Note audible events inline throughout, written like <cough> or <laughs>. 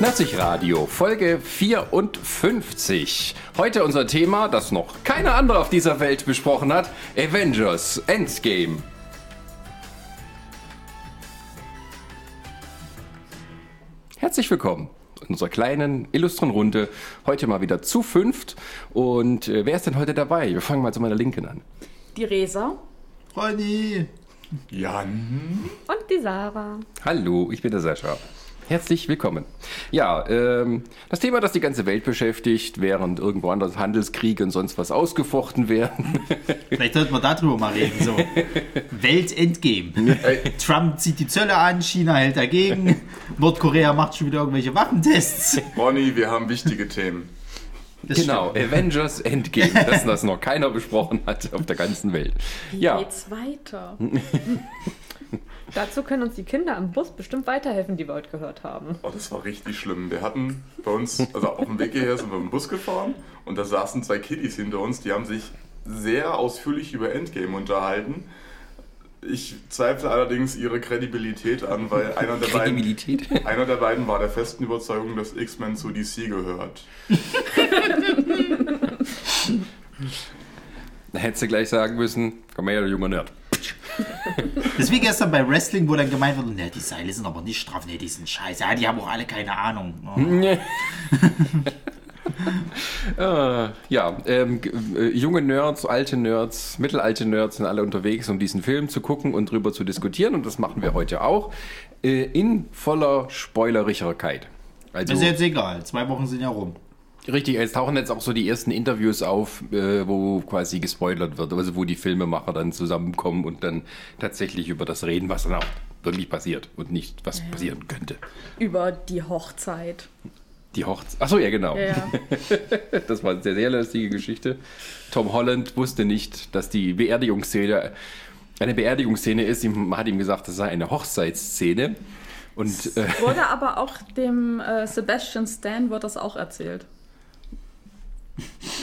Nassig Radio, Folge 54. Heute unser Thema, das noch keiner andere auf dieser Welt besprochen hat: Avengers Endgame. Herzlich willkommen in unserer kleinen, illustren Runde. Heute mal wieder zu fünft. Und äh, wer ist denn heute dabei? Wir fangen mal zu meiner Linken an. Die Resa Ronny. Jan. und die Sarah. Hallo, ich bin der Sascha. Herzlich willkommen. Ja, ähm, das Thema, das die ganze Welt beschäftigt, während irgendwo anders Handelskriege und sonst was ausgefochten werden. <laughs> Vielleicht sollten wir darüber mal reden. So. Weltendgame. <laughs> Trump zieht die Zölle an, China hält dagegen, Nordkorea macht schon wieder irgendwelche Waffentests. Ronny, wir haben wichtige Themen. Das genau, stimmt. Avengers Endgame, <laughs> das, das noch keiner besprochen hat auf der ganzen Welt. Wie Ja, geht's weiter? Dazu können uns die Kinder am Bus bestimmt weiterhelfen, die wir heute gehört haben. Oh, das war richtig schlimm. Wir hatten bei uns, also auf dem Weg hierher sind wir mit dem Bus gefahren und da saßen zwei Kiddies hinter uns, die haben sich sehr ausführlich über Endgame unterhalten. Ich zweifle allerdings ihre Kredibilität an, weil einer der beiden, einer der beiden war der festen Überzeugung, dass X-Men zu DC gehört. Da hättest du gleich sagen müssen, komm her, du junger Nerd. <laughs> Das ist wie gestern bei Wrestling, wo dann gemeint wurde, ne, die Seile sind aber nicht straff, ne, die sind scheiße. Ja, die haben auch alle keine Ahnung. Oh. <laughs> Äh, <laughs> ja, ähm, äh, junge Nerds, alte Nerds, mittelalte Nerds sind alle unterwegs, um diesen Film zu gucken und drüber zu diskutieren. Und das machen wir heute auch. Äh, in voller Spoilericherkeit. Also, ist jetzt egal, zwei Wochen sind ja rum. Richtig, es tauchen jetzt auch so die ersten Interviews auf, äh, wo quasi gespoilert wird. Also, wo die Filmemacher dann zusammenkommen und dann tatsächlich über das reden, was dann auch wirklich passiert und nicht, was passieren könnte. Über die Hochzeit. Die Hochzeit. Achso, ja, genau. Ja, ja. <laughs> Das war eine sehr, sehr lustige Geschichte. Tom Holland wusste nicht, dass die Beerdigungsszene eine Beerdigungsszene ist. Ihm hat ihm gesagt, das sei eine Hochzeitsszene. Und äh, Wurde aber auch dem äh, Sebastian Stan wird das auch erzählt.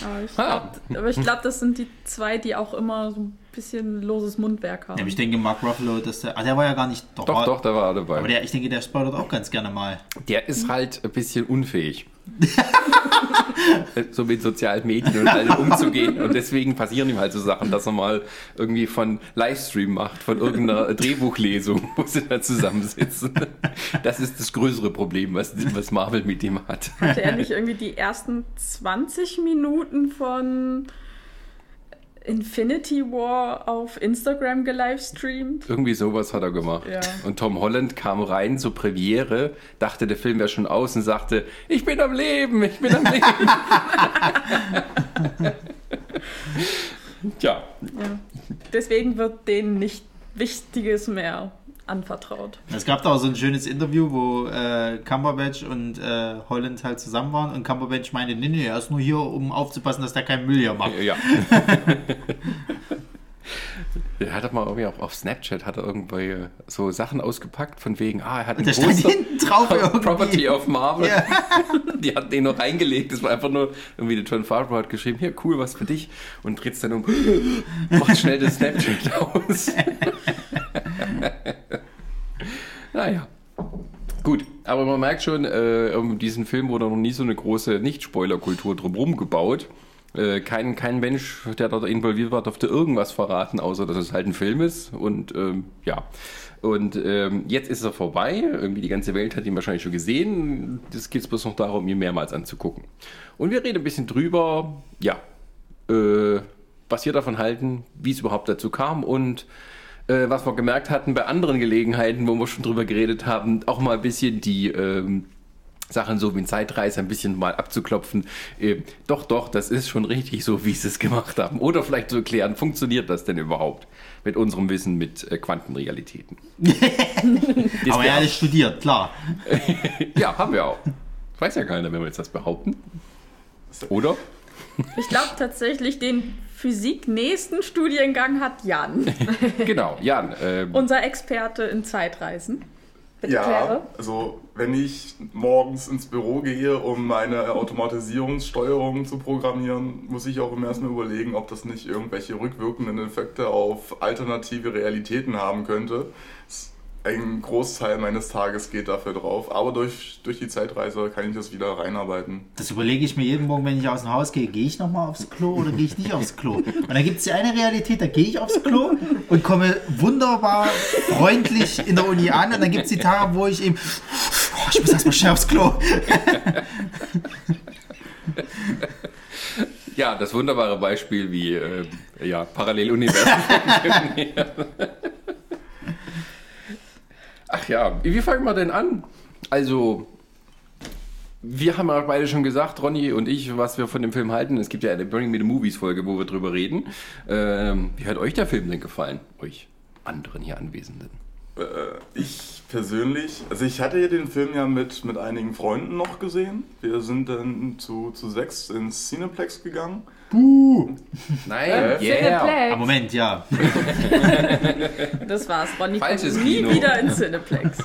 Aber ich Ah. glaube, glaub, das sind die zwei, die auch immer so ein bisschen loses Mundwerk haben. Ja, aber ich denke, Mark Ruffalo, dass der, ah, der war ja gar nicht, doch, war, doch, da war dabei. Aber der, ich denke, der spoilert auch ganz gerne mal. Der ist halt ein bisschen unfähig. <laughs> so mit sozialen Medien und allem umzugehen. Und deswegen passieren ihm halt so Sachen, dass er mal irgendwie von Livestream macht, von irgendeiner <laughs> Drehbuchlesung, wo sie da zusammensitzen. Das ist das größere Problem, was, was Marvel mit ihm hat. Hatte er nicht irgendwie die ersten 20 Minuten von Infinity War auf Instagram gelivestreamt? Irgendwie sowas hat er gemacht. Ja. Und Tom Holland kam rein zur Premiere, dachte, der Film wäre schon aus und sagte, ich bin am Leben, ich bin am Leben. <laughs> Tja, Ja. Deswegen wird denen nicht Wichtiges mehr anvertraut. Es gab da auch so ein schönes Interview, wo äh, Cumberbatch und äh, Holland halt zusammen waren und Cumberbatch meinte, nee, nee, er ist nur hier, um aufzupassen, dass der keinen Müll hier macht. ja. <laughs> Er hat doch mal irgendwie auch auf Snapchat hat er irgendwie so Sachen ausgepackt von wegen, ah, er hat ein Da stand hinten drauf <laughs> irgendwie. Property of Marvel. Ja. <laughs> Die hat den noch reingelegt. Das war einfach nur, irgendwie der John Favreau hat geschrieben, hier, cool, was für dich. Und dreht dann um, <gasps> macht schnell das Snapchat <laughs> aus. naja. Gut, aber man merkt schon, äh, um diesen Film wurde noch nie so eine große Nicht-Spoiler-Kultur drumherum gebaut. Äh, kein, kein Mensch, der dort involviert war, durfte irgendwas verraten, außer dass es halt ein Film ist. Und ähm, ja, und ähm, jetzt ist er vorbei. Irgendwie die ganze Welt hat ihn wahrscheinlich schon gesehen. Das geht bloß noch darum, ihn mehrmals anzugucken. Und wir reden ein bisschen drüber, ja, äh, was wir davon halten, wie es überhaupt dazu kam und äh, was wir gemerkt hatten bei anderen Gelegenheiten, wo wir schon drüber geredet haben, auch mal ein bisschen die ähm, Sachen so wie ein Zeitreise ein bisschen mal abzuklopfen. Äh, doch, doch, das ist schon richtig so, wie sie es gemacht haben. Oder vielleicht zu erklären, funktioniert das denn überhaupt mit unserem Wissen mit äh, Quantenrealitäten? <laughs> Aber er hat studiert, klar. <laughs> ja, haben wir auch. Weiß ja keiner, wenn wir jetzt das behaupten. Oder? Ich glaube tatsächlich, den Physik-nächsten Studiengang hat Jan, <laughs> Genau, Jan. Äh, unser Experte in Zeitreisen. Ja, kläre. also wenn ich morgens ins Büro gehe, um meine Automatisierungssteuerung zu programmieren, muss ich auch immer erstmal überlegen, ob das nicht irgendwelche rückwirkenden Effekte auf alternative Realitäten haben könnte. Ein Großteil meines Tages geht dafür drauf. Aber durch, durch die Zeitreise kann ich das wieder reinarbeiten. Das überlege ich mir jeden Morgen, wenn ich aus dem Haus gehe. Gehe ich nochmal aufs Klo oder gehe ich nicht aufs Klo? Und dann gibt es die eine Realität, da gehe ich aufs Klo und komme wunderbar freundlich in der Uni an. Und dann gibt es die Tage, wo ich eben, oh, ich muss erstmal schnell aufs Klo. Ja, das wunderbare Beispiel, wie äh, ja, Paralleluniversen funktionieren. <laughs> Ach ja, wie fangen wir denn an? Also, wir haben ja beide schon gesagt, Ronny und ich, was wir von dem Film halten. Es gibt ja eine Bring Me the Movies Folge, wo wir drüber reden. Ähm, wie hat euch der Film denn gefallen? Euch anderen hier Anwesenden. Äh, ich persönlich, also ich hatte ja den Film ja mit, mit einigen Freunden noch gesehen. Wir sind dann zu, zu sechs ins Cineplex gegangen. Nein, Äh, Cineplex. Ah, Moment, ja. <laughs> Das war's. Ronny Falsches kommt nie Kino. wieder in Cineplex.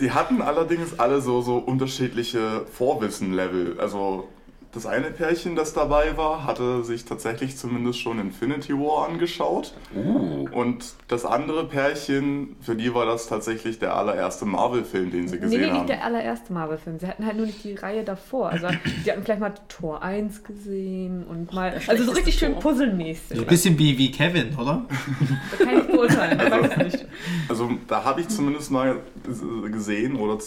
Die hatten allerdings alle so, so unterschiedliche Vorwissen-Level. Also das eine Pärchen, das dabei war, hatte sich tatsächlich zumindest schon Infinity War angeschaut. Uh, Und das andere Pärchen, für die war das tatsächlich der allererste Marvel-Film, den sie Nee, gesehen nee, nicht haben. der allererste Marvel-Film. Sie hatten halt nur nicht die Reihe davor. Also, <laughs> die hatten vielleicht mal Tor 1 gesehen und mal. Also, so richtig schön. So ein bisschen wie, wie Kevin, oder? Das kann ich beurteilen. <laughs> Ich weiß nicht. Also da habe ich zumindest mal gesehen oder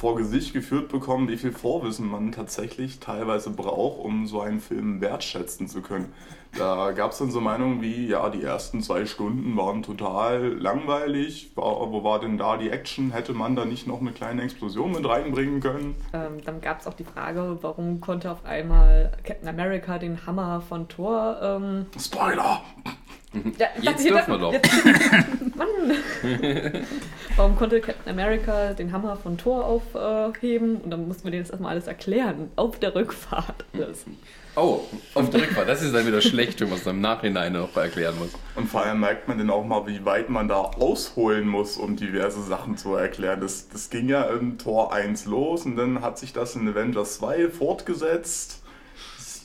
vor Gesicht geführt bekommen, wie viel Vorwissen man tatsächlich teilweise braucht, um so einen Film wertschätzen zu können. Da gab es dann so Meinungen wie, ja, die ersten zwei Stunden waren total langweilig. War, wo war denn da die Action? Hätte man da nicht noch eine kleine Explosion mit reinbringen können? Ähm, dann gab es auch die Frage, warum konnte auf einmal Captain America den Hammer von Thor. Ähm, Spoiler! Ja, Jetzt dürfen wir doch. Jetzt, <laughs> Mann! <laughs> warum konnte Captain America den Hammer von Thor aufheben? Und dann mussten wir denen das erstmal alles erklären. Auf der Rückfahrt. Das, oh, auf der Rückfahrt. Das ist dann wieder schlecht, wenn man es im Nachhinein noch erklären muss. Und vor allem merkt man dann auch mal, wie weit man da ausholen muss, um diverse Sachen zu erklären. Das, das ging ja in Tor 1 los und dann hat sich das in Avengers 2 fortgesetzt.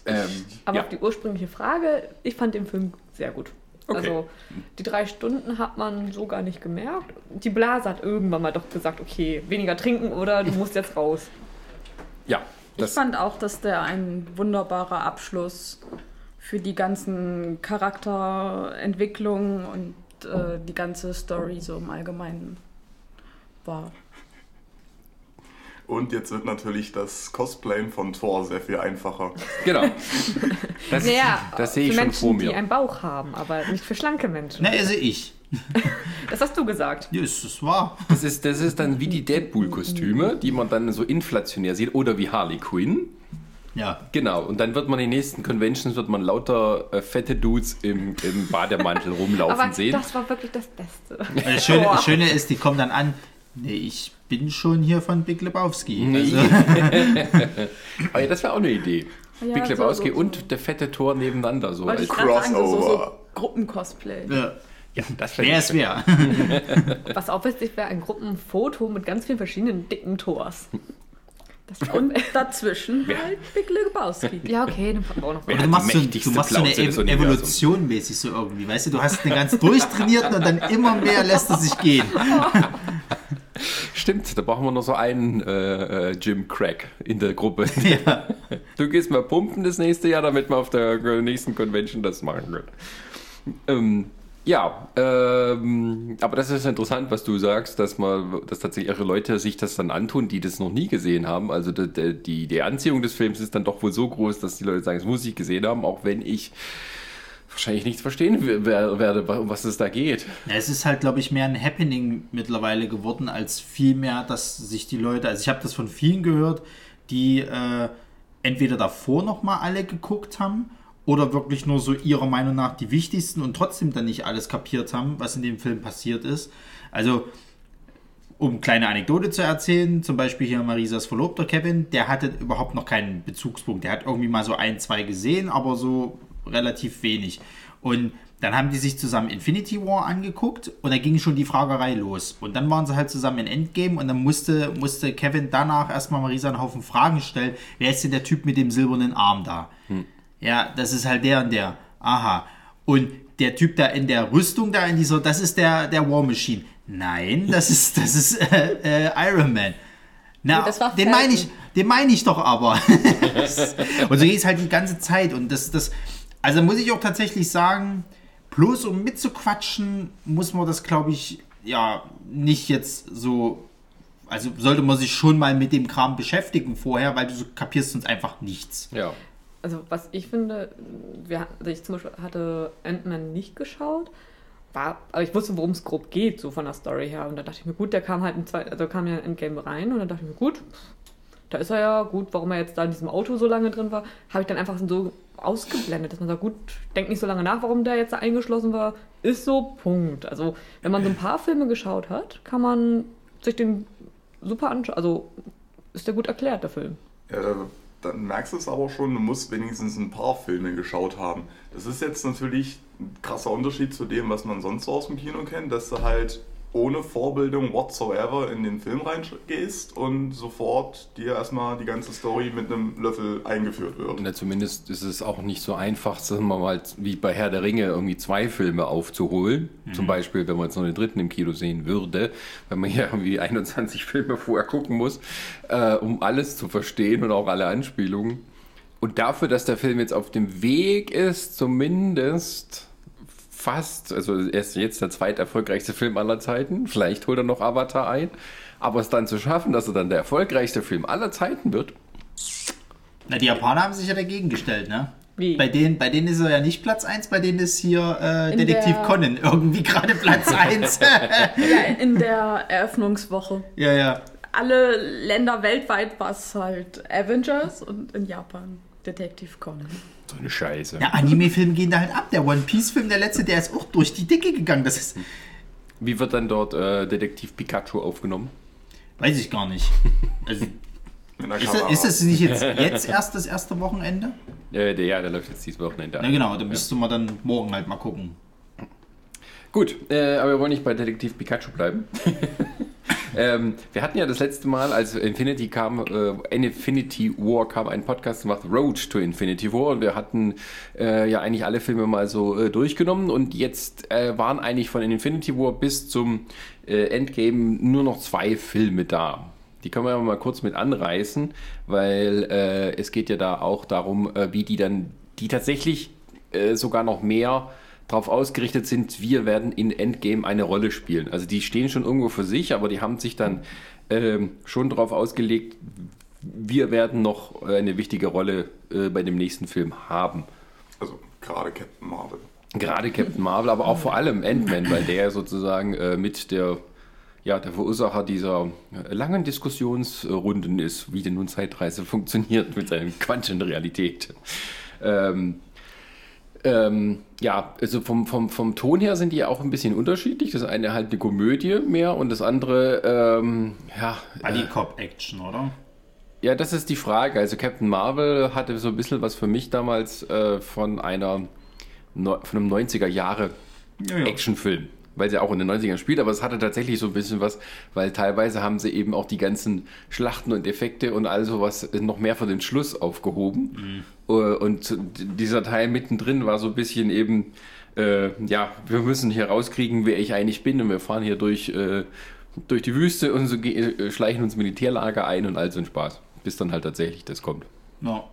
Ähm, Aber ja. auf die ursprüngliche Frage, ich fand den Film sehr gut. Okay. Also die drei Stunden hat man so gar nicht gemerkt. Die Blase hat irgendwann mal doch gesagt, okay, weniger trinken oder du musst jetzt raus. ja, Ich fand auch, dass der ein wunderbarer Abschluss für die ganzen Charakterentwicklungen und äh, die ganze Story so im Allgemeinen war. Und jetzt wird natürlich das Cosplayen von Thor sehr viel einfacher. genau. <laughs> Das, Naja, das sehe ich für schon Menschen, vor die mir. einen Bauch haben, aber nicht für schlanke Menschen. Na, also ich. <laughs> Das hast du gesagt. Ja, ist das wahr? Das ist, das ist dann wie die Deadpool-Kostüme, die man dann so inflationär sieht. Oder wie Harley Quinn. Ja. Genau, und dann wird man in den nächsten Conventions wird man lauter äh, fette Dudes im, im Bademantel rumlaufen Aber sehen. das war wirklich das Beste. Das Schöne, <laughs> das Schöne ist, die kommen dann an. Nee, ich bin schon hier von Big Lebowski. Nee. Also, Aber <laughs> <laughs> ja, das wäre auch eine Idee. Ja, Big Lebowski so- so. und der fette Tor nebeneinander. So Wollte als, ich gerade sagen, so, so, so Crossover. Gruppencosplay. ja, ja, das wär nicht ist wer? Was auch witzig wäre, ein Gruppenfoto mit ganz vielen verschiedenen dicken Tors. Das <laughs> Und dazwischen halt Big Lebowski. ja, okay, dann packen wir auch noch hat du machst, so, du machst so eine Ev? Evolution mäßig so irgendwie, weißt du? Du hast einen ganz durchtrainierten und dann immer mehr lässt er sich gehen. Stimmt, da brauchen wir noch so einen äh, äh, Jim Crack in der Gruppe. Du gehst mal pumpen das nächste Jahr, damit wir auf der nächsten Convention das machen können. Ähm, ja, ähm, aber das ist interessant, was du sagst, dass man, dass tatsächlich ihre Leute sich das dann antun, die das noch nie gesehen haben. Also die, die, die Anziehung des Films ist dann doch wohl so groß, dass die Leute sagen, das muss ich gesehen haben, auch wenn ich wahrscheinlich nichts verstehen wer- werde, um was es da geht. Ja, es ist halt, glaube ich, mehr ein Happening mittlerweile geworden, als vielmehr, dass sich die Leute, also ich habe das von vielen gehört, die äh, entweder davor nochmal alle geguckt haben oder wirklich nur so ihrer Meinung nach die wichtigsten und trotzdem dann nicht alles kapiert haben, was in dem Film passiert ist. Also, um kleine Anekdote zu erzählen, zum Beispiel hier Marisas Verlobter Kevin, der hatte überhaupt noch keinen Bezugspunkt. Der hat irgendwie mal so ein, zwei gesehen, aber so relativ wenig. Und dann haben die sich zusammen Infinity War angeguckt und da ging schon die Fragerei los. Und dann waren sie halt zusammen in Endgame und dann musste, musste Kevin danach erstmal Marisa einen Haufen Fragen stellen. Wer ist denn der Typ mit dem silbernen Arm da? Ja, das ist halt der und der. Aha. Und der Typ da in der Rüstung da in dieser, das ist der, der War Machine. Nein, das ist, das ist äh, äh, Iron Man. Na, Nee, das war den meine ich, den meine ich doch aber. <laughs> und so geht es halt die ganze Zeit. Und das, das, also muss ich auch tatsächlich sagen, bloß um mitzuquatschen, muss man das, glaube ich, ja, nicht jetzt so. Also sollte man sich schon mal mit dem Kram beschäftigen vorher, weil du so kapierst sonst einfach nichts. Ja. Also was ich finde, wir, also ich zum Beispiel hatte Ant-Man nicht geschaut, war, aber ich wusste, worum es grob geht, so von der Story her. Und da dachte ich mir, gut, der kam halt in zwei, also kam ja in Endgame rein und dann dachte ich mir, gut, da ist er ja, gut, warum er jetzt da in diesem Auto so lange drin war, habe ich dann einfach so ausgeblendet, dass man sagt, gut, denk nicht so lange nach, warum der jetzt da eingeschlossen war, ist so, Punkt. Also wenn man so ein paar Filme geschaut hat, kann man sich den super anschauen, also ist der gut erklärt, der Film. Ja, da- dann merkst du es aber schon, du musst wenigstens ein paar Filme geschaut haben. Das ist jetzt natürlich ein krasser Unterschied zu dem, was man sonst so aus dem Kino kennt, dass du halt ohne Vorbildung whatsoever in den Film reingehst und sofort dir erstmal die ganze Story mit einem Löffel eingeführt wird. Na, zumindest ist es auch nicht so einfach, sagen wir mal, wie bei Herr der Ringe irgendwie zwei Filme aufzuholen. Zum Beispiel, wenn man jetzt noch den dritten im Kino sehen würde, wenn man ja irgendwie 21 Filme vorher gucken muss, äh, um alles zu verstehen und auch alle Anspielungen. Und dafür, dass der Film jetzt auf dem Weg ist, zumindest fast, also er ist jetzt der zweit erfolgreichste Film aller Zeiten, vielleicht holt er noch Avatar ein, aber es dann zu schaffen, dass er dann der erfolgreichste Film aller Zeiten wird, Na, die Japaner haben sich ja dagegen gestellt, ne? Wie? Bei denen, bei denen ist er ja nicht Platz 1, bei denen ist hier äh, Detektiv der- Conan irgendwie gerade Platz <laughs> 1. Ja, in der Eröffnungswoche. ja, ja. Alle Länder weltweit war es halt Avengers und in Japan Detective Conan. so eine Scheiße. Ja, Anime-Filme gehen da halt ab. Der One Piece-Film, der letzte, der ist auch durch die Decke gegangen. Das ist, Wie wird dann dort äh, Detektiv Pikachu aufgenommen? weiß ich gar nicht. Also, <laughs> ist, das, ist das nicht jetzt, jetzt erst das erste Wochenende? Äh, der, ja, der läuft jetzt dieses Wochenende. Na genau, da müsste man dann morgen halt mal gucken. Gut, äh, aber wir wollen nicht bei Detektiv Pikachu bleiben. <laughs> ähm, wir hatten ja das letzte Mal, als Infinity kam, äh, Infinity War kam, ein Podcast gemacht, Road to Infinity War. Und wir hatten äh, ja eigentlich alle Filme mal so äh, durchgenommen. Und jetzt äh, waren eigentlich von Infinity War bis zum äh, Endgame nur noch zwei Filme da. Die können wir ja mal kurz mit anreißen, weil äh, es geht ja da auch darum, wie die dann, die tatsächlich sogar noch mehr darauf ausgerichtet sind, wir werden in Endgame eine Rolle spielen. Also die stehen schon irgendwo für sich, aber die haben sich dann ähm, schon darauf ausgelegt, wir werden noch eine wichtige Rolle äh, bei dem nächsten Film haben. Also gerade Captain Marvel. Gerade Captain Marvel, aber auch vor allem Ant-Man, weil der sozusagen äh, mit der, ja, der Verursacher dieser äh, langen Diskussionsrunden ist, wie denn nun Zeitreise <laughs> funktioniert mit seiner Quantenrealität. Ähm, ähm, ja, also vom, vom, vom Ton her sind die auch ein bisschen unterschiedlich. Das eine halt eine Komödie mehr und das andere, ähm, ja, Buddy Cop Action, oder? ja, das ist die Frage. Also Captain Marvel hatte so ein bisschen was für mich damals äh, von einer von einem 90er Jahre Ja, ja. Actionfilm, weil sie auch in den 90ern spielt, aber es hatte tatsächlich so ein bisschen was, weil teilweise haben sie eben auch die ganzen Schlachten und Effekte und all sowas noch mehr für den Schluss aufgehoben. Äh, Und dieser Teil mittendrin war so ein bisschen eben, äh, ja, wir müssen hier rauskriegen, wer ich eigentlich bin und wir fahren hier durch, äh, durch die Wüste und so ge- äh, schleichen uns Militärlager ein und all so ein Spaß, bis dann halt tatsächlich das kommt. Ja.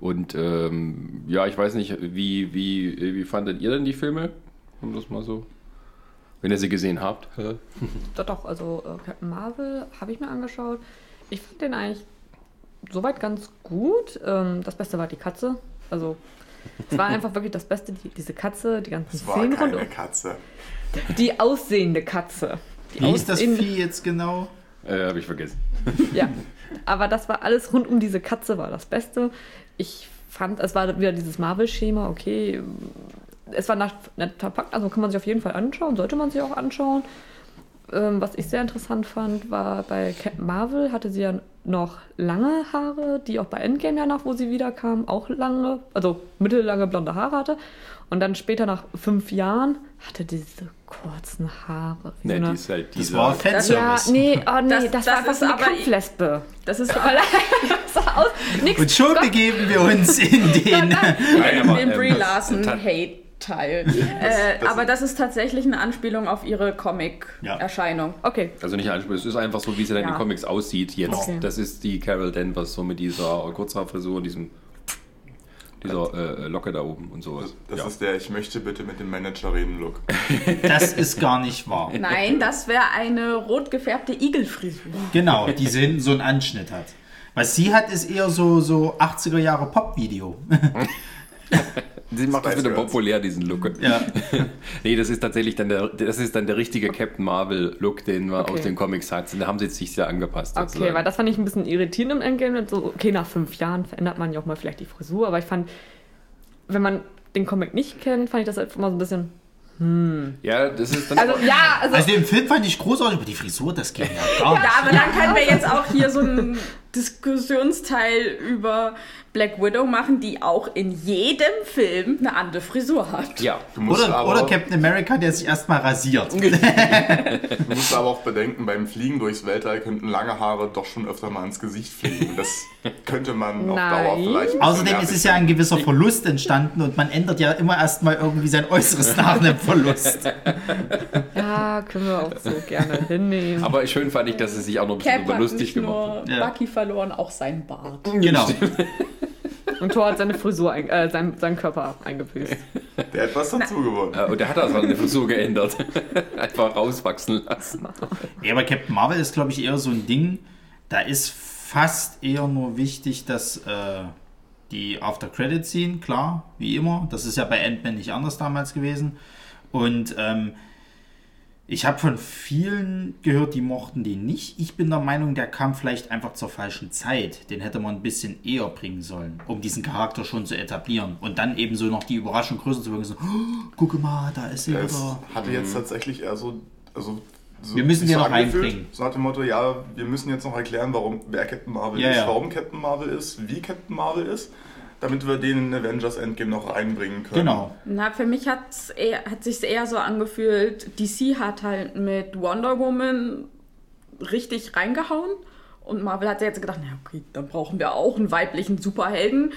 Und ähm, ja, ich weiß nicht, wie, wie, wie fandet ihr denn die Filme? Um das mal so. Wenn ihr sie gesehen habt. Doch, doch, also äh, Captain Marvel habe ich mir angeschaut. Ich fand den eigentlich soweit ganz gut. Ähm, das Beste war die Katze. Also, es war <laughs> einfach wirklich das Beste, die, diese Katze, die ganzen Es war Szenen keine rundum. Katze. Die aussehende Katze. Die Wie ist das Vieh jetzt genau? Äh, Habe ich vergessen. <laughs> Ja, aber das war alles rund um diese Katze war das Beste. Ich fand, es war wieder dieses Marvel-Schema, okay. Es war nach- nett verpackt, also kann man sich auf jeden Fall anschauen, sollte man sich auch anschauen. Ähm, was ich sehr interessant fand, war bei Captain Marvel hatte sie ja noch lange Haare, die auch bei Endgame ja nach, wo sie wiederkam, auch lange, also mittellange blonde Haare hatte. Und dann später nach fünf Jahren hatte diese kurzen Haare. wie Ne, so eine- die ist halt Das dieser. war ja, Fanservice. nee, oh nee, Das- das, das war einfach ist so eine aber- Kampflesbe. Das ist <laughs> das sah aus. Nix. Und schon Gott, begeben wir uns in <laughs> den. Nein, aber, den ähm, Brie das- Larson Hate Teil. <laughs> äh, das- aber das ist tatsächlich eine Anspielung auf ihre Ja. Comic-Erscheinung. Okay. Also nicht Anspruch, es ist einfach so, wie sie dann in Ja. den Comics aussieht jetzt. Okay. Das ist die Carol Danvers, so mit dieser Kurzhaarfrisur, diesem dieser äh, Locke da oben und sowas. Das ja. ist der Ich möchte bitte mit dem Manager reden Look. <laughs> Das ist gar nicht wahr. Nein, das wäre eine rot gefärbte Igelfrisur. Genau, die hinten so einen Anschnitt hat. Was sie hat, ist eher so, so 80er Jahre Pop-Video. <laughs> Sie macht das Spice wieder Girls. populär, diesen Look. Ja. <laughs> nee, das ist tatsächlich dann der, das ist dann der richtige Captain Marvel Look, den man Okay. aus den Comics hat. Und da haben sie jetzt sich sehr angepasst. Okay, sozusagen. weil das fand ich ein bisschen irritierend im Endgame. So, okay, nach fünf Jahren verändert man ja auch mal vielleicht die Frisur, aber ich fand, wenn man den Comic nicht kennt, fand ich das halt immer so ein bisschen. ja, das ist dann. Also, ja, also. Also den Film fand ich großartig, aber die Frisur, das ging ja gar nicht. Ja, aber dann können wir jetzt auch hier so einen Diskussionsteil über Black Widow machen, die auch in jedem Film eine andere Frisur hat. ja. Du musst, Oder, aber, oder Captain America, der sich erstmal rasiert. <laughs> du musst aber auch bedenken, beim Fliegen durchs Weltall könnten lange Haare doch schon öfter mal ins Gesicht fliegen. Das könnte man auf Nein. Dauer vielleicht. Außerdem ist es ja ein gewisser Verlust entstanden und man ändert ja immer erstmal irgendwie sein Äußeres nach einem Verlust. <laughs> Ja, können wir auch so gerne hinnehmen. Aber schön fand ich, dass sie sich auch noch ein bisschen Cap lustig nicht gemacht hat. nur Ja. Bucky verloren, auch sein Bart. Genau. Und Thor hat seine Frisur, ein, äh, seinen, seinen Körper eingebüßt. Der hat was dazu gewonnen. Äh, Und der hat also eine Frisur geändert. <laughs> Einfach rauswachsen lassen. Ja, aber Captain Marvel ist, glaube ich, eher so ein Ding, da ist fast eher nur wichtig, dass äh, die After-Credit-Scene, klar, wie immer. Das ist ja bei Ant-Man nicht anders damals gewesen. Und ähm, ich habe von vielen gehört, die mochten den nicht. Ich bin der Meinung, der kam vielleicht einfach zur falschen Zeit. Den hätte man ein bisschen eher bringen sollen, um diesen Charakter schon zu etablieren. Und dann eben so noch die Überraschung größer zu wirken. So, oh, gucke mal, da ist er Es wieder. hatte jetzt tatsächlich eher so. Also, so Wir müssen den noch angefühlt, reinbringen. So nach dem Motto, ja, wir müssen jetzt noch erklären, warum wer Captain Marvel Ja, ist, ja. warum Captain Marvel ist, wie Captain Marvel ist, damit wir den in Avengers Endgame noch einbringen können. Genau. Na, für mich hat's eher, hat sich eher so angefühlt, DC hat halt mit Wonder Woman richtig reingehauen und Marvel hat jetzt gedacht, na okay, dann brauchen wir auch einen weiblichen Superhelden.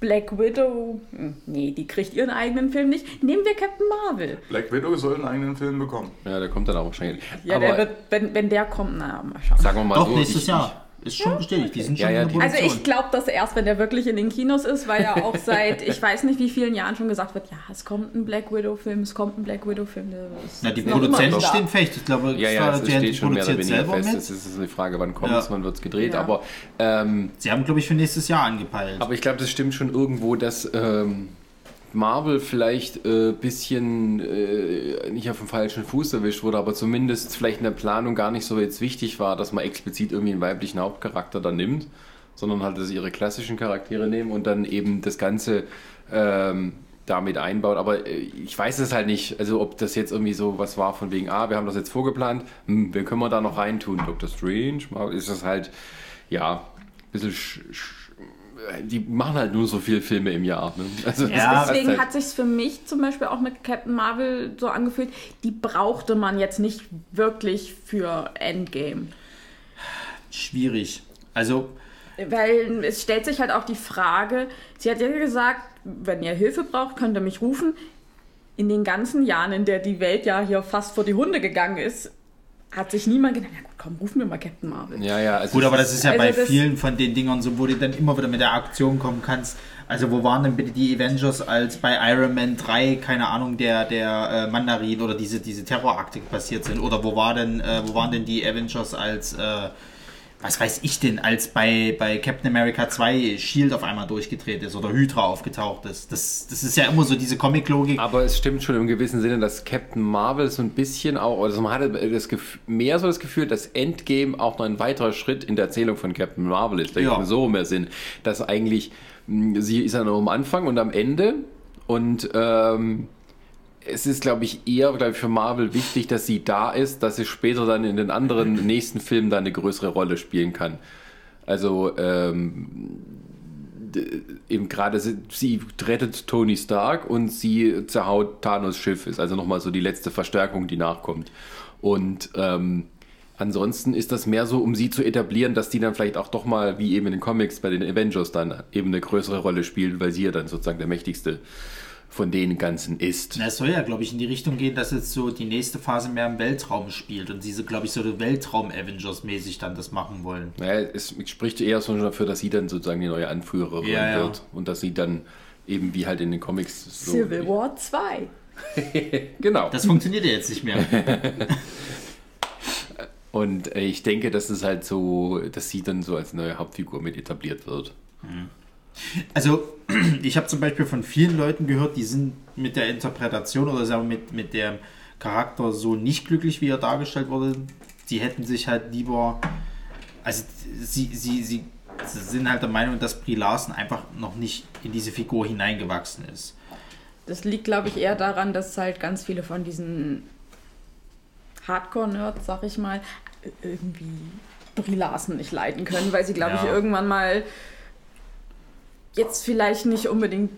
Black Widow, hm, nee, die kriegt ihren eigenen Film nicht. Nehmen wir Captain Marvel. Black Widow soll einen eigenen Film bekommen. Ja, der kommt dann auch wahrscheinlich. Ja, Aber der wird, wenn, wenn der kommt, na, mal schauen. sagen wir mal Doch, so. nächstes ich, Jahr. Ist schon bestätigt. Die sind Ja, schon ja, in die- der Also ich glaube das erst, wenn der wirklich in den Kinos ist, weil ja auch <laughs> seit ich weiß nicht wie vielen Jahren schon gesagt wird, ja, es kommt ein Black Widow-Film, es kommt ein Black Widow-Film. der ist Na, die Produzenten stehen fest. Ich glaube, Ja, ja, es steht schon mehr oder weniger fest. mit. Es ist eine Frage, wann kommt Ja. es, wann wird es gedreht. Ja. Aber, ähm, Sie haben, glaube ich, für nächstes Jahr angepeilt. aber ich glaube, das stimmt schon irgendwo, dass ähm, Marvel vielleicht ein äh, bisschen äh, nicht auf dem falschen Fuß erwischt wurde, aber zumindest vielleicht in der Planung gar nicht so jetzt wichtig war, dass man explizit irgendwie einen weiblichen Hauptcharakter da nimmt, sondern halt, dass sie ihre klassischen Charaktere nehmen und dann eben das Ganze ähm, damit einbaut. Aber äh, ich weiß es halt nicht, also ob das jetzt irgendwie so was war von wegen, ah, wir haben das jetzt vorgeplant, hm, wen können wir da noch reintun? Dr. Strange? Ist das halt, ja, ein bisschen sch sch die machen halt nur so viele Filme im Jahr. Ne? Also Ja, ist Deswegen halt- hat sich für mich zum Beispiel auch mit Captain Marvel so angefühlt, die brauchte man jetzt nicht wirklich für Endgame. Schwierig. Also, Weil es stellt sich halt auch die Frage, sie hat ja gesagt, wenn ihr Hilfe braucht, könnt ihr mich rufen. In den ganzen Jahren, in der die Welt ja hier fast vor die Hunde gegangen ist, hat sich niemand gedacht, na gut, komm, ruf mir mal Captain Marvel. ja, ja, also gut, aber das ist ja Also bei vielen von den Dingern so, wo du dann immer wieder mit der Aktion kommen kannst. Also, wo waren denn bitte die Avengers als bei Iron Man 3, keine Ahnung, der, der äh, Mandarin oder diese, diese Terrorakte passiert sind? Oder wo, war denn, äh, wo waren denn die Avengers als, äh, was weiß ich denn, als bei, bei Captain America 2 Shield auf einmal durchgedreht ist oder Hydra aufgetaucht ist? Das, das ist ja immer so diese Comic-Logik. Aber es stimmt schon im gewissen Sinne, dass Captain Marvel so ein bisschen auch, also man hatte das Gefühl, mehr so das Gefühl, dass Endgame auch noch ein weiterer Schritt in der Erzählung von Captain Marvel ist. Da Ja. gibt so mehr Sinn, dass eigentlich mh, sie ist ja nur am Anfang und am Ende und ähm, es ist, glaube ich, eher glaube ich, für Marvel wichtig, dass sie da ist, dass sie später dann in den anderen <laughs> nächsten Filmen da eine größere Rolle spielen kann. Also ähm, eben gerade sie, sie rettet Tony Stark und sie zerhaut Thanos Schiff, ist also nochmal so die letzte Verstärkung, die nachkommt. Und ähm, ansonsten ist das mehr so, um sie zu etablieren, dass die dann vielleicht auch doch mal, wie eben in den Comics bei den Avengers, dann eben eine größere Rolle spielt, weil sie ja dann sozusagen der mächtigste von den ganzen ist. Na, es soll ja, glaube ich, in die Richtung gehen, dass jetzt so die nächste Phase mehr im Weltraum spielt und diese, glaube ich, so Weltraum-Avengers-mäßig dann das machen wollen. Naja, es spricht eher so dafür, dass sie dann sozusagen die neue Anführerin Ja, ja. wird und dass sie dann eben wie halt in den Comics so. Civil War 2. <laughs> Genau. Das funktioniert ja jetzt nicht mehr. <laughs> Und äh, ich denke, dass es halt so, dass sie dann so als neue Hauptfigur mit etabliert wird. Also, <clears throat> ich habe zum Beispiel von vielen Leuten gehört, die sind mit der Interpretation oder sagen wir mit, mit dem Charakter so nicht glücklich, wie er dargestellt wurde. Sie hätten sich halt lieber. Also, sie, sie, sie sind halt der Meinung, dass Brie Larson einfach noch nicht in diese Figur hineingewachsen ist. Das liegt, glaube ich, eher daran, dass halt ganz viele von diesen Hardcore-Nerds, sag ich mal, irgendwie Brie Larson nicht leiden können, weil sie, glaube ich, Ja. irgendwann mal jetzt vielleicht nicht unbedingt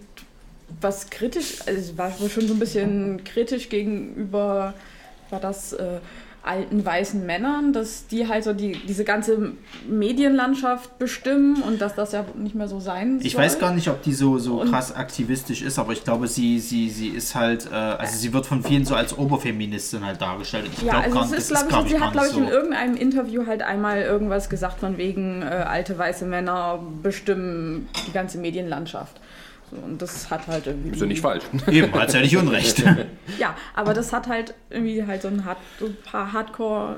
was kritisch, also es war schon so ein bisschen kritisch gegenüber, war das äh, alten weißen Männern, dass die halt so die, diese ganze Medienlandschaft bestimmen und dass das ja nicht mehr so sein soll. Ich weiß gar nicht, ob die so, so Und- krass aktivistisch ist, aber ich glaube, sie, sie, sie ist halt, äh, also sie wird von vielen so als Oberfeministin halt dargestellt. Ich Ja, glaube also gar es ist, glaube ich, glaube sie ich, hat, gar glaube ich, in so. irgendeinem Interview halt einmal irgendwas gesagt von wegen äh, alte weiße Männer bestimmen die ganze Medienlandschaft. So, und das hat halt irgendwie. Ist ja nicht falsch. <laughs> Eben, hat ja nicht Unrecht. <laughs> Ja, aber das hat halt irgendwie halt so ein, Hard, so ein paar Hardcore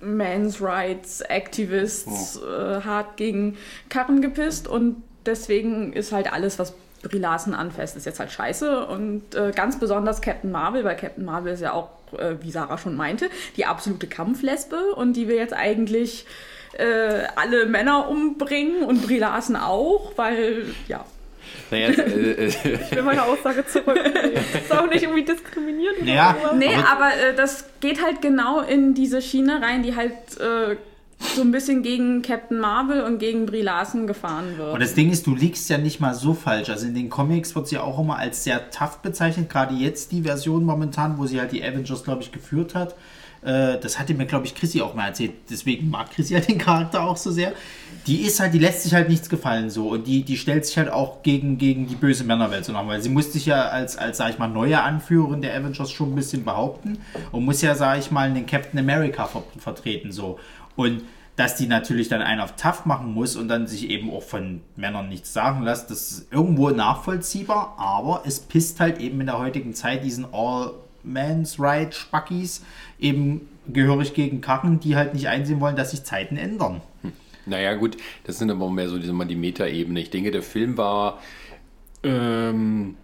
Men's Rights Activists äh, hart gegen Karren gepisst und deswegen ist halt alles, was Brie Larson anfasst, ist jetzt halt scheiße und äh, ganz besonders Captain Marvel, weil Captain Marvel ist ja auch, äh, wie Sarah schon meinte, die absolute Kampflesbe und die will jetzt eigentlich äh, alle Männer umbringen und Brie Larson auch, weil, ja, Naja, äh, äh, Ich will meine Aussage zurück. <laughs> ist auch nicht irgendwie diskriminierend. oder Ja. sowas. Nee, Aber- aber, äh, das geht halt genau in diese Schiene rein, die halt äh, so ein bisschen gegen Captain Marvel und gegen Brie Larson gefahren wird. Und das Ding ist, du liegst ja nicht mal so falsch. Also in den Comics wird sie auch immer als sehr tough bezeichnet. Gerade jetzt die Version momentan, wo sie halt die Avengers, glaube ich, geführt hat. Äh, Das hatte mir, glaube ich, Chrissy auch mal erzählt. Deswegen mag Chrissy halt den Charakter auch so sehr. Die ist halt, die lässt sich halt nichts gefallen so. Und die, die stellt sich halt auch gegen, gegen die böse Männerwelt so nach. Weil sie muss sich ja als, als, sag ich mal, neue Anführerin der Avengers schon ein bisschen behaupten. Und muss ja, sag ich mal, den Captain America ver vertreten so. Und dass die natürlich dann einen auf tough machen muss und dann sich eben auch von Männern nichts sagen lässt, das ist irgendwo nachvollziehbar, aber es pisst halt eben in der heutigen Zeit diesen All-Man's Right Spackis eben gehörig gegen Karren, die halt nicht einsehen wollen, dass sich Zeiten ändern. Naja, gut, das sind aber mehr so diese, mal die Meta-Ebene. Ich denke, der Film war. Ähm,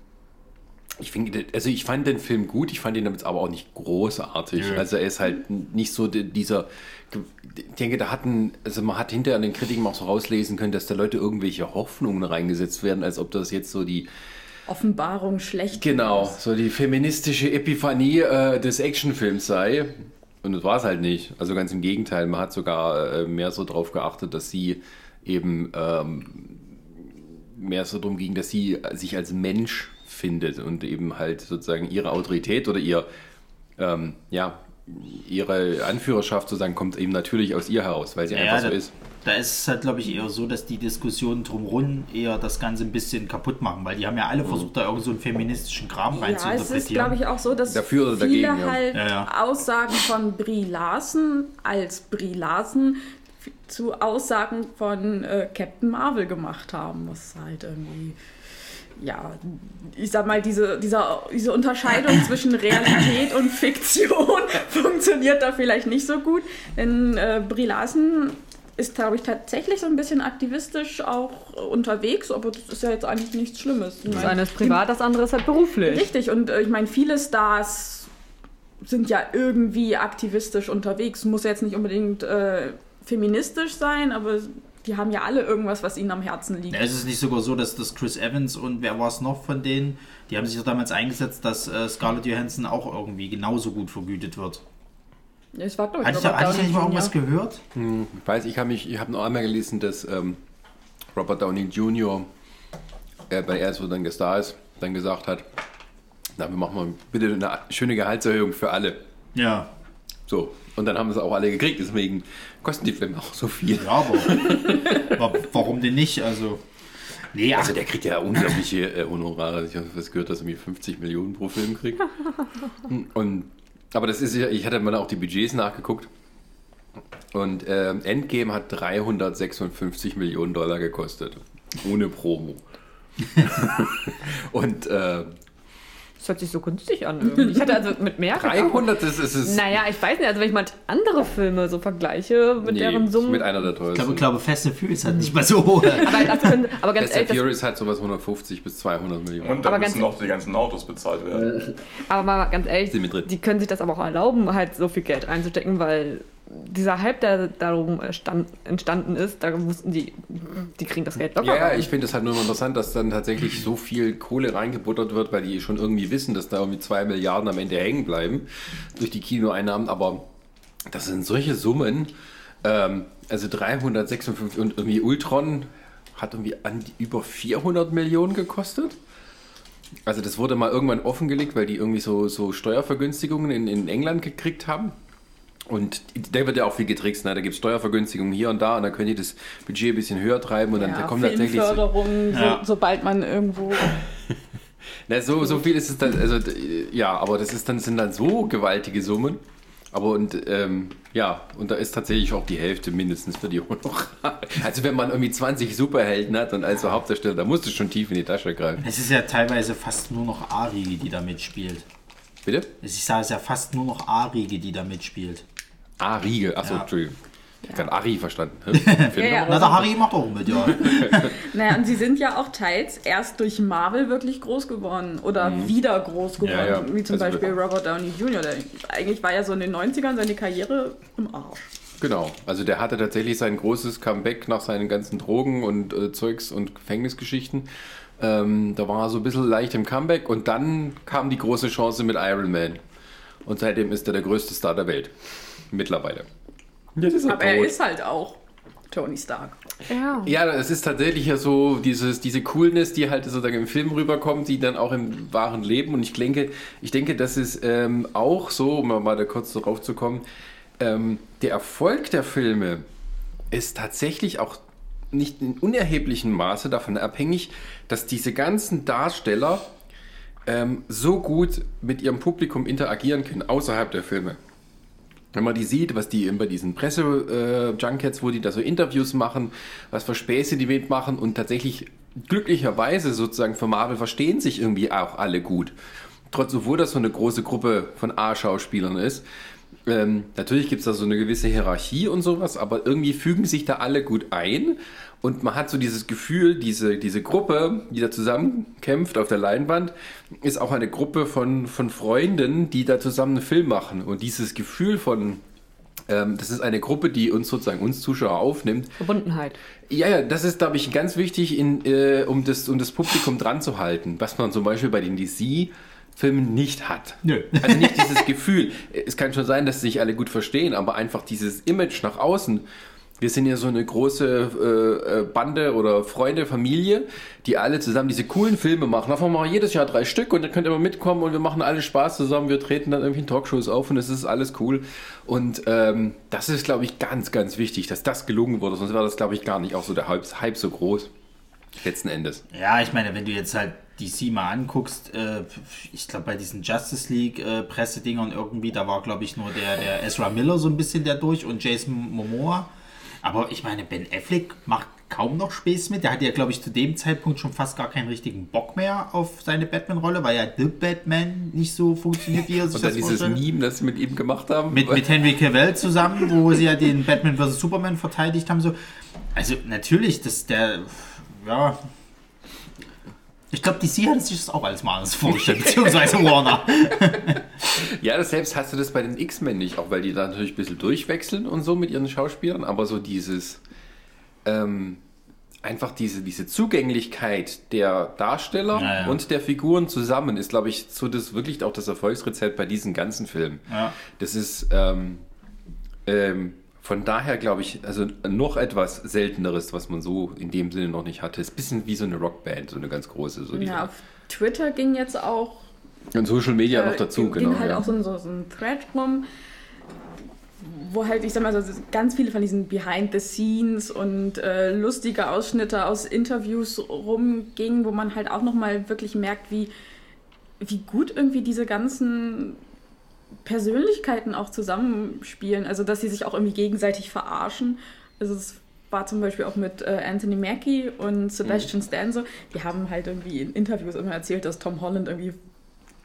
ich finde, also ich fand den Film gut, ich fand ihn damit aber auch nicht großartig. Nö. Also er ist halt nicht so die- dieser. Ich denke, da hatten, also man hat hinterher an den Kritiken auch so rauslesen können, dass da Leute irgendwelche Hoffnungen reingesetzt werden, als ob das jetzt so die Offenbarung schlecht. Genau, so die feministische Epiphanie äh, des Actionfilms sei. Und das war es halt nicht. Also ganz im Gegenteil, man hat sogar äh, mehr so drauf geachtet, dass sie eben ähm, mehr so darum ging, dass sie sich als Mensch findet und eben halt sozusagen ihre Autorität oder ihr, ähm, ja, ihre Anführerschaft sozusagen kommt eben natürlich aus ihr heraus, weil sie einfach so da, ist. da ist es halt, glaube ich, eher so, dass die Diskussionen drumherum eher das Ganze ein bisschen kaputt machen, weil die haben ja alle versucht, da irgend so einen feministischen Kram rein zu Ja, es interpretieren. ist, glaube ich, auch so, dass Dafür oder viele dagegen, ja. halt Ja, ja. Aussagen von Brie Larson als Brie Larson f- zu Aussagen von äh, Captain Marvel gemacht haben, was halt irgendwie ja, ich sag mal, diese, dieser, diese Unterscheidung <clears throat> zwischen Realität und Fiktion <laughs> funktioniert da vielleicht nicht so gut. Denn äh, Brie Larson ist, glaube ich, tatsächlich so ein bisschen aktivistisch auch unterwegs, aber das ist ja jetzt eigentlich nichts Schlimmes. Das meine, eine ist privat, das andere ist halt beruflich. Richtig, und äh, ich meine, viele Stars sind ja irgendwie aktivistisch unterwegs. Muss jetzt nicht unbedingt äh, feministisch sein, aber die haben ja alle irgendwas, was ihnen am Herzen liegt. Ja, Es ist nicht sogar so, dass das Chris Evans und wer war es noch von denen, die haben sich doch damals eingesetzt, dass äh, Scarlett Johansson auch irgendwie genauso gut vergütet wird. Es war, ich, Hatte ich, Downey nicht mal irgendwas gehört? Ich weiß, ich habe mich, ich habe noch einmal gelesen, dass ähm, Robert Downey Jr., äh, weil er so dann gestar ist, dann gesagt hat, na, wir machen mal bitte eine schöne Gehaltserhöhung für alle. Ja. So. Und dann haben sie es auch alle gekriegt, deswegen kosten die Filme auch so viel. Ja, aber wa- warum denn nicht? Also, Nee, Also der kriegt ja unglaubliche äh, Honorare. Ich habe was gehört, dass er irgendwie 50 Millionen pro Film kriegt. Und, aber das ist ja, ich hatte mal auch die Budgets nachgeguckt. Und ähm, Endgame hat 356 Millionen Dollar gekostet. Ohne Promo. <laughs> Und äh, Das hört sich so günstig an. Irgendwie. Ich hatte also mit mehr gedacht. 300, das ist es. Naja, ich weiß nicht, also wenn ich mal andere Filme so vergleiche mit Nee, deren Summen. mit einer der ich glaube, teuersten. ich glaube Fast and Furious hat nicht mal so hohe. <laughs> aber, können, aber ganz Fast ehrlich, and das, Furious hat sowas 150 bis 200 Millionen. Und da Aber müssen ganz- noch die ganzen Autos bezahlt werden. aber mal ganz ehrlich, Sind mit drin. die können sich das aber auch erlauben, halt so viel Geld reinzustecken, weil dieser Hype, der darum entstand- entstanden ist, da wussten die, die kriegen das Geld locker. Ja, ja, rein. ich finde es halt nur interessant, dass dann tatsächlich so viel Kohle reingebuttert wird, weil die schon irgendwie wissen, dass da irgendwie zwei Milliarden am Ende hängen bleiben durch die Kinoeinnahmen. Aber das sind solche Summen. Ähm, also 356 und irgendwie Ultron hat irgendwie an die über 400 Millionen gekostet. Also das wurde mal irgendwann offengelegt, weil die irgendwie so, so Steuervergünstigungen in, in England gekriegt haben. Und da wird ja auch viel getrickst. Ne? Da gibt es Steuervergünstigungen hier und da und dann können die das Budget ein bisschen höher treiben und dann da Ja, kommt tatsächlich so, Filmförderung, so, Ja. sobald man irgendwo. <laughs> na, so, so viel ist es dann, also ja, aber das ist dann, sind dann so gewaltige Summen. Aber und ähm, ja, und da ist tatsächlich auch die Hälfte mindestens für die Honorare. <laughs> Also wenn man irgendwie 20 Superhelden hat und also Hauptdarsteller, da musst du schon tief in die Tasche greifen. Es ist ja teilweise fast nur noch A-Riege, die da mitspielt. Bitte? Ich sage es ist ja fast nur noch A-Riege, die da mitspielt. Ah, Riegel. Achso, Ja. Entschuldigung. Ich habe gerade Ari verstanden. <laughs> Ja, ja. Na, der Harry macht auch mit, ja. <laughs> Naja, und sie sind ja auch teils erst durch Marvel wirklich groß geworden oder wieder groß geworden. Ja, ja. Wie zum Also- Beispiel Robert Downey Jr. Der, eigentlich war ja so in den 90ern seine Karriere im Arsch. Genau, also der hatte tatsächlich sein großes Comeback nach seinen ganzen Drogen und äh, Zeugs und Gefängnisgeschichten. Ähm, da war er so ein bisschen leicht im Comeback und dann kam die große Chance mit Iron Man. Und seitdem ist er der größte Star der Welt. Mittlerweile. Er Aber er ist halt auch Tony Stark. ja. Ja, es ist tatsächlich ja so dieses, diese Coolness, die halt sozusagen im Film rüberkommt, die dann auch im wahren Leben. Und ich denke, ich denke, das ist ähm, auch so, um mal da kurz darauf zu kommen, ähm, der Erfolg der Filme ist tatsächlich auch nicht in unerheblichem Maße davon abhängig, dass diese ganzen Darsteller ähm, so gut mit ihrem Publikum interagieren können, außerhalb der Filme. Wenn man die sieht, was die bei diesen Presse-Junkets, wo die da so Interviews machen, was für Späße die mitmachen und tatsächlich glücklicherweise sozusagen für Marvel verstehen sich irgendwie auch alle gut. Trotz, obwohl das so eine große Gruppe von A-Schauspielern ist. Ähm, natürlich gibt es da so eine gewisse Hierarchie und sowas, aber irgendwie fügen sich da alle gut ein und man hat so dieses Gefühl, diese, diese Gruppe, die da zusammenkämpft auf der Leinwand, ist auch eine Gruppe von, von Freunden, die da zusammen einen Film machen. Und dieses Gefühl von, ähm, das ist eine Gruppe, die uns sozusagen, uns Zuschauer aufnimmt, Verbundenheit. ja, ja, das ist, glaube ich, ganz wichtig, in, äh, um, das, um das Publikum dran zu halten, was man zum Beispiel bei den DC-Filmen nicht hat. Nö. Also nicht dieses Gefühl. Es kann schon sein, dass sich alle gut verstehen, aber einfach dieses Image nach außen. Wir sind ja so eine große äh, äh, Bande oder Freunde, Familie, die alle zusammen diese coolen Filme machen. Davon machen wir jedes Jahr drei Stück und dann könnt ihr mal mitkommen und wir machen alle Spaß zusammen. Wir treten dann irgendwie in Talkshows auf und es ist alles cool. Und ähm, das ist, glaube ich, ganz, ganz wichtig, dass das gelungen wurde. Sonst wäre das, glaube ich, gar nicht auch so der Hype, Hype so groß. Letzten Endes. Ja, ich meine, wenn du jetzt halt DC mal anguckst, äh, ich glaube bei diesen Justice League äh, Pressedingern irgendwie, da war glaube ich nur der, der Ezra Miller so ein bisschen der durch und Jason Momoa. Aber ich meine, Ben Affleck macht kaum noch Späß mit. Der hatte ja, glaube ich, zu dem Zeitpunkt schon fast gar keinen richtigen Bock mehr auf seine Batman-Rolle, weil ja The Batman nicht so funktioniert, wie er sich Und dann das dieses vorstellt. Meme, das sie mit ihm gemacht haben. Mit, mit Henry Cavill zusammen, wo sie ja den Batman vs. Superman verteidigt haben. So. Also natürlich, dass der, ja, ich glaube, DC hat sich das auch als mal anders vorgestellt, beziehungsweise Warner. <laughs> Ja, das selbst hast du das bei den X-Men nicht, auch weil die da natürlich ein bisschen durchwechseln und so mit ihren Schauspielern, aber so dieses, ähm, einfach diese, diese Zugänglichkeit der Darsteller Ja, ja. und der Figuren zusammen ist, glaube ich, so das wirklich auch das Erfolgsrezept bei diesen ganzen Filmen. Ja. Das ist, ähm, ähm, von daher glaube ich, also noch etwas Selteneres, was man so in dem Sinne noch nicht hatte. Ist ein bisschen wie so eine Rockband, so eine ganz große. So Ja, auf Twitter ging jetzt auch und Social Media noch äh, dazu, ging genau. halt ja. auch so ein, so, ein Thread rum, wo halt, ich sag mal, so ganz viele von diesen Behind the Scenes und äh, lustige Ausschnitte aus Interviews rumgingen, wo man halt auch nochmal wirklich merkt, wie, wie gut irgendwie diese ganzen Persönlichkeiten auch zusammenspielen. Also, dass sie sich auch irgendwie gegenseitig verarschen. Also, es war zum Beispiel auch mit äh, Anthony Mackie und Sebastian Stan so. Die haben halt irgendwie in Interviews immer erzählt, dass Tom Holland irgendwie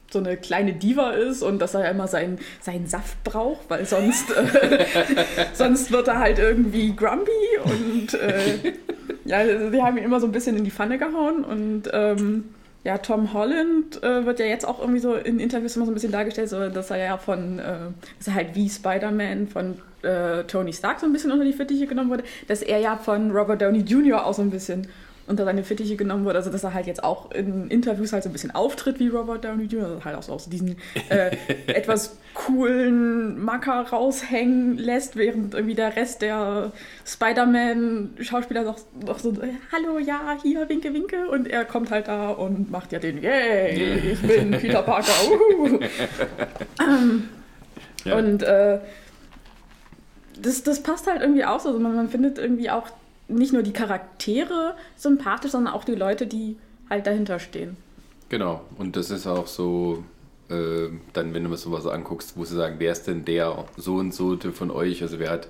so eine kleine Diva ist und dass er immer seinen, seinen Saft braucht, weil sonst, äh, <laughs> sonst wird er halt irgendwie grumpy und äh, <laughs> ja, die haben ihn immer so ein bisschen in die Pfanne gehauen und ähm, ja, Tom Holland äh, wird ja jetzt auch irgendwie so in Interviews immer so ein bisschen dargestellt, so, dass er ja von, äh, dass er halt wie Spider-Man von äh, Tony Stark so ein bisschen unter die Fittiche genommen wurde, dass er ja von Robert Downey Jr. auch so ein bisschen unter seine Fittiche genommen wurde. Also dass er halt jetzt auch in Interviews halt so ein bisschen auftritt wie Robert Downey Jr. Also halt auch so aus diesen äh, <laughs> etwas coolen Macker raushängen lässt, während irgendwie der Rest der Spider-Man-Schauspieler noch, noch so, hallo, ja, hier, winke, winke. Und er kommt halt da und macht ja den, yay, ich bin Peter Parker. uhu. <laughs> ähm, Ja. Und äh, das, das passt halt irgendwie auch so. Also man, man findet irgendwie auch nicht nur die Charaktere sympathisch, sondern auch die Leute, die halt dahinter stehen. Genau, und das ist auch so, äh, dann, wenn du mir sowas anguckst, wo sie sagen, wer ist denn der so und so von euch? Also wer hat,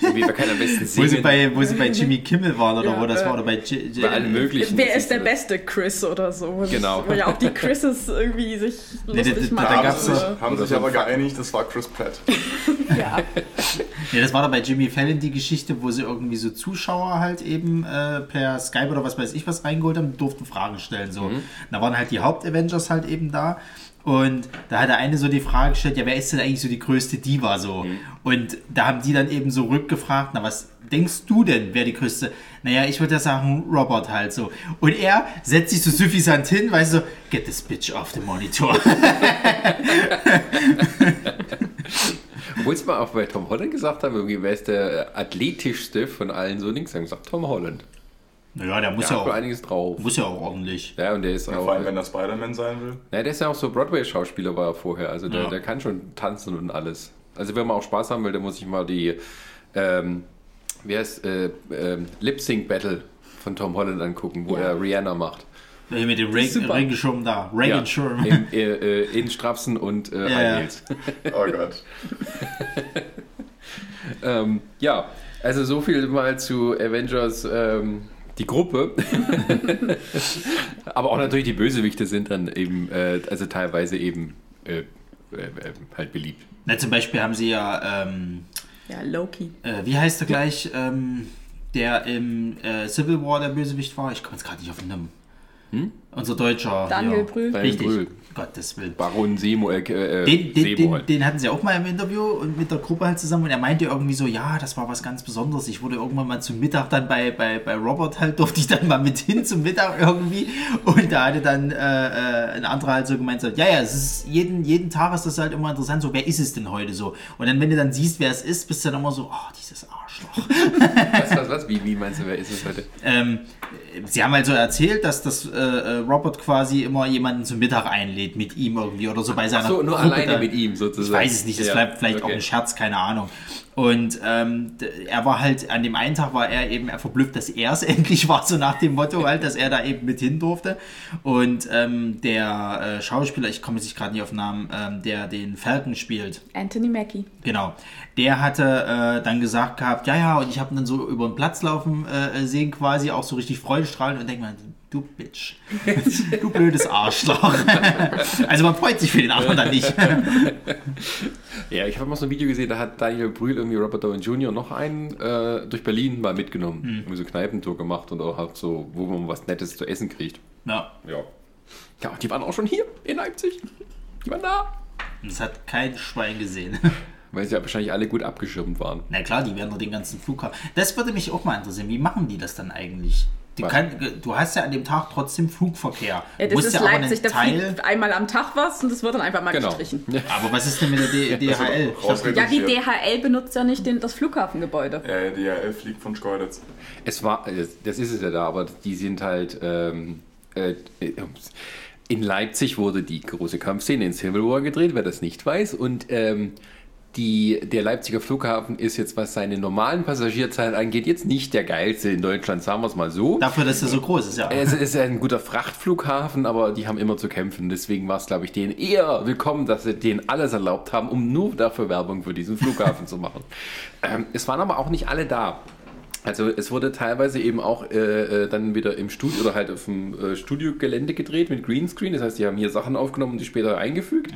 irgendwie, wer kann am besten Wo sie, bei, wo sie bei <laughs> Jimmy Kimmel waren oder Ja, wo das äh, war oder bei, J bei allen möglichen. Wer ist der beste Chris oder so? Genau. Wo ja auch die Chrises irgendwie sich Nee, lustig da- da machen. Da sie sich, so- haben sich aber geeinigt, das war Chris Pratt. <laughs> ja. Ja, das war da bei Jimmy Fallon die Geschichte, wo sie irgendwie so Zuschauer halt eben äh, per Skype oder was weiß ich was reingeholt haben, durften Fragen stellen. So. Da waren halt die Haupt-Avengers halt eben da. Und da hat der eine so die Frage gestellt, ja, wer ist denn eigentlich so die größte Diva so? Und da haben die dann eben so rückgefragt, na, was denkst du denn, wer die größte? Naja, ich würde ja sagen, Robert halt so. Und er setzt sich so suffisant hin, weißt du, so, get this bitch off the monitor. <laughs> Obwohl es mal auch bei Tom Holland gesagt haben, irgendwie, wer ist der athletischste von allen so links, haben gesagt Tom Holland. Naja, der muss Der ja, auch, einiges drauf. muss ja auch ordentlich. Ja, und der ist Ja, auch. vor allem, wenn er Spider-Man sein will. Ja, der ist ja auch so Broadway-Schauspieler war er vorher. Also der, Ja. der kann schon tanzen und alles. Also wenn man auch Spaß haben will, dann muss ich mal die ähm, wie heißt äh, ähm, Lip Sync Battle von Tom Holland angucken, wo Ja. er Rihanna macht. Mit dem. Regenschirm da. Ja, Regenschirm. in, äh, äh, in Strapsen und äh, Ja, High ja. Heels. <laughs> Oh Gott. <laughs> ähm, ja, also so viel mal zu Avengers, ähm, die Gruppe. <laughs> Aber auch natürlich die Bösewichte sind dann eben, äh, also teilweise eben äh, äh, äh, halt beliebt. Na, zum Beispiel haben sie ja, ähm, ja, Loki. äh, wie heißt er gleich, ähm, der im äh, Civil War der Bösewicht war? Ich komme jetzt gerade nicht auf den Namen. Unser deutscher. Daniel. Brühl. Daniel Richtig. Brühl. Gottes Willen. Baron Semo, äh, äh, Den, den, den, den hatten sie auch mal im Interview und mit der Gruppe halt zusammen und er meinte irgendwie so, ja, das war was ganz Besonderes. Ich wurde irgendwann mal zum Mittag dann bei, bei, bei Robert halt, <laughs> durfte ich dann mal mit hin zum Mittag irgendwie und da hatte dann äh, äh, ein anderer halt so gemeint, so, ja, ja, es ist jeden, jeden Tag ist das halt immer interessant, so, wer ist es denn heute so? Und dann, wenn du dann siehst, wer es ist, bist du dann immer so, oh, dieses Arschloch. Was, was, was? Wie, wie meinst du, wer ist es heute? <laughs> Ähm, sie haben halt so erzählt, dass das äh, äh, Robert quasi immer jemanden zum Mittag einlädt mit ihm irgendwie oder so bei seiner so, nur Gruppe alleine da. mit ihm sozusagen. Ich weiß es nicht, das Ja, bleibt vielleicht auch okay. ein Scherz, keine Ahnung. Und ähm, er war halt, an dem einen Tag war er eben er verblüfft, dass er es <laughs> endlich war, so nach dem Motto halt, dass er da eben mit hin durfte. Und ähm, der äh, Schauspieler, ich komme jetzt nicht gerade nicht auf den Namen, ähm, der den Falcon spielt, Anthony Mackie. Genau. Der hatte äh, dann gesagt gehabt, ja, ja, und ich habe ihn dann so über den Platz laufen äh, sehen quasi, auch so richtig freudestrahlend und denke mir, du Bitch, du blödes Arschloch. also man freut sich für den anderen dann nicht. Ja, ich habe mal so ein Video gesehen, da hat Daniel Brühl irgendwie Robert Downey Jr. noch einen äh, durch Berlin mal mitgenommen. Hm. Irgendwie so Kneipentour gemacht und auch halt so, wo man was Nettes zu essen kriegt. ja, Ja. Ja, die waren auch schon hier in Leipzig. Die waren da. das hat kein Schwein gesehen. Weil sie ja wahrscheinlich alle gut abgeschirmt waren. Na klar, die werden doch den ganzen Flughafen. Das würde mich auch mal interessieren. Wie machen die das dann eigentlich? Kann, du hast ja an dem Tag trotzdem Flugverkehr. Ja, das ist ja Leipzig, da Teil. fliegt einmal am Tag was und das wird dann einfach mal Genau. gestrichen. Aber was ist denn mit der D DHL? Also, rausreden. Ja, die. DHL benutzt ja nicht den, das Flughafengebäude. Ja, die DHL fliegt von Schkeuditz. Es war, äh, das ist es ja da, aber die sind halt. Ähm, äh, äh, in Leipzig wurde die große Kampfszene in Civil War gedreht, wer das nicht weiß. Und ähm, die, der Leipziger Flughafen ist jetzt, was seine normalen Passagierzahlen angeht, jetzt nicht der geilste in Deutschland, sagen wir es mal so. Dafür, dass er so groß ist, ja. Es ist ein guter Frachtflughafen, aber die haben immer zu kämpfen. Deswegen war es, glaube ich, denen eher willkommen, dass sie denen alles erlaubt haben, um nur dafür Werbung für diesen Flughafen zu machen. <laughs> Ähm, es waren aber auch nicht alle da. Also es wurde teilweise eben auch äh, äh, dann wieder im Studio oder halt auf dem äh, Studiogelände gedreht mit Greenscreen. Das heißt, die haben hier Sachen aufgenommen und die später eingefügt.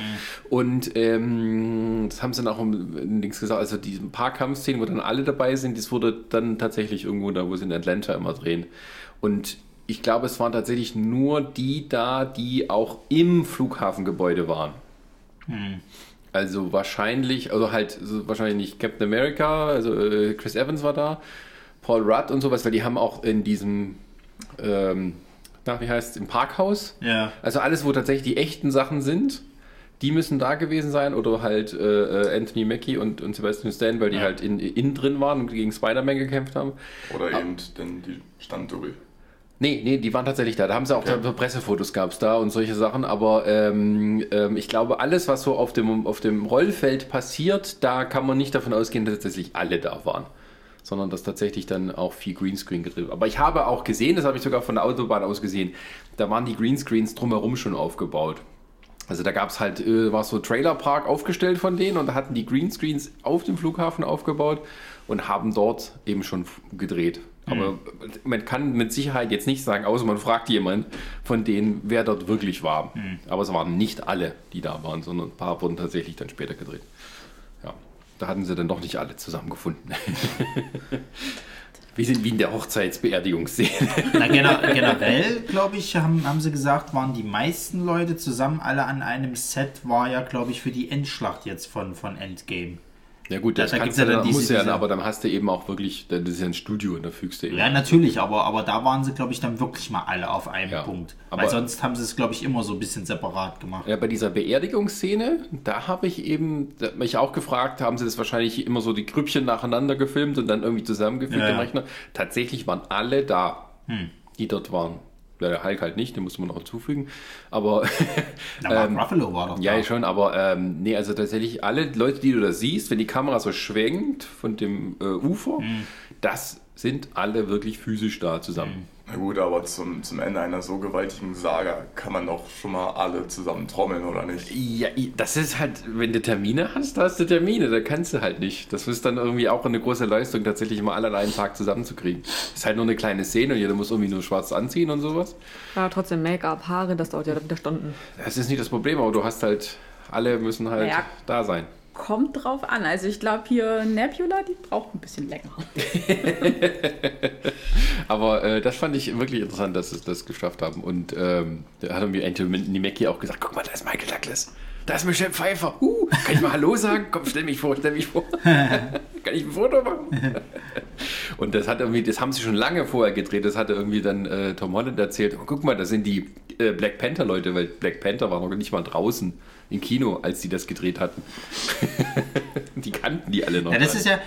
Und ähm, das haben sie dann auch im, in Dings gesagt. Also diese paar Kampfszenen, wo dann alle dabei sind, das wurde dann tatsächlich irgendwo da, wo sie in Atlanta immer drehen. Und ich glaube, es waren tatsächlich nur die da, die auch im Flughafengebäude waren. Also wahrscheinlich, also halt so wahrscheinlich nicht Captain America, also äh, Chris Evans war da, Paul Rudd und sowas, weil die haben auch in diesem, ähm, na, wie heißt es, im Parkhaus, Ja. also alles, wo tatsächlich die echten Sachen sind, die müssen da gewesen sein oder halt äh, äh, Anthony Mackie und, und Sebastian Stan, weil die Ja. halt in, innen drin waren und gegen Spider-Man gekämpft haben. Oder eben denn die Standdouble. Nee, nee, die waren tatsächlich da. Da haben sie auch Okay. da, Pressefotos gab es da und solche Sachen. Aber ähm, ähm, ich glaube, alles, was so auf dem, auf dem Rollfeld passiert, da kann man nicht davon ausgehen, dass tatsächlich alle da waren. Sondern dass tatsächlich dann auch viel Greenscreen gedreht wird. Aber ich habe auch gesehen, das habe ich sogar von der Autobahn aus gesehen, da waren die Greenscreens drumherum schon aufgebaut. Also da gab es halt, äh, war so Trailerpark aufgestellt von denen und da hatten die Greenscreens auf dem Flughafen aufgebaut und haben dort eben schon gedreht. Aber man kann mit Sicherheit jetzt nicht sagen, außer man fragt jemand von denen, wer dort wirklich war. Aber es waren nicht alle, die da waren, sondern ein paar wurden tatsächlich dann später gedreht. Da hatten sie dann doch nicht alle zusammengefunden. <laughs> Wir sind wie in der Hochzeitsbeerdigungsszene. Na, gener generell, glaube ich, haben, haben sie gesagt, waren die meisten Leute zusammen alle an einem Set, war ja, glaube ich, für die Endschlacht jetzt von, von Endgame. Ja gut, das Da kannst gibt's ja dann dann, diese- musst du ja, diese- aber dann hast du eben auch wirklich, das ist ja ein Studio und da fügst du eben. Ja, natürlich, aber, aber da waren sie, glaube ich, dann wirklich mal alle auf einem Ja, Punkt. aber- Weil sonst haben sie es, glaube ich, immer so ein bisschen separat gemacht. Ja, bei dieser Beerdigungsszene, da habe ich eben da mich auch gefragt, haben sie das wahrscheinlich immer so die Grüppchen nacheinander gefilmt und dann irgendwie zusammengefügt Ja, im. Rechner. Tatsächlich waren alle da, die dort waren. Ja, der Hulk halt nicht, den muss man noch hinzufügen. Aber <laughs> Na, ähm, Ruffalo war doch ja, da. schon, aber ähm, nee, also tatsächlich alle Leute, die du da siehst, wenn die Kamera so schwenkt von dem äh, Ufer, das sind alle wirklich physisch da zusammen. Na gut, aber zum, zum Ende einer so gewaltigen Saga kann man doch schon mal alle zusammen trommeln, oder nicht? Ja, das ist halt, wenn du Termine hast, da hast du Termine, da kannst du halt nicht. Das ist dann irgendwie auch eine große Leistung, tatsächlich mal alle an einem Tag zusammenzukriegen. ist halt nur eine kleine Szene und jeder muss irgendwie nur schwarz anziehen und sowas. Ja, trotzdem Make-up, Haare, das dauert ja wieder Stunden. Das ist nicht das Problem, aber du hast halt, alle müssen halt Naja. da sein. Kommt drauf an. Also ich glaube hier Nebula, die braucht ein bisschen länger. <laughs> Aber äh, das fand ich wirklich interessant, dass sie das geschafft haben. Und ähm, da hat mir Anthony Mackie auch gesagt, guck mal, da ist Michael Douglas. Da ist Michelle Pfeiffer. Uh, kann ich mal Hallo sagen? Komm, stell mich vor, stell mich vor. <laughs> kann ich ein Foto machen? <laughs> Und das hat irgendwie, das haben sie schon lange vorher gedreht. Das hatte irgendwie dann äh, Tom Holland erzählt. Oh, guck mal, das sind die äh, Black Panther Leute, weil Black Panther war noch nicht mal draußen im Kino, als sie das gedreht hatten. <laughs> die kannten die alle noch. Ja, das ist ja,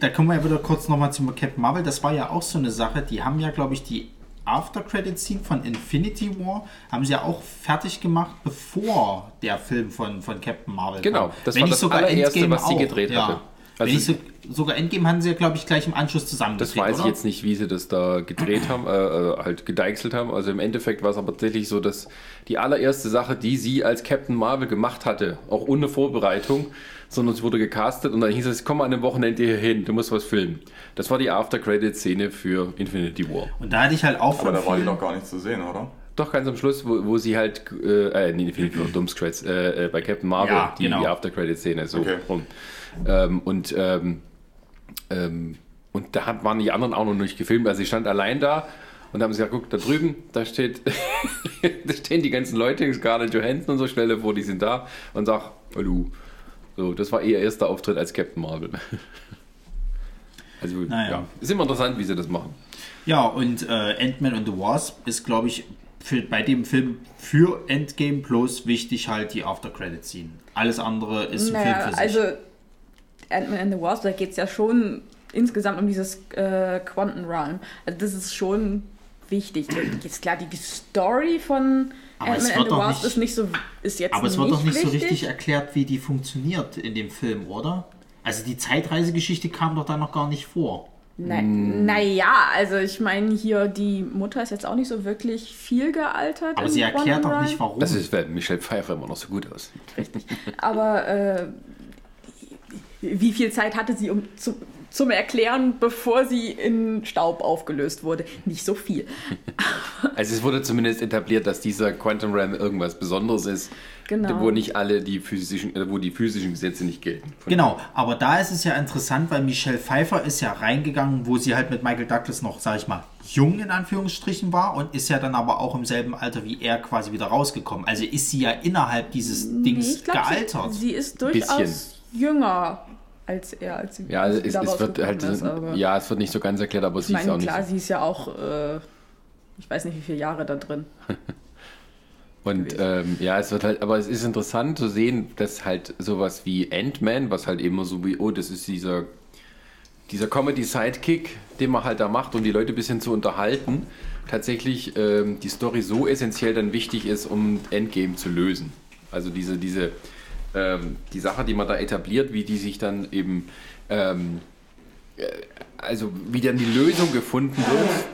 da kommen wir ja wieder kurz nochmal zum Captain Marvel. Das war ja auch so eine Sache. Die haben ja, glaube ich, die After-Credit-Scene von Infinity War haben sie ja auch fertig gemacht, bevor der Film von, von Captain Marvel Genau, kam. das Wenn war das sogar allererste, Endgame was sie auch, gedreht ja. hatte. Wenn Also- sogar Endgame hatten sie ja, glaube ich, gleich im Anschluss zusammen Das weiß ich oder? jetzt nicht, wie sie das da gedreht haben, äh, äh, halt gedeichselt haben. Also im Endeffekt war es aber tatsächlich so, dass die allererste Sache, die sie als Captain Marvel gemacht hatte, auch ohne Vorbereitung, sondern es wurde gecastet und dann hieß es, komm mal an einem Wochenende hier hin, du musst was filmen. Das war die After-Credit-Szene für Infinity War. Und da hatte ich halt auch Aber da war die noch gar nicht zu sehen, oder? Doch ganz am Schluss, wo, wo sie halt, äh, äh nee, Infinity War, Dummscreds, äh, äh, bei Captain Marvel, Ja, die, genau. die After-Credit-Szene, so Okay. rum. Ähm, und, ähm, ähm, und da hat, waren die anderen auch noch nicht gefilmt, also sie stand allein da und haben sie gesagt, guck, da drüben, da steht, <laughs> da stehen die ganzen Leute, Scarlett Johansson und so, Stelle vor, die sind da und sag, hallo. So, das war ihr erster Auftritt als Captain Marvel. <laughs> Also, Naja. ja, ist immer interessant, wie sie das machen. Ja, und äh, Ant-Man and the Wasp ist, glaube ich, für, bei dem Film für Endgame Plus wichtig halt die After-Credit-Scene. Alles andere ist ein Film Naja, für sich. also Ant-Man and the Wasp, da geht es ja schon insgesamt um dieses äh, Quantum Realm. Also das ist schon wichtig. Jetzt klar, die Story von Ant-Man and the Wasp nicht- ist nicht so ist jetzt Aber es wird doch nicht so wichtig. richtig erklärt, wie die funktioniert in dem Film, oder? Also die Zeitreisegeschichte kam doch da noch gar nicht vor. Na, Naja, also ich meine, hier die Mutter ist jetzt auch nicht so wirklich viel gealtert. Aber sie erklärt doch nicht, warum. Das ist, weil Michelle Pfeiffer immer noch so gut aussieht. Aber äh, wie viel Zeit hatte sie um zu, zum Erklären, bevor sie in Staub aufgelöst wurde? Nicht so viel. <laughs> Also es wurde zumindest etabliert, dass dieser Quantum Realm irgendwas Besonderes ist, Genau. wo nicht alle die physischen, äh, wo die physischen Gesetze nicht gelten. Genau, aber da ist es ja interessant, weil Michelle Pfeiffer ist ja reingegangen, wo sie halt mit Michael Douglas noch, sag ich mal, jung in Anführungsstrichen war und ist ja dann aber auch im selben Alter wie er quasi wieder rausgekommen. Also ist sie ja innerhalb dieses Dings ich glaub, gealtert. Sie, sie ist durchaus jünger als er, als sie Ja, also als es, es wird halt, ist, ja, es wird nicht so ganz erklärt, aber sie ist meine, auch nicht. klar, so. sie ist ja auch, äh, ich weiß nicht, wie viele Jahre da drin. <laughs> Und ähm, ja, es wird halt, aber es ist interessant zu sehen, dass halt sowas wie Ant-Man, was halt immer so wie, oh, das ist dieser, dieser Comedy-Sidekick, den man halt da macht, um die Leute ein bisschen zu unterhalten, tatsächlich ähm, die Story so essentiell dann wichtig ist, um Endgame zu lösen. Also diese, diese, ähm, die Sache, die man da etabliert, wie die sich dann eben, ähm, äh, also wie dann die Lösung gefunden wird.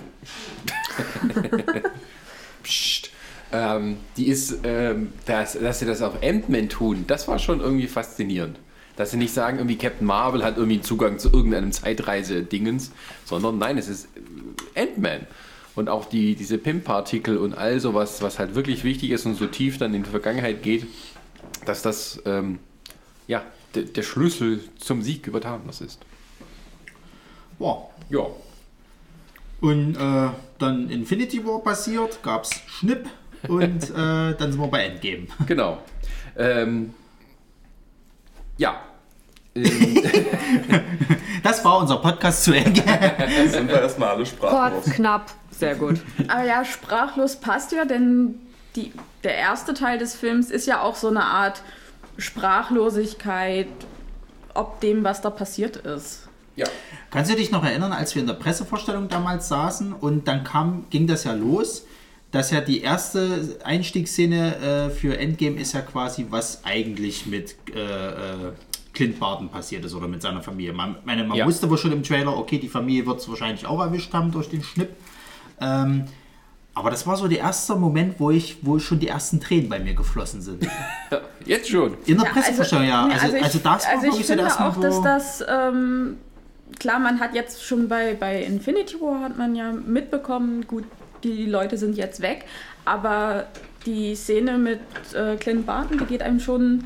<laughs> Psst. Ähm, die ist, ähm, dass, dass sie das auf Ant-Man tun, das war schon irgendwie faszinierend. Dass sie nicht sagen, irgendwie Captain Marvel hat irgendwie einen Zugang zu irgendeinem Zeitreise-Dingens, sondern nein, es ist äh, Ant-Man. Und auch die, diese PIM-Partikel und all sowas, was halt wirklich wichtig ist und so tief dann in die Vergangenheit geht, dass das ähm, ja, de, der Schlüssel zum Sieg über Thanos ist. Boah. Ja. Und äh, dann Infinity War passiert, gab's Schnipp und <laughs> äh, dann sind wir bei Endgame. Genau. Ähm, ja. Ähm, <laughs> Das war unser Podcast zu Endgame. <laughs> Jetzt sind wir erstmal alle sprachlos. Kurz, knapp, sehr gut. Aber ja, sprachlos passt ja, denn die, der erste Teil des Films ist ja auch so eine Art Sprachlosigkeit, ob dem, was da passiert ist. ja. Kannst du dich noch erinnern, als wir in der Pressevorstellung damals saßen und dann kam, ging das ja los, dass ja die erste Einstiegsszene äh, für Endgame ist ja quasi, was eigentlich mit äh, äh, Clint Barton passiert ist oder mit seiner Familie. Man, meine, man Ja. wusste wohl schon im Trailer, okay, die Familie wird es wahrscheinlich auch erwischt haben durch den Schnipp. Ähm, aber das war so der erste Moment, wo ich, wo schon die ersten Tränen bei mir geflossen sind. <laughs> Jetzt schon. In der Ja, Pressevorstellung, ja. nee, Also, also, ich, das war also wirklich ich so finde erste auch, dass das ähm, klar, man hat jetzt schon bei, bei Infinity War hat man ja mitbekommen, gut, die Leute sind jetzt weg, aber die Szene mit äh, Clint Barton, die geht einem schon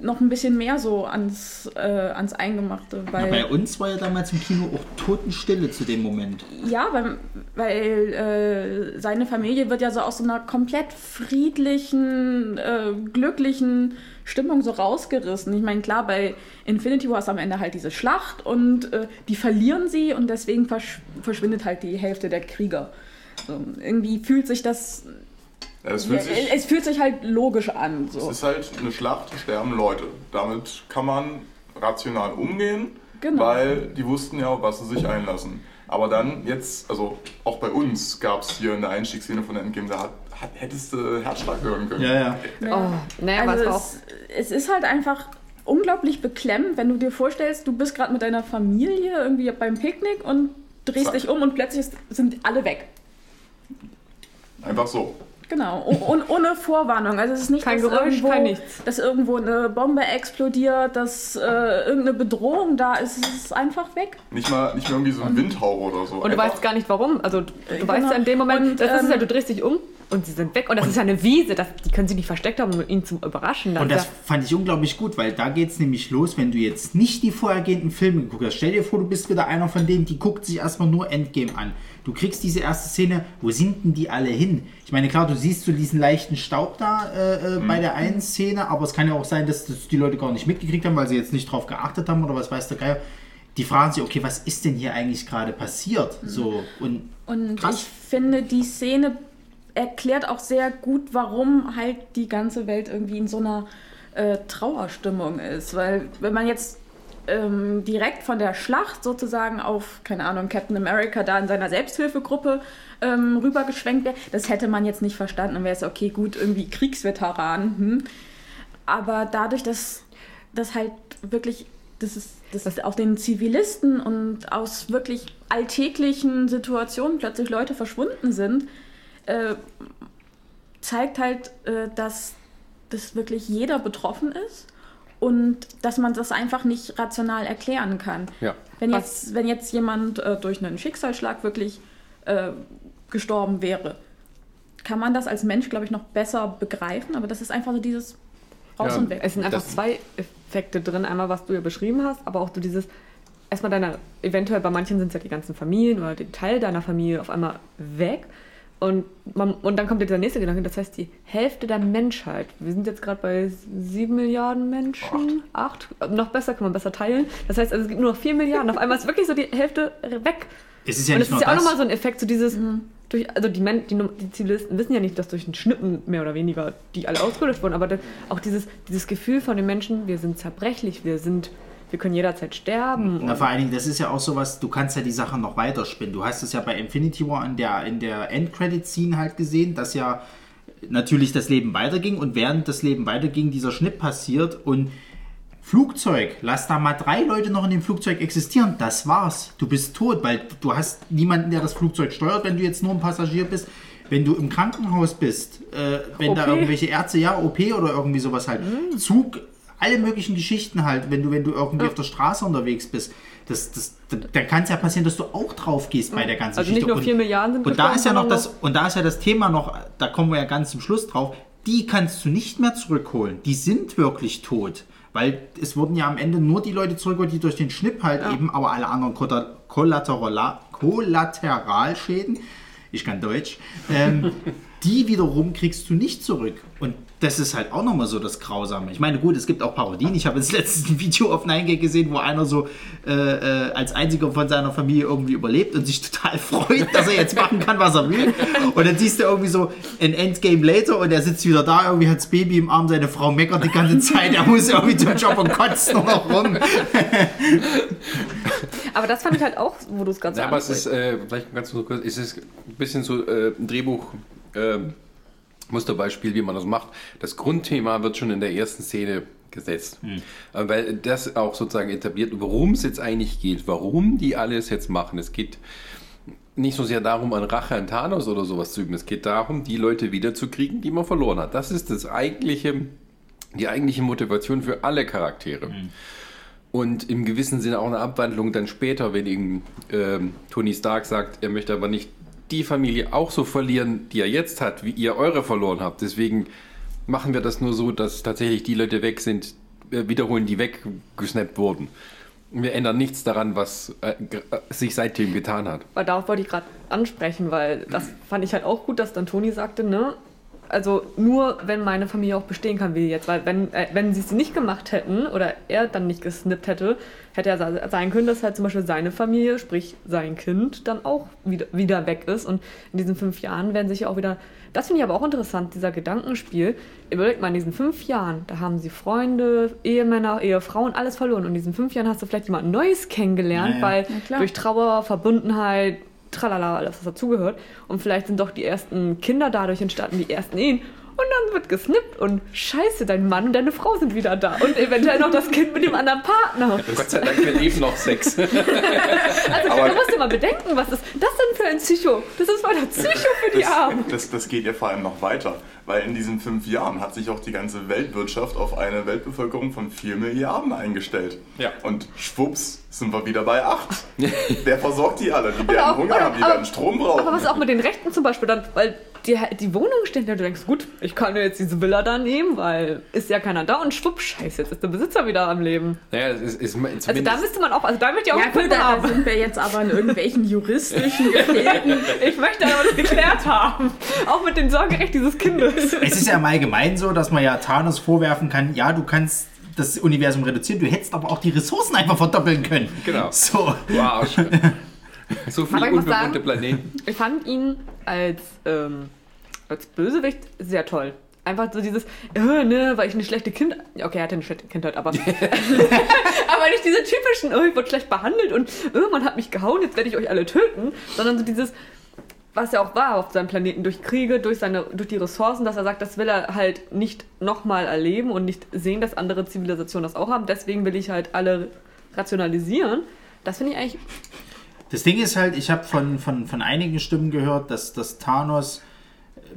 noch ein bisschen mehr so ans, äh, ans Eingemachte, weil bei uns war ja damals im Kino auch Totenstille zu dem Moment. Ja, weil, weil äh, seine Familie wird ja so aus so einer komplett friedlichen, äh, glücklichen Stimmung so rausgerissen. Ich meine, klar, bei Infinity War ist am Ende halt diese Schlacht und äh, die verlieren sie und deswegen versch verschwindet halt die Hälfte der Krieger. So, irgendwie fühlt sich das. Es fühlt sich, es fühlt sich halt logisch an. So. es ist halt eine Schlacht, sterben Leute. Damit kann man rational umgehen, Genau. weil die wussten ja, auf was sie sich einlassen. Aber dann jetzt, also auch bei uns gab es hier in der Einstiegsszene von Endgame, da hat, hat, hättest du Herzschlag hören können. Ja, ja. Oh, naja, aber Also es auch. es, es ist halt einfach unglaublich beklemmend, wenn du dir vorstellst, du bist gerade mit deiner Familie irgendwie beim Picknick und drehst Zack. dich um und plötzlich sind alle weg. Einfach so. Genau, o- und ohne Vorwarnung. Also es ist nicht, Kein dass, Geräusch, irgendwo, kein nichts. dass irgendwo eine Bombe explodiert, dass äh, irgendeine Bedrohung da ist. Es ist einfach weg. Nicht mal, nicht mal irgendwie so ein Windhauch oder so. Und du Einfach- weißt gar nicht warum. Also du, du Genau. weißt ja in dem Moment, Und, das ist ähm, ja, du drehst dich um und sie sind weg. Und das ist ja eine Wiese, das, die können sie nicht versteckt haben, um ihn zu überraschen. Und das ist fand ich unglaublich gut, weil da geht es nämlich los, wenn du jetzt nicht die vorhergehenden Filme geguckt hast. Stell dir vor, du bist wieder einer von denen, die guckt sich erstmal nur Endgame an. Du kriegst diese erste Szene, wo sind denn die alle hin? Ich meine, klar, du siehst so diesen leichten Staub da äh, äh, bei der einen Szene, aber es kann ja auch sein, dass das die Leute gar nicht mitgekriegt haben, weil sie jetzt nicht drauf geachtet haben oder was weiß der Geier. Die fragen sich, okay, was ist denn hier eigentlich gerade passiert? So, und Und Krass. ich finde, die Szene erklärt auch sehr gut, warum halt die ganze Welt irgendwie in so einer äh, Trauerstimmung ist. Weil wenn man jetzt ähm, direkt von der Schlacht sozusagen auf, keine Ahnung, Captain America da in seiner Selbsthilfegruppe ähm, rübergeschwenkt wäre, das hätte man jetzt nicht verstanden. Dann wäre es okay, gut, irgendwie Kriegsveteran. Hm. Aber dadurch, dass das halt wirklich das ist, das ist auch den Zivilisten und aus wirklich alltäglichen Situationen plötzlich Leute verschwunden sind, äh, zeigt halt, äh, dass das wirklich jeder betroffen ist und dass man das einfach nicht rational erklären kann. Ja. Wenn jetzt, wenn jetzt jemand äh, durch einen Schicksalsschlag wirklich äh, gestorben wäre, kann man das als Mensch, glaube ich, noch besser begreifen, aber das ist einfach so dieses raus Ja, und weg. Es sind einfach Das- zwei Effekte drin. Einmal, was du ja beschrieben hast, aber auch so dieses, erstmal deiner, eventuell bei manchen sind es ja die ganzen Familien oder der Teil deiner Familie auf einmal weg. Und, man, und dann kommt dieser nächste Gedanke, das heißt die Hälfte der Menschheit. Wir sind jetzt gerade bei sieben Milliarden Menschen. Acht. Noch besser, kann man besser teilen. Das heißt, also, es gibt nur noch vier Milliarden. Auf einmal ist wirklich so die Hälfte weg. Es ist ja und nicht das ist ja auch nochmal so ein Effekt, so dieses, durch, also die, Men die, die Zivilisten wissen ja nicht, dass durch ein Schnippen mehr oder weniger die alle ausgelöscht wurden, aber auch dieses, dieses Gefühl von den Menschen, wir sind zerbrechlich, wir sind, wir können jederzeit sterben. Na, vor allen Dingen, das ist ja auch sowas, du kannst ja die Sachen noch weiterspinnen. Du hast es ja bei Infinity War in der, in der Endcredit-Scene halt gesehen, dass ja natürlich das Leben weiterging und während das Leben weiterging, dieser Schnitt passiert und Flugzeug, lass da mal drei Leute noch in dem Flugzeug existieren, das war's. Du bist tot, weil du hast niemanden, der das Flugzeug steuert, wenn du jetzt nur ein Passagier bist. Wenn du im Krankenhaus bist, äh, wenn da OP. irgendwelche Ärzte, ja, OP oder irgendwie sowas halt, Zug, alle möglichen Geschichten halt, wenn du, wenn du irgendwie auf der Straße unterwegs bist, das, das, dann kann es ja passieren, dass du auch drauf gehst bei der ganzen Also nicht Geschichte. nur 4 Milliarden sind und da ist ja noch das, und da ist ja das Thema noch, da kommen wir ja ganz zum Schluss drauf, die kannst du nicht mehr zurückholen. Die sind wirklich tot. Weil es wurden ja am Ende nur die Leute zurückgeholt, die durch den Schnipp halt eben, aber alle anderen Kolla- Kollateral Kollateralschäden, ich kann Deutsch, ähm, <laughs> die wiederum kriegst du nicht zurück. Und das ist halt auch nochmal so das Grausame. Ich meine, gut, es gibt auch Parodien. Ich habe jetzt <laughs> letztens ein Video auf 9gag gesehen, wo einer so äh, äh, als einziger von seiner Familie irgendwie überlebt und sich <laughs> total freut, dass er jetzt machen kann, was er will. Und dann siehst du irgendwie so ein Endgame later und er sitzt wieder da, irgendwie hat das Baby im Arm, seine Frau meckert die ganze Zeit, er muss irgendwie zum Job und kotzt nur noch rum. Aber das fand ich halt auch, wo du es gerade so Ja, aber es ist, äh, vielleicht ganz kurz, es ist ein bisschen so äh, ein Drehbuch. Äh, Musterbeispiel, wie man das macht. Das Grundthema wird schon in der ersten Szene gesetzt. Hm. Äh, Weil das auch sozusagen etabliert, worum es jetzt eigentlich geht, warum die alles jetzt machen. Es geht nicht so sehr darum, an Rache an Thanos oder sowas zu üben. Es geht darum, die Leute wiederzukriegen, die man verloren hat. Das ist das eigentliche, die eigentliche Motivation für alle Charaktere. Und im gewissen Sinne auch eine Abwandlung dann später, wenn ihm ähm, Tony Stark sagt, er möchte aber nicht die Familie auch so verlieren, die er jetzt hat, wie ihr eure verloren habt. Deswegen machen wir das nur so, dass tatsächlich die Leute weg sind, äh, wiederholen, die weggesnappt wurden. Wir ändern nichts daran, was äh, äh, sich seitdem getan hat. Weil darauf wollte ich gerade ansprechen, weil das fand ich halt auch gut, dass dann Toni sagte, ne? Also nur wenn meine Familie auch bestehen kann wie jetzt, weil wenn, äh, wenn sie es nicht gemacht hätten oder er dann nicht gesnippt hätte, hätte er sein können, dass halt zum Beispiel seine Familie, sprich sein Kind, dann auch wieder, wieder weg ist. Und in diesen fünf Jahren werden sich ja auch wieder, das finde ich aber auch interessant, dieser Gedankenspiel. Überlegt mal, in diesen fünf Jahren, da haben sie Freunde, Ehemänner, Ehefrauen, alles verloren. Und in diesen fünf Jahren hast du vielleicht jemand Neues kennengelernt, Ja, ja. weil Ja, durch Trauer, Verbundenheit, tralala, alles, was dazugehört. Und vielleicht sind doch die ersten Kinder dadurch entstanden, die ersten Ehen. Und dann wird gesnippt und scheiße, dein Mann und deine Frau sind wieder da. Und eventuell noch das Kind mit dem anderen Partner. Gott sei Dank, wir leben noch Sex. <laughs> Also du musst dir mal bedenken, was ist das denn für ein Psycho? Das ist voll der Psycho für die Armen. Das, das, das geht ja vor allem noch weiter, weil in diesen fünf Jahren hat sich auch die ganze Weltwirtschaft auf eine Weltbevölkerung von 4 Milliarden eingestellt. Ja. Und schwupps sind wir wieder bei 8. Wer <laughs> versorgt die alle? Die werden auch- Hunger aber- haben, die aber- werden Strom brauchen. Aber was auch mit den Rechten zum Beispiel dann, weil die, die Wohnung steht da, du denkst, gut, ich kann ja jetzt diese Villa da nehmen, weil ist ja keiner da und schwupp, scheiße, jetzt ist der Besitzer wieder am Leben. Naja, es ist, ist zumindest Also da müsste man auch, also da möchte ich auch Ja gut, da, haben. sind wir jetzt aber in irgendwelchen juristischen <laughs> Gefilden. Ich möchte aber das geklärt haben. Auch mit dem Sorgerecht dieses Kindes. Es ist ja im Allgemeinen so, dass man ja Thanos vorwerfen kann, ja, du kannst das Universum reduzieren, du hättest aber auch die Ressourcen einfach verdoppeln können. Genau. So. Arsch. <laughs> So viele unbewohnte Planeten. Ich fand ihn als, ähm, als Bösewicht sehr toll. Einfach so dieses, äh, ne, weil ich eine schlechte Kind. Okay, er hatte eine schlechte Kindheit, aber. <laughs> aber nicht diese typischen, oh, ich wurde schlecht behandelt und oh, man hat mich gehauen, jetzt werde ich euch alle töten. Sondern so dieses, was er auch war auf seinem Planeten, durch Kriege, durch, seine, durch die Ressourcen, dass er sagt, das will er halt nicht nochmal erleben und nicht sehen, dass andere Zivilisationen das auch haben. Deswegen will ich halt alle rationalisieren. Das finde ich eigentlich. Das Ding ist halt, ich habe von, von, von einigen Stimmen gehört, dass, dass Thanos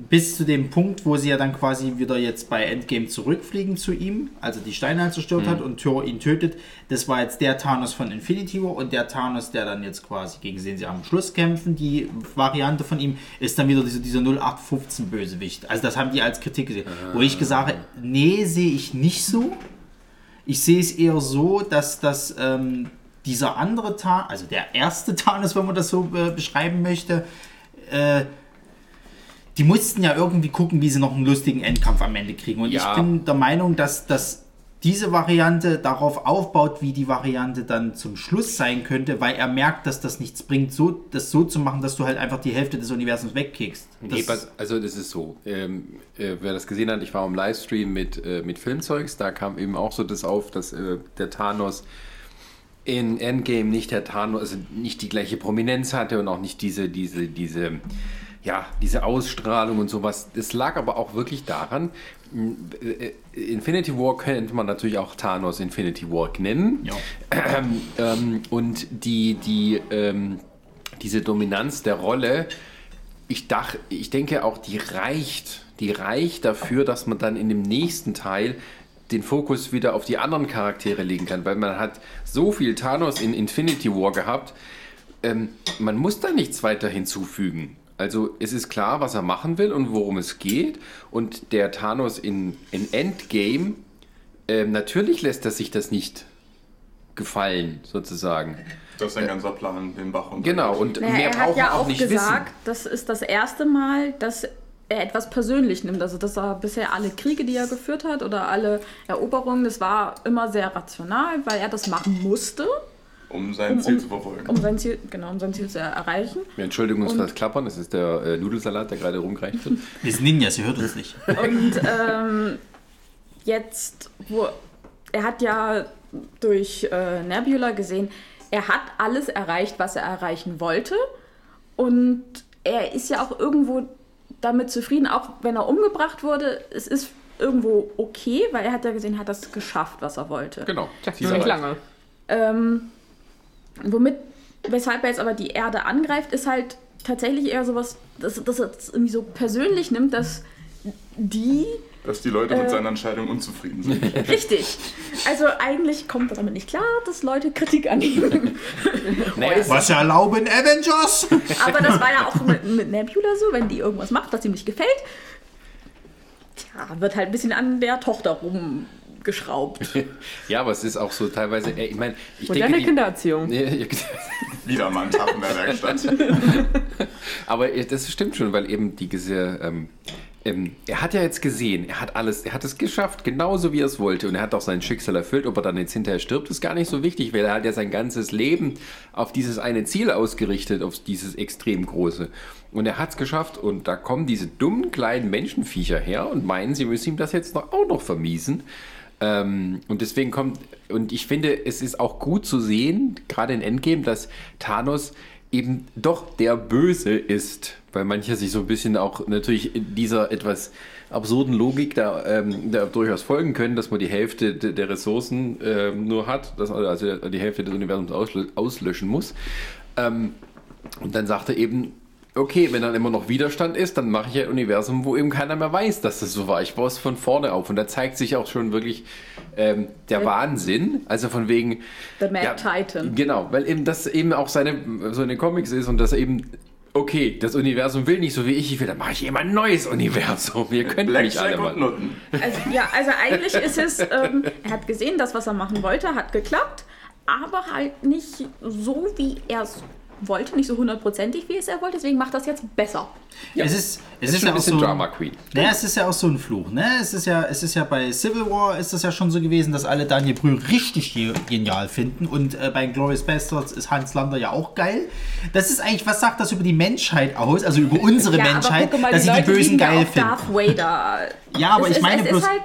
bis zu dem Punkt, wo sie ja dann quasi wieder jetzt bei Endgame zurückfliegen zu ihm, also die Steine halt zerstört hat und Thor ihn tötet, das war jetzt der Thanos von Infinity War und der Thanos, der dann jetzt quasi gegen den sie am Schluss kämpfen, die Variante von ihm, ist dann wieder dieser, dieser 0815 Bösewicht. Also das haben die als Kritik gesehen. Wo ich gesagt habe, nee, sehe ich nicht so. Ich sehe es eher so, dass das ähm, dieser andere Thanos, also der erste <laughs> Thanos, wenn man das so äh, beschreiben möchte, äh, die mussten ja irgendwie gucken, wie sie noch einen lustigen Endkampf am Ende kriegen. Und Ja. ich bin der Meinung, dass, dass diese Variante darauf aufbaut, wie die Variante dann zum Schluss sein könnte, weil er merkt, dass das nichts bringt, so, das so zu machen, dass du halt einfach die Hälfte des Universums wegkickst. Das, Nee, pass- also das ist so. Ähm, äh, wer das gesehen hat, ich war im Livestream mit, äh, mit Filmzeugs, da kam eben auch so das auf, dass äh, der Thanos in Endgame nicht der Thanos, also nicht die gleiche Prominenz hatte und auch nicht diese, diese, diese, ja, diese Ausstrahlung und sowas. Das lag aber auch wirklich daran, äh, Infinity War könnte man natürlich auch Thanos Infinity War nennen. Ja. Ähm, ähm, und die, die, ähm, diese Dominanz der Rolle, ich, dach, ich denke auch, die reicht. Die reicht dafür, dass man dann in dem nächsten Teil den Fokus wieder auf die anderen Charaktere legen kann, weil man hat so viel Thanos in Infinity War gehabt, ähm, man muss da nichts weiter hinzufügen. Also es ist klar, was er machen will und worum es geht. Und der Thanos in, in Endgame, ähm, natürlich lässt er sich das nicht gefallen, sozusagen. Das ist ein ganzer Plan, den Bach und Genau, und Naja, mehr er hat braucht ja man auch auch nicht gesagt, das ist das erste Mal, dass er etwas persönlich nimmt. Also dass er bisher alle Kriege, die er geführt hat oder alle Eroberungen, das war immer sehr rational, weil er das machen musste, um sein Um- Ziel um- zu verfolgen. um sein Ziel, genau, um sein Ziel zu erreichen. wissen. Entschuldigung uns Und- für das Klappern, das ist der äh, Nudelsalat, der gerade rumgereicht wird. <laughs> wir sind Ninjas, ihr hört uns nicht. Und ähm, jetzt, wo er hat ja durch äh, Nebula gesehen, er hat alles erreicht, was er erreichen wollte. Und er ist ja auch irgendwo damit zufrieden, auch wenn er umgebracht wurde. Es ist irgendwo okay, weil er hat ja gesehen, er hat das geschafft, was er wollte. Genau. Das nicht lange. Ähm, womit, weshalb er jetzt aber die Erde angreift, ist halt tatsächlich eher sowas, dass, dass er es irgendwie so persönlich nimmt, dass die Dass die Leute Äh. mit seiner Entscheidung unzufrieden sind. <laughs> Richtig. Also eigentlich kommt er damit nicht klar, dass Leute Kritik an ihm. Naja, es- Was erlauben Avengers? Aber das war ja auch mit, mit Nebula so, wenn die irgendwas macht, was ihm nicht gefällt. Tja, wird halt ein bisschen an der Tochter rumgeschraubt. <laughs> ja, aber es ist auch so teilweise, ich meine, ich Moderne denke, die, Kindererziehung. <laughs> Ja, Wieder mal ein Tag in der Werkstatt. <laughs> aber das stimmt schon, weil eben diese, ähm, ähm, er hat ja jetzt gesehen, er hat alles, er hat es geschafft, genauso wie er es wollte und er hat auch sein Schicksal erfüllt. Ob er dann jetzt hinterher stirbt, ist gar nicht so wichtig, weil er hat ja sein ganzes Leben auf dieses eine Ziel ausgerichtet, auf dieses extrem große. Und er hat es geschafft und da kommen diese dummen kleinen Menschenviecher her und meinen, sie müssen ihm das jetzt noch, auch noch vermiesen. Ähm, und deswegen kommt, und ich finde, es ist auch gut zu sehen, gerade in Endgame, dass Thanos eben doch der Böse ist, weil manche sich so ein bisschen auch natürlich dieser etwas absurden Logik da, ähm, da durchaus folgen können, dass man die Hälfte de- der Ressourcen ähm, nur hat, dass, also die Hälfte des Universums auslö auslöschen muss. Ähm, und dann sagt er eben, okay, wenn dann immer noch Widerstand ist, dann mache ich ein Universum, wo eben keiner mehr weiß, dass das so war. Ich baue es von vorne auf. Und da zeigt sich auch schon wirklich ähm, der Ja. Wahnsinn. Also von wegen. The Mad Titan. Genau, weil eben das eben auch seine, so in den Comics ist und das eben. Okay, das Universum will nicht so wie ich, ich will, dann mache ich eben ein neues Universum. Ihr könnt mich alle mal. Also, ja, also eigentlich ist es, ähm, er hat gesehen, das, was er machen wollte, hat geklappt, aber halt nicht so, wie er es wollte, nicht so hundertprozentig, wie es er wollte, deswegen macht das jetzt besser. Es ist, es ist ist schon ja ein auch bisschen so, Drama Queen. Naja, es ist ja auch so ein Fluch, ne? Es ist ja, es ist ja bei Civil War ist das ja schon so gewesen, dass alle Daniel Brühl richtig ge- genial finden und äh, bei Glorious Bastards ist Hans Lander ja auch geil. Das ist eigentlich, was sagt das über die Menschheit aus, also über unsere Ja, Menschheit, aber guck mal, dass die sie die Bösen ja geil auch finden. Darth Vader. Ja, aber es ich ist, meine es bloß- ist halt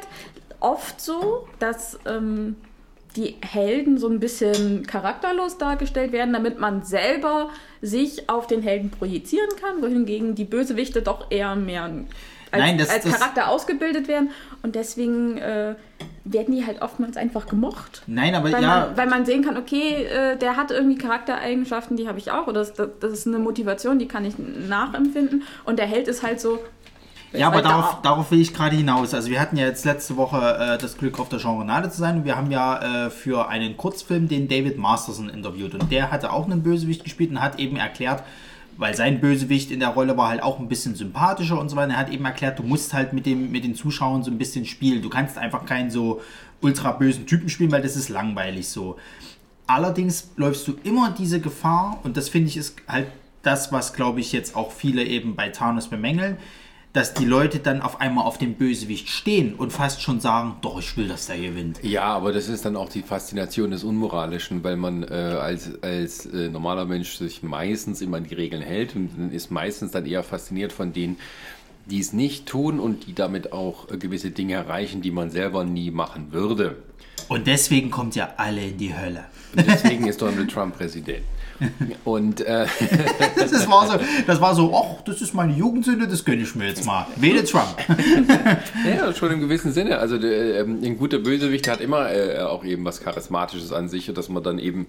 oft so, dass ähm, die Helden so ein bisschen charakterlos dargestellt werden, damit man selber sich auf den Helden projizieren kann, wohingegen die Bösewichte doch eher mehr. als, Nein, das- als das- Charakter ausgebildet werden. Und deswegen äh, werden die halt oftmals einfach gemocht. Nein, aber Weil, ja, man, weil man sehen kann, okay, äh, der hat irgendwie Charaktereigenschaften, die habe ich auch. Oder das, das ist eine Motivation, die kann ich nachempfinden. Und der Held ist halt so. Ja, aber da. darauf, darauf will ich gerade hinaus. Also wir hatten ja jetzt letzte Woche äh, das Glück, auf der Genrenade zu sein und wir haben ja äh, für einen Kurzfilm den David Masterson interviewt und der hatte auch einen Bösewicht gespielt und hat eben erklärt, weil sein Bösewicht in der Rolle war halt auch ein bisschen sympathischer und so weiter. Er hat eben erklärt, du musst halt mit, dem, mit den Zuschauern so ein bisschen spielen. Du kannst einfach keinen so ultra bösen Typen spielen, weil das ist langweilig so. Allerdings läufst du immer diese Gefahr, und das finde ich ist halt das, was glaube ich jetzt auch viele eben bei Thanos bemängeln, dass die Leute dann auf einmal auf dem Bösewicht stehen und fast schon sagen, doch, ich will, dass der gewinnt. Ja, aber das ist dann auch die Faszination des Unmoralischen, weil man äh, als, als äh, normaler Mensch sich meistens immer an die Regeln hält und ist meistens dann eher fasziniert von denen, die es nicht tun und die damit auch äh, gewisse Dinge erreichen, die man selber nie machen würde. Und deswegen kommt ja alle in die Hölle. Und deswegen ist Donald Trump Präsident. Und äh, <laughs> Das, war so, das war so, ach, das ist meine Jugendsünde, das gönne ich mir jetzt mal. Wähle Trump. <laughs> Ja, schon im gewissen Sinne. Also der, ähm, ein guter Bösewicht hat immer äh, auch eben was Charismatisches an sich, dass man dann eben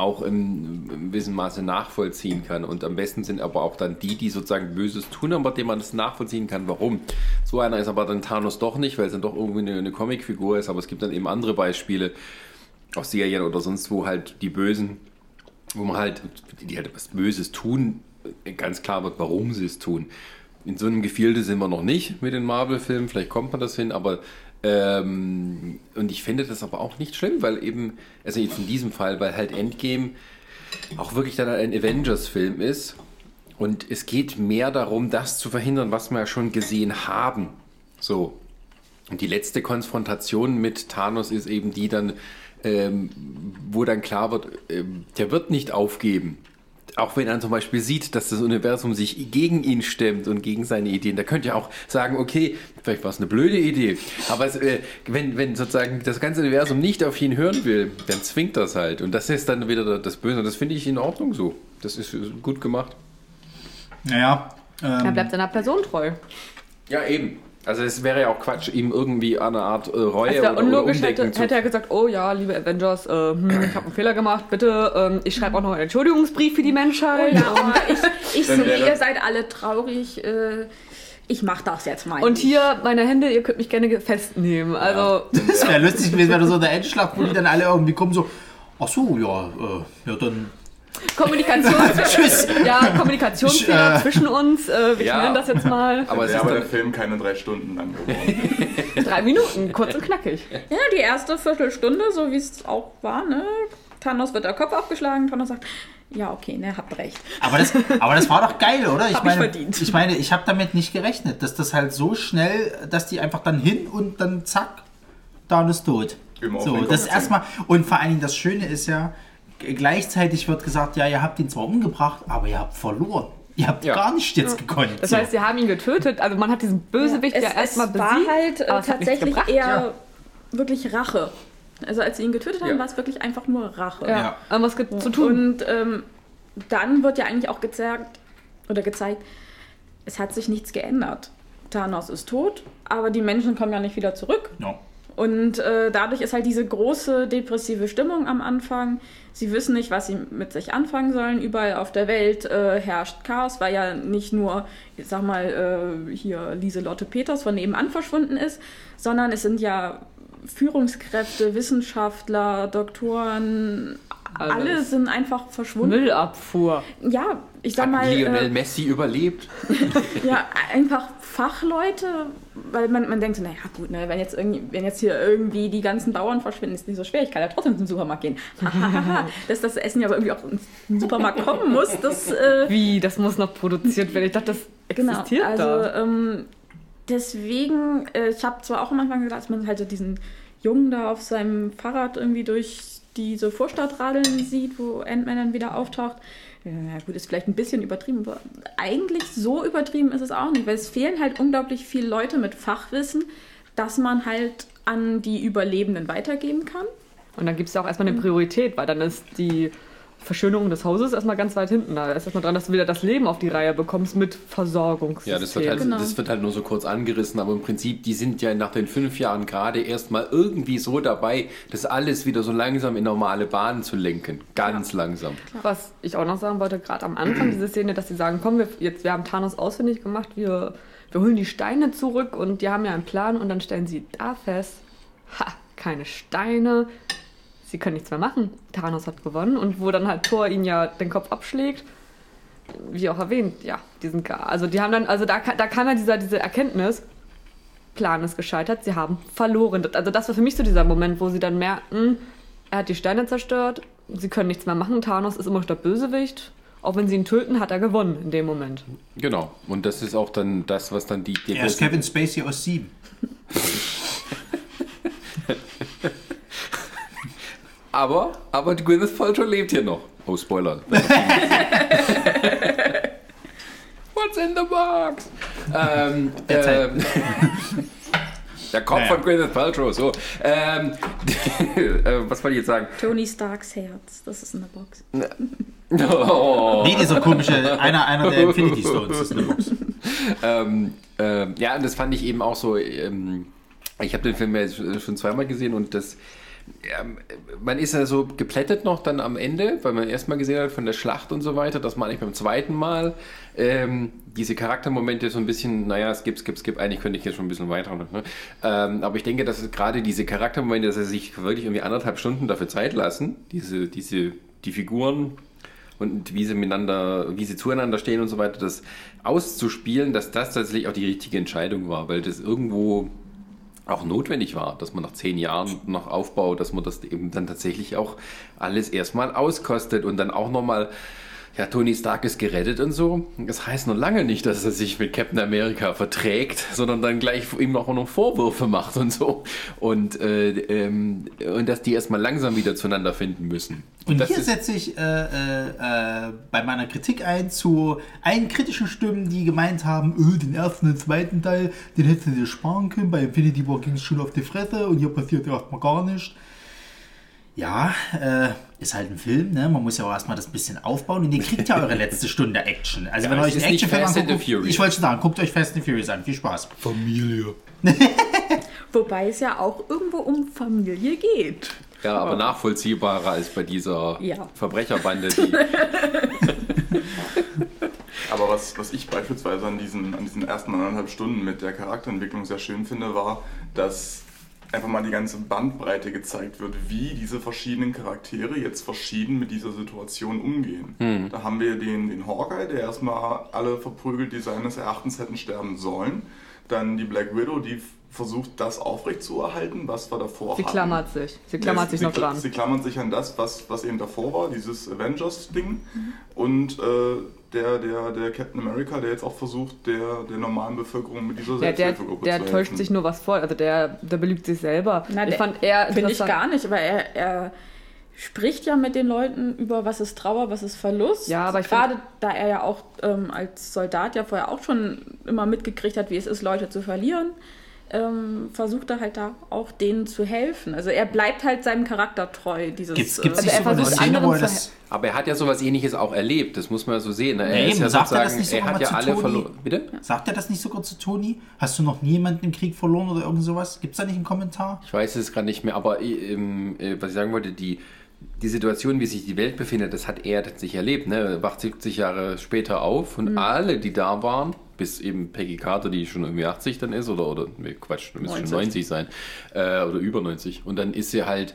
auch im, gewissen Maße nachvollziehen kann. Und am besten sind aber auch dann die, die sozusagen Böses tun, aber dem man das nachvollziehen kann, warum. So einer ist aber dann Thanos doch nicht, weil es dann doch irgendwie eine, eine Comicfigur ist. Aber es gibt dann eben andere Beispiele aus Serien oder sonst wo halt die Bösen, wo man halt, die halt was Böses tun, ganz klar wird, warum sie es tun. In so einem Gefilde sind wir noch nicht mit den Marvel-Filmen, vielleicht kommt man das hin, aber ähm, und ich finde das aber auch nicht schlimm, weil eben, also jetzt in diesem Fall, weil halt Endgame auch wirklich dann ein Avengers-Film ist und es geht mehr darum, das zu verhindern, was wir ja schon gesehen haben. So. Und die letzte Konfrontation mit Thanos ist eben die dann, ähm, wo dann klar wird, ähm, der wird nicht aufgeben. Auch wenn er zum Beispiel sieht, dass das Universum sich gegen ihn stemmt und gegen seine Ideen, da könnte ja auch sagen, okay, vielleicht war es eine blöde Idee, aber es, äh, wenn, wenn sozusagen das ganze Universum nicht auf ihn hören will, dann zwingt das halt. Und das ist dann wieder das Böse. Und das finde ich in Ordnung so. Das ist gut gemacht. Naja. Er Ähm, bleibt seiner Person treu. Ja, eben. Also es wäre ja auch Quatsch, ihm irgendwie eine Art äh, Reue wäre oder, unlogisch, oder hätte, hätte er gesagt, oh ja, liebe Avengers, äh, hm, ich habe einen Fehler gemacht, bitte, ähm, ich schreibe auch noch einen Entschuldigungsbrief für die Menschheit. Ja, aber ich, ich <laughs> sehe, ihr seid alle traurig. Äh, ich mach das jetzt mal. Und hier meine Hände, ihr könnt mich gerne festnehmen. Also, das wäre lustig gewesen, wenn da so der Endschlag, wo die dann alle irgendwie kommen, so, ach so, ja, äh, ja, dann <laughs> Ja, Kommunikationsfehler Ich, äh, zwischen uns, äh, wir Ja. nennen das jetzt mal. Aber es Wäre ist aber der Film keine drei Stunden lang geworden. <laughs> Drei Minuten, kurz und knackig. Ja, die erste Viertelstunde, so wie es auch war, ne? Thanos wird der Kopf aufgeschlagen, Thanos sagt, ja, okay, ne, habt recht. Aber das, aber das war doch geil, oder? Ich Hab ich meine, verdient. ich meine, ich habe damit nicht gerechnet, dass das halt so schnell, dass die einfach dann hin und dann zack, da ist tot. Im So, das erstmal und vor allen Dingen das Schöne ist ja, gleichzeitig wird gesagt, ja, ihr habt ihn zwar umgebracht, aber ihr habt verloren. Ihr habt Ja. gar nicht jetzt gekonnt. Das heißt, sie haben ihn getötet, also man hat diesen Bösewicht ja, es, erstmal es besiegt. war halt äh, es tatsächlich eher ja. wirklich Rache. Also als sie ihn getötet haben, Ja. war es wirklich einfach nur Rache. Ja, Ja. aber was gibt zu tun? Und ähm, dann wird ja eigentlich auch gezeigt, oder gezeigt, es hat sich nichts geändert. Thanos ist tot, aber die Menschen kommen ja nicht wieder zurück. ja. Und äh, dadurch ist halt diese große depressive Stimmung am Anfang. Sie wissen nicht, was sie mit sich anfangen sollen. Überall auf der Welt äh, herrscht Chaos, weil ja nicht nur, ich sag mal, äh, hier Lieselotte Peters von nebenan verschwunden ist, sondern es sind ja Führungskräfte, Wissenschaftler, Doktoren, Alles. alle sind einfach verschwunden. Müllabfuhr. Ja, ich sag hat mal, Lionel äh, Messi überlebt. <laughs> ja, einfach Fachleute, weil man, man denkt so, naja gut, ne, wenn, jetzt irgendwie, wenn jetzt hier irgendwie die ganzen Bauern verschwinden, ist nicht so schwer, ich kann ja trotzdem zum Supermarkt gehen. <laughs> Dass das Essen ja aber irgendwie auch den Supermarkt kommen muss, das... Äh, Wie, das muss noch produziert werden. Ich dachte, das genau, existiert also da. ähm, deswegen, äh, ich habe zwar auch am Anfang gedacht, dass man halt so diesen Jungen da auf seinem Fahrrad irgendwie durch diese Vorstadt radeln sieht, wo Ant-Man dann wieder auftaucht. Ja, gut, ist vielleicht ein bisschen übertrieben, aber eigentlich so übertrieben ist es auch nicht, weil es fehlen halt unglaublich viele Leute mit Fachwissen, dass man halt an die Überlebenden weitergeben kann. Und dann gibt es ja auch erstmal eine Priorität, weil dann ist die Verschönerung des Hauses erstmal ganz weit hinten. Da ist erstmal dran, dass du wieder das Leben auf die Reihe bekommst mit Versorgungssystem. Ja, das wird, halt, Genau. das wird halt nur so kurz angerissen, aber im Prinzip, die sind ja nach den fünf Jahren gerade erstmal irgendwie so dabei, das alles wieder so langsam in normale Bahnen zu lenken. Ganz langsam. Was ich auch noch sagen wollte, gerade am Anfang, diese Szene, dass sie sagen, komm, wir, jetzt, wir haben Thanos ausfindig gemacht, wir, wir holen die Steine zurück und die haben ja einen Plan und dann stellen sie da fest, ha, keine Steine, sie können nichts mehr machen. Thanos hat gewonnen und wo dann halt Thor ihn ja den Kopf abschlägt, wie auch erwähnt, ja, die sind gar, also die haben dann, also da, da kam ja dieser, diese Erkenntnis, Plan ist gescheitert, sie haben verloren. Also das war für mich so dieser Moment, wo sie dann merken, er hat die Steine zerstört, sie können nichts mehr machen, Thanos ist immer noch der Bösewicht. Auch wenn sie ihn töten, hat er gewonnen in dem Moment. Genau. Und das ist auch dann das, was dann die... die Er ist Kevin Spacey aus Sieben. <laughs> Aber, aber die Gwyneth Paltrow lebt hier noch. Oh, Spoiler. <laughs> What's in the box? Ähm, ähm, <laughs> der Kopf Naja. von Gwyneth Paltrow, so. Ähm, <laughs> äh, was wollte ich jetzt sagen? Tony Starks Herz, das ist in der Box. Oh. Nee, dieser komische, einer, einer der Infinity Stones ist in der Box. ähm, ähm, ja, und das fand ich eben auch so. Ähm, ich habe den Film ja jetzt schon zweimal gesehen und das. Ähm, man ist ja so geplättet noch dann am Ende, weil man erstmal gesehen hat von der Schlacht und so weiter, dass man eigentlich beim zweiten Mal ähm, diese Charaktermomente so ein bisschen, naja, gibt, es gibt, eigentlich könnte ich jetzt schon ein bisschen weiter. Ne? Ähm, aber ich denke, dass gerade diese Charaktermomente, dass sie sich wirklich irgendwie anderthalb Stunden dafür Zeit lassen, diese, diese, die Figuren und wie sie miteinander, wie sie zueinander stehen und so weiter, das auszuspielen, dass das tatsächlich auch die richtige Entscheidung war, weil das irgendwo auch notwendig war, dass man nach zehn Jahren noch aufbaut, dass man das eben dann tatsächlich auch alles erstmal auskostet und dann auch nochmal, ja, Tony Stark ist gerettet und so. Das heißt noch lange nicht, dass er sich mit Captain America verträgt, sondern dann gleich ihm auch noch Vorwürfe macht und so. Und, äh, ähm, und dass die erstmal langsam wieder zueinander finden müssen. Und das hier setze ich äh, äh, äh, bei meiner Kritik ein zu allen kritischen Stimmen, die gemeint haben, öh, den ersten und zweiten Teil, den hättest du dir sparen können. Bei Infinity War ging es schon auf die Fresse und hier passiert erstmal gar nichts. Ja, äh, ist halt ein Film, ne? Man muss ja auch erstmal das bisschen aufbauen und ihr kriegt ja eure letzte <laughs> Stunde Action. Also Ja, wenn euch anguckt, the Furious. ich wollte schon sagen, guckt euch Fast and Furious an. Viel Spaß. Familie. <laughs> Wobei es ja auch irgendwo um Familie geht. Ja, aber nachvollziehbarer als bei dieser Ja. Verbrecherbande, die <laughs> Aber was, was ich beispielsweise an diesen, an diesen ersten anderthalb Stunden mit der Charakterentwicklung sehr schön finde, war, dass einfach mal die ganze Bandbreite gezeigt wird, wie diese verschiedenen Charaktere jetzt verschieden mit dieser Situation umgehen. Da haben wir den, den Hawkeye, der erstmal alle verprügelt, die seines Erachtens hätten sterben sollen. Dann die Black Widow, die versucht, das aufrechtzuerhalten, was wir davor Sie hatten. klammert sich. Sie klammert Ja, sich sie, noch sie, dran. Sie klammern sich an das, was, was eben davor war, dieses Avengers-Ding. Und äh, der, der, der Captain America, der jetzt auch versucht, der, der normalen Bevölkerung mit dieser Ja, der, Selbsthilfegruppe der zu täuscht helfen. sich nur was vor. Also der, der belügt sich selber. Na, ich der- fand eher Finde ich gar nicht, weil er, er spricht ja mit den Leuten über, was ist Trauer, was ist Verlust. Ja, aber ich Gerade da er ja auch ähm, als Soldat ja vorher auch schon immer mitgekriegt hat, wie es ist, Leute zu verlieren, ähm, versucht er halt da auch denen zu helfen. Also er bleibt halt seinem Charakter treu. Dieses, Gibt es äh, nicht Also er versucht, Szene, wo anderen er das... Aber er hat ja sowas ähnliches auch erlebt, das muss man ja so sehen. ne? Er Nee, ist ja sagt er sozusagen, das nicht er hat ja alle verloren. Bitte? Sagt er das nicht sogar zu Toni? Hast du noch nie jemanden im Krieg verloren oder irgend sowas? Gibt es da nicht einen Kommentar? Ich weiß es gerade nicht mehr, aber ähm, äh, was ich sagen wollte, die, die Situation, wie sich die Welt befindet, das hat er tatsächlich erlebt. Ne? Er wacht 70 Jahre später auf und alle, die da waren, bis eben Peggy Carter, die schon irgendwie 80 dann ist, oder, oder nee, Quatsch, müsste schon 90. 90 sein, äh, oder über 90. Und dann ist sie halt,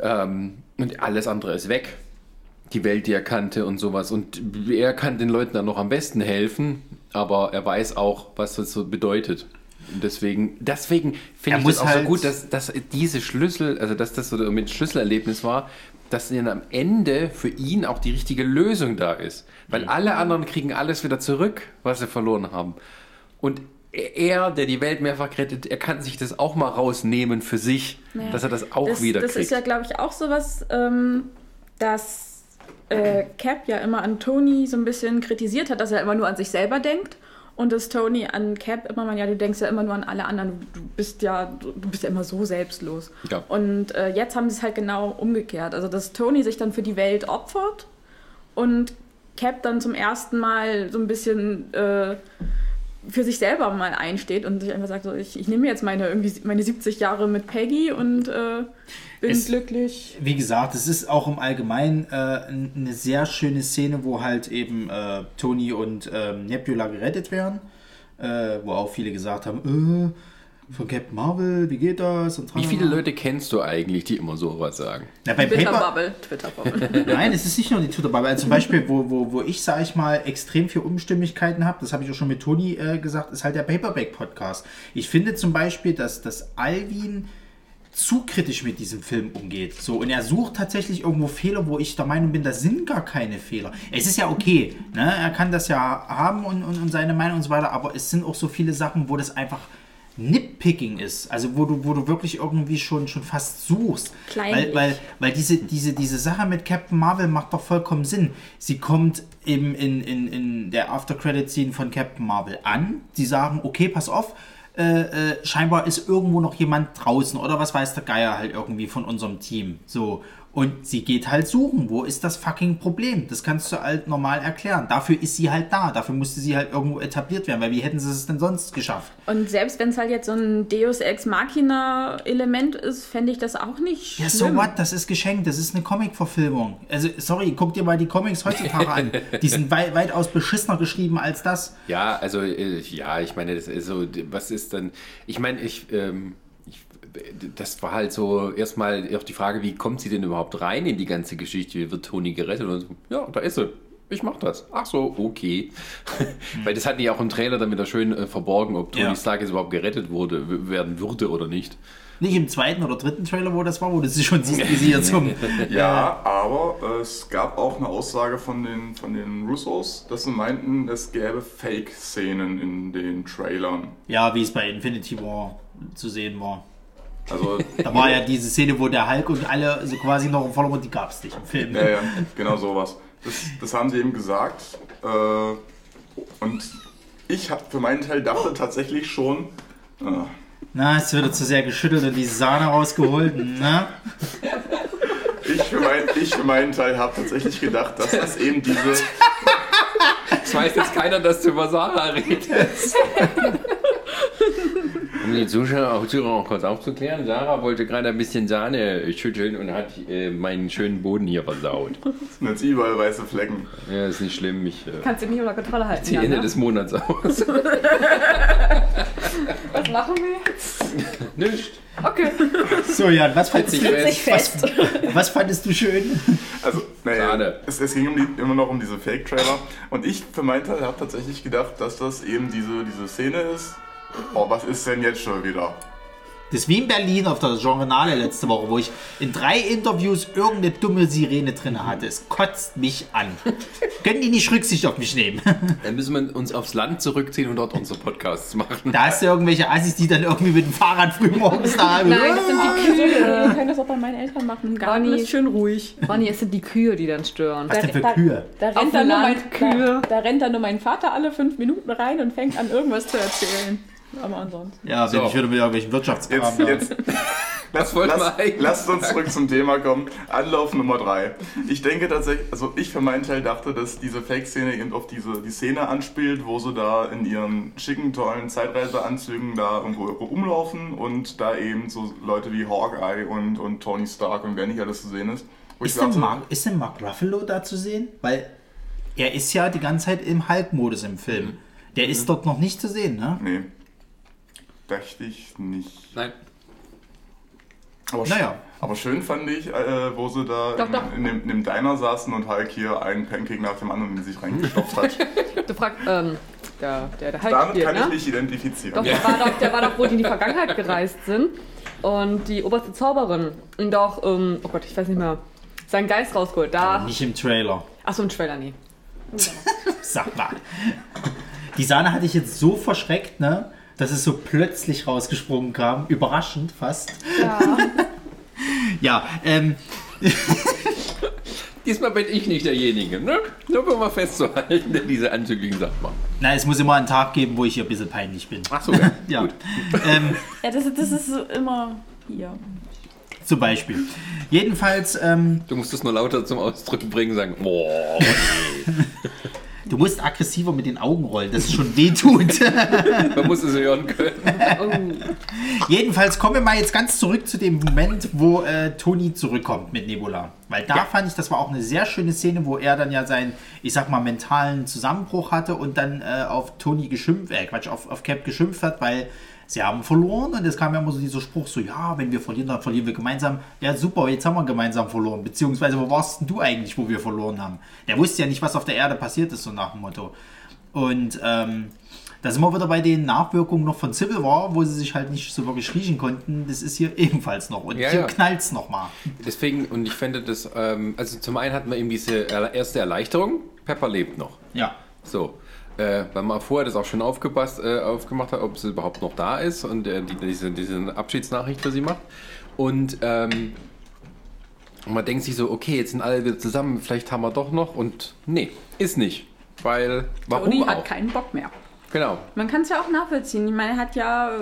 ähm, und alles andere ist weg. Die Welt, die er kannte und sowas. Und er kann den Leuten dann noch am besten helfen, aber er weiß auch, was das so bedeutet. Und deswegen, deswegen finde ich das auch so halt- gut, dass, dass diese Schlüssel, also dass das so mit Schlüsselerlebnis war, dass dann am Ende für ihn auch die richtige Lösung da ist. Weil alle anderen kriegen alles wieder zurück, was sie verloren haben. Und er, der die Welt mehrfach rettet, er kann sich das auch mal rausnehmen für sich, Ja. dass er das auch das, wieder das kriegt. ist ja, glaube ich, auch sowas, ähm, dass äh, Cap ja immer an Tony so ein bisschen kritisiert hat, dass er immer nur an sich selber denkt. Und dass Tony an Cap immer mal, ja, du denkst ja immer nur an alle anderen, du bist ja, du bist ja immer so selbstlos. Ja. Und äh, jetzt haben sie es halt genau umgekehrt. Also, dass Tony sich dann für die Welt opfert und Cap dann zum ersten Mal so ein bisschen äh, für sich selber mal einsteht und sich einfach sagt, so, ich, ich nehme jetzt meine, irgendwie, meine 70 Jahre mit Peggy und äh, bin Es- glücklich. Wie gesagt, es ist auch im Allgemeinen äh, eine sehr schöne Szene, wo halt eben äh, Tony und ähm, Nebula gerettet werden. Äh, wo auch viele gesagt haben, äh, von Captain Marvel, wie geht das? Und Wie viele. Leute kennst du eigentlich, die immer sowas sagen? Na, bei Paper, Twitter-Bubble. Twitter-Bubble. <laughs> Nein, es ist nicht nur die Twitter-Bubble. Also zum Beispiel, wo, wo, wo ich, sage ich mal, extrem viel Unstimmigkeiten habe, das habe ich auch schon mit Toni äh, gesagt, ist halt der Paperback-Podcast. Ich finde zum Beispiel, dass, dass Alvin zu kritisch mit diesem Film umgeht. So, und er sucht tatsächlich irgendwo Fehler, wo ich der Meinung bin, da sind gar keine Fehler. Es ist ja okay, ne? er kann das ja haben und, und, und seine Meinung und so weiter, aber es sind auch so viele Sachen, wo das einfach Nitpicking ist, also wo du, wo du wirklich irgendwie schon, schon fast suchst. Weil, Kleinlich. weil, weil diese, diese, diese Sache mit Captain Marvel macht doch vollkommen Sinn. Sie kommt eben in, in, in der After-Credit-Scene von Captain Marvel an. Sie sagen, okay, pass auf, äh, äh, scheinbar ist irgendwo noch jemand draußen oder was weiß der Geier halt irgendwie von unserem Team. So. Und sie geht halt suchen. Wo ist das fucking Problem? Das kannst du halt normal erklären. Dafür ist sie halt da. Dafür musste sie halt irgendwo etabliert werden. Weil wie hätten sie es denn sonst geschafft? Und selbst wenn es halt jetzt so ein Deus Ex Machina-Element ist, fände ich das auch nicht schlimm. Ja, so what? Das ist geschenkt. Das ist eine Comic-Verfilmung. Also, sorry, guck dir mal die Comics heutzutage an. <laughs> Die sind wei weitaus beschissener geschrieben als das. Ja, also äh, ja, ich meine, das ist so, was ist dann, ich meine, ich, ähm, ich, das war halt so erstmal auch die Frage, wie kommt sie denn überhaupt rein in die ganze Geschichte? Wie wird Toni gerettet? Und so, ja, da ist sie. Ich mach das. Ach so, okay. Weil das hatten die auch im Trailer dann wieder schön äh, verborgen, ob Tony Ja. Stark jetzt überhaupt gerettet wurde, werden würde oder nicht. Nicht im zweiten oder dritten Trailer, wo das war, wo du sie schon siehst, wie sie jetzt zum. <laughs> Ja, aber äh, es gab auch eine Aussage von den, von den Russos, dass sie meinten, es gäbe Fake-Szenen in den Trailern. Ja, wie es bei Infinity War zu sehen war. Also, <laughs> Da war ja diese Szene, wo der Hulk und alle so quasi noch im Vordergrund, die gab es nicht im Film. ja, ja, genau sowas. Das, das haben sie eben gesagt. Äh, und ich hab für meinen Teil dachte tatsächlich schon, äh, Na, es wird zu sehr geschüttelt und die Sahne rausgeholt. Na? ich, für mein, ich für meinen Teil habe tatsächlich gedacht, dass das eben diese. Das weiß jetzt keiner, dass du über Sarah redest. <laughs> Um die Zuschauer auch Zuhörer auch kurz aufzuklären, Sarah wollte gerade ein bisschen Sahne schütteln und hat äh, meinen schönen Boden hier versaut. <laughs> sind jetzt überall weiße Flecken. Ja, ist nicht schlimm, ich äh, Kannst du nicht unter Kontrolle halten. ziehe Jan, Ende ne? des Monats aus. <laughs> Was machen wir jetzt? Nicht. Okay. So, Jan, was fandest, du, Sich fest. was fandest du schön? Also, naja, Schade. es, es ging um die, immer noch um diese Fake-Trailer. Und ich für meinen Teil habe tatsächlich gedacht, dass das eben diese, diese Szene ist. Oh, was ist denn jetzt schon wieder? Das ist wie in Berlin auf der Journale letzte Woche, wo ich in drei Interviews irgendeine dumme Sirene drin hatte. Es kotzt mich an. <laughs> Können die nicht Rücksicht auf mich nehmen? <laughs> Dann müssen wir uns aufs Land zurückziehen und dort unsere Podcasts machen. Da hast du irgendwelche Assis, die dann irgendwie mit dem Fahrrad frühmorgens da Nein, das sind die <laughs> Wir Kühe. können das auch bei meinen Eltern machen. Garten Ronny. ist schön ruhig. Ronny, es sind die Kühe, die dann stören. Was denn für Da- Kühe? Da Auf rennt, dem dann nur mein, Land Kühe. da, da rennt dann nur mein Vater alle fünf Minuten rein und fängt an, irgendwas zu erzählen. Aber ansonsten. Ja, wenn So. ich wieder mit irgendwelchen Wirtschaftskram Jetzt, jetzt. <laughs> Lass, lass, lasst uns zurück zum Thema kommen. Anlauf Nummer drei. Ich denke tatsächlich, also ich für meinen Teil dachte, dass diese Fake-Szene eben auf diese die Szene anspielt, wo sie da in ihren schicken, tollen Zeitreiseanzügen da irgendwo rumlaufen und da eben so Leute wie Hawkeye und, und Tony Stark und wer nicht alles zu sehen ist. Ist denn, Mark, ist denn Mark Ruffalo da zu sehen? Weil er ist ja die ganze Zeit im Hulk-Modus im Film. Der ist dort noch nicht zu sehen, ne? nee, dachte ich nicht. Nein. Aber, Naja. aber schön fand ich, äh, wo sie da Doch, in, doch. in, dem, in dem Diner saßen und Hulk hier einen Pancake nach dem anderen in sich reingestopft hat. <laughs> Du fragst, ähm, der, der, der Hulk Damit spielt, kann ne? ich nicht identifizieren. Doch, der war doch, der war doch, wo die in die Vergangenheit gereist sind. Und die oberste Zauberin ihn doch, ähm, oh Gott, ich weiß nicht mehr, seinen Geist rausgeholt. Da. Nicht im Trailer. Achso, ein Trailer, nee. <laughs> Sag mal. Die Sahne hatte ich jetzt so verschreckt, ne? Dass es so plötzlich rausgesprungen kam. Überraschend fast. Ja. <laughs> Ja, ähm, <laughs> Diesmal bin ich nicht derjenige, ne? Nur um mal festzuhalten, der diese anzüglichen Sachen macht. Na, es muss immer einen Tag geben, wo ich hier ein bisschen peinlich bin. Ach so, ja. <laughs> Ja, Gut. ähm, Ja, das, das ist so immer hier. zum Beispiel. Jedenfalls, ähm, Du musst es nur lauter zum Ausdruck bringen, sagen, boah, du musst aggressiver mit den Augen rollen, dass es schon weh tut. <laughs> man muss es hören können. Oh. Jedenfalls kommen wir mal jetzt ganz zurück zu dem Moment, wo äh, Tony zurückkommt mit Nebula. Weil da fand ich, das war auch eine sehr schöne Szene, wo er dann ja seinen, ich sag mal, mentalen Zusammenbruch hatte und dann äh, auf Tony geschimpft, äh, Quatsch, auf, auf Cap geschimpft hat, weil sie haben verloren und es kam ja immer so dieser Spruch so, ja, wenn wir verlieren, dann verlieren wir gemeinsam. Ja, super, jetzt haben wir gemeinsam verloren. Beziehungsweise, wo warst denn du eigentlich, wo wir verloren haben? Der wusste ja nicht, was auf der Erde passiert ist, so nach dem Motto. Und ähm, da sind wir wieder bei den Nachwirkungen noch von Civil War, wo sie sich halt nicht so wirklich riechen konnten. Das ist hier <laughs> ebenfalls noch. Und Ja, hier ja. knallt's noch mal. Deswegen, und ich fände das, ähm, also zum einen hatten wir eben diese erste Erleichterung, Pepper lebt noch. Ja. So. Äh, weil man vorher das auch schon aufgepasst, äh, aufgemacht hat, ob sie überhaupt noch da ist und äh, die, diese, diese Abschiedsnachricht für sie macht. Und ähm, man denkt sich so, okay, jetzt sind alle wieder zusammen, vielleicht haben wir doch noch. Und nee, ist nicht. Weil, warum Tony auch? hat keinen Bock mehr. genau. Man kann es ja auch nachvollziehen. Ich meine, er hat ja. äh,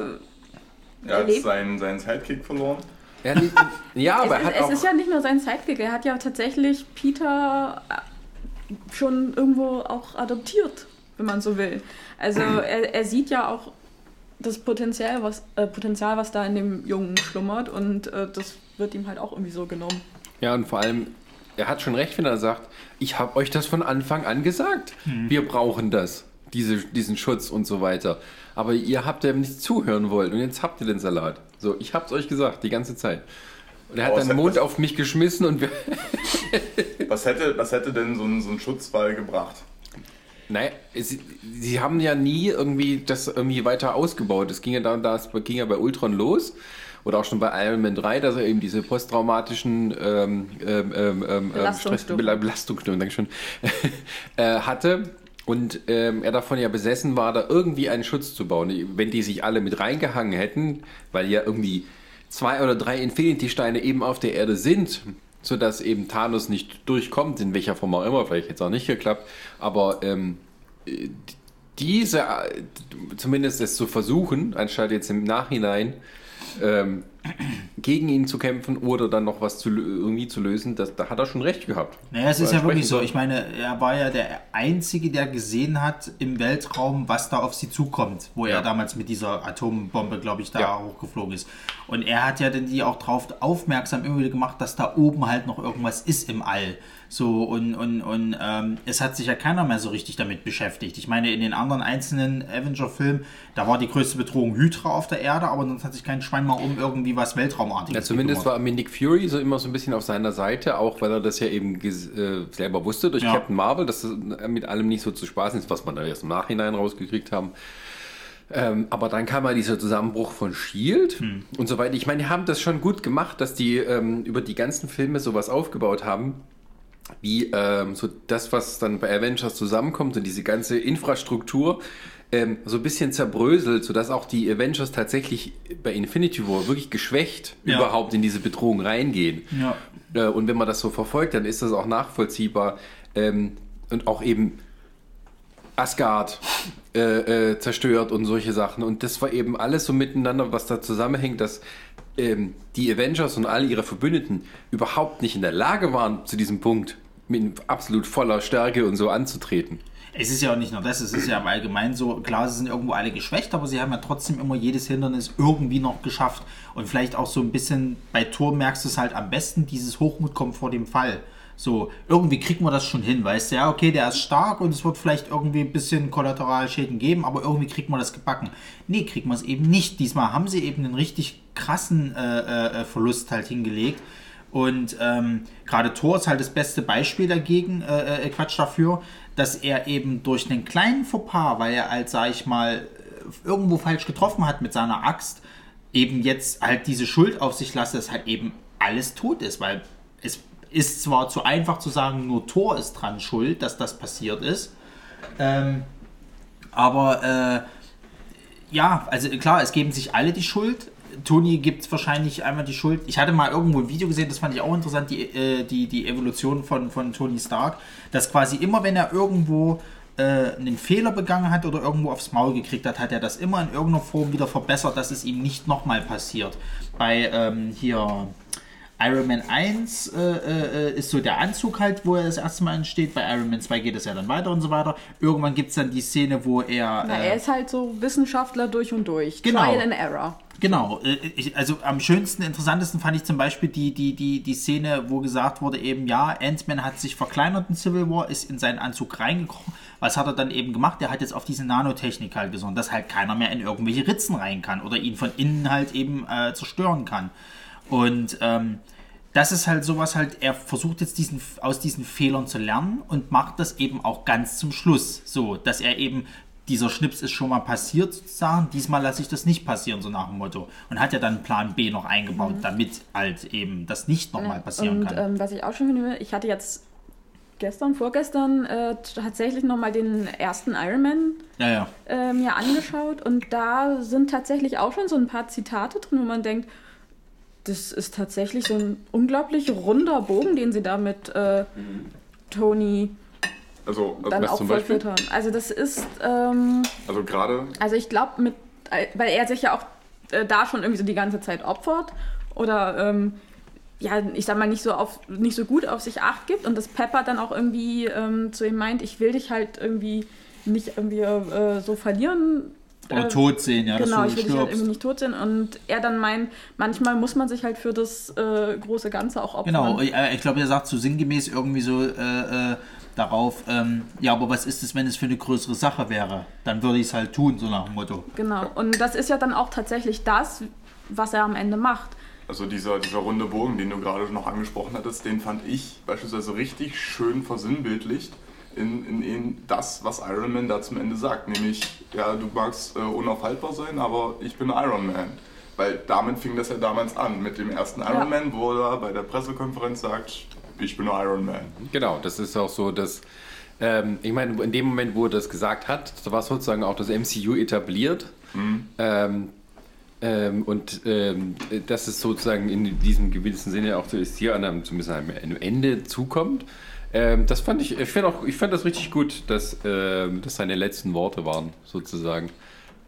Er hat Erlebt. seinen, seinen Sidekick verloren. Er, <laughs> ja, aber es, er hat ist, auch... es ist ja nicht nur sein Sidekick, er hat ja tatsächlich Peter äh, schon irgendwo auch adoptiert, wenn man so will. Also er, er sieht ja auch das Potenzial was, äh, Potenzial, was da in dem Jungen schlummert und äh, das wird ihm halt auch irgendwie so genommen. Ja, und vor allem, er hat schon recht, wenn er sagt, ich habe euch das von Anfang an gesagt. Wir brauchen das, diese, diesen Schutz und so weiter. Aber ihr habt ja nicht zuhören wollen und jetzt habt ihr den Salat. So, ich hab's euch gesagt, die ganze Zeit. Und er hat dann hat- Mond auf mich geschmissen und wir, Was hätte, was hätte denn so ein, so ein Schutzwall gebracht? Naja, sie, sie haben ja nie irgendwie das irgendwie weiter ausgebaut. Es ging ja dann, das ging ja bei Ultron los. Oder auch schon bei Iron Man 3, dass er eben diese posttraumatischen ähm, ähm, ähm, ähm, Belastungsstörungen. Bela- Belastungsstörungen Dankeschön, <laughs> äh, hatte. Und ähm, er davon ja besessen war, da irgendwie einen Schutz zu bauen. Wenn die sich alle mit reingehangen hätten, weil ja irgendwie zwei oder drei Infinity-Steine eben auf der Erde sind, sodass eben Thanos nicht durchkommt, in welcher Form auch immer, vielleicht jetzt auch nicht geklappt, aber ähm, äh, diese, äh, zumindest es zu versuchen, anstatt jetzt im Nachhinein ähm, gegen ihn zu kämpfen oder dann noch was zu, irgendwie zu lösen, das, da hat er schon recht gehabt. Naja, es ist ja wirklich so. Ich meine, er war ja der Einzige, der gesehen hat im Weltraum, was da auf sie zukommt, wo Ja. er damals mit dieser Atombombe, glaube ich, da Ja. hochgeflogen ist. Und er hat ja dann die auch darauf aufmerksam immer wieder gemacht, dass da oben halt noch irgendwas ist im All. So, und, und, und ähm, es hat sich ja keiner mehr so richtig damit beschäftigt. Ich meine, in den anderen einzelnen Avenger-Filmen, da war die größte Bedrohung Hydra auf der Erde, aber sonst hat sich kein Schwein mal um irgendwie was Weltraumartiges Ja, zumindest gekümmert. war mir Nick Fury so immer so ein bisschen auf seiner Seite, auch weil er das ja eben äh, selber wusste durch Ja. Captain Marvel, dass es mit allem nicht so zu spaßen ist, was man da erst im Nachhinein rausgekriegt haben. Ähm, aber dann kam ja dieser Zusammenbruch von Shield und so weiter. Ich meine, die haben das schon gut gemacht, dass die ähm, über die ganzen Filme sowas aufgebaut haben, wie ähm, so das, was dann bei Avengers zusammenkommt und diese ganze Infrastruktur ähm, so ein bisschen zerbröselt, sodass auch die Avengers tatsächlich bei Infinity War wirklich geschwächt Ja. überhaupt in diese Bedrohung reingehen. Ja. Äh, und wenn man das so verfolgt, dann ist das auch nachvollziehbar ähm, und auch eben Asgard äh, äh, zerstört und solche Sachen. Und das war eben alles so miteinander, was da zusammenhängt, dass ähm, die Avengers und alle ihre Verbündeten überhaupt nicht in der Lage waren, zu diesem Punkt mit absolut voller Stärke und so anzutreten. Es ist ja auch nicht nur das, es ist ja im Allgemeinen so, klar, sie sind irgendwo alle geschwächt, aber sie haben ja trotzdem immer jedes Hindernis irgendwie noch geschafft. Und vielleicht auch so ein bisschen, bei Tor merkst du es halt am besten, dieses Hochmut kommt vor dem Fall. So, irgendwie kriegt man das schon hin, weißt du, ja, okay, der ist stark und es wird vielleicht irgendwie ein bisschen Kollateralschäden geben, aber irgendwie kriegt man das gebacken. Nee, kriegt man es eben nicht. Diesmal haben sie eben einen richtig krassen äh, äh, Verlust halt hingelegt. Und ähm, gerade Thor ist halt das beste Beispiel dagegen, äh, äh, Quatsch dafür, dass er eben durch einen kleinen Fauxpas, weil er halt, sag ich mal, irgendwo falsch getroffen hat mit seiner Axt, eben jetzt halt diese Schuld auf sich lässt, dass halt eben alles tot ist, weil es ist zwar zu einfach zu sagen, nur Thor ist dran schuld, dass das passiert ist, ähm, aber äh, ja, also klar, es geben sich alle die Schuld. Tony gibt wahrscheinlich einmal die Schuld. Ich hatte mal irgendwo ein Video gesehen, das fand ich auch interessant, die, äh, die, die Evolution von, von Tony Stark, dass quasi immer, wenn er irgendwo äh, einen Fehler begangen hat oder irgendwo aufs Maul gekriegt hat, hat er das immer in irgendeiner Form wieder verbessert, dass es ihm nicht nochmal passiert. Bei ähm, hier Iron Man 1 äh, äh, ist so der Anzug halt, wo er das erste Mal entsteht. Bei Iron Man 2 geht es ja dann weiter und so weiter. Irgendwann gibt es dann die Szene, wo er. Na, äh, er ist halt so Wissenschaftler durch und durch. Genau. Trial and Error. Genau, äh, ich, also am schönsten, interessantesten fand ich zum Beispiel die, die, die, die Szene, wo gesagt wurde eben, ja, Ant-Man hat sich verkleinert in Civil War, ist in seinen Anzug reingekrochen. Was hat er dann eben gemacht? Er hat jetzt auf diese Nanotechnik halt gesonnen, dass halt keiner mehr in irgendwelche Ritzen rein kann oder ihn von innen halt eben äh, zerstören kann. Und ähm, das ist halt sowas halt, er versucht jetzt diesen, aus diesen Fehlern zu lernen und macht das eben auch ganz zum Schluss. So, dass er eben, dieser Schnips ist schon mal passiert sozusagen, diesmal lasse ich das nicht passieren, so nach dem Motto. Und hat ja dann Plan B noch eingebaut, damit halt eben das nicht nochmal passieren Und kann. ähm, was ich auch schon finde, ich hatte jetzt gestern, vorgestern äh, tatsächlich nochmal den ersten Iron Man ja, ja. äh, mir angeschaut und da sind tatsächlich auch schon so ein paar Zitate drin, wo man denkt, das ist tatsächlich so ein unglaublich runder Bogen, den sie da mit äh, Tony Also, also, dann auch vollführt haben. Also das ist, ähm, also gerade also ich glaube mit, weil er sich ja auch äh, da schon irgendwie so die ganze Zeit opfert oder ähm, ja, ich sag mal, nicht so, auf, nicht so gut auf sich acht gibt und das Pepper dann auch irgendwie ähm, zu ihm meint, ich will dich halt irgendwie nicht irgendwie äh, so verlieren. Oder äh, tot sehen, ja, genau, dass ich du will dich halt stirbst. irgendwie nicht tot sehen und er dann meint, manchmal muss man sich halt für das äh, große Ganze auch opfern. Genau, ich, äh, ich glaube, er sagt so sinngemäß irgendwie so äh, äh, darauf, ähm, ja, aber was ist es, wenn es für eine größere Sache wäre? Dann würde ich es halt tun, so nach dem Motto. Genau, und das ist ja dann auch tatsächlich das, was er am Ende macht. Also dieser, dieser runde Bogen, den du gerade noch angesprochen hattest, den fand ich beispielsweise richtig schön versinnbildlicht in, in, in das, was Iron Man da zum Ende sagt. Nämlich, ja, du magst äh, unaufhaltbar sein, aber ich bin Iron Man. Weil damit fing das ja damals an, mit dem ersten Iron Ja. Man, wo er bei der Pressekonferenz sagt, ich bin Iron Man. Genau, das ist auch so, dass ähm, ich meine, in dem Moment, wo er das gesagt hat, da war sozusagen auch das MCU etabliert. Ähm, ähm, und ähm, dass es sozusagen in diesem gewissen Sinne auch so ist, hier an einem, zumindest an einem Ende zukommt. Ähm, das fand ich, ich finde auch, ich fand das richtig gut, dass ähm, das seine letzten Worte waren, sozusagen.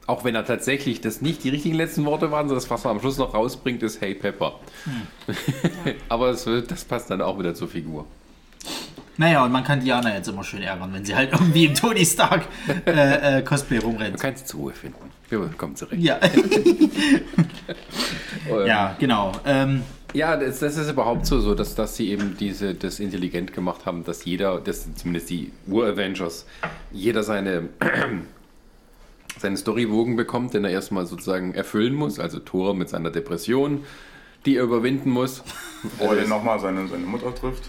Auch wenn er tatsächlich das nicht die richtigen letzten Worte waren, sondern das, was er am Schluss noch rausbringt, ist Hey Pepper. <laughs> Aber es, wird- das passt dann auch wieder zur Figur. Naja, und man kann Diana jetzt immer schön ärgern, wenn sie halt irgendwie im Tony Stark äh, äh, Cosplay rumrennt. Du kannst zur Ruhe finden. Wir kommen zurecht. Ja, <laughs> ja, genau. Ähm, Ja, das, das ist überhaupt so, so dass, dass sie eben diese, das intelligent gemacht haben, dass jeder, das, zumindest die Ur-Avengers, jeder seine, <clears throat> seinen Storybogen bekommt, den er erstmal sozusagen erfüllen muss. Also Thor mit seiner Depression, die er überwinden muss. Wo er nochmal seine, seine Mutter trifft.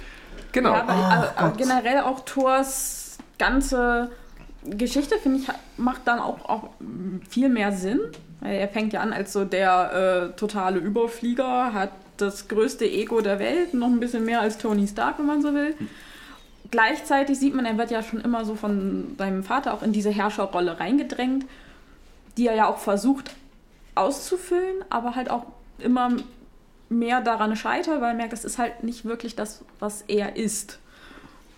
Genau. Ja, aber, aber, aber generell auch Thors ganze Geschichte, finde ich, macht dann auch, auch viel mehr Sinn. Weil er fängt ja an als so der äh, totale Überflieger, hat das größte Ego der Welt, noch ein bisschen mehr als Tony Stark, wenn man so will. Gleichzeitig sieht man, er wird ja schon immer so von seinem Vater auch in diese Herrscherrolle reingedrängt, die er ja auch versucht auszufüllen, aber halt auch immer mehr daran scheitert, weil er merkt, das ist halt nicht wirklich das, was er ist.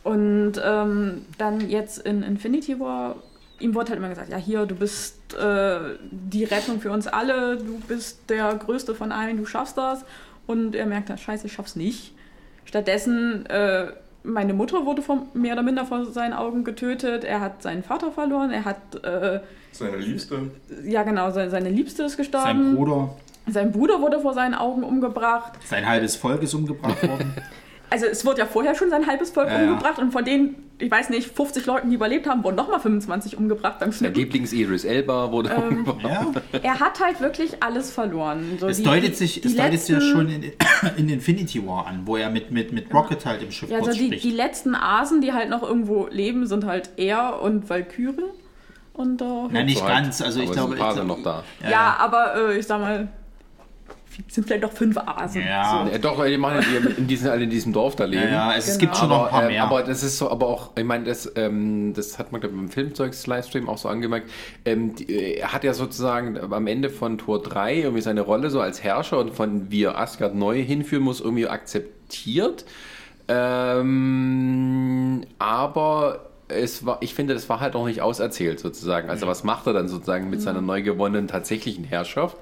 Und ähm, dann jetzt in Infinity War, ihm wurde halt immer gesagt, ja hier, du bist äh, die Rettung für uns alle, du bist der Größte von allen, du schaffst das. Und er merkt, dann, scheiße, ich schaff's nicht. Stattdessen, äh, meine Mutter wurde vom, mehr oder minder vor seinen Augen getötet, er hat seinen Vater verloren, er hat, äh, Seine Liebste. ja genau, seine, seine Liebste ist gestorben. sein Bruder, Sein Bruder wurde vor seinen Augen umgebracht. sein halbes Volk ist umgebracht worden. <laughs> Also es wurde ja vorher schon sein halbes Volk Ja, ja. umgebracht und von denen, ich weiß nicht, 50 Leuten, die überlebt haben, wurden nochmal 25 umgebracht beim Der Schnippen. Lieblings-Idris Elba wurde umgebracht. ja. Er hat halt wirklich alles verloren. So Es die- deutet sich, es deutet ja schon in, <coughs> in Infinity War an, wo er mit, mit, mit Rocket halt im Schiff Ja, also die, spricht. die letzten Asen, die halt noch irgendwo leben, sind halt er und Valkyrie. Und, äh, Nein, nicht So halt. ganz. Also ich glaube, ein paar ich sind noch da. ja, aber äh, ich sag mal, sind vielleicht noch fünf Asen. Ja. Ja, doch, die machen ja die in diesem, alle in diesem Dorf da leben. Ja, ja, es, Genau. gibt schon noch ein aber, paar ähm, mehr. aber das ist so, aber auch, ich meine, das, ähm, das hat man glaub ich, im Filmzeugs-Livestream auch so angemerkt. Ähm, die, äh, er hat ja sozusagen am Ende von Tor 3 irgendwie seine Rolle so als Herrscher und von wie er Asgard neu hinführen muss, irgendwie akzeptiert. Ähm, aber es war, ich finde, das war halt noch nicht auserzählt sozusagen. Also was macht er dann sozusagen mit seiner neu gewonnenen tatsächlichen Herrschaft,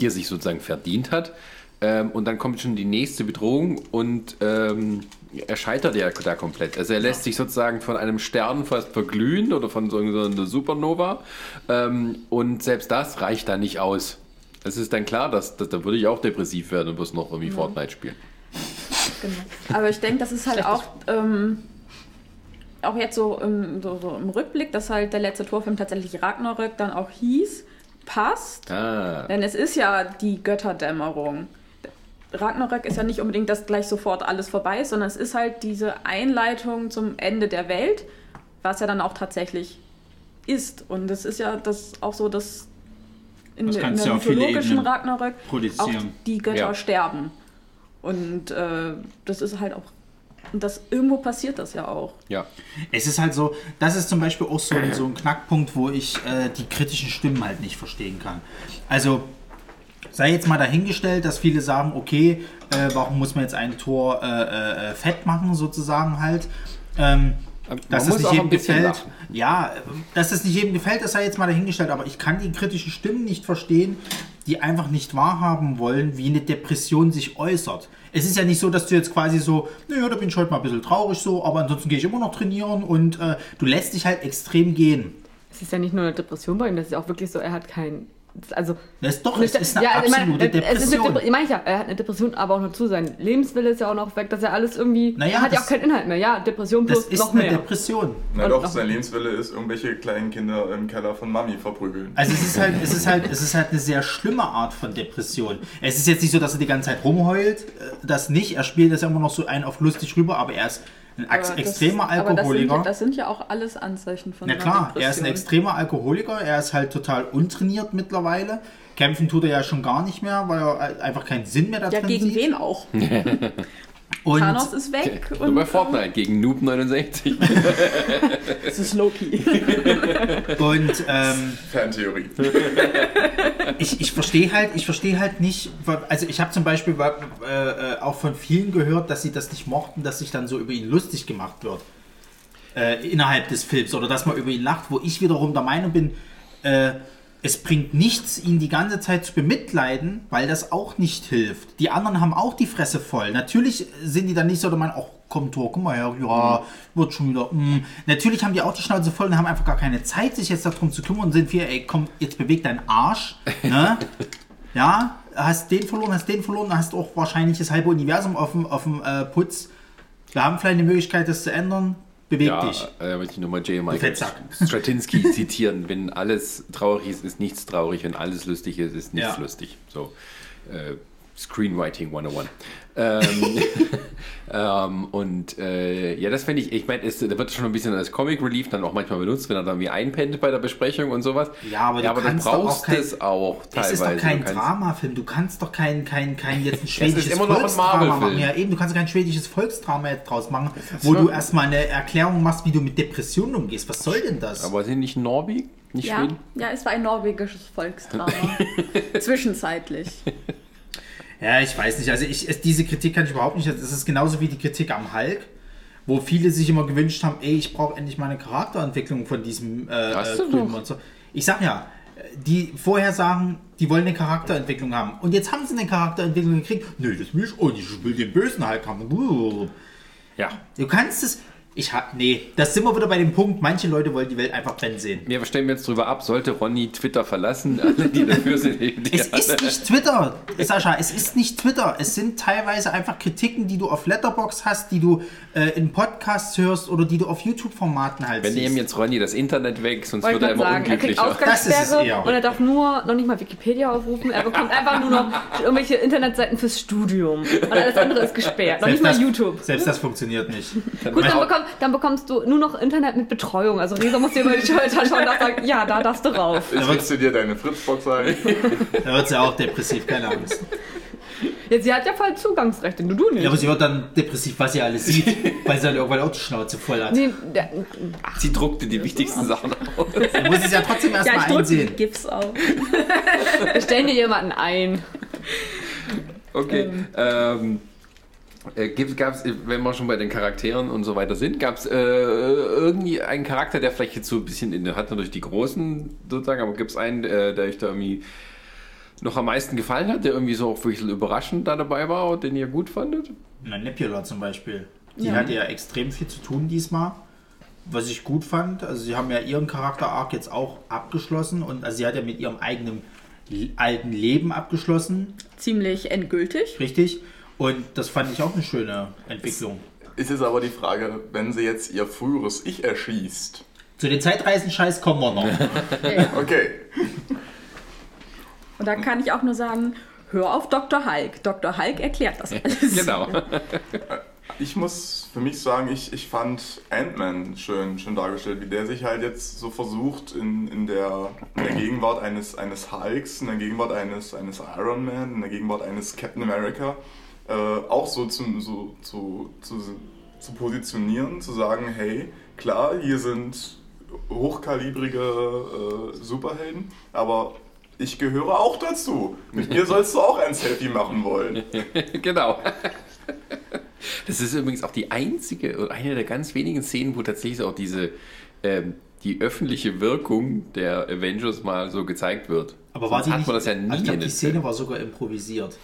die er sich sozusagen verdient hat? Ähm, und dann kommt schon die nächste Bedrohung und ähm, er scheitert ja da komplett. Also er lässt sich sozusagen von einem Stern fast verglühen oder von so einer Supernova. Ähm, und selbst das reicht da nicht aus. Es ist dann klar, dass, dass da würde ich auch depressiv werden und bloß noch irgendwie Fortnite spielen. Genau. Aber ich denke, das ist halt auch, ähm, auch jetzt so im, so, so im Rückblick, dass halt der letzte Torfilm tatsächlich Ragnarök dann auch hieß, passt. Ah, Denn es ist ja die Götterdämmerung. Ragnarök ist ja nicht unbedingt, dass gleich sofort alles vorbei ist, sondern es ist halt diese Einleitung zum Ende der Welt, was ja dann auch tatsächlich ist. Und es ist ja das auch so, dass in, Das der- in der mythologischen Ragnarök auch die Götter Ja. sterben. Und äh, das ist halt auch. Und das irgendwo passiert das ja auch. ja. Es ist halt so, das ist zum Beispiel auch so, ein- so ein Knackpunkt, wo ich äh, die kritischen Stimmen halt nicht verstehen kann. Also sei jetzt mal dahingestellt, dass viele sagen, okay, äh, warum muss man jetzt ein Tor äh, äh, fett machen, sozusagen halt. Ähm, Man dass muss das nicht jedem gefällt. lachen. Ja, dass das nicht jedem gefällt, das sei jetzt mal dahingestellt, aber ich kann die kritischen Stimmen nicht verstehen, die einfach nicht wahrhaben wollen, wie eine Depression sich äußert. Es ist ja nicht so, dass du jetzt quasi so, naja, da bin ich heute mal ein bisschen traurig so, aber ansonsten gehe ich immer noch trainieren und äh, du lässt dich halt extrem gehen. Es ist ja nicht nur eine Depression bei ihm, das ist auch wirklich so, er hat kein. Also, Das ist doch, es ist eine Ja, also ich meine, absolute Es ist eine Depression. Depre- meine ich ja, er hat eine Depression, aber auch noch zu sein Lebenswille ist ja auch noch weg, dass er alles irgendwie. Naja, er hat ja das- auch keinen Inhalt mehr. Ja, Depression Das plus ist noch eine mehr. Depression. Na Und doch, sein Lebenswille ist, irgendwelche kleinen Kinder im Keller von Mami verprügeln. Also es ist halt, es ist halt, es ist halt eine sehr schlimme Art von Depression. Es ist jetzt nicht so, dass er die ganze Zeit rumheult, äh, das nicht. Er spielt das ja immer noch so ein auf lustig rüber, aber er ist ein Aber ex das- extremer Aber das sind, Alkoholiker. ja- das sind ja auch alles Anzeichen von Na klar, er ist ein extremer Alkoholiker, er ist halt total untrainiert mittlerweile. Kämpfen tut er ja schon gar nicht mehr, weil er einfach keinen Sinn mehr da Ja, drin gegen sieht. wen auch? <laughs> Und Thanos ist weg. Nur bei Fortnite <laughs> gegen Noob 69. Das <laughs> ist Loki. <laughs> Und ähm, Fantheorie. ich, ich verstehe halt, ich verstehe halt nicht, also ich habe zum Beispiel äh, äh, auch von vielen gehört, dass sie das nicht mochten, dass sich dann so über ihn lustig gemacht wird. Äh, innerhalb des Films oder dass man über ihn lacht, wo ich wiederum der Meinung bin, äh, es bringt nichts, ihn die ganze Zeit zu bemitleiden, weil das auch nicht hilft. Die anderen haben auch die Fresse voll. Natürlich sind die dann nicht so, der Meinung, ach komm Tor, guck mal her, ja, wird schon wieder. mm. Natürlich haben die auch die Schnauze voll und haben einfach gar keine Zeit, sich jetzt darum zu kümmern und sind wir, ey, komm, jetzt beweg deinen Arsch. Ne? <laughs> ja, hast den verloren, hast den verloren, hast auch wahrscheinlich das halbe Universum auf dem, auf dem äh, Putz. Wir haben vielleicht eine Möglichkeit, das zu ändern. Beweg Ja, dich. äh, möchte ich nochmal J. Michael. Stratinsky <laughs> zitieren. Wenn alles traurig ist, ist nichts traurig. Wenn alles lustig ist, ist nichts Ja. lustig. So, äh, Screenwriting 101. Ähm, <laughs> ähm, und äh, ja, das finde ich, ich meine, da wird schon ein bisschen als Comic Relief dann auch manchmal benutzt, wenn er dann wie einpennt bei der Besprechung und sowas. Ja, aber du ja, aber kannst du doch auch brauchst kein- es auch Es teilweise. ist doch kein Du Dramafilm. Du kannst doch kein, kein, kein jetzt ein <laughs> schwedisches immer noch ein Volksdrama machen. Ja, eben, du kannst kein schwedisches Volksdrama jetzt draus machen, wo du erstmal eine Erklärung machst, wie du mit Depressionen umgehst. Was soll denn das? Aber sind nicht Norwegen? Nicht Ja, Schweden? ja, es war ein norwegisches Volksdrama. <laughs> Zwischenzeitlich. Ja, ich weiß nicht. Also ich, es, diese Kritik kann ich überhaupt nicht. Das ist genauso wie die Kritik am Hulk, wo viele sich immer gewünscht haben, ey, ich brauche endlich mal eine Charakterentwicklung von diesem äh, äh, grünen. Monster. Ich sag ja, die vorher sagen, die wollen eine Charakterentwicklung haben. Und jetzt haben sie eine Charakterentwicklung gekriegt. Nö, das will ich auch nicht. Ich will den bösen Hulk haben. Ja. Du kannst es. Ich hab. Nee, das sind wir wieder bei dem Punkt. Manche Leute wollen die Welt einfach brennen sehen. Wir stimmen jetzt drüber ab, sollte Ronny Twitter verlassen, <laughs> alle, die dafür sind. Die <laughs> Es ist nicht Twitter, Sascha, es ist nicht Twitter. Es sind teilweise einfach Kritiken, die du auf Letterbox hast, die du äh, in Podcasts hörst oder die du auf YouTube-Formaten halt Wir nehmen jetzt Ronny das Internet weg, sonst Wollte wird er immer sagen, er kriegt unglücklicher. Das ist es eher. und er darf nur noch nicht mal Wikipedia aufrufen. Er bekommt einfach nur noch irgendwelche Internetseiten fürs Studium. Und alles andere ist gesperrt. Noch nicht mal das, YouTube. Selbst das funktioniert nicht. Gut, dann, bekomm, dann bekommst du nur noch Internet mit Betreuung. Also Resa muss dir über die Schulter schauen und sagt, ja, da darfst du rauf. Jetzt willst du dir deine Fritzbox ein. <laughs> Da wird sie auch depressiv, keine Angst. Jetzt, sie hat ja voll Zugangsrechte, nur du nicht. Ja, aber sie wird dann depressiv, was sie alles sieht, weil sie dann irgendwann auch die Schnauze voll hat. Nee, der, ach, Sie druckte die wichtigsten Sachen aus. Du musst es ja trotzdem Ja, ich erstmal drücke die einsehen. GIFs auf. <laughs> wir stellen dir jemanden ein. Okay. Ähm, Äh, gab es, wenn wir schon bei den Charakteren und so weiter sind, gab es äh, irgendwie einen Charakter, der vielleicht jetzt so ein bisschen in der hat natürlich die großen sozusagen, aber gibt es einen, äh, der euch da irgendwie noch am meisten gefallen hat, der irgendwie so auch wirklich überraschend da dabei war und den ihr gut fandet? Na, Nebula zum Beispiel. Die Ja. hatte ja extrem viel zu tun diesmal. Was ich gut fand, also sie haben ja ihren Charakter-Arc jetzt auch abgeschlossen und also sie hat ja mit ihrem eigenen alten Leben abgeschlossen, Ziemlich endgültig. richtig? Und das fand ich auch eine schöne Entwicklung. Ist jetzt aber die Frage, wenn sie jetzt ihr früheres Ich erschießt. Zu den Zeitreisen-Scheiß kommen wir noch. Ja. <laughs> <laughs> Okay. Und da kann ich auch nur sagen, hör auf Dr. Hulk. Dr. Hulk erklärt das <laughs> alles. Genau. Ich muss für mich sagen, ich, ich fand Ant-Man schön, schön dargestellt, wie der sich halt jetzt so versucht in, in, der, in der Gegenwart eines, eines Hulks, in der Gegenwart eines, eines Iron Man, in der Gegenwart eines Captain America, äh, auch so, zum, so zu, zu, zu positionieren, zu sagen, hey, klar, hier sind hochkalibrige äh, Superhelden, aber ich gehöre auch dazu. Mit mir <laughs> sollst du auch ein Selfie machen wollen. <laughs> genau. Das ist übrigens auch die einzige, oder eine der ganz wenigen Szenen, wo tatsächlich auch diese, ähm, die öffentliche Wirkung der Avengers mal so gezeigt wird. Aber war die hat nicht, man das ja nie ich den die Szene Filmen. war sogar improvisiert.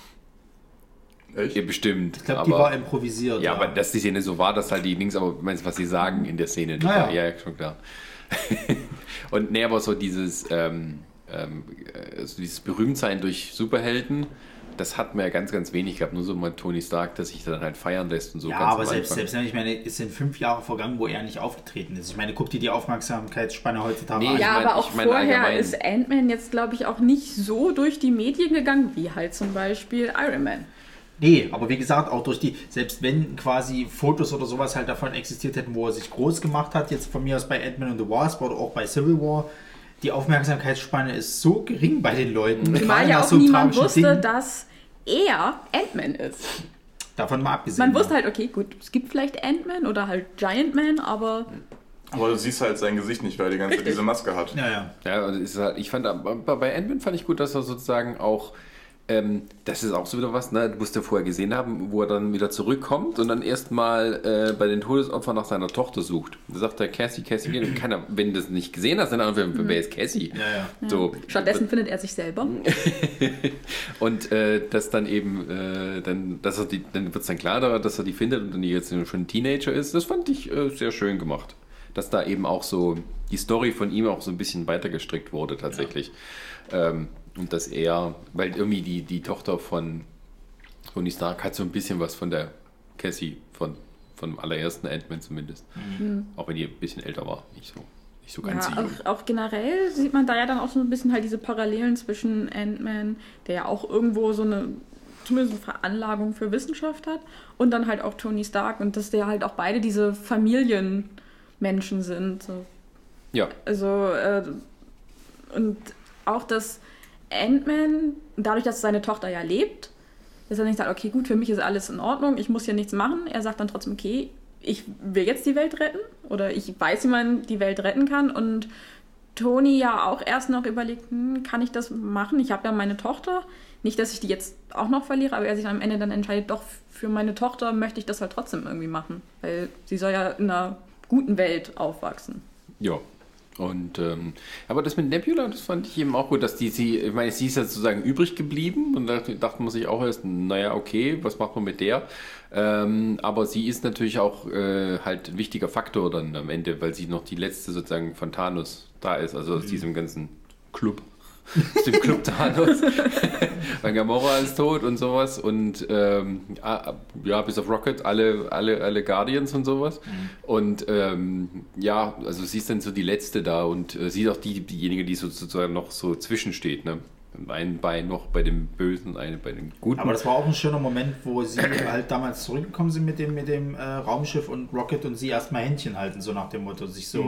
Echt? Ja, bestimmt. Ich glaube, die aber- war improvisiert. Ja, aber dass die Szene so war, dass halt die Links, aber meinst du, was sie sagen in der Szene? Naja. Ja, ja, schon klar. <laughs> und nee, aber so dieses, ähm, ähm, äh, so dieses Berühmtsein durch Superhelden, das hat man ja ganz, ganz wenig gehabt. Nur so mal Tony Stark, der sich dann halt feiern lässt und so. Ja, ganz aber selbst, selbst ich meine, es sind fünf Jahre vergangen, wo er nicht aufgetreten ist. Ich meine, guck dir die Aufmerksamkeitsspanne heutzutage Nee, an. ich Ja, mein- aber auch ich mein vorher allgemein. ist Ant-Man jetzt, glaube ich, auch nicht so durch die Medien gegangen, wie halt zum Beispiel Iron Man. Nee, aber wie gesagt, auch durch die, selbst wenn quasi Fotos oder sowas halt davon existiert hätten, wo er sich groß gemacht hat, jetzt von mir aus bei Ant-Man and the Wasp oder auch bei Civil War, die Aufmerksamkeitsspanne ist so gering bei den Leuten. Zumal ja auch so niemand wusste, Dingen. dass er Ant-Man ist. Davon mal abgesehen. Man wusste halt, okay, gut, es gibt vielleicht Ant-Man oder halt Giant Man, aber Aber du siehst halt sein Gesicht nicht, weil er die ganze Zeit diese Maske hat. Ja, ja. Ja, also halt, ich fand, aber bei Ant-Man fand ich gut, dass er sozusagen auch, ähm, das ist auch so wieder was, ne, du musst ja vorher gesehen haben, wo er dann wieder zurückkommt und dann erstmal äh, bei den Todesopfern nach seiner Tochter sucht. Da sagt er, Cassie, Cassie. Und <clears throat> keiner, wenn du das nicht gesehen hast, dann einfach, wer ist Cassie? Ja, ja. So, stattdessen findet er sich selber. <laughs> und äh, das dann eben, äh, dann, dass er die, dann wird es dann klar, dass er die findet und dann die jetzt schon ein Teenager ist. Das fand ich äh, sehr schön gemacht. Dass da eben auch so die Story von ihm auch so ein bisschen weiter gestrickt wurde tatsächlich. Ähm, und dass er, weil irgendwie die, die Tochter von Tony Stark hat so ein bisschen was von der Cassie, von, von dem allerersten Ant-Man zumindest. Auch wenn die ein bisschen älter war, nicht so, nicht so ganz Ja, auch, auch generell sieht man da ja dann auch so ein bisschen halt diese Parallelen zwischen Ant-Man, der ja auch irgendwo so eine zumindest eine Veranlagung für Wissenschaft hat, und dann halt auch Tony Stark und dass der halt auch beide diese Familienmenschen sind. So. Ja, Also, äh, und auch, dass Ant-Man, dadurch, dass seine Tochter ja lebt, dass er nicht sagt, okay, gut, für mich ist alles in Ordnung, ich muss hier nichts machen. Er sagt dann trotzdem, okay, ich will jetzt die Welt retten oder ich weiß, wie man die Welt retten kann. Und Tony ja auch erst noch überlegt, hm, kann ich das machen? Ich habe ja meine Tochter. Nicht, dass ich die jetzt auch noch verliere, aber er sich am Ende dann entscheidet, doch, für meine Tochter möchte ich das halt trotzdem irgendwie machen. Weil sie soll ja in einer guten Welt aufwachsen. Ja. Und ähm, aber das mit Nebula, das fand ich eben auch gut, dass die sie, ich meine, sie ist ja sozusagen übrig geblieben und da dachte man sich auch erst, naja, okay, was macht man mit der? Ähm, aber sie ist natürlich auch äh, halt ein wichtiger Faktor dann am Ende, weil sie noch die letzte sozusagen von Thanos da ist, also aus diesem ganzen Club. Aus dem Club Thanos. <laughs> Weil Gamora ist tot und sowas. Und ähm, ah, ja, bis auf Rocket, alle, alle, alle Guardians und sowas. Und ähm, ja, also sie ist dann so die letzte da und äh, sie ist auch die, diejenige, die so, sozusagen noch so zwischensteht. Ne? Ein Bein noch bei dem Bösen, eine bei dem Guten. Aber das war auch ein schöner Moment, wo sie <coughs> halt damals zurückgekommen sind mit dem, mit dem äh, Raumschiff und Rocket und sie erstmal Händchen halten, so nach dem Motto, sich so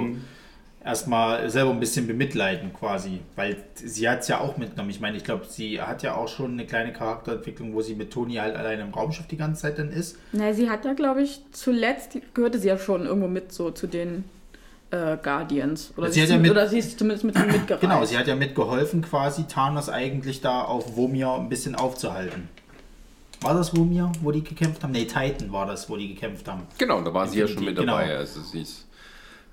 erstmal selber ein bisschen bemitleiden quasi. Weil sie hat es ja auch mitgenommen. Ich meine, ich glaube, sie hat ja auch schon eine kleine Charakterentwicklung, wo sie mit Toni halt allein im Raumschiff die ganze Zeit dann ist. Na, sie hat ja, glaube ich, zuletzt gehörte sie ja schon irgendwo mit so zu den äh, Guardians. Oder Sie sie, ja mit- oder sie ist zumindest mit ihnen <clears throat> mitgereist. Genau, sie hat ja mitgeholfen, quasi Thanos eigentlich da auf Womir ein bisschen aufzuhalten. War das wo mir, wo die gekämpft haben? Nee, Titan war das, wo die gekämpft haben. Genau, da war sie ja schon mit Genau. dabei. Also sie ist,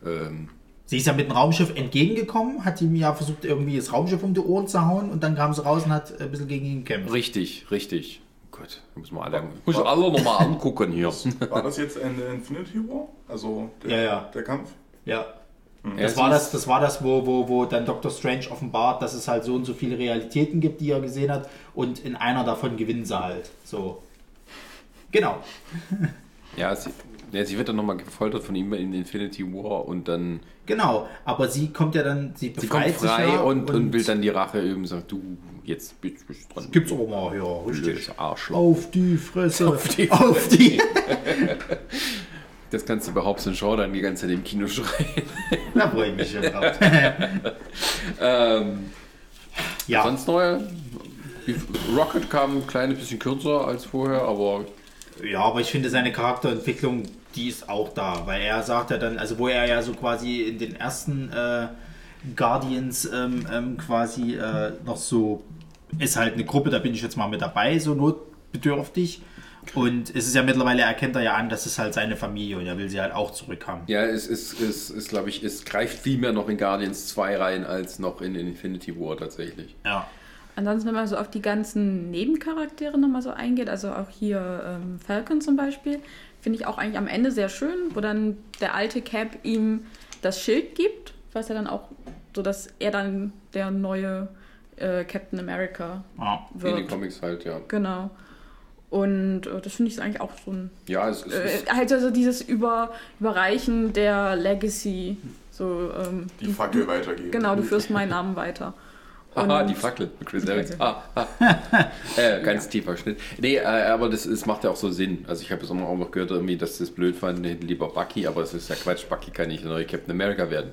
ähm, Sie ist ja mit dem Raumschiff entgegengekommen, hat ihm ja versucht, irgendwie das Raumschiff um die Ohren zu hauen und dann kam sie raus und hat ein bisschen gegen ihn gekämpft. richtig, richtig. Gut, muss man alle, muss ich alle nochmal angucken hier. <laughs> War das jetzt in Infinity War? Also der, Ja, ja. der Kampf? Ja. Ja, Das war das, das war das, wo, wo, wo dann Dr. Strange offenbart, dass es halt so und so viele Realitäten gibt, die er gesehen hat, und in einer davon gewinnen sie halt. So. Genau. Ja, sie, ja, sie wird dann nochmal gefoltert von ihm in Infinity War und dann Genau. Aber sie kommt ja dann, sie sie kommt befreit sich frei ja und, und, will dann die Rache üben und sagt, du, jetzt bist du dran. Gibt's aber mal, ja, richtig. Arschloch. Auf die Fresse. <laughs> Auf die <laughs> Auf die. <laughs> Das kannst du bei Hobbs und Shaw dann die ganze Zeit im Kino schreien. da freue ich mich schon drauf. ähm, ja. Sonst neue? Rocket kam ein kleines bisschen kürzer als vorher, aber Ja, aber ich finde seine Charakterentwicklung, die ist auch da, weil er sagt ja dann, also wo er ja so quasi in den ersten äh, Guardians ähm, ähm, quasi äh, noch so, ist halt eine Gruppe, da bin ich jetzt mal mit dabei, so notbedürftig. Und es ist ja mittlerweile, erkennt er ja an, das ist halt seine Familie und er will sie halt auch zurückhaben. ja, es ist, es ist glaube ich, es greift viel mehr noch in Guardians 2 rein als noch in Infinity War tatsächlich. Ja. Ansonsten, wenn man so auf die ganzen Nebencharaktere nochmal so eingeht, also auch hier ähm, Falcon zum Beispiel, finde ich auch eigentlich am Ende sehr schön, wo dann der alte Cap ihm das Schild gibt, was er dann auch, so dass er dann der neue äh, Captain America ja. In den wird. Comics halt, ja. Genau. Und äh, das finde ich eigentlich auch so ein Ja, es, es äh, ist, halt also dieses Über, Überreichen der Legacy. So, ähm, Die Fackel weitergeben. Genau, du führst meinen Namen weiter. Haha, die Fackel mit Chris Evans. Ah, ah. <laughs> äh, ganz tiefer Schnitt. Nee, äh, aber das, das macht ja auch so Sinn. Also ich habe jetzt auch noch gehört, irgendwie, dass das blöd hätten lieber Bucky, aber das ist ja Quatsch. Bucky kann nicht der neue Captain America werden.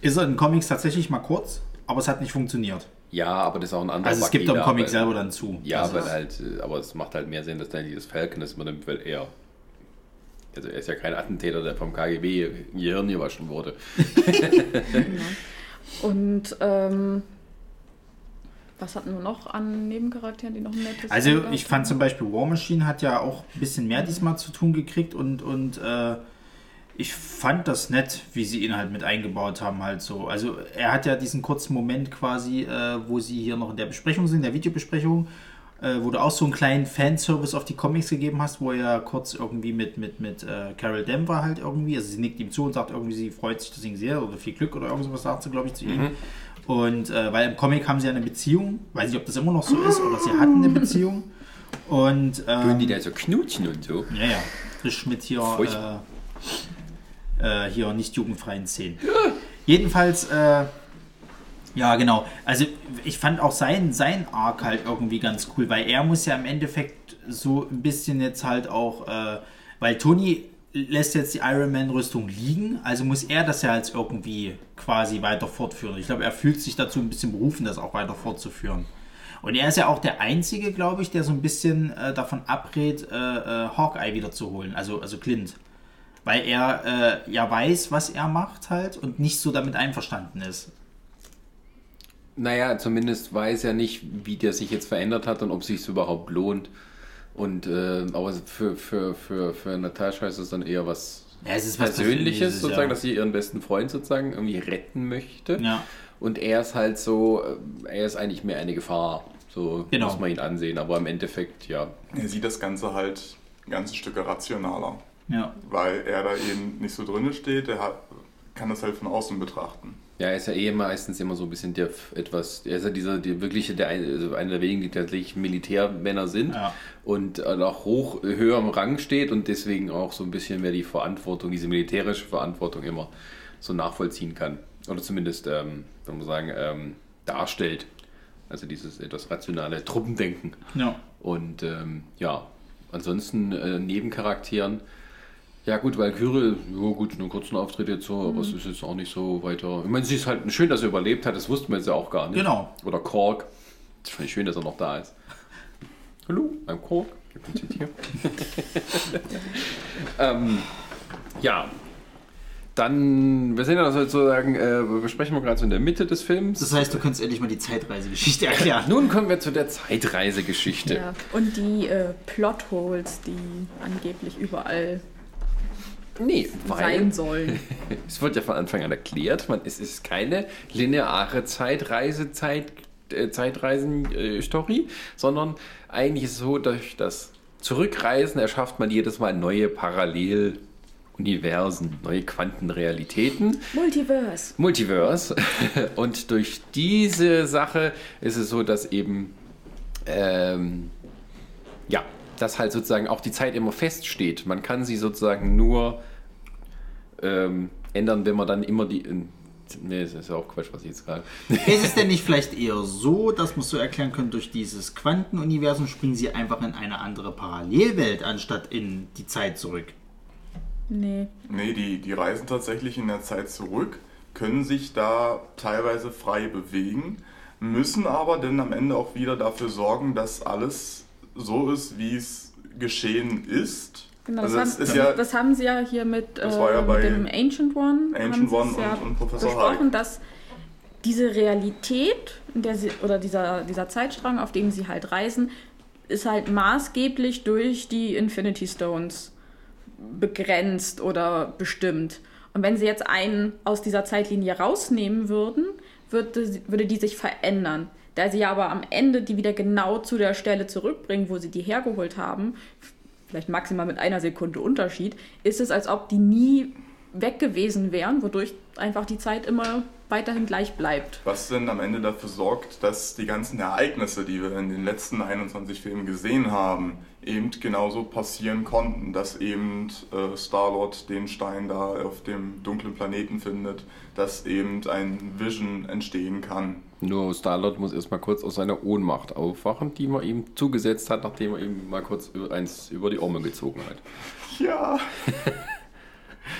Ist er in Comics tatsächlich mal kurz, aber es hat nicht funktioniert. Ja, aber das ist auch ein anderer Also es Bucky gibt doch im da, Comic selber dann zu. Ja, also, weil halt, äh, aber es macht halt mehr Sinn, dass dann dieses Falcon das übernimmt, weil er. Also er ist ja kein Attentäter, der vom KGB Gehirn gewaschen wurde. <laughs> Und ähm, was hatten wir noch an Nebencharakteren, die noch ein nettes Also eingebaut ich fand zum Beispiel War Machine hat ja auch ein bisschen mehr diesmal zu tun gekriegt und, und äh, ich fand das nett, wie sie ihn halt mit eingebaut haben halt so. Also er hat ja diesen kurzen Moment quasi, äh, wo sie hier noch in der Besprechung sind, der Videobesprechung, äh, wo du auch so einen kleinen Fanservice auf die Comics gegeben hast, wo er kurz irgendwie mit, mit, mit äh, Carol Denver halt irgendwie, also sie nickt ihm zu und sagt irgendwie, sie freut sich, ihn sehr oder viel Glück oder irgendwas sagt sie, glaube ich, zu ihm. Und äh, weil im Comic haben sie ja eine Beziehung, weiß nicht, ob das immer noch so ist oder sie hatten eine Beziehung. Und ähm, die da so knutschen und so? ja, ja, frisch mit hier, äh, äh, hier nicht jugendfreien Szenen. Jedenfalls, äh, ja, genau. Also ich fand auch sein, sein Arc halt irgendwie ganz cool, weil er muss ja im Endeffekt so ein bisschen jetzt halt auch, äh, weil Tony lässt jetzt die Iron Man Rüstung liegen, also muss er das ja jetzt irgendwie quasi weiter fortführen. Ich glaube, er fühlt sich dazu ein bisschen berufen, das auch weiter fortzuführen. Und er ist ja auch der Einzige, glaube ich, der so ein bisschen äh, davon abrät, äh, äh, Hawkeye wiederzuholen, also, also Clint. Weil er äh, ja weiß, was er macht halt und nicht so damit einverstanden ist. Naja, zumindest weiß er nicht, wie der sich jetzt verändert hat und ob es sich überhaupt lohnt. Und äh, aber für, für, für, für Natascha ist es dann eher was Ja, es ist was Persönliches, sozusagen, ja. dass sie ihren besten Freund sozusagen irgendwie retten möchte. Ja. Und er ist halt so, äh, er ist eigentlich mehr eine Gefahr. So Genau. muss man ihn ansehen. Aber im Endeffekt, ja. Er sieht das Ganze halt ein ganzes Stück rationaler, Ja. weil er da eben nicht so drinne steht. Er hat, kann das halt von außen betrachten. Ja, er ist ja eh meistens immer so ein bisschen der etwas, er ist ja dieser, der wirkliche, der also einer der wenigen, die tatsächlich Militärmänner sind Ja. und äh, auch hoch, höher im Rang steht und deswegen auch so ein bisschen mehr die Verantwortung, diese militärische Verantwortung immer so nachvollziehen kann. Oder zumindest, ähm, soll man sagen, ähm, darstellt. Also dieses etwas rationale Truppendenken. Ja. Und ähm, ja, ansonsten äh, Nebencharakteren. Ja gut, Valkyrie, ja gut, einen kurzen Auftritt jetzt so, aber es ist jetzt auch nicht so weiter. Ich meine, sie ist halt schön, dass er überlebt hat, das wussten wir jetzt ja auch gar nicht. Genau. Oder Kork. Das finde ich schön, dass er noch da ist. <laughs> Hallo, I'm Kork. Ich bin hier. <laughs> ähm, ja, Dann, wir sind ja sozusagen, äh, wir sprechen wir gerade so in der Mitte des Films. Das heißt, du kannst endlich mal die Zeitreisegeschichte erklären. Nun kommen wir zu der Zeitreisegeschichte. Ja. Und die äh, Plotholes, die angeblich überall Nee, weil sein sollen. <laughs> es wird ja von Anfang an erklärt, man, es ist keine lineare Zeitreise, Zeit, äh, Zeitreisen-Story, sondern eigentlich ist es so, durch das Zurückreisen erschafft man jedes Mal neue Paralleluniversen, neue Quantenrealitäten. Multiverse. Multiverse. <laughs> Und durch diese Sache ist es so, dass eben, ähm, ja, dass halt sozusagen auch die Zeit immer feststeht. Man kann sie sozusagen nur ähm, ändern, wenn man dann immer die. In, nee, das ist ja auch Quatsch, was ich jetzt gerade. <laughs> Ist es denn nicht vielleicht eher so, dass man es so erklären könnte, durch dieses Quantenuniversum springen sie einfach in eine andere Parallelwelt, anstatt in die Zeit zurück? Nee. Nee, die, die reisen tatsächlich in der Zeit zurück, können sich da teilweise frei bewegen, müssen aber dann am Ende auch wieder dafür sorgen, dass alles so ist, wie es geschehen ist. Genau, das, also es haben, ja, das haben sie ja hier mit, Das äh, ja mit dem Ancient One, Ancient One es ja und- und Professor besprochen, Hulk. dass diese Realität, sie, oder dieser, dieser Zeitstrang, auf dem sie halt reisen, ist halt maßgeblich durch die Infinity Stones begrenzt oder bestimmt. Und wenn sie jetzt einen aus dieser Zeitlinie rausnehmen würden, würde, würde die sich verändern. Da sie aber am Ende die wieder genau zu der Stelle zurückbringen, wo sie die hergeholt haben, vielleicht maximal mit einer Sekunde Unterschied, ist es, als ob die nie weg gewesen wären, wodurch einfach die Zeit immer weiterhin gleich bleibt. was denn am Ende dafür sorgt, dass die ganzen Ereignisse, die wir in den letzten 21 Filmen gesehen haben, eben genauso passieren konnten, dass eben äh, Star-Lord den Stein da auf dem dunklen Planeten findet, dass eben ein Vision entstehen kann. Nur Starlord muss erstmal kurz aus seiner Ohnmacht aufwachen, die man ihm zugesetzt hat, nachdem er ihm mal kurz eins über die Orme gezogen hat. Ja. <laughs>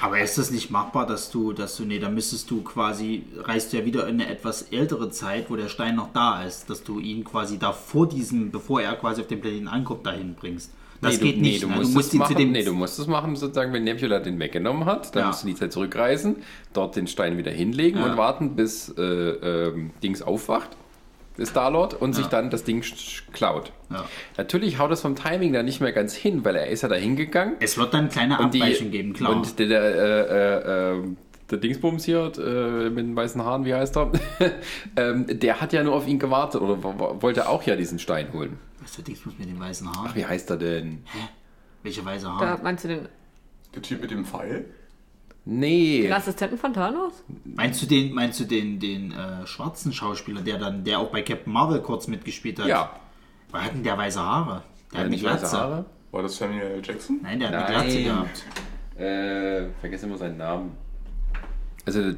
Aber ist das nicht machbar, dass du, dass du, nee, dann müsstest du quasi, reist du ja wieder in eine etwas ältere Zeit, wo der Stein noch da ist, dass du ihn quasi da vor diesem, bevor er quasi auf dem Planeten ankommt, dahin bringst. Das nee, geht du, nicht. Nee, du musst, du musst es ihn machen, zu dem. nee, du musst es machen, sozusagen, wenn Nebula den weggenommen hat, dann Ja. musst du in die Zeit zurückreisen, dort den Stein wieder hinlegen Ja. und warten, bis äh, ähm, Dings aufwacht, Star-Lord, und sich Ja. dann das Ding klaut. Ja. Natürlich haut es vom Timing da nicht mehr ganz hin, weil er ist ja da hingegangen. Es wird dann kleine Abweichungen geben, klar. Und der, der, äh, äh, äh, der Dingsbums hier äh, mit den weißen Haaren, wie heißt er? <laughs> ähm, der hat ja nur auf ihn gewartet oder wo- wo- wollte auch ja diesen Stein holen. Was ist der Dingsbus mit den weißen Haaren? Ach, wie heißt er denn? Welche weiße Da Haare? meinst du den, Der Typ mit dem Pfeil? Nee. den Assistenten von Thanos? Meinst du den, meinst du den, den äh, schwarzen Schauspieler, der dann, der auch bei Captain Marvel kurz mitgespielt hat? Ja. War hat denn der weiße Haare? Der hat eine nicht weiße Glatze. Haare? War das Samuel L. Jackson? Nein, der hat eine Nein. Glatze gehabt. Äh, vergesse immer seinen Namen. Also, hat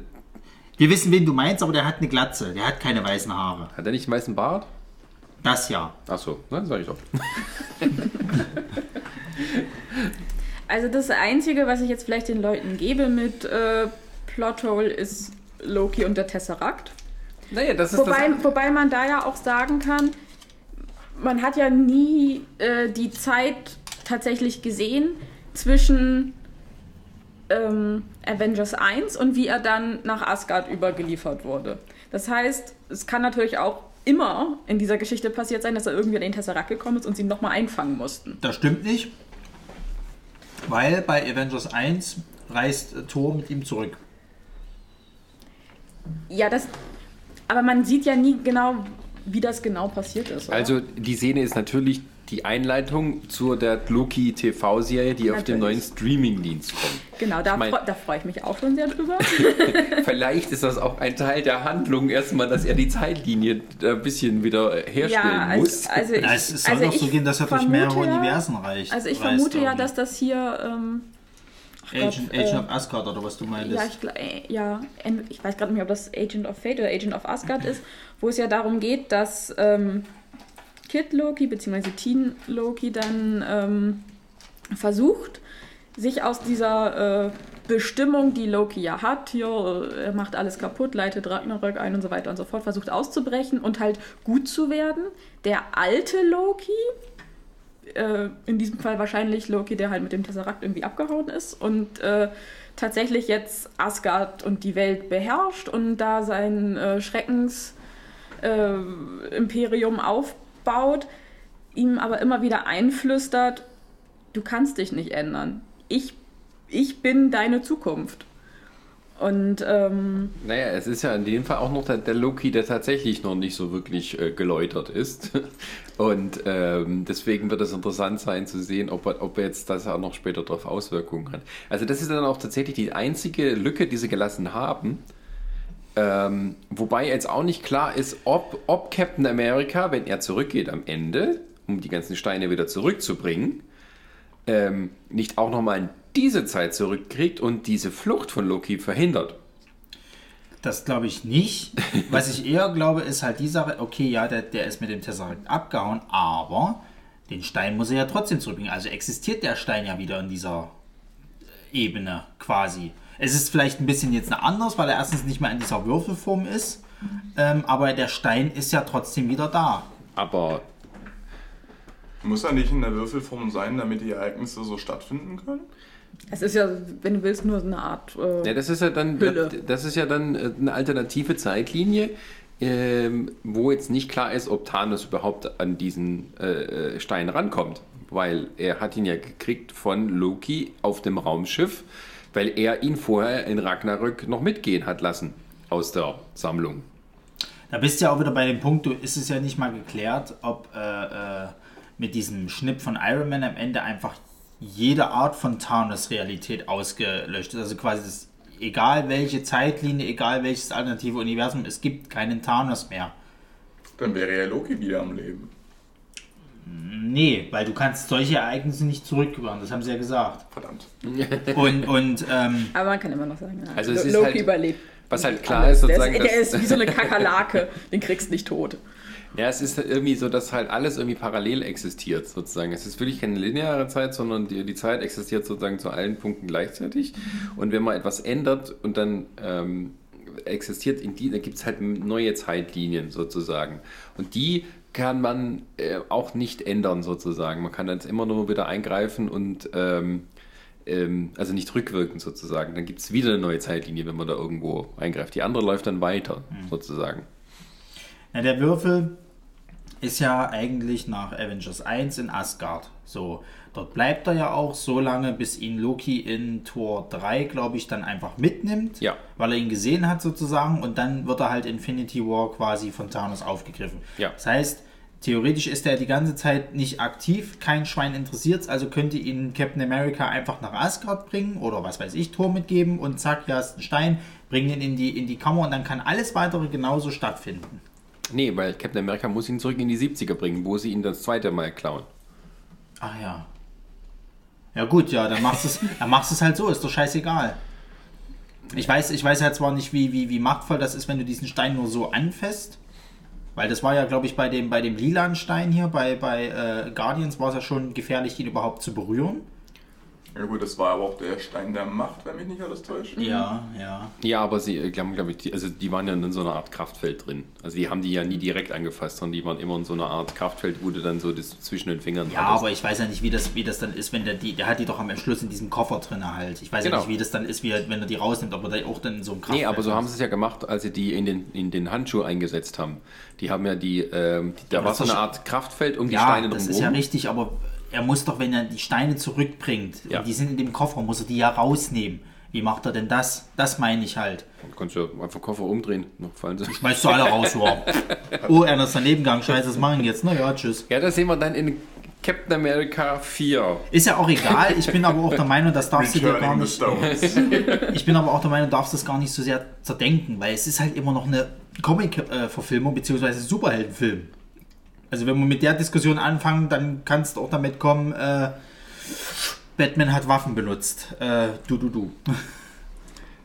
Wir wissen, wen du meinst, aber der hat eine Glatze. Der hat keine weißen Haare. er nicht einen weißen Bart? Das ja. Achso, ne, sag ich doch. <laughs> Also das Einzige, was ich jetzt vielleicht den Leuten gebe mit äh, Plothole, ist Loki und der Tesseract. Naja, das ist Wobei, das. wobei man da ja auch sagen kann, man hat ja nie äh, die Zeit tatsächlich gesehen zwischen ähm, Avengers 1 und wie er dann nach Asgard übergeliefert wurde. Das heißt, es kann natürlich auch immer in dieser Geschichte passiert sein, dass er irgendwie an den Tesseract gekommen ist und sie ihn nochmal einfangen mussten. Das stimmt nicht. Weil bei Avengers 1 reist äh, Thor mit ihm zurück. Ja, das. Aber man sieht ja nie genau, wie das genau passiert ist. Oder? Also, die Szene ist natürlich die Einleitung zu der Loki TV-Serie, die auf dem neuen Natürlich. Streaming-Dienst kommt. genau, da, ich mein- da freue ich mich auch schon sehr drüber. <laughs> <laughs> Vielleicht ist das auch ein Teil der Handlung, erstmal, dass er die Zeitlinie ein bisschen wieder herstellen ja, muss. also, also ich, Na, es soll also doch so gehen, dass er durch mehrere ja- Universen reicht. Also ich vermute ja, irgendwie. dass das hier. Ähm, Gott, Agent, äh, Agent of Asgard oder was du meinst. ja, ich, äh, ja, ich weiß gerade nicht, ob das Agent of Fate oder Agent of Asgard ist, wo es ja darum geht, dass ähm, Kid Loki bzw. Teen Loki dann ähm, versucht, sich aus dieser äh, Bestimmung, die Loki ja hat, hier, äh, er macht alles kaputt, leitet Ragnarök ein und so weiter und so fort, versucht auszubrechen und halt gut zu werden. Der alte Loki Äh, in diesem Fall wahrscheinlich Loki, der halt mit dem Tesseract irgendwie abgehauen ist und äh, tatsächlich jetzt Asgard und die Welt beherrscht und da sein äh, Schreckensimperium aufbaut, ihm aber immer wieder einflüstert, du kannst dich nicht ändern. Ich, ich bin deine Zukunft. Und ähm, Naja, es ist ja in dem Fall auch noch der, der Loki, der tatsächlich noch nicht so wirklich äh, geläutert ist. <laughs> Und ähm, deswegen wird es interessant sein zu sehen, ob, ob jetzt das auch noch später darauf Auswirkungen hat. Also das ist dann auch tatsächlich die einzige Lücke, die sie gelassen haben. Ähm, wobei jetzt auch nicht klar ist, ob, ob Captain America, wenn er zurückgeht am Ende, um die ganzen Steine wieder zurückzubringen, ähm, nicht auch nochmal in diese Zeit zurückkriegt und diese Flucht von Loki verhindert. Das glaube ich nicht. Was ich eher glaube, ist halt die Sache, okay, ja, der, der ist mit dem Tesseract abgehauen, aber den Stein muss er ja trotzdem zurückbringen. Also existiert der Stein ja wieder in dieser Ebene quasi. Es ist vielleicht ein bisschen jetzt anders, weil er erstens nicht mehr in dieser Würfelform ist, ähm, aber der Stein ist ja trotzdem wieder da. Aber Muss er nicht in der Würfelform sein, damit die Ereignisse so stattfinden können? es ist ja, wenn du willst, nur so eine Art. Äh, Ja, das ist ja dann, Hülle. das ist ja dann äh, eine alternative Zeitlinie, ähm, wo jetzt nicht klar ist, ob Thanos überhaupt an diesen äh, äh, Stein rankommt. Weil er hat ihn ja gekriegt von Loki auf dem Raumschiff, weil er ihn vorher in Ragnarök noch mitgehen hat lassen aus der Sammlung. Da bist du ja auch wieder bei dem Punkt, du ist es ja nicht mal geklärt, ob äh, äh, mit diesem Schnipp von Iron Man am Ende einfach jede Art von Thanos-Realität ausgelöscht ist. Also quasi das, egal welche Zeitlinie, egal welches alternative Universum, es gibt keinen Thanos mehr. Dann wäre ja Loki wieder am Leben. Nee, weil du kannst solche Ereignisse nicht zurückgewinnen, das haben sie ja gesagt. Verdammt. Und, und ähm, aber man kann immer noch sagen, ja, Also es ist Loki halt- überlebt. Was halt klar alles. ist, der, sozusagen, ist, der ist wie so eine Kakerlake, den kriegst du nicht tot. Ja, es ist irgendwie so, dass halt alles irgendwie parallel existiert, sozusagen. Es ist wirklich keine lineare Zeit, sondern die, die Zeit existiert sozusagen zu allen Punkten gleichzeitig. Und wenn man etwas ändert und dann ähm, existiert in die, da gibt es halt neue Zeitlinien sozusagen. Und die kann man äh, auch nicht ändern sozusagen. Man kann dann immer nur wieder eingreifen und ähm, ähm, also nicht rückwirkend sozusagen. Dann gibt es wieder eine neue Zeitlinie, wenn man da irgendwo eingreift. Die andere läuft dann weiter sozusagen. Ja, der Würfel ist ja eigentlich nach Avengers 1 in Asgard. So, dort bleibt er ja auch so lange, bis ihn Loki in Tor 3, glaube ich, dann einfach mitnimmt. Ja. Weil er ihn gesehen hat sozusagen und dann wird er halt Infinity War quasi von Thanos aufgegriffen. Ja. Das heißt, theoretisch ist er die ganze Zeit nicht aktiv, kein Schwein interessiert also könnte ihn Captain America einfach nach Asgard bringen oder was weiß ich, Tor mitgeben und zack, hier hast einen Stein, bring ihn in die, in die Kammer und dann kann alles weitere genauso stattfinden. Nee, weil Captain America muss ihn zurück in die 70er bringen, wo sie ihn das zweite Mal klauen. Ach ja. Ja gut, ja, dann machst du es, dann machst es halt so, ist doch scheißegal. Ich weiß, ich weiß ja zwar nicht, wie, wie, wie machtvoll das ist, wenn du diesen Stein nur so anfasst. Weil das war ja, glaube ich, bei dem, bei dem lilanen Stein hier, bei, bei äh, Guardians war es ja schon gefährlich, ihn überhaupt zu berühren. Ja gut, das war aber auch der Stein der Macht, wenn mich nicht alles täuscht. Ja, ja. Ja, aber sie äh, haben, glaube ich, die, also die waren ja in so einer Art Kraftfeld drin. Also die haben die ja nie direkt angefasst, sondern die waren immer in so einer Art Kraftfeld, wo du dann so das zwischen den Fingern Ja, hattest. aber ich weiß ja nicht, wie das, wie das dann ist, wenn der die, der hat die doch am Schluss in diesem Koffer drin halt. Ich weiß Genau. ja nicht, wie das dann ist, wie, wenn er die rausnimmt, ob er da auch dann in so einem Kraftfeld Nee, aber so ist. haben sie es ja gemacht, als sie die in den, in den Handschuh eingesetzt haben. Die haben ja die, ähm, die da war das so eine Art Kraftfeld um die Ja, Steine das drumherum. ist ja richtig, aber er muss doch, wenn er die Steine zurückbringt, Ja. und die sind in dem Koffer, muss er die ja rausnehmen. Wie macht er denn das? Das meine ich halt. Dann kannst du einfach Koffer umdrehen, noch fallen sie. Schmeißt du alle raus, wow. Oh, einer ist daneben gegangen, scheiße, das machen jetzt. Na ja, tschüss. Ja, das sehen wir dann in Captain America 4. Ist ja auch egal, ich bin aber auch der Meinung, das darfst du dir gar nicht. <laughs> Ich bin aber auch der Meinung, du darfst das gar nicht so sehr zerdenken, weil es ist halt immer noch eine Comic-Verfilmung beziehungsweise Superheldenfilm. Also wenn wir mit der Diskussion anfangen, dann kannst du auch damit kommen, äh, Batman hat Waffen benutzt. Äh, du, du, du. <laughs>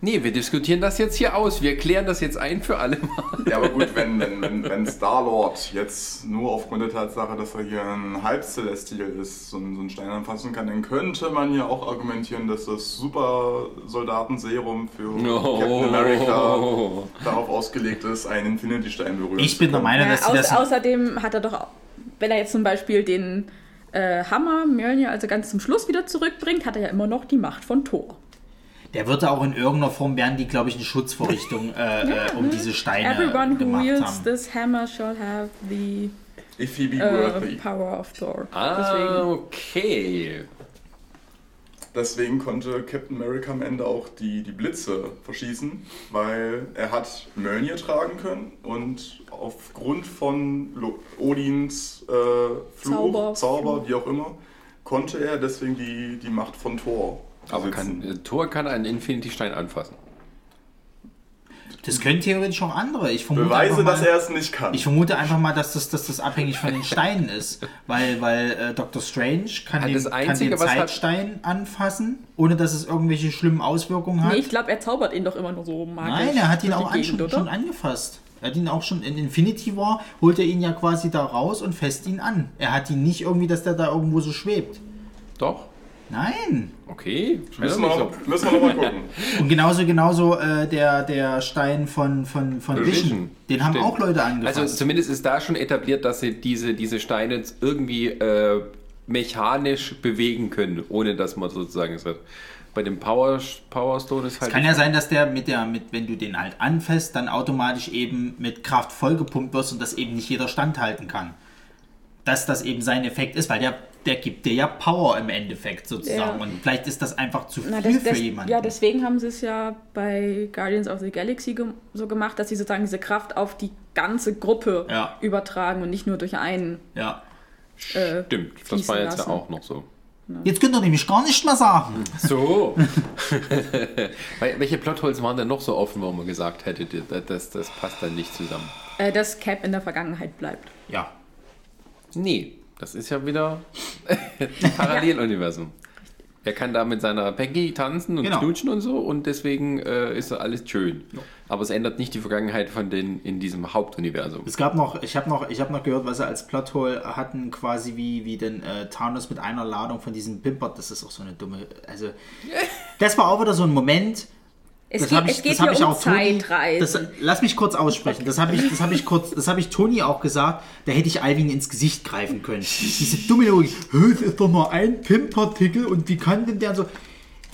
Nee, wir diskutieren das jetzt hier aus. Wir klären das jetzt ein für alle Mal. <laughs> Ja, aber gut, wenn, wenn, wenn, Star-Lord jetzt nur aufgrund der Tatsache, dass er hier ein Halbcelestial ist, so einen, so einen Stein anfassen kann, dann könnte man ja auch argumentieren, dass das Super-Soldaten-Serum für Oh. Captain America darauf ausgelegt ist, einen Infinity-Stein berühren Ich bin der. Meinung, Ja, dass au außerdem hat er doch, wenn er jetzt zum Beispiel den äh, Hammer Mjölnir also ganz zum Schluss wieder zurückbringt, hat er ja immer noch die Macht von Thor. Der wird auch in irgendeiner Form, werden die, glaube ich, eine Schutzvorrichtung äh, <laughs> äh, um diese Steine Everyone who gemacht wields haben. this hammer shall have the If he be äh, worthy. power of Thor. Ah, okay. Deswegen konnte Captain America am Ende auch die, die Blitze verschießen, weil er hat Mjölnir tragen können und aufgrund von Lo Odins äh, Fluch, Zauber. Zauber, wie auch immer, konnte er deswegen die, die Macht von Thor Aber kann, äh, Thor kann einen Infinity-Stein anfassen. Das können theoretisch auch andere. Ich vermute Beweise, einfach mal, dass er es nicht kann. Ich vermute einfach mal, dass das, dass das abhängig von den Steinen ist. Weil, weil äh, Dr. Strange kann Hat den, das Einzige, kann den was hat- Zeitstein anfassen, ohne dass es irgendwelche schlimmen Auswirkungen hat. Nee, ich glaube, er zaubert ihn doch immer nur so magisch. Nein, er hat ihn auch an, Gegend, schon, schon angefasst. Er hat ihn auch schon in Infinity War, holt er ihn ja quasi da raus und fässt ihn an. Er hat ihn nicht irgendwie, dass der da irgendwo so schwebt. Doch? Nein. Okay. müssen, wir noch, müssen wir noch mal gucken. <laughs> Und genauso, genauso äh, der, der Stein von, von, von Vision. Vision. Den haben Stimmt. auch Leute angefasst. Also zumindest ist da schon etabliert, dass sie diese, diese Steine jetzt irgendwie äh, mechanisch bewegen können, ohne dass man sozusagen es hat. Bei dem Power, Power Stone ist halt. Kann ja sein, dass der mit der, mit, wenn du den halt anfasst, dann automatisch eben mit Kraft vollgepumpt wirst und das eben nicht jeder standhalten kann. Dass das eben sein Effekt ist, weil der, der gibt dir ja Power im Endeffekt sozusagen. Ja. Und vielleicht ist das einfach zu viel Na, das, für das, jemanden. ja, deswegen haben sie es ja bei Guardians of the Galaxy ge so gemacht, dass sie sozusagen diese Kraft auf die ganze Gruppe Ja. übertragen und nicht nur durch einen. ja. Äh, Stimmt, das war jetzt lassen. ja auch noch so. Jetzt könnt ihr nämlich gar nicht mehr sagen. So. <laughs> Welche Plotholes waren denn noch so offen, wo man gesagt hätte, das, das, das passt dann nicht zusammen? äh, dass Cap in der Vergangenheit bleibt. Ja. Nee, das ist ja wieder Paralleluniversum. <laughs> Er kann da mit seiner Peggy tanzen und Genau. knutschen und so und deswegen äh, ist alles schön. Aber es ändert nicht die Vergangenheit von denen in diesem Hauptuniversum. Es gab noch, ich habe noch, ich habe noch gehört, was sie als Plothole hatten, quasi wie, wie den äh, Thanos mit einer Ladung von diesem Pimpert. Das ist auch so eine dumme, also <laughs> das war auch wieder so ein Moment. Es das geht, hab ich, es geht das hab hier ich um auch Toni, Zeitreisen. das, Lass mich kurz aussprechen. Das habe ich, das habe ich kurz, das habe ich Toni auch gesagt. Da hätte ich Alvin ins Gesicht greifen können. Diese dumme Logik. "Hä, Es ist doch nur ein Pimpartikel und wie kann denn der so?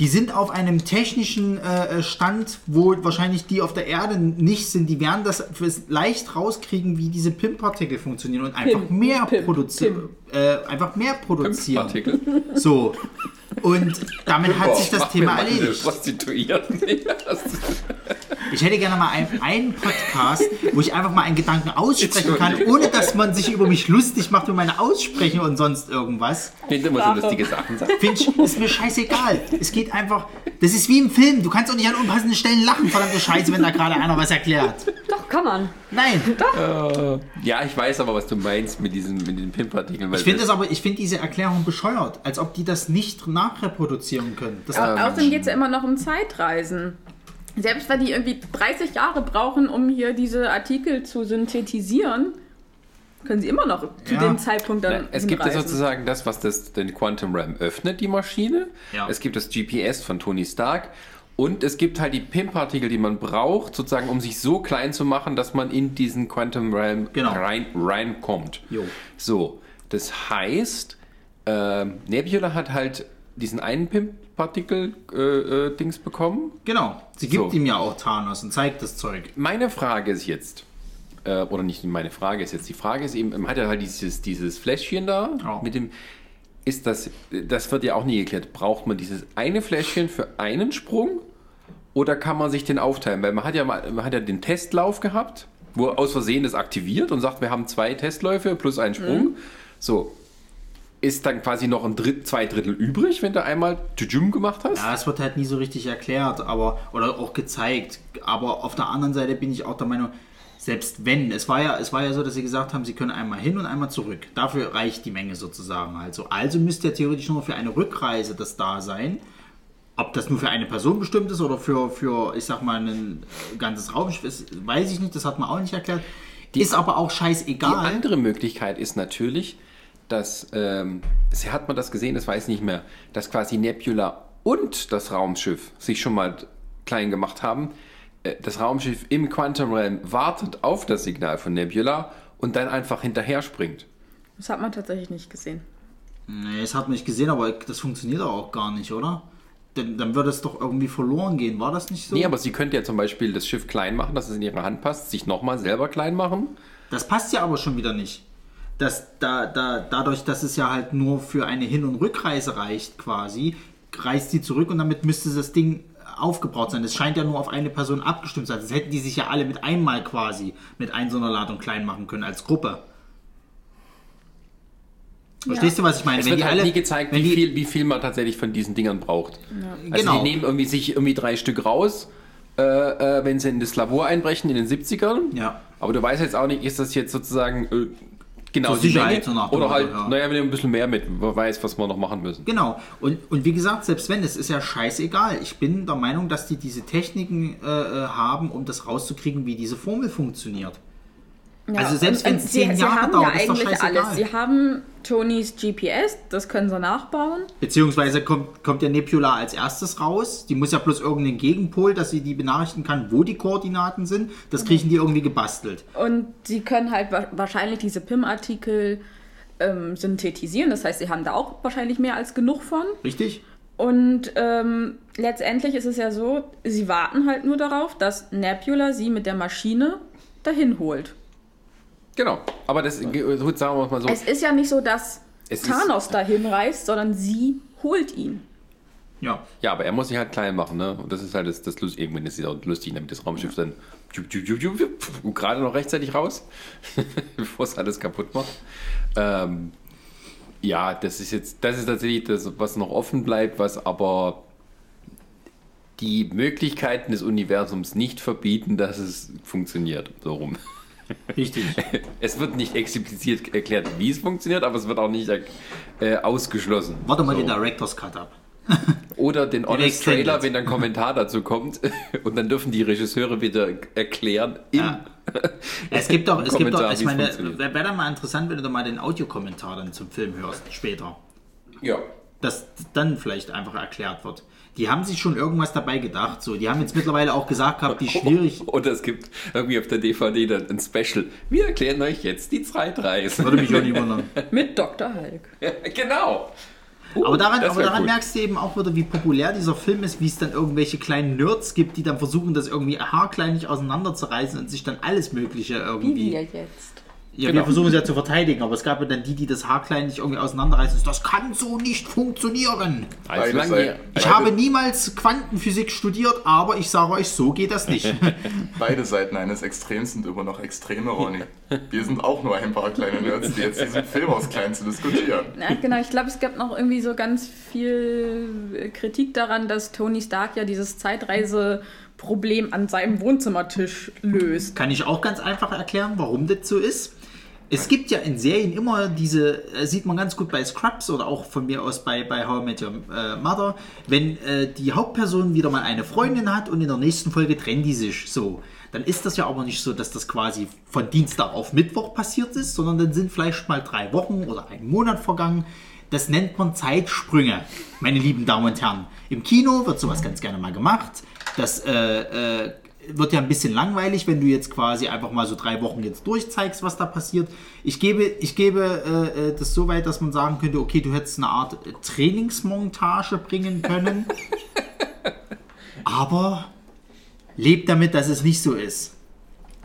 Die sind auf einem technischen äh, Stand, wo wahrscheinlich die auf der Erde nicht sind. Die werden das leicht rauskriegen, wie diese PIM-Partikel funktionieren und einfach Pimp, mehr produzieren. Äh, einfach mehr produzieren. Partikel. So. Und damit hat sich das Thema erledigt. Prostituierten. <laughs> Ich hätte gerne mal einen, einen Podcast, wo ich einfach mal einen Gedanken aussprechen kann, ohne dass man sich über mich lustig macht, über meine Ausspreche und sonst irgendwas. Wenn du immer so lustige Sachen sagst. Finch, ist mir scheißegal. Es geht einfach. Das ist wie im Film. Du kannst auch nicht an unpassenden Stellen lachen, verdammte Scheiße, wenn da gerade einer was erklärt. Doch, kann man. Nein. <laughs> Ja, ich weiß aber, was du meinst mit diesen, mit den Pimpartikeln. Ich finde das- aber, ich finde diese Erklärung bescheuert, als ob die das nicht nachreproduzieren können. Das Aber außerdem geht es ja immer noch um Zeitreisen. Selbst wenn die irgendwie 30 Jahre brauchen, um hier diese Artikel zu synthetisieren, können sie immer noch zu Ja. dem Zeitpunkt dann. Na, es gibt ja sozusagen das, was das, den Quantum Realm öffnet, die Maschine. Ja. Es gibt das GPS von Tony Stark. Und es gibt halt die PIM-Partikel, die man braucht, sozusagen, um sich so klein zu machen, dass man in diesen Quantum Realm Genau. rein, reinkommt. Jo. So, das heißt, ähm, Nebula hat halt diesen einen PIM-Partikel-Dings bekommen. Genau. Sie gibt So. ihm ja auch Thanos und zeigt das Zeug. Meine Frage ist jetzt, äh, oder nicht meine Frage ist jetzt, die Frage ist eben, man hat ja halt dieses, dieses Fläschchen da Ja. mit dem, ist das, das wird ja auch nie geklärt, braucht man dieses eine Fläschchen für einen Sprung oder kann man sich den aufteilen? Weil man hat ja mal, man hat ja den Testlauf gehabt, wo aus Versehen das aktiviert und sagt, wir haben zwei Testläufe plus einen Sprung. So. Ist dann quasi noch ein Dritt, zwei Drittel übrig, wenn du einmal Tschum gemacht hast? Ja, es wird halt nie so richtig erklärt, aber oder auch gezeigt. Aber auf der anderen Seite bin ich auch der Meinung, selbst wenn, es war ja, es war ja so, dass sie gesagt haben, sie können einmal hin und einmal zurück. Dafür reicht die Menge sozusagen. Also, also müsste ja theoretisch nur für eine Rückreise das da sein. Ob das nur für eine Person bestimmt ist oder für, für ich sag mal, ein ganzes Raumschiff ist, weiß ich nicht, das hat man auch nicht erklärt. ist aber auch Die scheißegal. andere Möglichkeit ist natürlich, dass, ähm, hat man das gesehen, das weiß ich nicht mehr, dass quasi Nebula und das Raumschiff sich schon mal klein gemacht haben. Äh, Das Raumschiff im Quantum Realm wartet auf das Signal von Nebula und dann einfach hinterher springt. Das hat man tatsächlich nicht gesehen. Nee, das hat man nicht gesehen, aber das funktioniert doch auch gar nicht, oder? Denn dann würde es doch irgendwie verloren gehen. War das nicht so? Nee, aber sie könnte ja zum Beispiel das Schiff klein machen, dass es in ihre Hand passt, sich nochmal selber klein machen. Das passt ja aber schon wieder nicht. Das, da, da, dadurch, dass es ja halt nur für eine Hin- und Rückreise reicht, quasi, reist sie zurück und damit müsste das Ding aufgebraucht sein. Es scheint ja nur auf eine Person abgestimmt zu sein. Das hätten die sich ja alle mit einmal quasi mit ein so einer Ladung klein machen können als Gruppe. Verstehst du, was ich meine? Es Wenn wird die halt alle- nie gezeigt, wenn wie die- viel, wie viel man tatsächlich von diesen Dingern braucht. Also Genau. die nehmen irgendwie sich irgendwie drei Stück raus, äh, äh, wenn sie in das Labor einbrechen in den 70ern. Ja. Aber du weißt jetzt auch nicht, ist das jetzt sozusagen äh, genau Zur die Sicherheit, Menge? so Oder halt, ja. naja, wir nehmen ein bisschen mehr mit, wer weiß, was wir noch machen müssen. Genau. Und, und wie gesagt, selbst wenn, es ist ja scheißegal. Ich bin der Meinung, dass die diese Techniken äh, äh, haben, um das rauszukriegen, wie diese Formel funktioniert. Ja, Also selbst wenn es zehn sie, Jahre sie dauert, ja ist doch eigentlich scheißegal. alles. Sie haben Tonys GPS, das können sie nachbauen. Beziehungsweise kommt, kommt der Nebula als erstes raus. Die muss ja bloß irgendeinen Gegenpol, dass sie die benachrichtigen kann, wo die Koordinaten sind. Das kriegen die irgendwie gebastelt. Und sie können halt wa- wahrscheinlich diese PIM-Artikel ähm, synthetisieren. Das heißt, sie haben da auch wahrscheinlich mehr als genug von. Richtig? Und ähm, letztendlich ist es ja so, sie warten halt nur darauf, dass Nebula sie mit der Maschine dahin holt. Genau. Aber das, gut, sagen wir mal so. Es ist ja nicht so, dass Es ist- Thanos dahin reist, sondern sie holt ihn. Ja. Ja, aber er muss sich halt klein machen, ne? Und das ist halt das, das Lustige. Irgendwann ist es auch lustig, damit das Raumschiff dann gerade noch rechtzeitig raus, <laughs> bevor es alles kaputt macht. Ähm, ja, das ist jetzt, das ist tatsächlich das, was noch offen bleibt, was aber die Möglichkeiten des Universums nicht verbieten, dass es funktioniert. So rum. Richtig. <laughs> Es wird nicht explizit erklärt, wie es funktioniert, aber es wird auch nicht äh, ausgeschlossen. Warte mal so. den Director's Cut ab. <laughs> Oder den Honest. Trailer, wenn ein Kommentar dazu kommt. <laughs> Und dann dürfen die Regisseure wieder erklären Ja. Es gibt doch, es gibt doch, ich meine, wäre wär dann mal interessant, wenn du da mal den Audiokommentar dann zum Film hörst, später. Ja. Dass dann vielleicht einfach erklärt wird. Die haben sich schon irgendwas dabei gedacht. So, die haben jetzt mittlerweile auch gesagt gehabt, wie schwierig. <laughs> Oder es gibt irgendwie auf der DVD dann ein Special. Wir erklären euch jetzt die 3-3s. Würde mich auch nicht wundern. <laughs> Mit Dr. Hulk. genau. Aber daran, aber daran cool. merkst du eben auch wieder, wie populär dieser Film ist, wie es dann irgendwelche kleinen Nerds gibt, die dann versuchen, das irgendwie haarkleinig auseinanderzureißen und sich dann alles Mögliche Wie irgendwie. wir jetzt. Ja, Genau. wir versuchen es ja zu verteidigen, aber es gab ja dann die, die das haarkleinig irgendwie auseinanderreißen. Das kann so nicht funktionieren. Also Seiten. die, Ich Beide- habe niemals Quantenphysik studiert, aber ich sage euch, so geht das nicht. <laughs> Beide Seiten eines Extrems sind immer noch Extreme, Ronny. Wir sind auch nur ein paar kleine Nerds, die jetzt diesen Film aus klein zu diskutieren. Ja, genau, ich glaube, es gab noch irgendwie so ganz viel Kritik daran, dass Tony Stark ja dieses Zeitreiseproblem an seinem Wohnzimmertisch löst. Kann ich auch ganz einfach erklären, warum das so ist. Es gibt ja in Serien immer diese, äh, sieht man ganz gut bei Scrubs oder auch von mir aus bei, bei How I Met Your äh, Mother, wenn äh, die Hauptperson wieder mal eine Freundin hat und in der nächsten Folge trennen die sich so. Dann ist das ja aber nicht so, dass das quasi von Dienstag auf Mittwoch passiert ist, sondern dann sind vielleicht mal drei Wochen oder ein Monat vergangen. Das nennt man Zeitsprünge, meine lieben Damen und Herren. Im Kino wird sowas ganz gerne mal gemacht. Das äh, äh, wird ja ein bisschen langweilig, wenn du jetzt quasi einfach mal so drei Wochen jetzt durchzeigst, was da passiert. Ich gebe, ich gebe äh, äh, das so weit, dass man sagen könnte, okay, du hättest eine Art äh, Trainingsmontage bringen können. <laughs> aber lebt damit, dass es nicht so ist.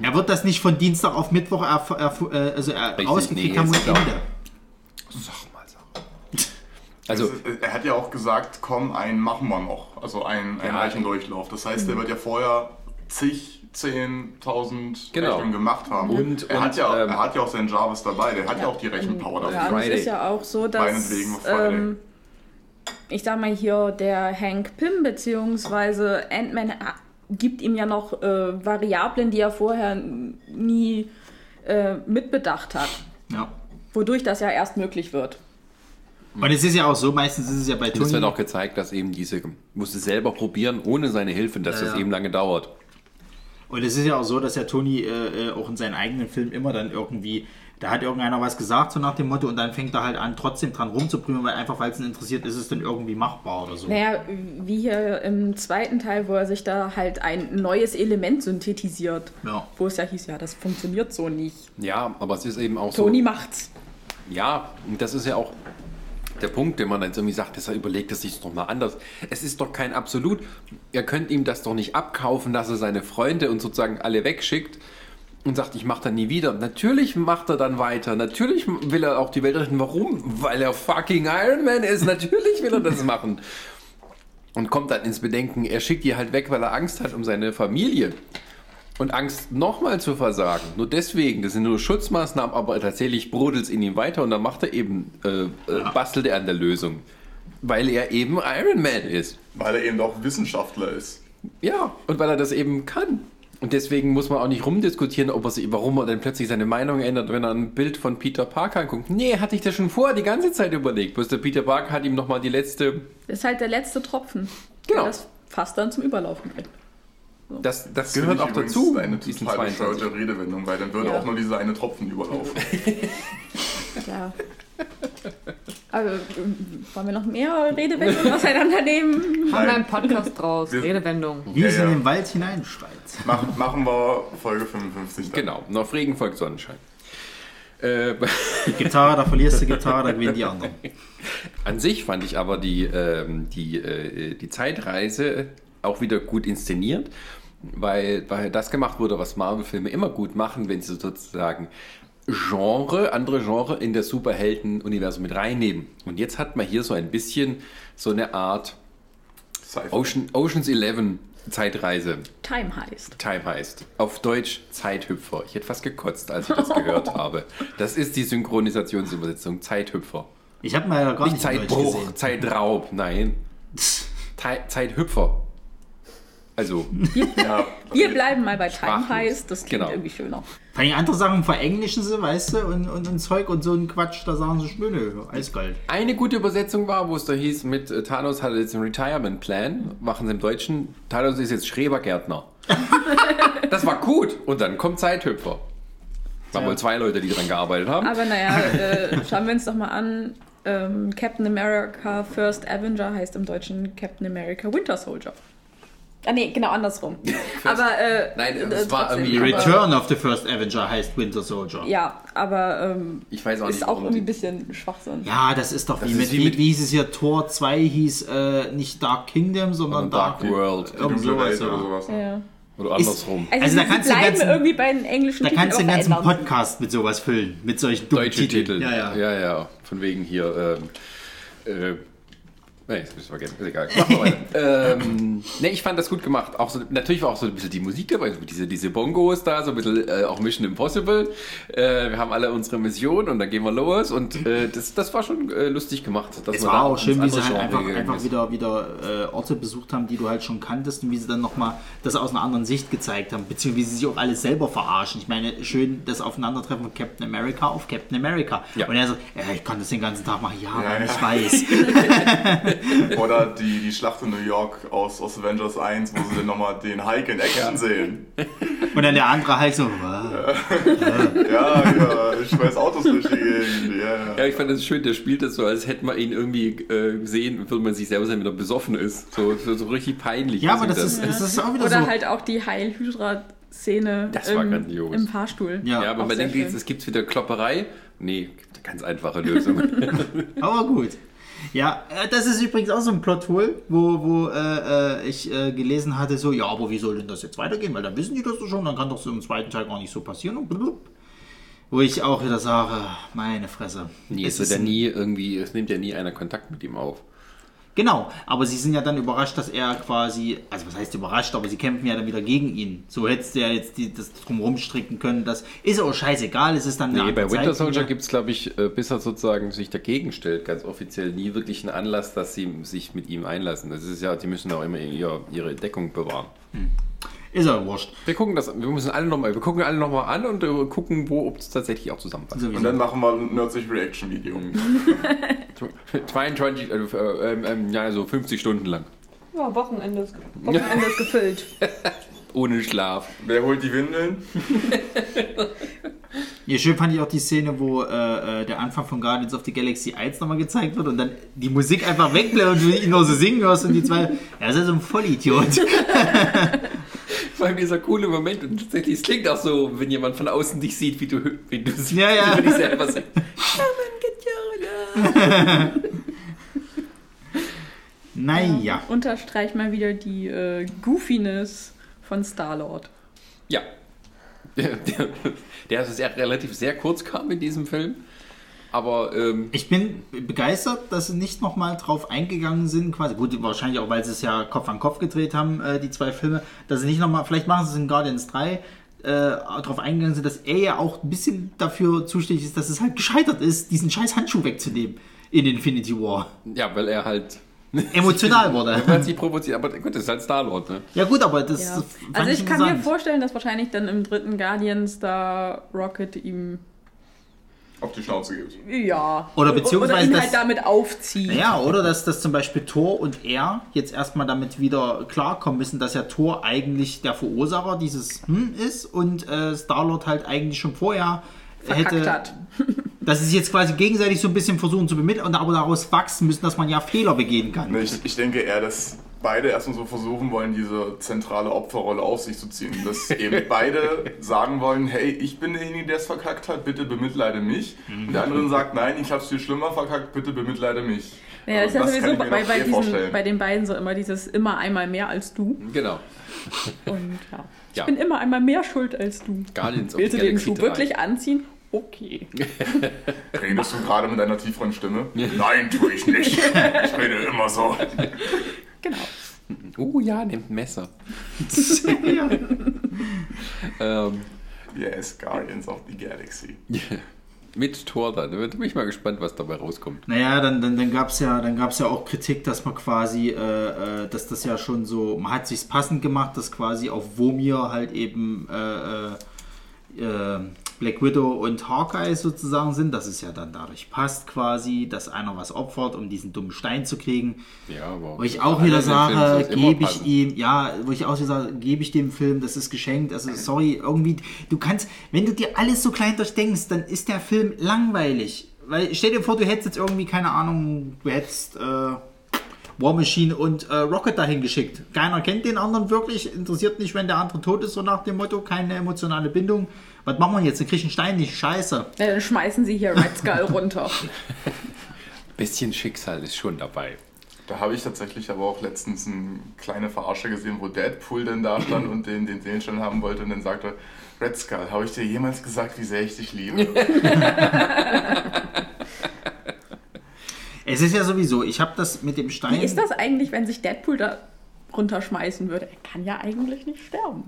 Er wird das nicht von Dienstag auf Mittwoch erf erf äh, also er Richtig, rausgekriegt nee, haben und. Ende. Sag mal, sag. <laughs> Also, Es ist- er hat ja auch gesagt, komm, einen machen wir noch. Also einen, einen Ja. Rechendurchlauf. Das heißt, er wird ja vorher zig, zehntausend Genau. Rechnungen gemacht haben. Und- er, hat und, ja, ähm, er hat ja auch seinen Jarvis dabei. Der hat ja, auch die Rechenpower dafür. Ja, und es Friday. ist ja auch so, dass ähm, ich sag mal hier, der Hank Pym beziehungsweise Ant-Man äh, gibt ihm ja noch äh, Variablen, die er vorher nie äh, mitbedacht hat, Ja. wodurch das ja erst möglich wird. Und es ist ja auch so, meistens ist es ja bei es Tony. wird auch gezeigt, dass eben diese, musste selber probieren, ohne seine Hilfe, dass Ja, das ja. eben lange dauert. Und es ist ja auch so, dass ja Tony äh, äh, auch in seinen eigenen Filmen immer dann irgendwie, da hat irgendeiner was gesagt, so nach dem Motto, und dann fängt er halt an, trotzdem dran rumzuprüfen, weil einfach, weil es ihn interessiert, ist es dann irgendwie machbar oder so. Naja, wie hier im zweiten Teil, wo er sich da halt ein neues Element synthetisiert. Ja. Wo es ja hieß, ja, das funktioniert so nicht. Ja, aber es ist eben auch Tony so. macht's. Ja, und das ist ja auch der Punkt, den man dann irgendwie sagt, dass er überlegt es sich doch mal anders. Es ist doch kein Absolut. Ihr könnt ihm das doch nicht abkaufen, dass er seine Freunde und sozusagen alle wegschickt und sagt, ich mache das nie wieder. Natürlich macht er dann weiter. Natürlich will er auch die Welt retten. Warum? Weil er fucking Iron Man ist. Natürlich will er das machen. Und kommt dann ins Bedenken, er schickt die halt weg, weil er Angst hat um seine Familie. Und Angst nochmal zu versagen. Nur deswegen, das sind nur Schutzmaßnahmen, aber tatsächlich brodelt es in ihm weiter und dann macht er eben, äh, äh, bastelt er an der Lösung. Weil er eben Iron Man ist. Weil er eben auch Wissenschaftler ist. Ja, und weil er das eben kann. Und deswegen muss man auch nicht rumdiskutieren, ob er sich, warum er dann plötzlich seine Meinung ändert, wenn er ein Bild von Peter Parker anguckt. Nee, hatte ich das schon vorher die ganze Zeit überlegt. Bloß der Peter Parker hat ihm nochmal die letzte. Das ist halt der letzte Tropfen. Genau. Der das fast dann zum Überlaufen bringt. Das, das gehört auch dazu. Eine diesen total 22. bescheuerte Redewendung, weil dann würde Ja. auch nur dieser eine Tropfen überlaufen. <laughs> Ja. Also, wollen wir noch mehr Redewendungen auseinandernehmen? Haben wir einen Podcast draus, Wir- Redewendung. Wie es Ja, in ja. den Wald hineinschreit. Mach, machen wir Folge 55 dann. Genau, noch Regen folgt Sonnenschein. Äh, <laughs> Die Gitarre, da verlierst du Gitarre, da gewinnen die anderen. An sich fand ich aber die, ähm, die, äh, die Zeitreise auch wieder gut inszeniert, weil, weil das gemacht wurde, was Marvel-Filme immer gut machen, wenn sie sozusagen Genre, andere Genre in das Superhelden-Universum mit reinnehmen. Und jetzt hat man hier so ein bisschen so eine Art. Ocean, Oceans 11 Zeitreise. Time heißt. Time heißt. Auf Deutsch Zeithüpfer. Ich hätte fast gekotzt, als ich das <laughs> gehört habe. Das ist die Synchronisationsübersetzung. Zeithüpfer. Ich habe mal gar Nicht nicht Zeitbruch, gesehen. Zeitraub, nein. <laughs> Zei- Zeithüpfer. Also, Ja, Wir bleiben mal bei Time heißt. Das klingt Genau. irgendwie schöner. Vor allem andere Sachen verenglischen sie, weißt du, und, und, und Zeug und so ein Quatsch, da sagen sie, nö, eiskalt. eine gute Übersetzung war, wo es da hieß, mit äh, Thanos hat jetzt einen Retirement Plan, machen sie im Deutschen, Thanos ist jetzt Schrebergärtner. <laughs> das war gut. Und dann kommt Zeithüpfer. Waren Ja. wohl zwei Leute, die dran gearbeitet haben. Aber naja, äh, <laughs> schauen wir uns doch mal an. Ähm, Captain America First Avenger heißt im Deutschen Captain America Winter Soldier. Ah nee, genau andersrum. <laughs> aber äh, Nein, äh, es war trotzdem, irgendwie- Return of the First Avenger heißt Winter Soldier. Ja, aber ähm, Ich weiß auch ist nicht, auch irgendwie ein bisschen Schwachsinn. Ja, das ist doch wie, Das mit, ist wie wie, mit- wie hieß es hier, Tor 2 hieß äh, nicht Dark Kingdom, sondern Sondern Dark World. Irgend sowas, oder sowas. Ja. Oder andersrum. Also, Also da kannst du ganzen- irgendwie bei den englischen Da Titeln kannst du den ganzen. Podcast mit sowas füllen, mit solchen dummen Deutsche Titel. Ja, ja. ja, ja. Von wegen hier. Ähm, äh, Nee, das müssen wir vergessen. Ist egal. Machen wir weiter. <laughs> ähm, nee, ich fand das gut gemacht. Auch so, natürlich war auch so ein bisschen die Musik dabei, so diese, diese Bongos da, so ein bisschen äh, auch Mission Impossible. Äh, wir haben alle unsere Mission und dann gehen wir los und äh, das, das war schon äh, lustig gemacht. dass Es war auch schön, wie sie halt einfach, einfach ist. wieder, wieder äh, Orte besucht haben, die du halt schon kanntest und wie sie dann nochmal das aus einer anderen Sicht gezeigt haben, beziehungsweise wie sie sich auch alles selber verarschen. Ich meine, schön das Aufeinandertreffen von Captain America auf Captain America. Ja. Und er so, ja, ich kann das den ganzen Tag machen, ja, Ja, ja. ich weiß. <laughs> <laughs> <laughs> Oder die, die Schlacht in New York aus, aus Avengers 1, wo sie dann nochmal den Hike in Action sehen. Und dann der andere halt so, "Was?" Ja, ja, ich weiß Autos durch die Gegend. Ja, Ja, ich fand das schön, der spielt das so, als hätte man ihn irgendwie äh, gesehen, würde man sich selber sein, wenn er besoffen ist. So, so, so richtig peinlich. ja, aber aussieht das ist, das ist auch wieder Oder so. halt auch die Heil-Hydra-Szene Das war im, im Fahrstuhl. Ja, Ja, aber man denkt, jetzt, es gibt wieder Klopperei. Nee, gibt eine ganz einfache Lösung. <laughs> Aber gut. Ja, äh, das ist übrigens auch so ein Plothole, wo, wo äh, äh, ich äh, gelesen hatte, so, ja, aber wie soll denn das jetzt weitergehen? Weil dann wissen die das doch schon, dann kann doch so im zweiten Teil gar nicht so passieren. Und blub. Wo ich auch wieder sage, meine Fresse. nee, Es wird ja nie irgendwie, es nimmt ja nie einer Kontakt mit ihm auf. Genau, aber sie sind ja dann überrascht, dass er quasi, also was heißt überrascht, aber sie kämpfen ja dann wieder gegen ihn. So hättest du ja jetzt die, das drumherum stricken können. Das ist auch scheißegal, es ist dann eine Nee, bei Winter. Soldier gibt es, glaube ich, äh, bis er sozusagen sich dagegen stellt, ganz offiziell nie wirklich einen Anlass, dass sie sich mit ihm einlassen. Das ist ja, die müssen auch immer ihr, ihre Deckung bewahren. Ist ja wurscht. Wir gucken das, wir müssen alle nochmal, wir gucken alle nochmal an und äh, gucken, wo, ob es tatsächlich auch zusammenpasst. Und dann machen wir ein Nerdsich Reaction Video. 22, <laughs> äh, äh, ähm, ähm, ja, so 50 Stunden lang. Ja, Wochenende ist, Wochenende ist gefüllt. <laughs> Ohne Schlaf. Wer holt die Windeln? <laughs> Ja, schön fand ich auch die Szene, wo äh, äh, der Anfang von Guardians of the Galaxy 1 nochmal gezeigt wird und dann die Musik einfach wegbleibt und du ihn nur so singen hörst und die zwei, er ist ja so ein Vollidiot. <laughs> Vor allem dieser coole Moment und tatsächlich, es klingt auch so, wenn jemand von außen dich sieht, wie du, wie du Ja, ja. wie du dich selber singst. Come <laughs> and get your love. <laughs> Naja. Unterstreicht mal wieder die äh, Goofiness von Star-Lord. Ja. Der, der, der ist sehr, relativ sehr kurz kam in diesem Film. Aber ähm, Ich bin begeistert, dass sie nicht nochmal drauf eingegangen sind, quasi. Gut, wahrscheinlich auch, weil sie es ja Kopf an Kopf gedreht haben, äh, die zwei Filme, dass sie nicht nochmal, vielleicht machen sie es in Guardians 3, äh, darauf eingegangen sind, dass er ja auch ein bisschen dafür zuständig ist, dass es halt gescheitert ist, diesen scheiß Handschuh wegzunehmen in Infinity War. ja, weil er halt. <laughs> Emotional wurde. Weil sie provoziert. Aber gut, das ist halt Star-Lord, ne? Ja gut, aber das Ja. fand Also ich kann mir vorstellen, dass wahrscheinlich dann im dritten Guardians da Rocket ihm Auf die Schnauze gibt. ja Oder beziehungsweise oder ihn halt damit aufzieht. Ja, oder dass, dass zum Beispiel Thor und er jetzt erstmal damit wieder klarkommen müssen, dass ja Thor eigentlich der Verursacher dieses hm ist und äh, Star-Lord halt eigentlich schon vorher verkackt hätte, hat. <laughs> dass sie sich jetzt quasi gegenseitig so ein bisschen versuchen zu bemitteln und aber daraus wachsen müssen, dass man ja Fehler begehen kann. Ich, ich denke eher, dass beide erstmal so versuchen wollen, diese zentrale Opferrolle auf sich zu ziehen. Dass eben <laughs> beide sagen wollen, hey, ich bin derjenige, der es verkackt hat, bitte bemitleide mich. Und der andere sagt, nein, ich hab's viel schlimmer verkackt, bitte bemitleide mich. Ja, das ist ja das sowieso bei, bei, diesen, vorstellen. bei den beiden so immer dieses immer einmal mehr als du. Genau. Und ja. Ich Ja. bin immer einmal mehr schuld als du. Guardians Willst du den Schuh 3. wirklich anziehen? Okay. <laughs> Redest du gerade mit deiner tieferen Stimme? Nein, tue ich nicht. <laughs> Ich rede immer so. Genau. Oh ja, nimmt ein Messer. ja. <laughs> Ähm, Yes, Guardians of the Galaxy. <laughs> mit Thor dann. Da bin ich mal gespannt, was dabei rauskommt. Naja, dann, dann, dann gab es ja, dann gab's ja auch Kritik, dass man quasi, äh, äh, dass das ja schon so, man hat sich's passend gemacht, dass quasi auf Womir halt eben äh, äh, äh, Black Widow und Hawkeye sozusagen sind, dass es ja dann dadurch passt quasi, dass einer was opfert, um diesen dummen Stein zu kriegen. Ja, aber. Wo ich auch wieder sage, gebe ich ihm, ja, wo ich auch wieder sage, gebe ich dem Film, das ist geschenkt. Also sorry, irgendwie, du kannst, wenn du dir alles so klein durchdenkst, dann ist der Film langweilig. Weil stell dir vor, du hättest jetzt irgendwie, keine Ahnung, du hättest äh, War Machine und äh, Rocket dahin geschickt. Keiner kennt den anderen wirklich, interessiert nicht, wenn der andere tot ist, so nach dem Motto, keine emotionale Bindung. Was machen wir jetzt? Dann krieg ich einen Stein nicht, scheiße. Ja, dann schmeißen sie hier Red Skull <laughs> runter. Bisschen Schicksal ist schon dabei. Da habe ich tatsächlich aber auch letztens eine kleine Verarsche gesehen, wo Deadpool denn da stand und den, den Seelenstein haben wollte und dann sagte, Red Skull, habe ich dir jemals gesagt, wie sehr ich dich liebe? <laughs> Es ist ja sowieso, ich habe das mit dem Stein. Wie ist das eigentlich, wenn sich Deadpool da runterschmeißen würde? Er kann ja eigentlich nicht sterben.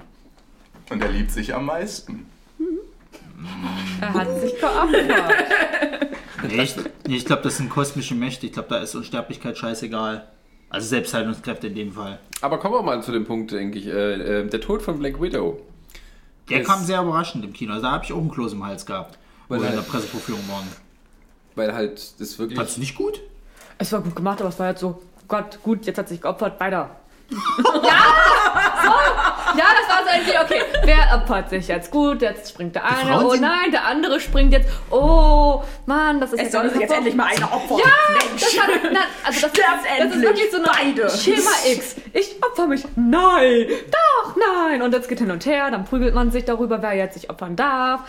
Und er liebt sich am meisten. Er hat sich geopfert. Nee, ich, nee, ich glaube, das sind kosmische Mächte. Ich glaube, da ist Unsterblichkeit scheißegal. Also Selbstheilungskräfte in dem Fall. Aber kommen wir mal zu dem Punkt, denke ich. Äh, äh, der Tod von Black Widow. Der kam sehr überraschend im Kino. Also da habe ich auch einen Kloß im Hals gehabt. Weil wir in er- der Pressevorführung waren. Weil halt das wirklich. Fandst du nicht gut? Es war gut gemacht, aber es war halt so, Gott, gut, jetzt hat sich geopfert, weiter. <laughs> ja, so, ja, das war so irgendwie, okay, wer opfert sich jetzt? Gut, jetzt springt der eine, oh nein, der andere springt jetzt, oh Mann, das ist Es ja soll jetzt endlich mal einer opfern. Ja, Mensch. das war, na, also das, das ist wirklich so eine beide. Schema X. Ich opfer mich. Nein, doch, nein. Und jetzt geht hin und her, dann prügelt man sich darüber, wer jetzt sich opfern darf.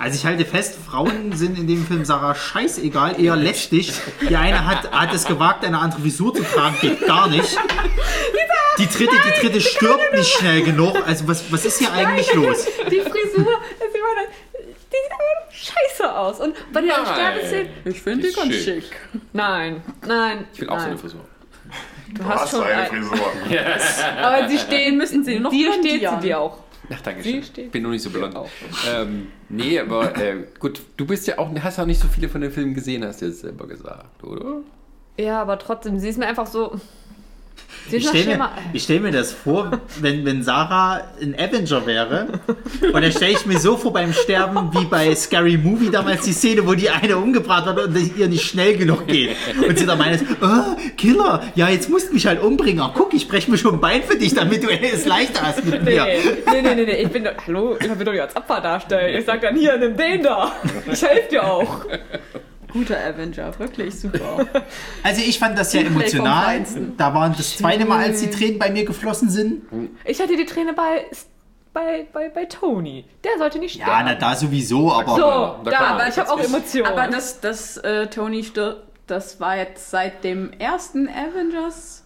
Also ich halte fest, Frauen sind in dem Film Sarah scheißegal, eher lästig. Die eine hat, hat es gewagt, eine andere Visur zu tragen, geht gar nicht. <laughs> Die dritte, die dritte stirbt nicht schnell genug. Also was, was ist hier eigentlich los? Die Frisur, also ich meine, die sieht einfach scheiße aus. Und bei der Nein. Sterbeszene, Ich finde Die ganz ist schön. schick. nein, nein. Ich will auch so nein. eine Frisur. Du Du hast hast schon eine ein, Frisur. <laughs> Aber sie stehen, müssen sie noch dir steht sie dir auch. Ach, danke schön. steht- Bin nur nicht so blond. auch. Ähm, nee, aber äh, gut, du bist ja auch, hast auch nicht so viele von den Filmen gesehen, hast du jetzt selber gesagt, oder? Ja, aber trotzdem, sie ist mir einfach so. Ich stelle mir, ich stell mir das vor, wenn, wenn Sarah ein Avenger wäre. Und dann stelle ich mir so vor beim Sterben wie bei Scary Movie damals die Szene, wo die eine umgebracht hat und ihr nicht schnell genug geht. Und sie dann meint, oh, Killer, ja, jetzt musst du mich halt umbringen. Ach, guck, ich breche mir schon ein Bein für dich, damit du es leichter hast mit Nee, mir. nee, nee, nee, nee, ich bin doch, hallo, ich will doch nicht als Opfer darstellen. Ich sag dann hier, nimm den da. Ich helfe dir auch. Guter Avenger, wirklich super. <laughs> Also ich fand das sehr emotional. Da waren das zweite Mal, als die Tränen bei mir geflossen sind. Ich hatte die Träne bei, bei, bei, bei Tony. Der sollte nicht sterben. Ja, na da sowieso, aber... so, Da da, aber ich habe auch das Emotionen. Aber dass, dass äh, Tony stirbt, das war jetzt seit dem ersten Avengers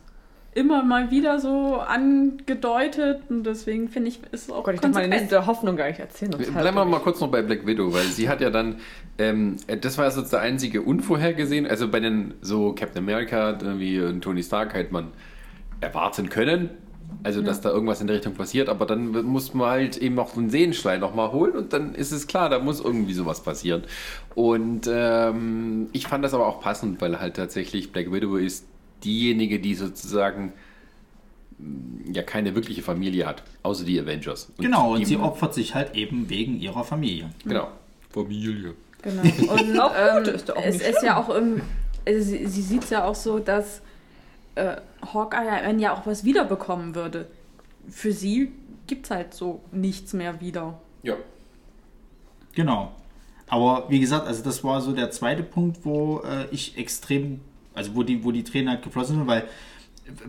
immer mal wieder so angedeutet und deswegen finde ich, ist es auch Oh Gott, ich darf meine konsequent. nächste Hoffnung gar nicht erzählen. sonst Bleiben wir halt mal kurz noch bei Black Widow, weil sie hat ja dann, ähm, das war jetzt der einzige unvorhergesehen, also bei den so Captain America wie äh, Tony Stark hätte man erwarten können, also dass da irgendwas in der Richtung passiert, aber dann muss man halt eben noch einen Sehenstein nochmal holen und dann ist es klar, da muss irgendwie sowas passieren. Und ähm, ich fand das aber auch passend, weil halt tatsächlich Black Widow ist diejenige, die sozusagen ja keine wirkliche Familie hat, außer die Avengers. Genau, und sie opfert sich halt eben wegen ihrer Familie. Genau. Familie. Genau. <laughs> Und Auch gut, ähm, ist es nicht ist ja auch irgendwie, also sie, sie sieht es ja auch so, dass äh, Hawkeye am Ende ja auch was wiederbekommen würde. Für sie gibt es halt so nichts mehr wieder. Ja. Genau. Aber wie gesagt, also das war so der zweite Punkt, wo äh, ich extrem, also wo die, wo die Tränen halt geflossen sind, weil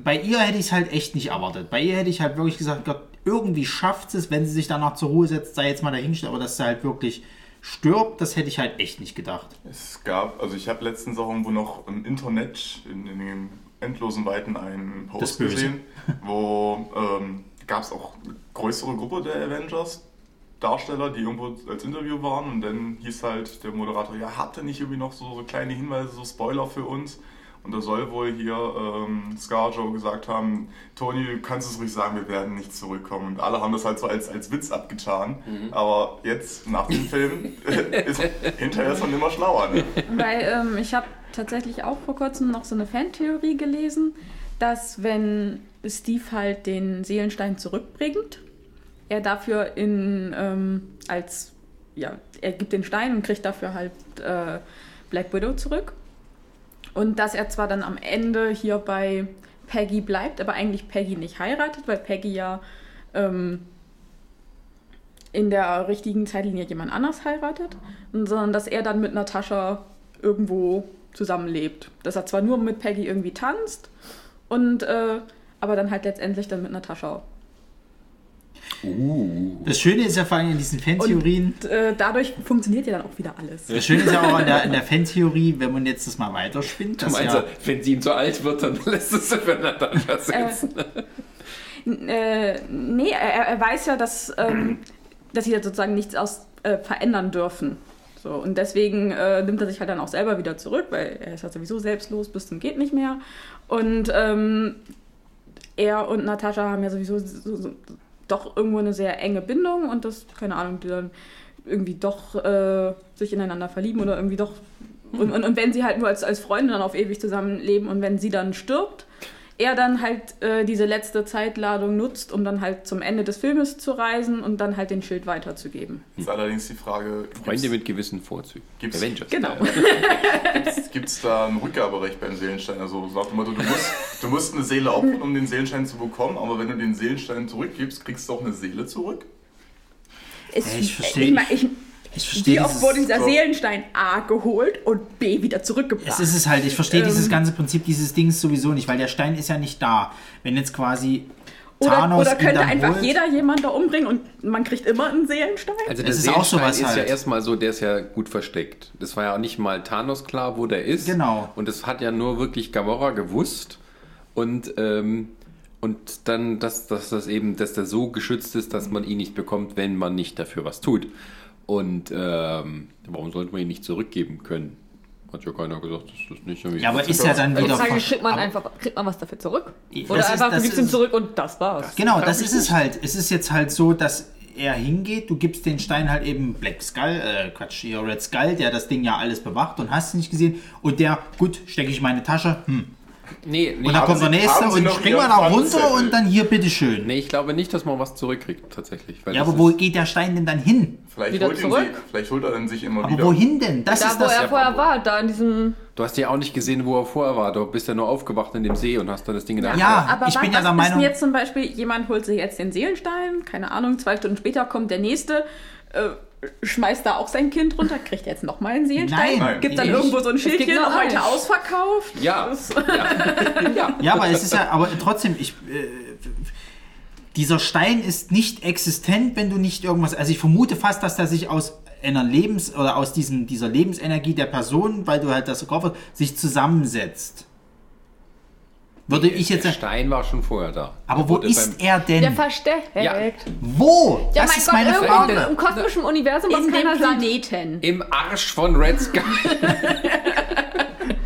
bei ihr hätte ich es halt echt nicht erwartet. Bei ihr hätte ich halt wirklich gesagt, Gott, irgendwie schafft es, wenn sie sich danach zur Ruhe setzt, sei jetzt mal dahingestellt, aber dass sie halt wirklich stirbt, das hätte ich halt echt nicht gedacht. Es gab, also ich habe letztens auch irgendwo noch im Internet in, in den endlosen Weiten einen Post gesehen, wo ähm, gab es auch eine größere Gruppe der Avengers. Darsteller, die irgendwo als Interview waren und dann hieß halt der Moderator, ja, habt ihr nicht irgendwie noch so, so kleine Hinweise, so Spoiler für uns? Und da soll wohl hier ähm, Scarjo gesagt haben, Tony, du kannst es ruhig sagen, wir werden nicht zurückkommen. Und alle haben das halt so als, als Witz abgetan. Aber jetzt, nach dem Film, <laughs> ist hinterher ist man immer schlauer. Ne? Weil ähm, ich habe tatsächlich auch vor kurzem noch so eine Fantheorie gelesen, dass wenn Steve halt den Seelenstein zurückbringt, er dafür in ähm, als ja, er gibt den Stein und kriegt dafür halt äh, Black Widow zurück. Und dass er zwar dann am Ende hier bei Peggy bleibt, aber eigentlich Peggy nicht heiratet, weil Peggy ja ähm, in der richtigen Zeitlinie jemand anders heiratet, sondern dass er dann mit Natascha irgendwo zusammenlebt. Dass er zwar nur mit Peggy irgendwie tanzt und äh, aber dann halt letztendlich dann mit Natascha. Das Schöne ist ja vor allem in diesen Fantheorien, Und äh, dadurch funktioniert ja dann auch wieder alles. das Schöne ist ja auch in der, in der Fantheorie, wenn man jetzt das mal weiterspinnt, Du meinst, ja, wenn sie ihm zu alt wird, dann lässt es sie für Natascha setzen. Äh, nee, er, er weiß ja, dass, ähm, dass sie da sozusagen nichts aus äh, verändern dürfen. So, und deswegen äh, nimmt er sich halt dann auch selber wieder zurück, weil er ist ja sowieso selbstlos bis zum geht nicht mehr. Und ähm, er und Natascha haben ja sowieso so, so, doch irgendwo eine sehr enge Bindung und das, keine Ahnung, die dann irgendwie doch äh, sich ineinander verlieben oder irgendwie doch. Und, und, und wenn sie halt nur als, als Freunde dann auf ewig zusammenleben und wenn sie dann stirbt, er dann halt äh, diese letzte Zeitladung nutzt, um dann halt zum Ende des Filmes zu reisen und dann halt den Schild weiterzugeben. Ist allerdings die Frage, Freunde mit gewissen Vorzügen. Gibt's- Avengers. Genau. gibt es da ein Rückgaberecht beim Seelenstein? Also so nach dem Motto, du musst, du musst eine Seele opfern, um den Seelenstein zu bekommen, aber wenn du den Seelenstein zurückgibst, kriegst du auch eine Seele zurück? Es, ich versteh- ich, mein, ich, ich verstehe wie oft dieses, wurde dieser so- Seelenstein A geholt und B wieder zurückgebracht? es ist es halt, ich verstehe Ähm. dieses ganze Prinzip dieses Dings sowieso nicht, weil der Stein ist ja nicht da. Wenn jetzt quasi oder, Thanos oder ihn könnte einfach holt, jeder jemand da umbringen und man kriegt immer einen Seelenstein? Also der Es ist auch Seelenstein sowas ist ja halt. erstmal so, der ist ja gut versteckt. Das war ja auch nicht mal Thanos klar, wo der ist. Genau. Und das hat ja nur wirklich Gamora gewusst. Und, ähm, und dann, dass, dass das eben, dass der so geschützt ist, dass man ihn nicht bekommt, wenn man nicht dafür was tut. Und ähm, warum sollte man ihn nicht zurückgeben können? Hat ja keiner gesagt, dass das nicht irgendwie. Ja, aber ist ja dann Also wieder sagen, kriegt man aber- einfach kriegt man was dafür zurück? Das Oder ist- einfach das du gibst ihm ist- zurück und das war's. Genau, glaub das ist es halt. Es ist jetzt halt so, dass er hingeht, du gibst den Stein halt eben Black Skull, äh, Quatsch, hier Red Skull, der das Ding ja alles bewacht und hast du nicht gesehen. Und der, gut, stecke ich meine Tasche, hm. Nee, nee, Und dann kommt der nächste und wir Ihren da runter und dann hier, bitteschön. nee, ich glaube nicht, dass man was zurückkriegt, tatsächlich. Weil Ja, aber wo geht der Stein denn dann hin? Vielleicht Wieder holt, ihn zurück? sie, vielleicht holt er dann sich immer Aber wieder. wohin denn? Das Da, ist wo das. er ja vorher war, da in diesem. Du hast ja auch nicht gesehen, wo er vorher war. Du bist ja nur aufgewacht in dem See und hast dann das Ding in der Hand. Ja, Aber ich bin ja was der ist Meinung- denn jetzt zum Beispiel, jemand holt sich jetzt den Seelenstein, keine Ahnung, zwei Stunden später kommt der nächste, äh, schmeißt da auch sein Kind runter, kriegt jetzt nochmal einen Seelenstein, Nein, gibt dann ich- irgendwo so ein Schildchen, heute eins. ausverkauft. Ja. Das- <laughs> Ja, aber es ist ja, aber trotzdem, ich. Äh, dieser Stein ist nicht existent, wenn du nicht irgendwas. Also ich vermute fast, dass der sich aus einer Lebens- oder aus diesem, dieser Lebensenergie der Person, weil du halt das geopfert sich zusammensetzt. Würde ich jetzt Der Stein war schon vorher da. aber wo ist er denn? Der versteckt. Ja. wo? Ja, das mein ist Gott, meine irgendwo Frage. im kosmischen Universum, was In keiner. Planeten. Im Arsch von Red Sky.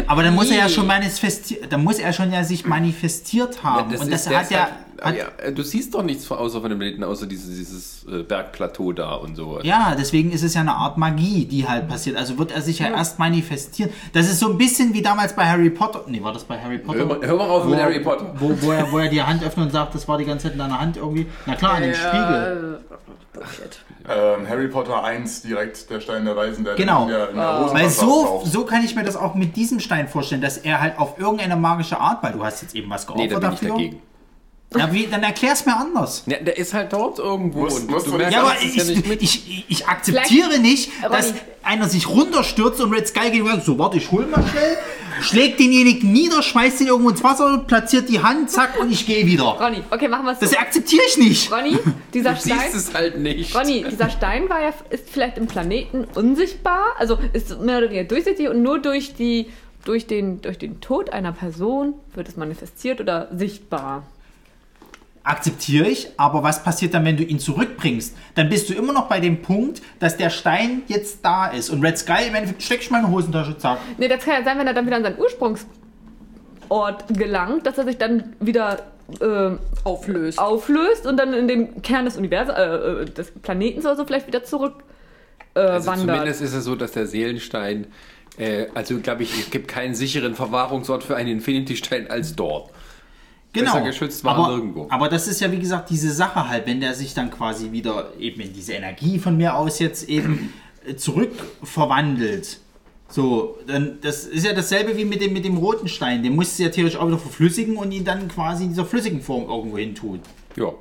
Aber dann muss er ja schon manifestiert, dann muss er schon ja sich manifestiert haben. und das hat ja, halt- hat, ja, du siehst doch nichts von- außer von dem Planeten, außer dieses, dieses äh, Bergplateau da und so. Ja, deswegen ist es ja eine Art Magie, die halt passiert. Also wird er sich ja erst manifestieren. Das ist so ein bisschen wie damals bei Harry Potter. Nee, war das bei Harry Potter? Hör mal, hör mal auf wo, mit Harry Potter. Wo, wo, er, wo er die Hand öffnet und sagt, das war die ganze Zeit in deiner Hand irgendwie. Na klar, an dem Spiegel. Ähm, Harry Potter 1, direkt der Stein der Weisen, der Genau. in der, in der Rosenwasser Weil so, so kann ich mir das auch mit diesem Stein vorstellen, dass er halt auf irgendeine magische Art, weil du hast jetzt eben was geopfert Nee, da bin ich dafür. dagegen. Ja, wie, dann erklär's mir anders. Ja, der ist halt dort irgendwo Muss- und muss du merkst Ja, aber ich, ja nicht mit. ich, ich, ich akzeptiere nicht, dass Ronny. einer sich runterstürzt und Red Sky geht und sagt, so warte, ich hol mal schnell, schlägt denjenigen nieder, schmeißt ihn irgendwo ins Wasser, platziert die Hand, zack und ich gehe wieder. Ronny, okay, machen wir es Das so. akzeptiere ich nicht. Ronny, dieser <laughs> Du Stein. siehst es halt nicht. Ronny, dieser Stein war ja, ist vielleicht im Planeten unsichtbar, also ist mehr oder weniger durchsichtig und nur durch, die, durch, den, durch den Tod einer Person wird es manifestiert oder sichtbar. Akzeptiere ich, aber was passiert dann, wenn du ihn zurückbringst? Dann bist du immer noch bei dem Punkt, dass der Stein jetzt da ist. Und Red Sky im Endeffekt steck ich meine Hosentasche, zack. Nee, das kann ja sein, wenn er dann wieder an seinen Ursprungsort gelangt, dass er sich dann wieder ähm, Auflöst. auflöst und dann in den Kern des Universums, äh, äh, des Planeten oder so vielleicht wieder zurück äh, Also wandert. zumindest ist es so, dass der Seelenstein, äh, also glaube ich, es gibt keinen sicheren Verwahrungsort für einen Infinity-Stein als dort. Genau. Besser geschützt war aber, nirgendwo. Aber das ist ja, wie gesagt, diese Sache halt, wenn der sich dann quasi wieder eben in diese Energie von mir aus jetzt eben äh, zurück verwandelt. So, dann das ist ja dasselbe wie mit dem, mit dem roten Stein. Den musst du ja theoretisch auch wieder verflüssigen und ihn dann quasi in dieser flüssigen Form irgendwo hin tun. Ja.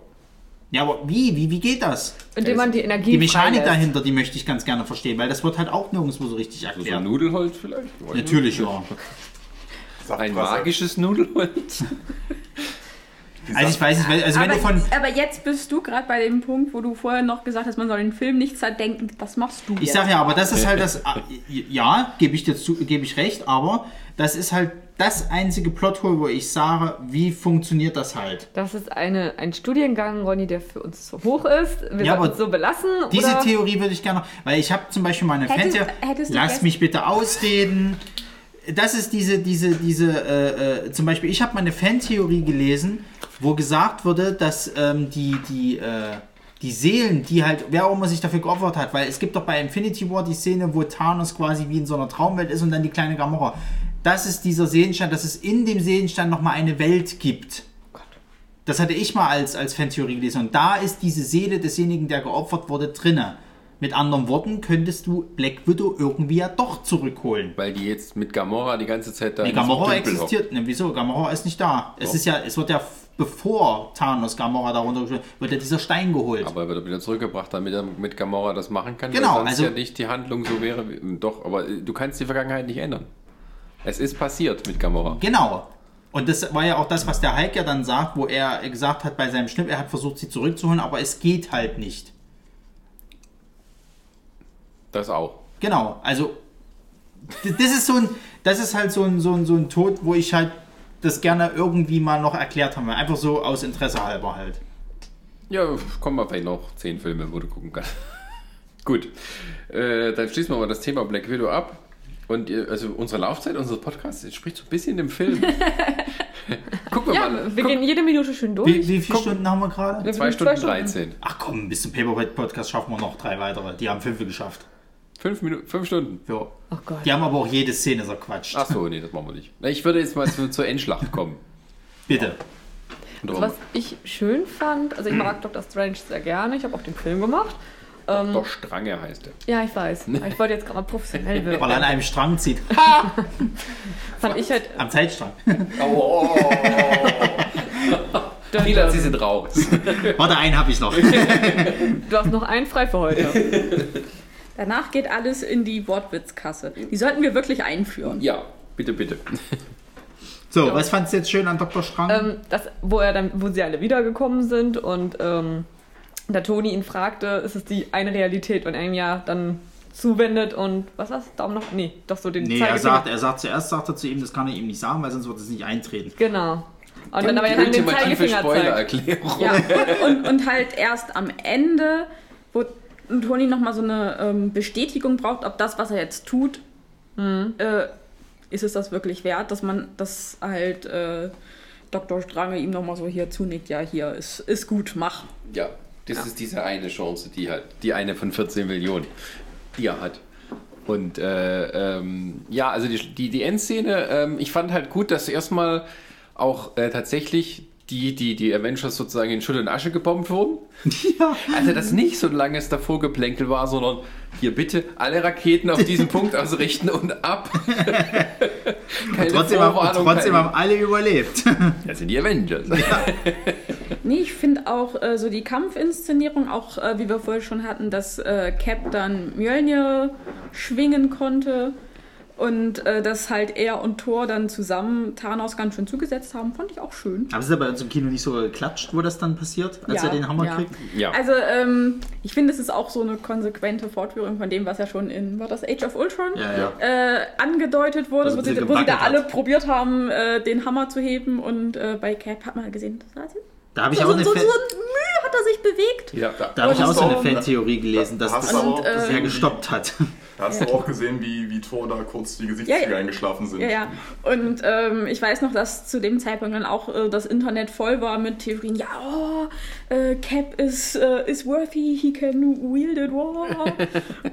Ja, aber wie? Wie, wie geht das? indem man die Energie Die Mechanik freilässt. dahinter, die möchte ich ganz gerne verstehen, weil das wird halt auch nirgendwo so richtig So ein erklärt. Nudelholz vielleicht? Natürlich, ja. <laughs> Ein magisches Nudelholz? Also ich weiß nicht, also wenn aber, du von... aber jetzt bist du gerade bei dem Punkt, wo du vorher noch gesagt hast, man soll den Film nicht zerdenken. Das machst du Ich jetzt. sag ja, aber das ist halt das. Ja, gebe ich dir zu, gebe ich recht, aber das ist halt das einzige Plothole, wo ich sage, wie funktioniert das halt? Das ist eine, ein Studiengang, Ronny, der für uns zu hoch ist. Wir Ja, aber es so belassen. Diese oder? Theorie würde ich gerne, weil ich habe zum Beispiel meine Hättest- Fantheorie. Lass mich bitte ausreden. Das ist diese, diese, diese, äh, äh, zum Beispiel, ich habe mal eine Fantheorie gelesen, wo gesagt wurde, dass ähm, die, die, äh, die Seelen, die halt, wer auch immer sich dafür geopfert hat, weil es gibt doch bei Infinity War die Szene, wo Thanos quasi wie in so einer Traumwelt ist und dann die kleine Gamora. Das ist dieser Seelenstein, dass es in dem Seelenstein nochmal eine Welt gibt. Das hatte ich mal als, als Fantheorie gelesen. Und da ist diese Seele desjenigen, der geopfert wurde, drinne. Mit anderen Worten könntest du Black Widow irgendwie ja doch zurückholen. Weil die jetzt mit Gamora die ganze Zeit da Nee, Gamora existiert. Ne, wieso? Gamora ist nicht da. Es ist ja, es wird ja bevor Thanos Gamora darunter gestellt wird ja dieser Stein geholt. Aber er wird wieder zurückgebracht, damit er mit Gamora das machen kann. Genau, weil sonst also- ja nicht die Handlung so wäre. Wie, doch, aber äh, du kannst die Vergangenheit nicht ändern. Es ist passiert mit Gamora. Genau. Und das war ja auch das, was der Hulk ja dann sagt, wo er gesagt hat bei seinem Schnipp, er hat versucht, sie zurückzuholen, aber es geht halt nicht. Das auch. Genau, also das ist so ein, das ist halt so ein, so ein, so ein Tod, wo ich halt das gerne irgendwie mal noch erklärt habe. Einfach so aus Interesse halber halt. Ja, kommen wir vielleicht noch zehn Filme, wo du gucken kannst. <laughs> Gut, äh, dann schließen wir mal das Thema Black Widow ab. Und ihr, also unsere Laufzeit unseres Podcasts entspricht so ein bisschen dem Film. <laughs> Gucken wir Ja, mal. wir gehen jede Minute schön durch. Wie, wie viele Stunden haben wir gerade? Zwei Zwei Stunden Stunden. 13. Ach komm, bis zum Paperweight Podcast schaffen wir noch drei weitere. Die haben fünf geschafft. Fünf Minuten, fünf Stunden. Ja. Oh Gott. Die haben aber auch jede Szene zerquatscht. Ach so, nee, das machen wir nicht. Ich würde jetzt mal zu, zur Endschlacht kommen. Bitte. Also, was ich schön fand, also ich mag <clears throat> Dr. Strange sehr gerne, ich habe auch den Film gemacht. Doch Strange heißt er. Ja, ich weiß. Ich wollte jetzt gerade mal professionell <laughs> Weil er an einem Strang zieht. <laughs> Fand <laughs> ich halt. Am Zeitstrang. Viele, sie sind raus. Warte, einen habe ich noch. Du hast noch einen frei für heute. Danach geht alles in die Wortwitzkasse. Die sollten wir wirklich einführen. Ja, bitte, bitte. <laughs> So, was fandst du jetzt schön an Dr. Strang? ähm, das, wo er dann, wo sie alle wiedergekommen sind und ähm, der Toni ihn fragte, ist es die eine Realität und er ihm ja dann zuwendet und was war's? Daumen nach. Nee, doch so den Nee, er sagt, er sagt zuerst, sagt er zu ihm, das kann er ihm nicht sagen, weil sonst wird es nicht eintreten. Genau. Und dann aber ja dann den ultimative Zeigefinger zeigt. Spoiler-Erklärung. Ja, und, und halt erst am Ende, wo Toni nochmal so eine ähm, Bestätigung braucht, ob das, was er jetzt tut, äh, ist es das wirklich wert, dass man das halt äh, Dr. Strange ihm nochmal so hier zunickt, ja, hier ist, ist gut, mach. Ja, das ist diese eine Chance, die halt, die eine von 14 Millionen, die er hat. Und äh, ähm, ja, also die, die, die Endszene, ähm, ich fand halt gut, dass erstmal auch äh, tatsächlich die, die, die Avengers sozusagen in Schutt und Asche gebombt wurden. <laughs> Ja. Also das nicht so ein langes davor Geplänkel war, sondern hier bitte alle Raketen auf diesen Punkt <laughs> ausrichten und ab. <laughs> Keine Trotzdem, haben, und trotzdem haben alle überlebt. Das sind die Avengers. Nee, ich finde auch äh, so die Kampfinszenierung, auch äh, wie wir vorher schon hatten, dass äh, Cap dann Mjölnir schwingen konnte und äh, dass halt er und Thor dann zusammen Thanos ganz schön zugesetzt haben, fand ich auch schön. Aber es bei uns im Kino nicht so geklatscht, wo das dann passiert, als Ja, er den Hammer ja. kriegt. Ja. Also, ähm, ich finde, es ist auch so eine konsequente Fortführung von dem, was ja schon in, war das Age of Ultron? Ja, ja. Äh, angedeutet wurde, Also wo, sie, wo sie da gewackelt alle hat. probiert haben, äh, den Hammer zu heben und äh, bei Cap hat man gesehen, das war Da habe ich so, auch so, eine, so, so Mühe hat er sich bewegt. ja. da hab ich auch so eine Fantheorie gelesen, dass das auch Und, äh, gesehen, sehr wie- gestoppt hat. Da hast du auch gesehen, wie, wie Thor da kurz die Gesichtszüge Ja, ja. eingeschlafen sind. Ja, ja. Und ähm, ich weiß noch, dass zu dem Zeitpunkt dann auch äh, das Internet voll war mit Theorien. Ja, oh, äh, Cap is, äh, is worthy, he can wield it war.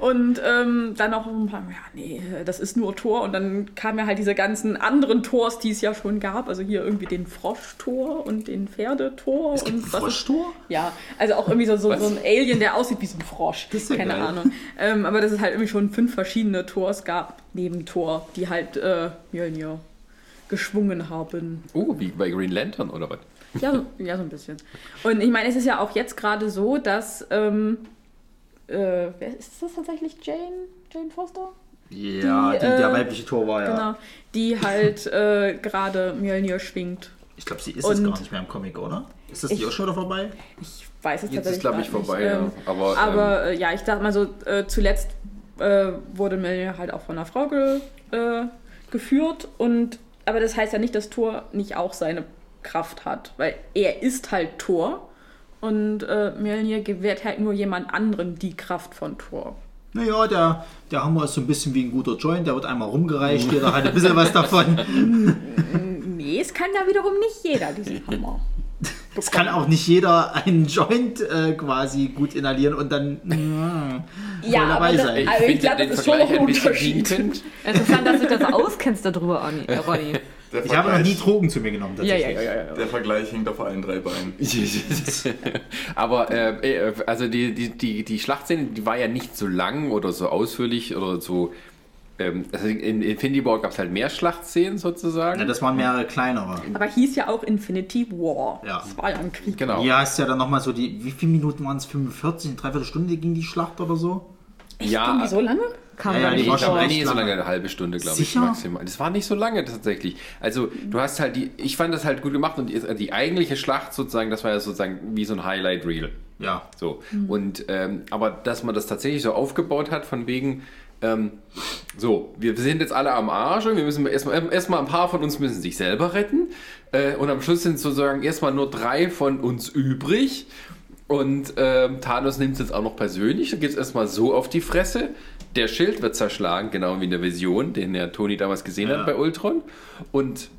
<laughs> und ähm, dann auch ein paar, ja, nee, das ist nur Tor. Und dann kamen ja halt diese ganzen anderen Tors, die es ja schon gab. Also hier irgendwie den Froschtor und den Pferdetor. Es gibt und was ist- Froschtor? ja, also auch irgendwie so, so, Was? so ein Alien, der aussieht wie so ein Frosch. ist ja Keine geil. Ahnung. Ähm, aber dass es halt irgendwie schon fünf verschiedene Tors gab, neben Tor, die halt äh, Mjölnir geschwungen haben. Oh, wie bei Green Lantern oder was? Ja, so, ja, so ein bisschen. Und ich meine, es ist ja auch jetzt gerade so, dass. Ähm, äh, wer ist das tatsächlich? Jane? Jane Foster? Ja, Die, die, der äh, weibliche Tor war ja. Genau. Die halt äh, gerade Mjölnir schwingt. Ich glaube, sie ist Und- es gar nicht mehr im Comic, oder? Ist das Ich- auch schon wieder vorbei? Ich weiß es Jetzt ist, tatsächlich glaube ich, grad nicht. vorbei. Ähm, ja. Aber, Aber äh, ja, ich sag mal so, äh, zuletzt äh, wurde Mjölnir halt auch von einer Frau ge, äh, geführt. Und, aber das heißt ja nicht, dass Thor nicht auch seine Kraft hat. Weil er ist halt Thor. Und äh, Mjölnir gewährt halt nur jemand anderen die Kraft von Thor. Naja, der, der Hammer ist so ein bisschen wie ein guter Joint, der wird einmal rumgereicht, jeder hat ein bisschen was davon. <laughs> Nee, es kann da wiederum nicht jeder diesen <laughs> Hammer. <laughs> Es kann auch nicht jeder einen Joint äh, quasi gut inhalieren und dann mm, <laughs> Ja, dabei aber das- sein. ich also ich finde glaub, den das ist schon Vergleich noch ein Unterschied. Interessant, dass du das auskennst darüber, Ronny. Äh, Ich habe noch nie Drogen zu mir genommen. Ja, ja, tatsächlich. ja, ja. ja. Der Vergleich hinkt auf allen drei Beinen. <laughs> Aber äh, äh, also die, die, die, die Schlachtszene, die war ja nicht so lang oder so ausführlich oder so. Ähm, also in Infinity War gab es halt mehr Schlachtszenen sozusagen. Ja, das waren mehrere kleinere. Aber hieß ja auch Infinity War. Ja. Das war ja ein Krieg. genau. Hier hast du ja dann nochmal so die, wie viele Minuten waren es? 45, eine Dreiviertelstunde ging die Schlacht oder so? ja, Irgendwie so lange? Kam Ja, ja, nicht war schon echt Nee, so lange. eine halbe Stunde, glaube ich, maximal. Das war nicht so lange tatsächlich. Also, du hast halt die, ich fand das halt gut gemacht und die, die eigentliche Schlacht sozusagen, das war ja sozusagen wie so ein Highlight-Reel. Ja. So. Und, ähm, aber dass man das tatsächlich so aufgebaut hat, von wegen, ähm, so, wir sind jetzt alle am Arsch und wir müssen erstmal, erstmal ein paar von uns müssen sich selber retten. Äh, und am Schluss sind sozusagen erstmal nur drei von uns übrig. Und ähm, Thanos nimmt es jetzt auch noch persönlich. Da geht es erstmal so auf die Fresse. Der Schild wird zerschlagen, genau wie in der Vision, den der Tony damals gesehen Ja. hat bei Ultron. Und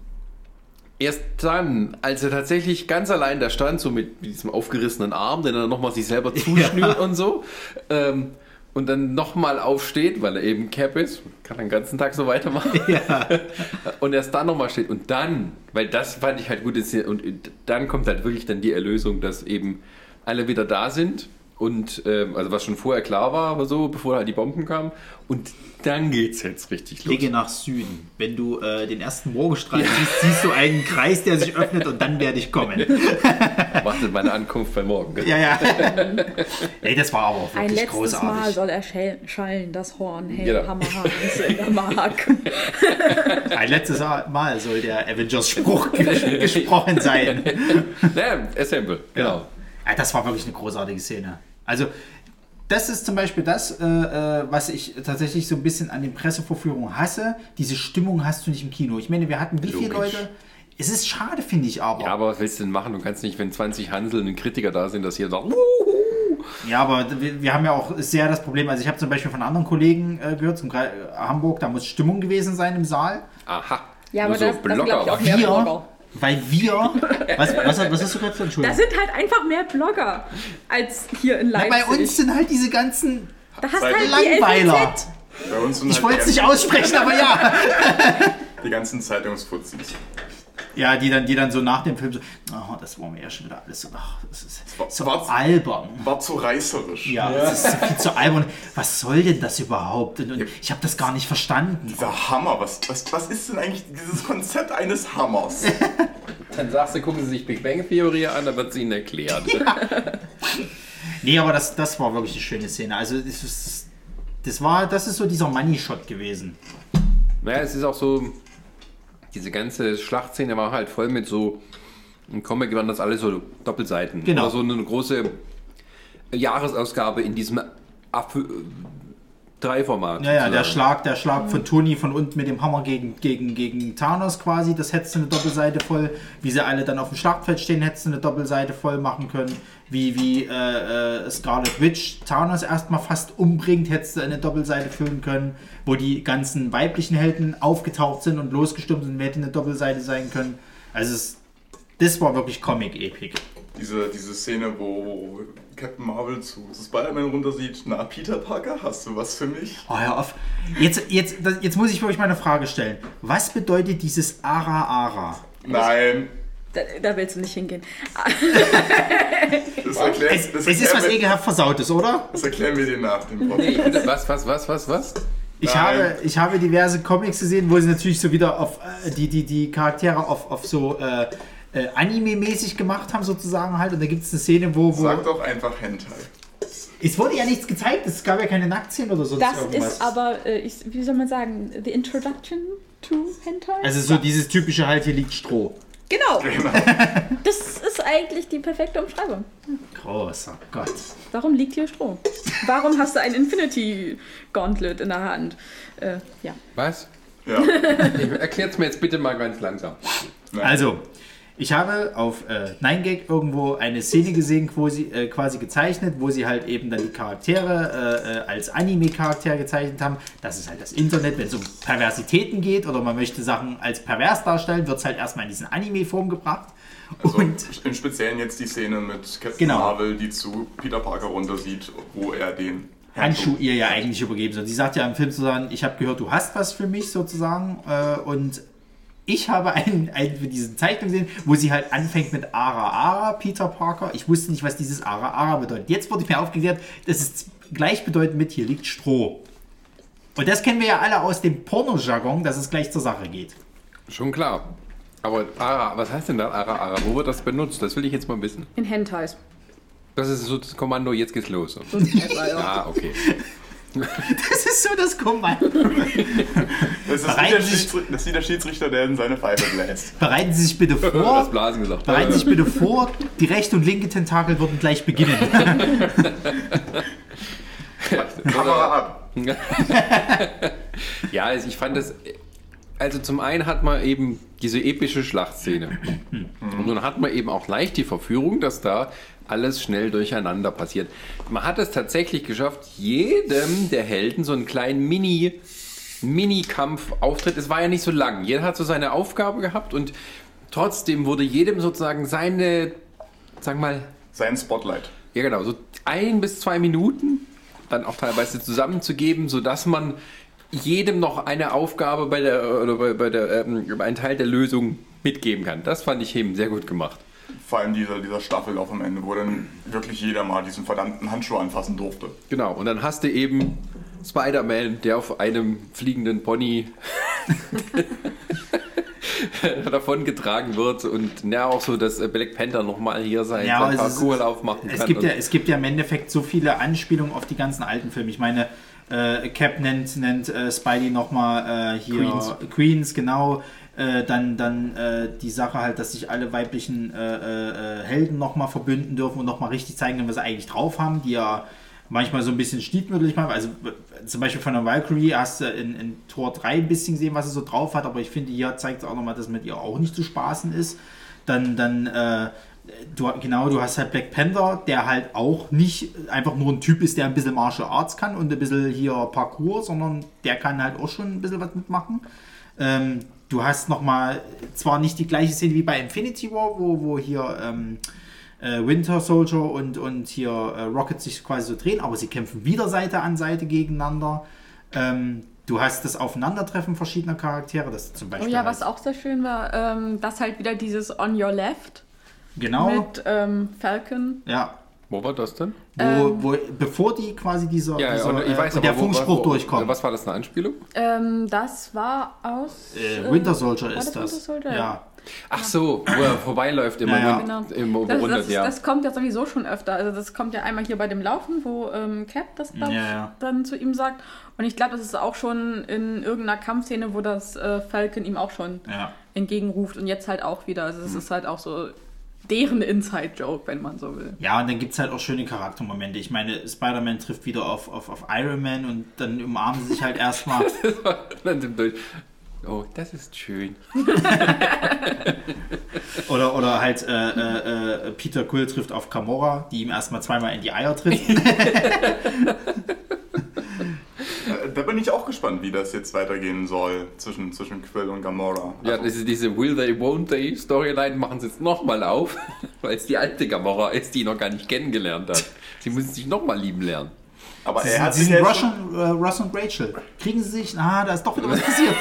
erst dann, als er tatsächlich ganz allein da stand, so mit, diesem aufgerissenen Arm, den er nochmal sich selber <laughs> zuschnürt und so, ähm, und dann nochmal aufsteht, weil er eben Cap ist, kann den ganzen Tag so weitermachen. <laughs> <laughs> und erst dann nochmal steht. Und dann, weil das fand ich halt gut und dann kommt halt wirklich dann die Erlösung, dass eben alle wieder da sind. Und ähm, also was schon vorher klar war, aber so, bevor halt die Bomben kamen. Und dann geht's jetzt richtig los. Blicke nach Süden. Wenn du äh, den ersten Morgenstrahl siehst, siehst du einen Kreis, der sich öffnet und dann werde ich kommen. <laughs> Wartet meine Ankunft bei morgen. Ja, ja. <laughs> Ey, das war aber auch Ein wirklich letztes Mal großartig. soll erschallen, schallen das Horn, hey, Genau. Hammer, Hans in der Mark. <laughs> Ein letztes Mal soll der Avengers-Spruch ges gesprochen sein. Naja, Assemble, genau. Ja, das war wirklich eine großartige Szene. Also, das ist zum Beispiel das, äh, äh, was ich tatsächlich so ein bisschen an den Pressevorführungen hasse. Diese Stimmung hast du nicht im Kino. Ich meine, wir hatten wie viele. Leute? Es ist schade, finde ich aber. Ja, aber was willst du denn machen? Du kannst nicht, wenn 20 Hansel und Kritiker da sind, dass hier sagt, Ja, aber wir, wir haben ja auch sehr das Problem, also ich habe zum Beispiel von anderen Kollegen äh, gehört, zum Hamburg, da muss Stimmung gewesen sein im Saal. aha. Ja, Nur aber das, das glaube ich auch mehr Wir, Blogger. Weil wir, was, was, was hast du gerade für Da Entschuldigung? sind halt einfach mehr Blogger als hier in Na, Leipzig. bei uns sind halt diese ganzen da hast halt Langweiler. die LVZ. Bei uns sind Ich halt wollte es nicht aussprechen, aber ja. <laughs> Die ganzen Zeitungsfuzis. Ja, die dann, die dann so nach dem Film so, oh, das war mir ja schon wieder alles so, ach, das ist war- so war's- albern. War zu reißerisch. Ja, das ist viel zu albern. Was soll denn das überhaupt? Und ich habe das gar nicht verstanden. Dieser Hammer, was, was, was ist denn eigentlich dieses Konzept eines Hammers? <laughs> Dann sagst du, gucken Sie sich Big Bang Theory an, dann wird sie Ihnen erklärt. Nee, aber das, das war wirklich eine schöne Szene. Also das, ist, das war, das ist so dieser Money-Shot gewesen. Naja, es ist auch so, diese ganze Schlachtszene war halt voll mit so, im Comic waren das alles so Doppelseiten. Genau. Oder so eine große Jahresausgabe in diesem Affe- Drei-Format. Ja, ja, der. Schlag, der Schlag von Tony von unten mit dem Hammer gegen, gegen, gegen Thanos quasi, das hättest du eine Doppelseite voll. Wie sie alle dann auf dem Schlachtfeld stehen, hättest du eine Doppelseite voll machen können. Wie, wie äh, äh, Scarlet Witch Thanos erstmal fast umbringt, hättest du eine Doppelseite füllen können. Wo die ganzen weiblichen Helden aufgetaucht sind und losgestürmt sind, hätte eine Doppelseite sein können. Also es, das war wirklich Comic-Epic. Diese, diese Szene, wo Captain Marvel zu Spider-Man runter sieht, na, Peter Parker, hast du was für mich? Oh, hör auf. Jetzt, jetzt, jetzt muss ich wirklich mal eine Frage stellen. Was bedeutet dieses Ara Ara? Nein, Da, da willst du nicht hingehen. das, erklärt, Es, das, es ist was ekelhaft Versautes, oder? das erklären wir dir nach dem Podcast. was, was, was, was, was? Ich Nein. habe, ich habe diverse Comics gesehen, wo sie natürlich so wieder auf äh, die, die, die Charaktere auf, auf so äh, äh, Anime-mäßig gemacht haben, sozusagen halt. Und da gibt es eine Szene, wo. wo Sag doch einfach Hentai. es wurde ja nichts gezeigt, es gab ja keine Nacktszenen oder sonst Das irgendwas. ist aber, äh, ich, wie soll man sagen, the introduction to Hentai? also so dieses typische halt, hier liegt Stroh. genau, <laughs> Genau. das ist eigentlich die perfekte Umschreibung. Großer Gott. Warum liegt hier Stroh? Warum hast du ein Infinity Gauntlet in der Hand? Äh, ja. Was? Ja. Erklärt's mir jetzt bitte mal ganz langsam. Nein. Also, ich habe auf äh, 9gag irgendwo eine Szene gesehen, quasi, äh, quasi gezeichnet, wo sie halt eben dann die Charaktere äh, äh, als Anime-Charaktere gezeichnet haben. Das ist halt das Internet, wenn es um Perversitäten geht oder man möchte Sachen als pervers darstellen, wird es halt erstmal in diesen Anime-Form gebracht. Also Und im Speziellen jetzt die Szene mit Captain Genau. Marvel, die zu Peter Parker runter sieht, wo er den Handschuh ihr ja eigentlich übergeben soll. Sie sagt ja im Film sozusagen, ich habe gehört, du hast was für mich sozusagen. Äh, und ich habe einen, einen für diesen Zeichnung gesehen, wo sie halt anfängt mit Ara Ara, Peter Parker. Ich wusste nicht, was dieses Ara Ara bedeutet. Jetzt wurde mir aufgeklärt, das ist gleichbedeutend mit hier liegt Stroh. Und das kennen wir ja alle aus dem Pornojargon, dass es gleich zur Sache geht. Schon klar. Aber Ara, was heißt denn da Ara Ara? Wo wird das benutzt? Das will ich jetzt mal wissen. In Hentais. Das ist so das Kommando, jetzt geht's los. ja. Ah, okay. <laughs> Das ist so das Kommando. Das ist, wie Bereiten der Sie sich- Schiedsrichter, das ist wie der Schiedsrichter, der in seine Pfeife bläst. Bereiten Sie sich bitte <laughs> Das vor. Blasen gesagt. Bereiten Sie sich bitte vor, die rechte und linke Tentakel würden gleich beginnen. <laughs> Kamera ab. Ja, also ich fand das. Also zum einen hat man eben diese epische Schlachtszene. Und dann hat man eben auch leicht die Verführung, dass da alles schnell durcheinander passiert. Man hat es tatsächlich geschafft, jedem der Helden so einen kleinen Mini, Mini-Kampf-Auftritt. Es war ja nicht so lang. Jeder hat so seine Aufgabe gehabt und trotzdem wurde jedem sozusagen seine, sag mal, Sein Spotlight. ja, genau. So ein bis zwei Minuten dann auch teilweise zusammenzugeben, sodass man jedem noch eine Aufgabe bei der, oder bei, bei der, ähm, einen Teil der Lösung mitgeben kann. Das fand ich eben sehr gut gemacht. Vor allem dieser, dieser Staffellauf am Ende, wo dann wirklich jeder mal diesen verdammten Handschuh anfassen durfte. Genau. Und dann hast du eben Spider-Man, der auf einem fliegenden Pony <laughs> davon getragen wird und ja auch so, dass Black Panther nochmal hier sein Ja, ja, aber es ist- Parkourlauf machen kann. Es gibt, ja, es gibt ja im Endeffekt so viele Anspielungen auf die ganzen alten Filme. Ich meine, äh, Cap nennt, nennt äh, Spidey nochmal äh, hier Queens. Queens, genau. Äh, dann dann äh, die Sache halt, dass sich alle weiblichen äh, äh, äh, Helden nochmal verbünden dürfen und nochmal richtig zeigen was sie eigentlich drauf haben, die ja manchmal so ein bisschen stiefmütterlich macht. Also zum Beispiel von der Valkyrie hast du in, in Tor 3 ein bisschen gesehen, was sie so drauf hat, aber ich finde, hier zeigt es auch nochmal, dass mit ihr auch nicht zu spaßen ist. Dann, dann äh, du, genau, du hast halt Black Panther, der halt auch nicht einfach nur ein Typ ist, der ein bisschen Martial Arts kann und ein bisschen hier Parkour, sondern der kann halt auch schon ein bisschen was mitmachen. Ähm, du hast nochmal, zwar nicht die gleiche Szene wie bei Infinity War, wo, wo hier ähm, äh, Winter Soldier und, und hier äh, Rocket sich quasi so drehen, aber sie kämpfen wieder Seite an Seite gegeneinander. Ähm, du hast das Aufeinandertreffen verschiedener Charaktere, das zum Oh Beispiel. ja, halt, was auch sehr schön war, ähm, dass halt wieder dieses On Your Left Genau, mit ähm, Falcon. ja. Wo war das denn? Wo, Ähm. wo, bevor die quasi dieser, Ja, dieser und ich äh, weiß und der Funkspruch wo- durchkommt. Was war das, eine Anspielung? Ähm, das war aus. Äh, Winter Soldier ist das das. Winter Soldier? Ja. Ach so, wo er vorbeiläuft immer Ja, ja. Genau. im Das, das, ja. das kommt ja sowieso schon öfter. Also das kommt ja einmal hier bei dem Laufen, wo ähm, Cap das glaub, Ja, ja. dann zu ihm sagt. Und ich glaube, das ist auch schon in irgendeiner Kampfszene, wo das äh, Falcon ihm auch schon Ja. entgegenruft und jetzt halt auch wieder. Also es ist halt auch so deren Inside-Joke, wenn man so will. Ja, und dann gibt es halt auch schöne Charaktermomente. Ich meine, Spider-Man trifft wieder auf, auf, auf Iron Man und dann umarmen sie sich halt erstmal. <laughs> Oh, das ist schön. <laughs> Oder, oder halt äh, äh, äh, Peter Quill trifft auf Gamora, die ihm erstmal zweimal in die Eier trifft. <laughs> Äh, Da bin ich auch gespannt, wie das jetzt weitergehen soll zwischen, zwischen Quill und Gamora. Ja, Also, diese Will They, Won't They Storyline machen sie jetzt nochmal auf, <laughs> weil es die alte Gamora ist, die ihn noch gar nicht kennengelernt hat. <laughs> Sie müssen sich nochmal lieben lernen. Aber Sie er sind, hat sie sich sind ja schon, und, äh, Ross und Rachel. Kriegen sie sich? Ah, da ist doch wieder was passiert.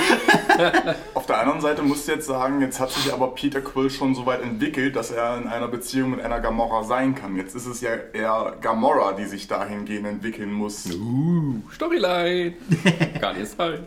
<laughs> auf der anderen Seite musst du jetzt sagen, jetzt hat sich aber Peter Quill schon so weit entwickelt, dass er in einer Beziehung mit einer Gamora sein kann. Jetzt ist es ja eher Gamora, die sich dahingehend entwickeln muss. Uh, Storyline. <laughs> Nicht sein.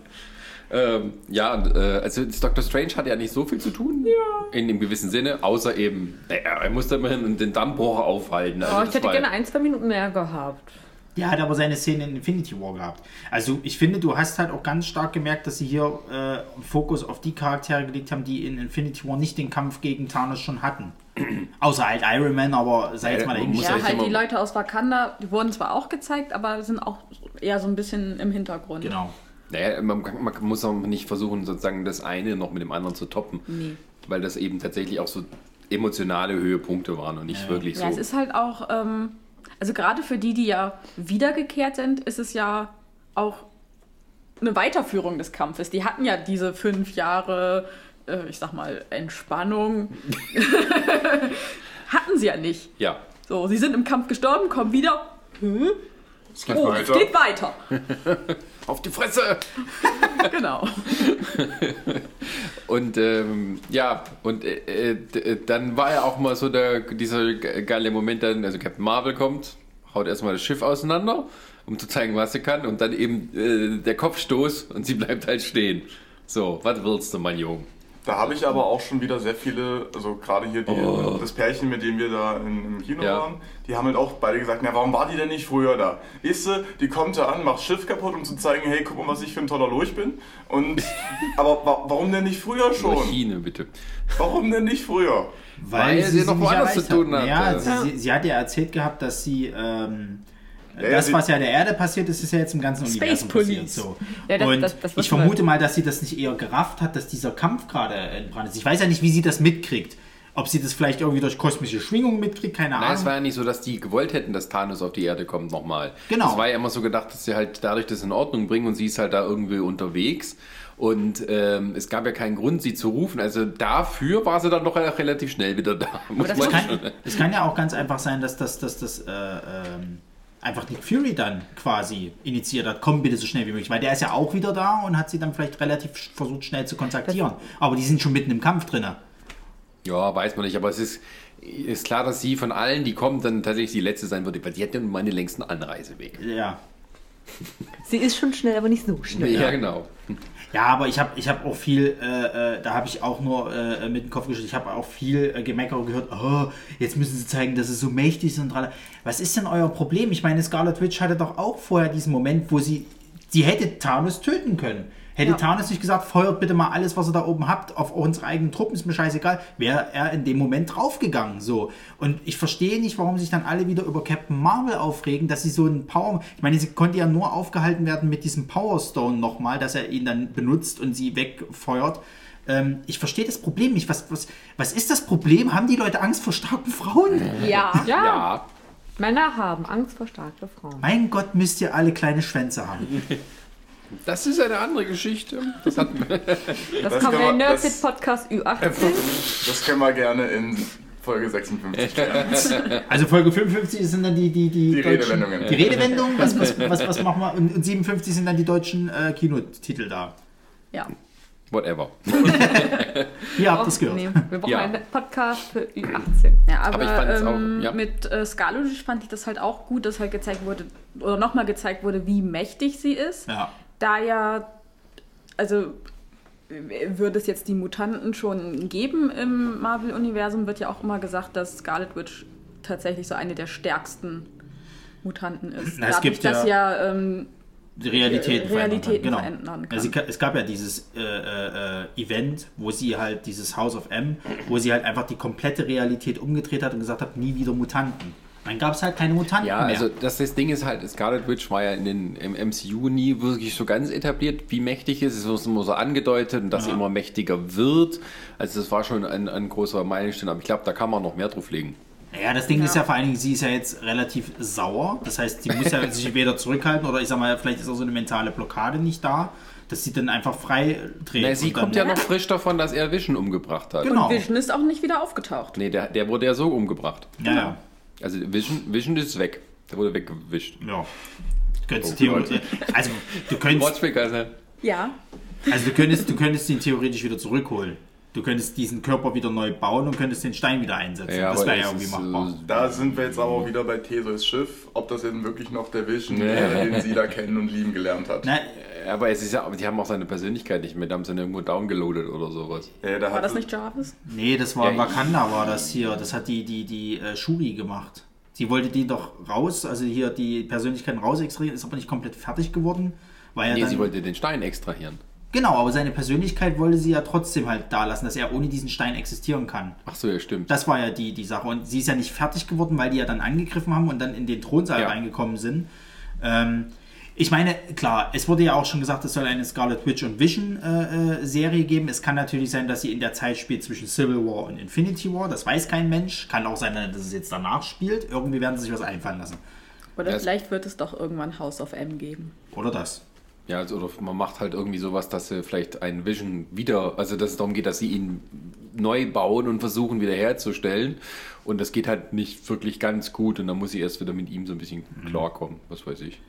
Ähm, ja, äh, also Doctor Strange hat ja nicht so viel zu tun. In dem gewissen Sinne, außer eben, naja, er musste immerhin den Dammbruch aufhalten. Also Oh, ich hätte war- gerne ein, zwei Minuten mehr gehabt. Der hat aber seine Szene in Infinity War gehabt. Also ich finde, du hast halt auch ganz stark gemerkt, dass sie hier äh, Fokus auf die Charaktere gelegt haben, die in Infinity War nicht den Kampf gegen Thanos schon hatten. <clears throat> Außer halt Iron Man, aber sei jetzt Ja, mal man dahin. muss Ja, echt halt die Leute aus Wakanda, die wurden zwar auch gezeigt, aber sind auch eher so ein bisschen im Hintergrund. Genau. Naja, man, man muss auch nicht versuchen, sozusagen das eine noch mit dem anderen zu toppen. Nee. Weil das eben tatsächlich auch so emotionale Höhepunkte waren und nicht wirklich so. Ja, es ist halt auch, ähm, also gerade für die, die ja wiedergekehrt sind, ist es ja auch eine Weiterführung des Kampfes. Die hatten ja diese fünf Jahre, äh, ich sag mal, Entspannung. <laughs> hatten sie ja nicht. ja. So, sie sind im Kampf gestorben, kommen wieder. Hä? Es geht Oh, weiter. es geht weiter. <laughs> Auf die Fresse! <laughs> genau. <laughs> Und ähm, ja, und äh, d- äh, dann war ja auch mal so der, dieser ge- geile Moment dann, also Captain Marvel kommt, haut erstmal das Schiff auseinander, um zu zeigen, was sie kann, und dann eben äh, der Kopfstoß und sie bleibt halt stehen. So, was willst du, mein Junge? Da habe ich aber auch schon wieder sehr viele, also gerade hier die, das Pärchen, mit dem wir da in, im Kino Oh. Ja. waren, die haben halt auch beide gesagt, na warum war die denn nicht früher da? Weißt du, die kommt da an, macht Schiff kaputt, um zu zeigen, hey, guck mal, was ich für ein toller Lurch bin. Und, <laughs> aber wa warum denn nicht früher schon? Maschine, bitte. Warum denn nicht früher? Weil sie noch nicht woanders zu tun hatte. Ja, sie, sie, sie hat ja erzählt gehabt, dass sie ähm, Ja, das, was ja der Erde passiert ist, ist ja jetzt im ganzen Space Universum Police. passiert. So. Ja, das- Und das- das ich vermute mal, dass sie das nicht eher gerafft hat, dass dieser Kampf gerade entbrannt ist. Ich weiß ja nicht, wie sie das mitkriegt. Ob sie das vielleicht irgendwie durch kosmische Schwingungen mitkriegt, keine Nein, Ahnung. es war ja nicht so, dass die gewollt hätten, dass Thanos auf die Erde kommt nochmal. Genau. Es war ja immer so gedacht, dass sie halt dadurch das in Ordnung bringen und sie ist halt da irgendwie unterwegs. Und ähm, es gab ja keinen Grund, sie zu rufen. Also dafür war sie dann doch relativ schnell wieder da. Muss das man Es schon- kann, kann ja auch ganz einfach sein, dass das, dass das äh, ähm, einfach Nick Fury dann quasi initiiert hat. Komm bitte so schnell wie möglich, weil der ist ja auch wieder da und hat sie dann vielleicht relativ versucht schnell zu kontaktieren. Aber die sind schon mitten im Kampf drin. Ja, weiß man nicht, aber es ist, ist klar, dass sie von allen, die kommen, dann tatsächlich die letzte sein wird, weil die hat ja nun mal den längsten Anreiseweg. Ja. Sie ist schon schnell, aber nicht so schnell. Ja, genau. Ja, aber ich habe ich hab auch viel, äh, äh, da habe ich auch nur äh, mit dem Kopf geschüttelt, ich habe auch viel äh, Gemecker gehört, oh, jetzt müssen sie zeigen, dass sie so mächtig sind. Was ist denn euer Problem? Ich meine, Scarlet Witch hatte doch auch vorher diesen Moment, wo sie, sie hätte Thanos töten können. Hätte Ja. Thanos nicht gesagt, feuert bitte mal alles, was ihr da oben habt, auf unsere eigenen Truppen, ist mir scheißegal, wäre er in dem Moment draufgegangen. So. Und ich verstehe nicht, warum sich dann alle wieder über Captain Marvel aufregen, dass sie so einen Power. Ich meine, sie konnte ja nur aufgehalten werden mit diesem Power Stone nochmal, dass er ihn dann benutzt und sie wegfeuert. Ähm, ich verstehe das Problem nicht. Was, was, was ist das Problem? Haben die Leute Angst vor starken Frauen? Ja. Ja, Ja, Männer haben Angst vor starken Frauen. Mein Gott, müsst ihr alle kleine Schwänze haben. <laughs> das ist eine andere Geschichte. Das hat, <laughs> Das, Das man in Nerdfit Podcast Ü18. Das können wir gerne in Folge 56 klären. <laughs> Also Folge 55 sind dann die, die, die, Die Redewendungen. Die Redewendungen, was, was, <laughs> was, was machen wir? Und, und 57 sind dann die deutschen äh, Kinotitel da. Ja. whatever. Ihr habt das gehört. Nee, wir brauchen Ja. einen Podcast für Ü18. Ja, aber, Aber ich fand's auch- ähm, ja. mit äh, Scarlet Witch fand ich das halt auch gut, dass halt gezeigt wurde, oder nochmal gezeigt wurde, wie mächtig sie ist. Ja. Da ja, also würde es jetzt die Mutanten schon geben im Marvel-Universum, wird ja auch immer gesagt, dass Scarlet Witch tatsächlich so eine der stärksten Mutanten ist. Na, es gibt ja- ja ähm, Die Realität Äh, Realitäten Genau. verändern kann. Also, es gab ja dieses äh, äh, äh, Event, wo sie halt, dieses House of M, wo sie halt einfach die komplette Realität umgedreht hat und gesagt hat, nie wieder Mutanten. Dann gab es halt keine Mutanten Ja, mehr. also das, das Ding ist halt, Scarlet Witch war ja in den, im MCU nie wirklich so ganz etabliert, wie mächtig es ist. Es wird immer so angedeutet und dass sie immer mächtiger wird. Also das war schon ein, ein großer Meilenstein, aber ich glaube, da kann man noch mehr drauf legen. Naja, das Ding Ja. ist ja vor allen Dingen, sie ist ja jetzt relativ sauer. Das heißt, sie muss ja <laughs> sich weder zurückhalten oder ich sag mal, vielleicht ist auch so eine mentale Blockade nicht da, dass sie dann einfach frei dreht. Na, sie und kommt ja noch frisch davon, dass er Vision umgebracht hat. Genau. Vision ist auch nicht wieder aufgetaucht. Nee, der, der wurde ja so umgebracht. Ja, ja. Also Vision, Vision ist weg. Der wurde weggewischt. ja. Du könntest Oh theoretisch, also du könntest. Ja, also du könntest, du könntest ihn theoretisch wieder zurückholen. Du könntest diesen Körper wieder neu bauen und könntest den Stein wieder einsetzen. Ja, das wäre ja irgendwie ist, machbar. äh, Da sind wir jetzt aber auch wieder bei Theseus Schiff, ob das eben wirklich noch der Vision Nee. wäre, den sie da kennen und lieben gelernt hat. Na, Aber es ist ja, die haben auch seine Persönlichkeit nicht mehr. Da haben sie ihn irgendwo downgeloadet oder sowas. Ja, da war hat das nicht Jarvis? nee, das war Ja, Wakanda, war das hier. Das hat die, die, die äh, Shuri gemacht. Sie wollte die doch raus, also hier die Persönlichkeiten raus extrahieren, ist aber nicht komplett fertig geworden. Weil Nee, dann, sie wollte den Stein extrahieren. Genau, aber seine Persönlichkeit wollte sie ja trotzdem halt da lassen, dass er ohne diesen Stein existieren kann. Ach so, ja, stimmt. Das war ja die, die Sache. Und sie ist ja nicht fertig geworden, weil die ja dann angegriffen haben und dann in den Thronsaal Ja. reingekommen sind. Ähm, ich meine, klar, es wurde ja auch schon gesagt, es soll eine Scarlet Witch und Vision äh, äh, Serie geben. Es kann natürlich sein, dass sie in der Zeit spielt zwischen Civil War und Infinity War. Das weiß kein Mensch. Kann auch sein, dass es jetzt danach spielt. Irgendwie werden sie sich was einfallen lassen. Oder Das- vielleicht wird es doch irgendwann House of M geben. Oder das. Ja, also, oder man macht halt irgendwie sowas, dass sie vielleicht einen Vision wieder, also dass es darum geht, dass sie ihn neu bauen und versuchen wiederherzustellen. Und das geht halt nicht wirklich ganz gut und dann muss sie erst wieder mit ihm so ein bisschen klarkommen, was weiß ich.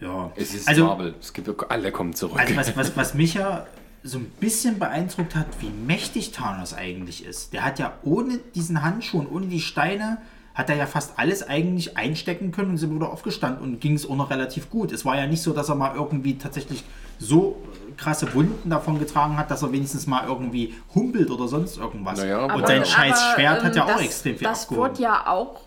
Ja. Es ist also, Marvel, es gibt, alle kommen zurück. Also was, was, was mich ja so ein bisschen beeindruckt hat, wie mächtig Thanos eigentlich ist. Der hat ja ohne diesen Handschuh und ohne die Steine, hat er ja fast alles eigentlich einstecken können und immer wieder aufgestanden und ging es auch noch relativ gut. Es war ja nicht so, dass er mal irgendwie tatsächlich so krasse Wunden davon getragen hat, dass er wenigstens mal irgendwie humpelt oder sonst irgendwas. Naja, und sein scheiß Aber, Schwert hat ja ähm, auch das, extrem viel Das abgehoben. wurde ja auch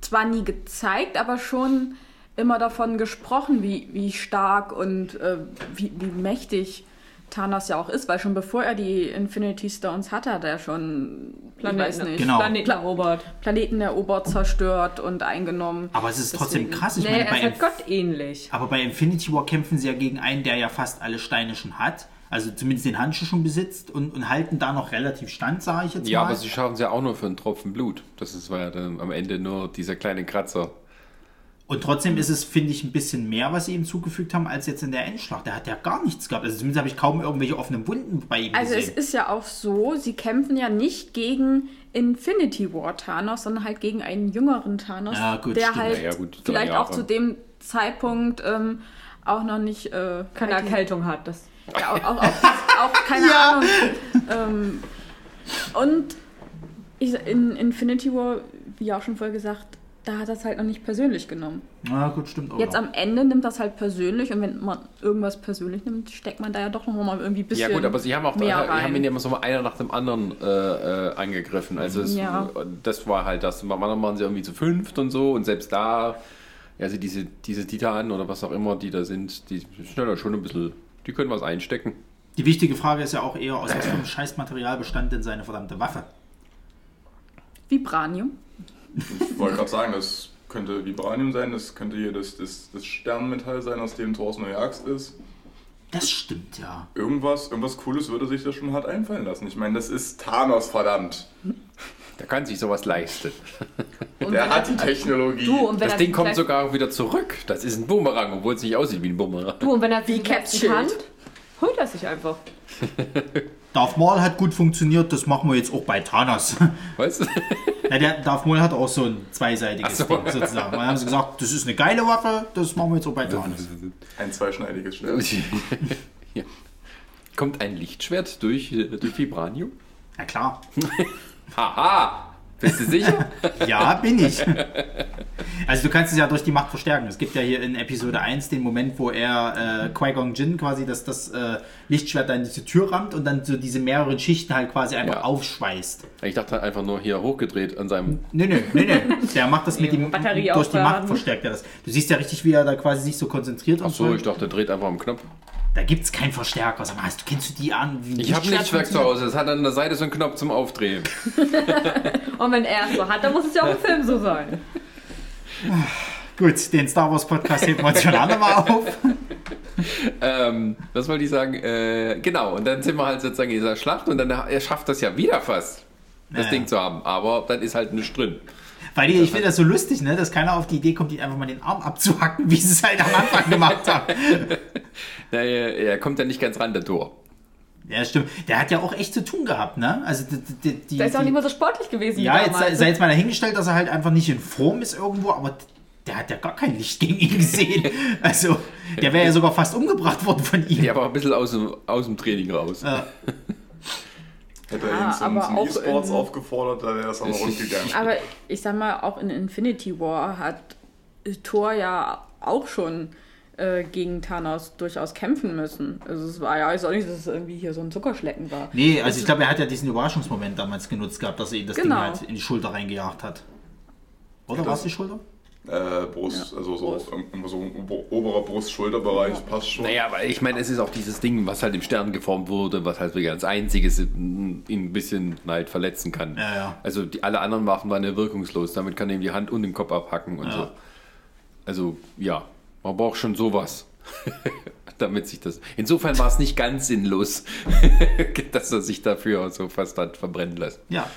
zwar nie gezeigt, aber schon immer davon gesprochen, wie, wie stark und äh, wie, wie mächtig Thanos ja auch ist, weil schon bevor er die Infinity Stones hatte, hat er schon, ich weiß nicht, Genau. Planeten erobert. Planeten erobert, zerstört und eingenommen. Aber es ist trotzdem Deswegen- krass. Ich Nee, meine, er bei ist halt Gott ähnlich. Aber bei Infinity War kämpfen sie ja gegen einen, der ja fast alle Steine schon hat. Also zumindest den Handschuh schon besitzt und, und halten da noch relativ stand, sage ich jetzt ja, mal. aber sie schaffen es ja auch nur für einen Tropfen Blut. Das ist, war ja dann am Ende nur dieser kleine Kratzer. Und trotzdem ist es, finde ich, ein bisschen mehr, was sie ihm zugefügt haben, als jetzt in der Endschlacht. Der hat ja gar nichts gehabt. Also zumindest habe ich kaum irgendwelche offenen Wunden bei ihm Also es gesehen. ist ja auch so, sie kämpfen ja nicht gegen Infinity War Thanos, sondern halt gegen einen jüngeren Thanos, Ja, gut, der stimmt. halt Ja, ja, gut, vielleicht auch zu dem Zeitpunkt ähm, auch noch nicht äh, Keine halt Erkältung hat. Das Ja, auch, auch, auch, auch keine <laughs> Ahnung. Ähm, und ich, in Infinity War, wie auch schon vorher gesagt, da hat er es halt noch nicht persönlich genommen. Ja, gut, stimmt auch. Jetzt am Ende nimmt das halt persönlich und wenn man irgendwas persönlich nimmt, steckt man da ja doch noch mal irgendwie ein bisschen Ja gut, aber sie haben auch, mehr haben rein. ihn ja immer so mal einer nach dem anderen äh, äh, angegriffen. Also es, Ja. das war halt das. Manchmal waren sie irgendwie zu fünft und so und selbst da, ja, also diese, diese Titanen oder was auch immer, die da sind, die sind ja schon ein bisschen Die können was einstecken. Die wichtige Frage ist ja auch eher, aus was für einem Scheißmaterial bestand denn seine verdammte Waffe? Vibranium. Ich wollte gerade sagen, das könnte Vibranium sein, das könnte hier das, das, das Sternmetall sein, aus dem Thors neue Axt ist. Das stimmt ja. Irgendwas, irgendwas Cooles würde sich das schon hart einfallen lassen. Ich meine, das ist Thanos, verdammt. Der kann sich sowas leisten. Und <laughs> Der hat die Technologie. Du, und wenn Das er Ding kommt sogar wieder zurück. Das ist ein Boomerang, obwohl es nicht aussieht wie ein Boomerang. Du, und wenn er Wie letzten kann, holt er sich einfach. <laughs> Darth Maul hat gut funktioniert, das machen wir jetzt auch bei Thanos. <laughs> Weißt du? Ja, der Darth Maul hat auch so ein zweiseitiges so. Ding sozusagen. Dann haben sie gesagt, das ist eine geile Waffe, das machen wir jetzt auch bei Thanos. Ein zweischneidiges Schwert. <laughs> ja. Kommt ein Lichtschwert durch, äh, durch Vibranium? Na klar. <laughs> Haha! Bist du sicher? <laughs> Ja, bin ich. Also du kannst es ja durch die Macht verstärken. Es gibt ja hier in Episode 1 den Moment, wo er äh, Qui-Gon Jinn quasi das, das äh, Lichtschwert dann in diese Tür rammt und dann so diese mehreren Schichten halt quasi einfach Ja. aufschweißt. ich dachte einfach nur hier hochgedreht an seinem. Nö, nö, nö, nö. Der macht das mit dem Batterie durch die Macht verstärkt er das. Du siehst ja richtig, wie er da quasi sich so konzentriert Ach so, so. ich dachte, der dreht einfach am Knopf. Da gibt es keinen Verstärker. Sag mal, hast du, kennst du die an? Wie Ich habe Lichtwerk zu? Hause. Es hat an der Seite so einen Knopf zum Aufdrehen. <laughs> Und wenn er es so hat, dann muss es ja auch im Film so sein. <sighs> Gut, den Star Wars Podcast heben wir uns schon andermal auf. <laughs> Ähm, was wollte ich sagen? Äh, genau, und dann sind wir halt sozusagen in dieser Schlacht und dann er schafft das ja wieder fast, das Ja. Ding zu haben. Aber dann ist halt nichts drin. Weil die, ich finde das so lustig, ne, dass keiner auf die Idee kommt, ihn einfach mal den Arm abzuhacken, wie sie es halt am Anfang gemacht haben. <laughs> Er, er kommt ja nicht ganz ran, der Tor. Ja, stimmt. Der hat ja auch echt zu tun gehabt, ne? Also die, die, Der ist auch die- nicht mehr so sportlich gewesen Ja, wie jetzt sei, sei jetzt mal dahingestellt, dass er halt einfach nicht in Form ist irgendwo, aber der hat ja gar kein Licht gegen ihn gesehen. <laughs> Also, der wäre ja sogar fast umgebracht worden von ihm. Ja, aber ein bisschen aus dem, aus dem Training raus. Ja. <laughs> Hätte er Ja, ihn zum, aber zum auch E-Sports in- aufgefordert, dann wäre das aber rund gegangen. <laughs> Aber ich sag mal, auch in Infinity War hat Thor ja auch schon äh, gegen Thanos durchaus kämpfen müssen. Also es war ja jetzt auch nicht, dass es irgendwie hier so ein Zuckerschlecken war. Nee, also ich glaube, er hat ja diesen Überraschungsmoment damals genutzt gehabt, dass er ihm das Genau. Ding halt in die Schulter reingejagt hat. Oder war es die Schulter? Äh, Brust, also so, Brust. irgendwo so ober- oberer Brust-Schulterbereich, passt schon. Naja, aber ich meine, es ist auch dieses Ding, was halt im Stern geformt wurde, was halt wirklich als einziges ihn ein bisschen halt verletzen kann. Ja, ja. Also die, alle anderen Waffen waren ja wirkungslos. Damit kann er ihm die Hand und den Kopf abhacken und Ja. so. Also ja, man braucht schon sowas. <laughs> damit sich das. Insofern war es nicht ganz sinnlos, <laughs> dass er sich dafür so fast hat verbrennen lassen. Ja.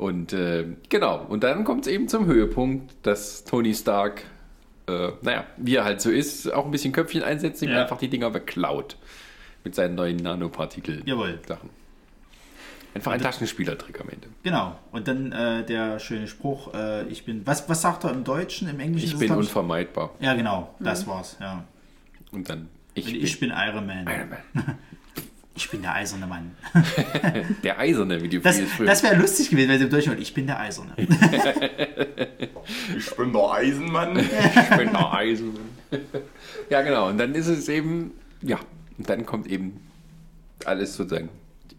Und äh, genau, und dann kommt es eben zum Höhepunkt, dass Tony Stark, äh, naja, wie er halt so ist, auch ein bisschen Köpfchen einsetzt, ihm Ja. einfach die Dinger wegklaut. Mit seinen neuen Nanopartikel-Sachen. Jawohl. Einfach ein Taschenspielertrick am Ende. Genau. Und dann äh, der schöne Spruch, äh, ich bin. Was, was sagt er im Deutschen? Im Englischen Ich bin unvermeidbar. Ja, genau, das war's, ja. Und dann, ich, Ich, bin, ich bin Iron Man. Iron Man. <laughs> Ich bin der eiserne Mann. <laughs> Der Eiserne, wie die Das, früher. das wäre lustig gewesen, wenn sie im Deutschen ich bin der Eiserne. Ich bin der Eisenmann. ich bin der Eisenmann. ja, genau. Und dann ist es eben, ja, und dann kommt eben alles sozusagen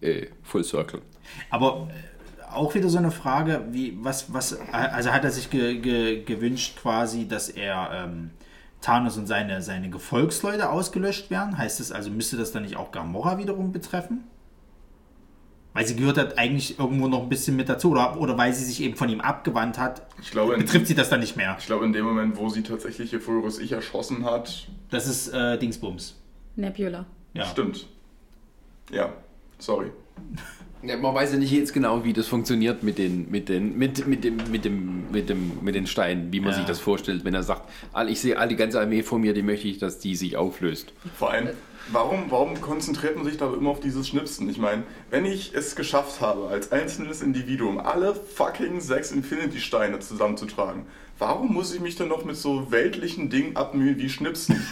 äh, Full Circle. Aber äh, auch wieder so eine Frage, wie, was, was, also hat er sich ge, ge, gewünscht quasi, dass er ähm, Thanos und seine, seine Gefolgsleute ausgelöscht werden? Heißt das also, müsste das dann nicht auch Gamora wiederum betreffen? Weil sie gehört hat eigentlich irgendwo noch ein bisschen mit dazu oder, oder weil sie sich eben von ihm abgewandt hat, Ich glaube, in, betrifft sie das dann nicht mehr. ich glaube, in dem Moment, wo sie tatsächlich ihr früheres Ich erschossen hat, Das ist äh, Dingsbums. Nebula. Ja. stimmt. Ja, sorry. Ja, man weiß ja nicht jetzt genau, wie das funktioniert mit den, mit den, mit, mit dem, mit dem, mit dem, mit den Steinen, wie man Ja. sich das vorstellt, wenn er sagt, ich sehe all die ganze Armee vor mir, die möchte ich, dass die sich auflöst. Vor allem, warum, warum konzentriert man sich da immer auf dieses Schnipsen? Ich meine, wenn ich es geschafft habe, als einzelnes Individuum alle fucking sechs Infinity-Steine zusammenzutragen, warum muss ich mich dann noch mit so weltlichen Dingen abmühen wie Schnipsen? <laughs>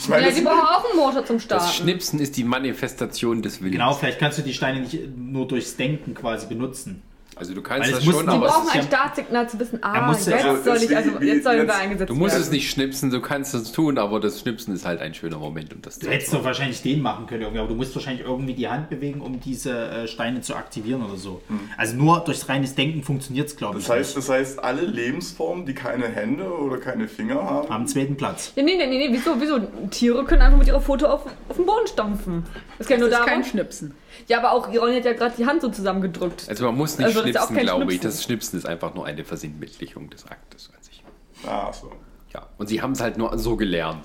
Ich meine, Ja, das, die brauchen auch einen Motor zum Das Starten. Schnipsen ist die Manifestation des Willens. Genau, vielleicht kannst du die Steine nicht nur durchs Denken quasi benutzen. Also du kannst Weil es das schon, aber es brauchen ein ja- Startsignal zu wissen, ah, ja- jetzt, Also, soll es ich, also, jetzt sollen wir eingesetzt du musst werden. es nicht schnipsen, du kannst es tun, aber das Schnipsen ist halt ein schöner Moment, um das Du hättest doch wahrscheinlich den machen können, irgendwie, aber du musst wahrscheinlich irgendwie die Hand bewegen, um diese äh, Steine zu aktivieren oder so. Also nur durchs reines Denken funktioniert es, glaube ich. Das heißt, das heißt, alle Lebensformen, die keine Hände oder keine Finger haben, am zweiten Platz. Nee, nee, nee, nee, wieso, wieso? Tiere können einfach mit ihrer Foto auf, auf den Boden stampfen. Das geht Das nur ist darum. kein Schnipsen. Ja, aber auch Ronny hat ja gerade die Hand so zusammengedrückt. Also man muss nicht Also schnipsen, glaube ich. Schnipsen. Das Schnipsen ist einfach nur eine Versinnbildlichung des Aktes an sich. Ah, so. Ja, und sie haben es halt nur so gelernt.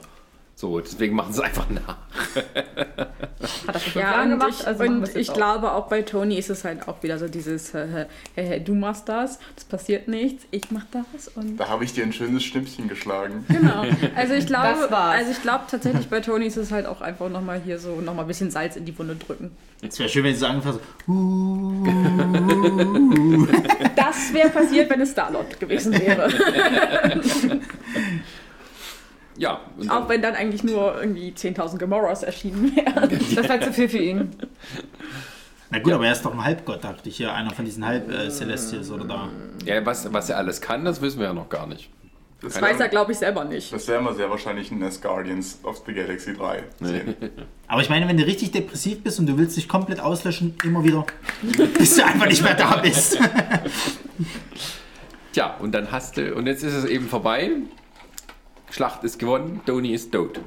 So, deswegen machen sie es einfach nach. Hat das fünf Ja, und gemacht, ich, also und jetzt ich auch. glaube auch bei Tony ist es halt auch wieder so dieses, äh, hey, hey, du machst das, das passiert nichts, ich mach das und Da habe ich dir ein schönes Schnippchen geschlagen. <laughs> genau. Also ich <laughs> glaube, also ich glaube tatsächlich bei Tony ist es halt auch einfach nochmal hier so nochmal ein bisschen Salz in die Wunde drücken. Es wäre schön, wenn sie so angefangen so, uh, <laughs> Das wäre passiert, wenn es Star-Lord gewesen wäre. Ja, und auch wenn dann eigentlich nur irgendwie 10.000 Gamoras erschienen wären. <laughs> Das wäre zu viel für ihn. Na gut, aber er ist doch ein Halbgott, dachte ich. Ja, einer von diesen Halb-Celestials oder da. ja, was, was er alles kann, das wissen wir ja noch gar nicht. Das Das weiß er, glaube ich, selber nicht. Das werden wir sehr wahrscheinlich in das Guardians of the Galaxy 3 sehen. <laughs> Aber ich meine, wenn du richtig depressiv bist und du willst dich komplett auslöschen, immer wieder, <laughs> bis du einfach nicht mehr da bist. Tja, und dann hast du, und jetzt ist es eben vorbei. Schlacht ist gewonnen, Tony ist tot.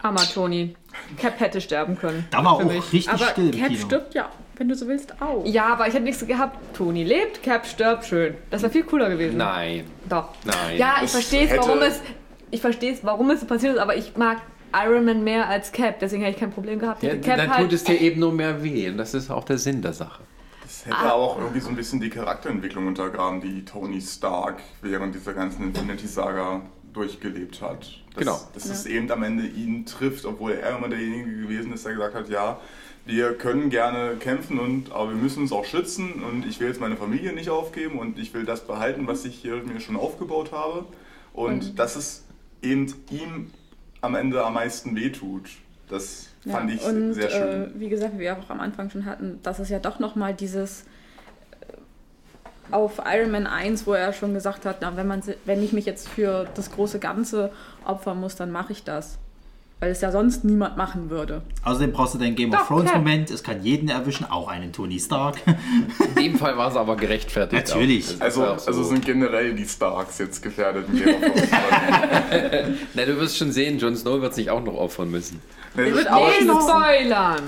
Armer Tony. Cap hätte sterben können. Da war Für auch mich. richtig Aber still im Cap Kino. stirbt ja, wenn du so willst, auch. Ja, aber ich hätte nichts gehabt. Tony lebt, Cap stirbt, schön. Das wäre viel cooler gewesen. Nein, Doch. nein. Ja, ich verstehe es, warum es. Ich verstehe es, warum es so passiert ist, aber ich mag Iron Man mehr als Cap. Deswegen hätte ich kein Problem gehabt. Ja, Cap dann halt, tut es dir eben nur mehr weh. Und das ist auch der Sinn der Sache. Das hätte auch irgendwie so ein bisschen die Charakterentwicklung untergraben, die Tony Stark während dieser ganzen Infinity-Saga durchgelebt hat. Das, Genau. Dass es eben am Ende ihn trifft, obwohl er immer derjenige gewesen ist, der gesagt hat, ja, wir können gerne kämpfen, und, aber wir müssen uns auch schützen und ich will jetzt meine Familie nicht aufgeben und ich will das behalten, was ich hier mir schon aufgebaut habe. Und dass es eben ihm am Ende am meisten wehtut. Das fand ich und, sehr schön. Äh, wie gesagt, wie wir auch am Anfang schon hatten, dass es ja doch nochmal dieses auf Iron Man 1, wo er schon gesagt hat, na, wenn, man, wenn ich mich jetzt für das große Ganze opfern muss, dann mache ich das. Weil es ja sonst niemand machen würde. Außerdem brauchst du deinen Game of Doch, Thrones Cap. Moment. Es kann jeden erwischen, auch einen Tony Stark. In dem Fall war es aber gerechtfertigt. Natürlich. Also, auch so. also sind generell die Starks jetzt gefährdet im Game of Thrones. <laughs> Na, du wirst schon sehen, Jon Snow wird sich auch noch opfern müssen. Nee, wird auch Nee, noch- spoilern!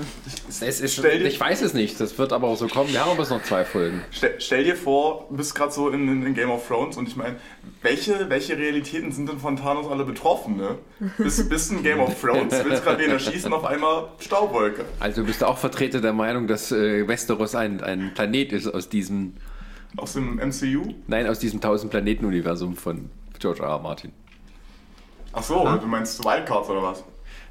Es ist, Stell dir- ich weiß es nicht, das wird aber auch so kommen. Wir haben aber noch zwei Folgen. stell, stell dir vor, du bist gerade so in, in, in Game of Thrones und ich meine, welche, welche Realitäten sind denn von Thanos alle betroffen, ne? Bist, bist in Game of Thrones, willst gerade wen erschießen, auf einmal Staubwolke. Also du bist auch Vertreter der Meinung, dass äh, Westeros ein, ein Planet ist aus diesem, Aus dem MCU? nein, aus diesem 1000 Planeten Universum von George R. R. Martin. Ach so, du meinst Wildcards oder was?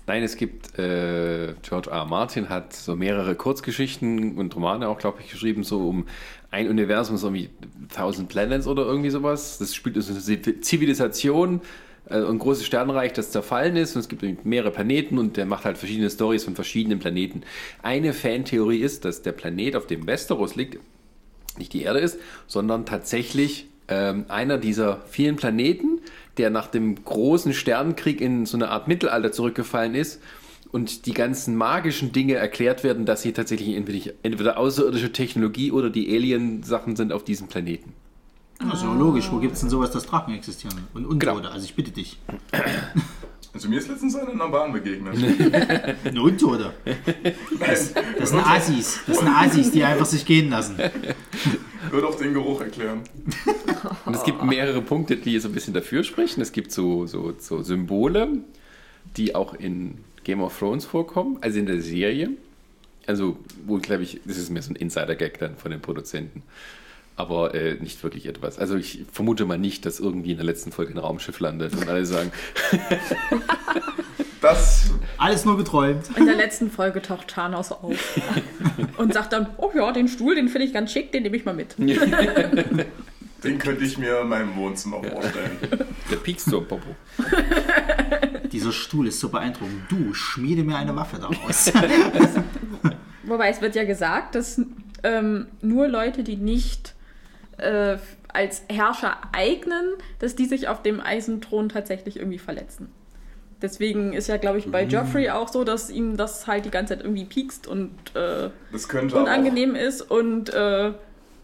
Nein, es gibt, äh, George R. R. Martin hat so mehrere Kurzgeschichten und Romane auch, glaube ich, geschrieben, so um ein Universum, so wie 1000 Planets oder irgendwie sowas. Das spielt also eine Zivilisation, äh, ein großes Sternenreich, das zerfallen ist und es gibt mehrere Planeten und der macht halt verschiedene Stories von verschiedenen Planeten. Eine Fantheorie ist, dass der Planet, auf dem Westeros liegt, nicht die Erde ist, sondern tatsächlich ähm, einer dieser vielen Planeten, der nach dem großen Sternenkrieg in so eine Art Mittelalter zurückgefallen ist und die ganzen magischen Dinge erklärt werden, dass sie tatsächlich entweder, entweder außerirdische Technologie oder die Alien-Sachen sind auf diesem Planeten. Also logisch, wo gibt es denn sowas, dass Drachen existieren? Und Untote, Genau. also ich bitte dich. <clears throat> Also mir ist letztens einer in der Bahn begegnet. <laughs> Eine Untote. Das, das sind Assis. Das sind Assis, die einfach sich gehen lassen. <laughs> Würde auch den Geruch erklären. <laughs> Und es gibt mehrere Punkte, die so ein bisschen dafür sprechen. Es gibt so, so, so Symbole, die auch in Game of Thrones vorkommen, also in der Serie. Also, wo, glaube ich, das ist mehr so ein Insider-Gag dann von den Produzenten. Aber äh, nicht wirklich etwas. Also ich vermute mal nicht, dass irgendwie in der letzten Folge ein Raumschiff landet und alle sagen, Das Alles nur geträumt. In der letzten Folge taucht Thanos auf und sagt dann, oh ja, den Stuhl, den finde ich ganz schick, den nehme ich mal mit. Den könnte ich mir in meinem Wohnzimmer vorstellen. der piekst so, Popo. Dieser Stuhl ist so beeindruckend. Du, schmiede mir eine Waffe daraus. Wobei es wird ja gesagt, dass ähm, nur Leute, die nicht äh, als Herrscher eignen, dass die sich auf dem Eisenthron tatsächlich irgendwie verletzen. Deswegen ist ja, glaube ich, bei Joffrey auch so, dass ihm das halt die ganze Zeit irgendwie piekst und äh, Das könnte aber auch, unangenehm ist und äh,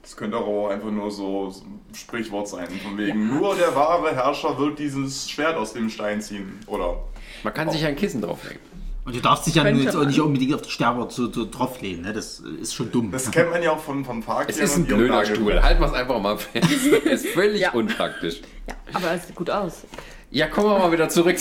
das könnte auch einfach nur so so ein Sprichwort sein. Von wegen, nur der wahre Herrscher wird dieses Schwert aus dem Stein ziehen. Oder Man kann sich ein Kissen drauflegen. Und du darfst dich ja jetzt auch nicht unbedingt auf die Sterbe so, so drauflegen, ne? Das ist schon dumm. das kennt man ja auch von, von Park. Es ist ein blöder Stuhl. Halten wir es einfach mal fest. <laughs> ist völlig Ja. unpraktisch. Aber es sieht gut aus. Ja, kommen wir mal wieder zurück.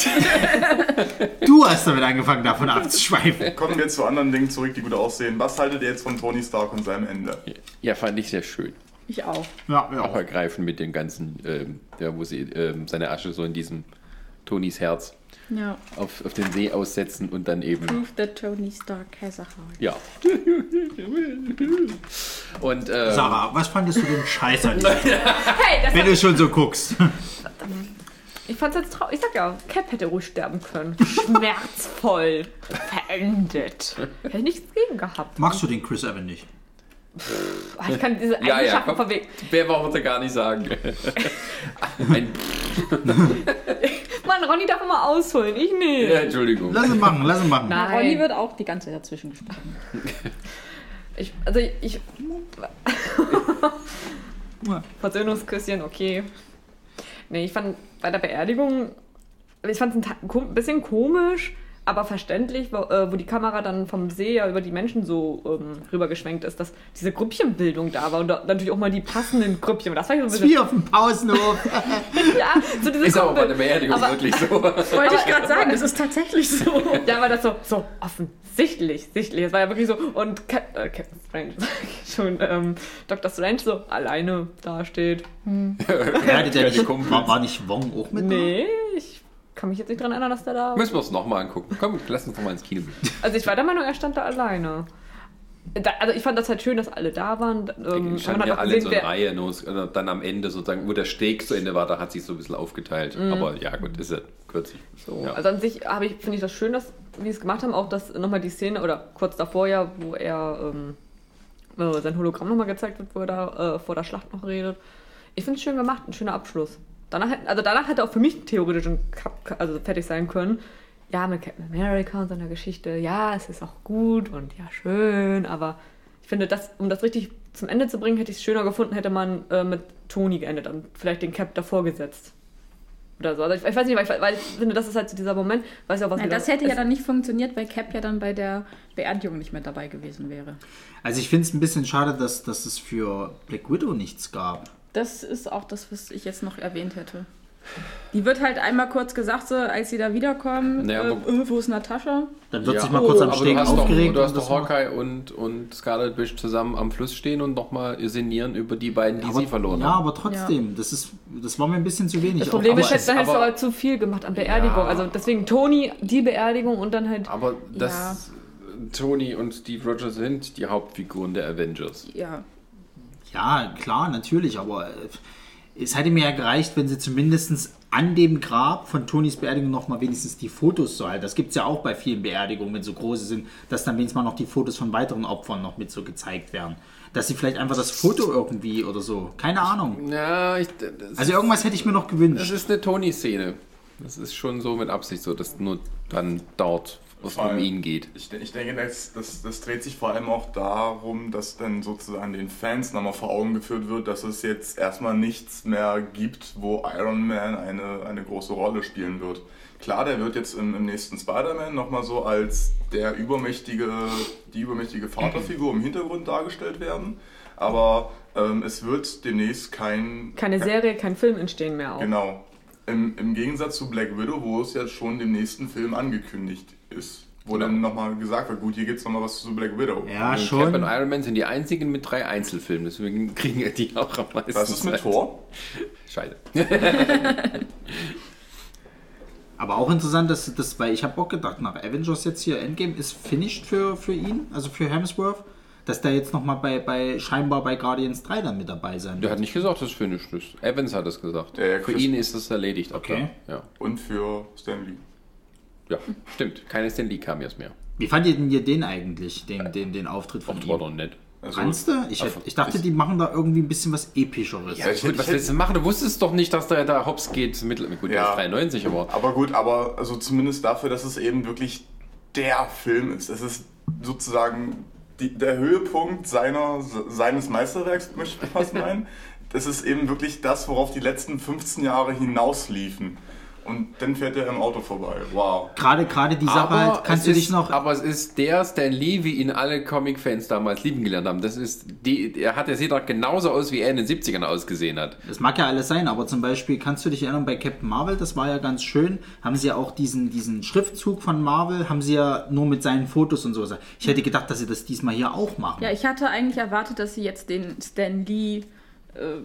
Du hast damit angefangen, davon abzuschweifen. Kommen wir zu anderen Dingen zurück, die gut aussehen. Was haltet ihr jetzt von Tony Stark und seinem Ende? Ja, fand ich sehr schön. ich auch. Ja, Auch ja. ergreifend mit dem ganzen, ähm, ja, wo sie ähm, seine Asche so in diesem Tonys Herz Ja. auf, auf den See aussetzen und dann eben, Prove that Tony Stark has a heart. ja. Und ähm, Sarah, was fandest du denn scheiße an <laughs> Hey, das Wenn du schon so guckst. Ich fand's jetzt traurig. Ich sag ja, Cap hätte ruhig sterben können. Schmerzvoll. Verendet. Hätte ich nichts gegen gehabt. Magst du den Chris Evan nicht? Ah, Ich kann diese ja, ja, komm, verwegen. wer wollte gar nicht sagen. <laughs> Ein, <laughs> Mann, Ronny darf immer ausholen. Ich nicht. ja, Entschuldigung. Lass ihn machen, lass ihn machen. Nein. Ronny wird auch die ganze Zeit dazwischen gesprochen. <laughs> Ich, also ich. <laughs> Versöhnungsküsschen, okay. Nee, ich fand bei der Beerdigung, ich fand es ein bisschen komisch, aber verständlich, wo, äh, wo die Kamera dann vom See ja über die Menschen so ähm, rübergeschwenkt ist, dass diese Grüppchenbildung da war und da, natürlich auch mal die passenden Grüppchen. Das war ich so ein bisschen, wie auf dem Pausenhof. <laughs> ja, so diese Ist aber bei der Beerdigung aber- wirklich so. Wollte ich gerade sagen, das ist tatsächlich so. <laughs> Ja, war das so, so offensichtlich, sichtlich. Es war ja wirklich so. Und Cap äh, Captain Strange, <laughs> sag ich schon, ähm, Dr. Strange so alleine dasteht. Ja, der, nicht, war, war nicht Wong auch mit? Nee, ich kann mich jetzt nicht dran erinnern, dass der da. Müssen wir uns nochmal angucken. Komm, lass uns doch mal ins Kino. <laughs> Also ich war der Meinung, er stand da alleine. Da, also ich fand das halt schön, dass alle da waren. Ähm, standen ja alle in so einer Reihe. Nur es- äh, dann am Ende sozusagen, wo der Steg zu Ende war, da hat sich so ein bisschen aufgeteilt. Aber ja, gut, ist ja kürzlich. so. Ja. Also an sich ich, finde ich das schön, dass wie es gemacht haben, auch dass nochmal die Szene oder kurz davor ja, wo er ähm, äh, sein Hologramm nochmal gezeigt wird, wo er da äh, vor der Schlacht noch redet. Ich finde es schön gemacht, ein schöner Abschluss. Danach, hätte- also danach hätte auch für mich theoretisch ein Cup, also fertig sein können. Ja, mit Captain America und seiner Geschichte, ja, es ist auch gut und ja, schön, aber ich finde, das, um das richtig zum Ende zu bringen, hätte ich es schöner gefunden, hätte man äh, mit Tony geendet und vielleicht den Cap davor gesetzt. Oder so. Also ich, ich weiß nicht, weil ich, weil ich finde, das ist halt so dieser Moment, weiß ja auch was Nein, wieder- das hätte ja dann nicht funktioniert, weil Cap ja dann bei der Beerdigung nicht mehr dabei gewesen wäre. Also ich finde es ein bisschen schade, dass, dass es für Black Widow nichts gab. Das ist auch das, was ich jetzt noch erwähnt hätte. Die wird halt einmal kurz gesagt, so, als sie da wiederkommen, Naja, äh, aber- äh, wo ist Natascha? Dann wird Ja, sich mal kurz am aber hast aufgeregt. Doch, du hast doch das Hawkeye und, und Scarlet Witch zusammen am Fluss stehen und nochmal sinnieren über die beiden, die aber, sie verloren Ja, haben. aber trotzdem, das, ist, das war mir ein bisschen zu wenig. Das Problem Auch- ist, aber halt, da hättest du aber- aber zu viel gemacht an Beerdigung. Ja. Also deswegen Tony, die Beerdigung und dann halt. Aber dass Tony und Steve Rogers sind die Hauptfiguren der Avengers. Ja. Ja, klar, natürlich, aber äh, es hätte mir ja gereicht, wenn sie zumindest an dem Grab von Tonys Beerdigung nochmal wenigstens die Fotos so halt. Das gibt es ja auch bei vielen Beerdigungen, wenn so große sind, dass dann wenigstens mal noch die Fotos von weiteren Opfern noch mit so gezeigt werden. Dass sie vielleicht einfach das Foto irgendwie oder so. Keine Ahnung. Ja, ich, das, Also irgendwas hätte ich mir noch das gewünscht. ist eine Tony-Szene. Das ist schon so mit Absicht so, dass nur dann dort was Vor um ihn geht. Ich, ich denke, das, das, das dreht sich vor allem auch darum, dass dann sozusagen den Fans nochmal vor Augen geführt wird, dass es jetzt erstmal nichts mehr gibt, wo Iron Man eine, eine große Rolle spielen wird. Klar, der wird jetzt im, im nächsten Spider-Man nochmal so als der übermächtige, die übermächtige Vaterfigur im Hintergrund dargestellt werden. Aber ähm, es wird demnächst kein. Keine Serie, kein Film entstehen mehr auch. Genau. Im, Im Gegensatz zu Black Widow, wo es jetzt schon dem nächsten Film angekündigt ist. Wo dann nochmal gesagt wird, gut, hier gibt es nochmal was zu Black Widow. Ja, Und schon. Cap und Iron Man sind die einzigen mit drei Einzelfilmen, deswegen kriegen die auch am meisten Was ist mit Zeit. Thor? Scheiße. <laughs> Aber auch interessant, dass das, weil ich habe auch gedacht, nach Avengers jetzt hier Endgame ist finished für, für ihn, also für Hemsworth, dass der jetzt nochmal bei, bei scheinbar bei Guardians 3 dann mit dabei sein Der wird. hat nicht gesagt, dass es finished ist. Evans hat es gesagt. Ja, ja, Für Chris- ihn ist es erledigt. Okay. Ja. Und für Stanley. Ja, stimmt. Keine Stan Lee Cameos mehr. Wie fandet ihr denn ihr den eigentlich, den, den, den Auftritt von ihm? war doch nett. Also, du? Ich, hätt- ich dachte, die machen da irgendwie ein bisschen was Epischeres. Ja, ich gut, hätte- was ich willst du machen? Du wusstest doch nicht, dass der da Hops geht. Mit, gut, der Ja. ist 93, aber Aber gut, aber also zumindest dafür, dass es eben wirklich der Film ist. Es ist sozusagen die, der Höhepunkt seiner, seines Meisterwerks, möchte ich fast <laughs> meinen. Das ist eben wirklich das, worauf die letzten 15 Jahre hinausliefen. Und dann fährt er im Auto vorbei. Wow. Gerade, gerade die Sache aber halt, kannst es du ist, dich noch. Aber es ist der Stan Lee, wie ihn alle Comic-Fans damals lieben gelernt haben. Das ist die, er hat, er sieht doch genauso aus, wie er in den 70ern ausgesehen hat. Das mag ja alles sein, aber zum Beispiel kannst du dich erinnern bei Captain Marvel, das war ja ganz schön, haben sie ja auch diesen, diesen Schriftzug von Marvel, haben sie ja nur mit seinen Fotos und so. Ich hätte gedacht, dass sie das diesmal hier auch machen. Ja, ich hatte eigentlich erwartet, dass sie jetzt den Stan Lee äh,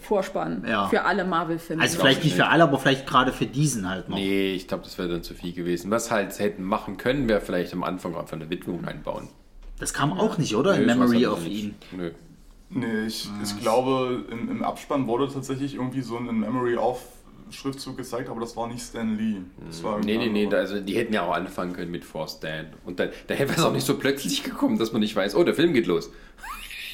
Vorspann Ja. für alle Marvel-Filme. also vielleicht nicht für alle, aber vielleicht gerade für diesen halt noch. Nee, ich glaube, das wäre dann zu viel gewesen. Was halt sie hätten machen können, wäre vielleicht am Anfang einfach eine Widmung einbauen. Das kam auch nicht, oder? In Nö, sowas Memory of ihn. Nö. Nee, ich, ich glaube, im, im Abspann wurde tatsächlich irgendwie so ein Memory of Schriftzug gezeigt, aber das war nicht Stan Lee. Das war Nee, nee, nee, also die hätten ja auch anfangen können mit Force Dan. Und dann, da wäre es auch nicht so plötzlich gekommen, dass man nicht weiß, oh, der Film geht los.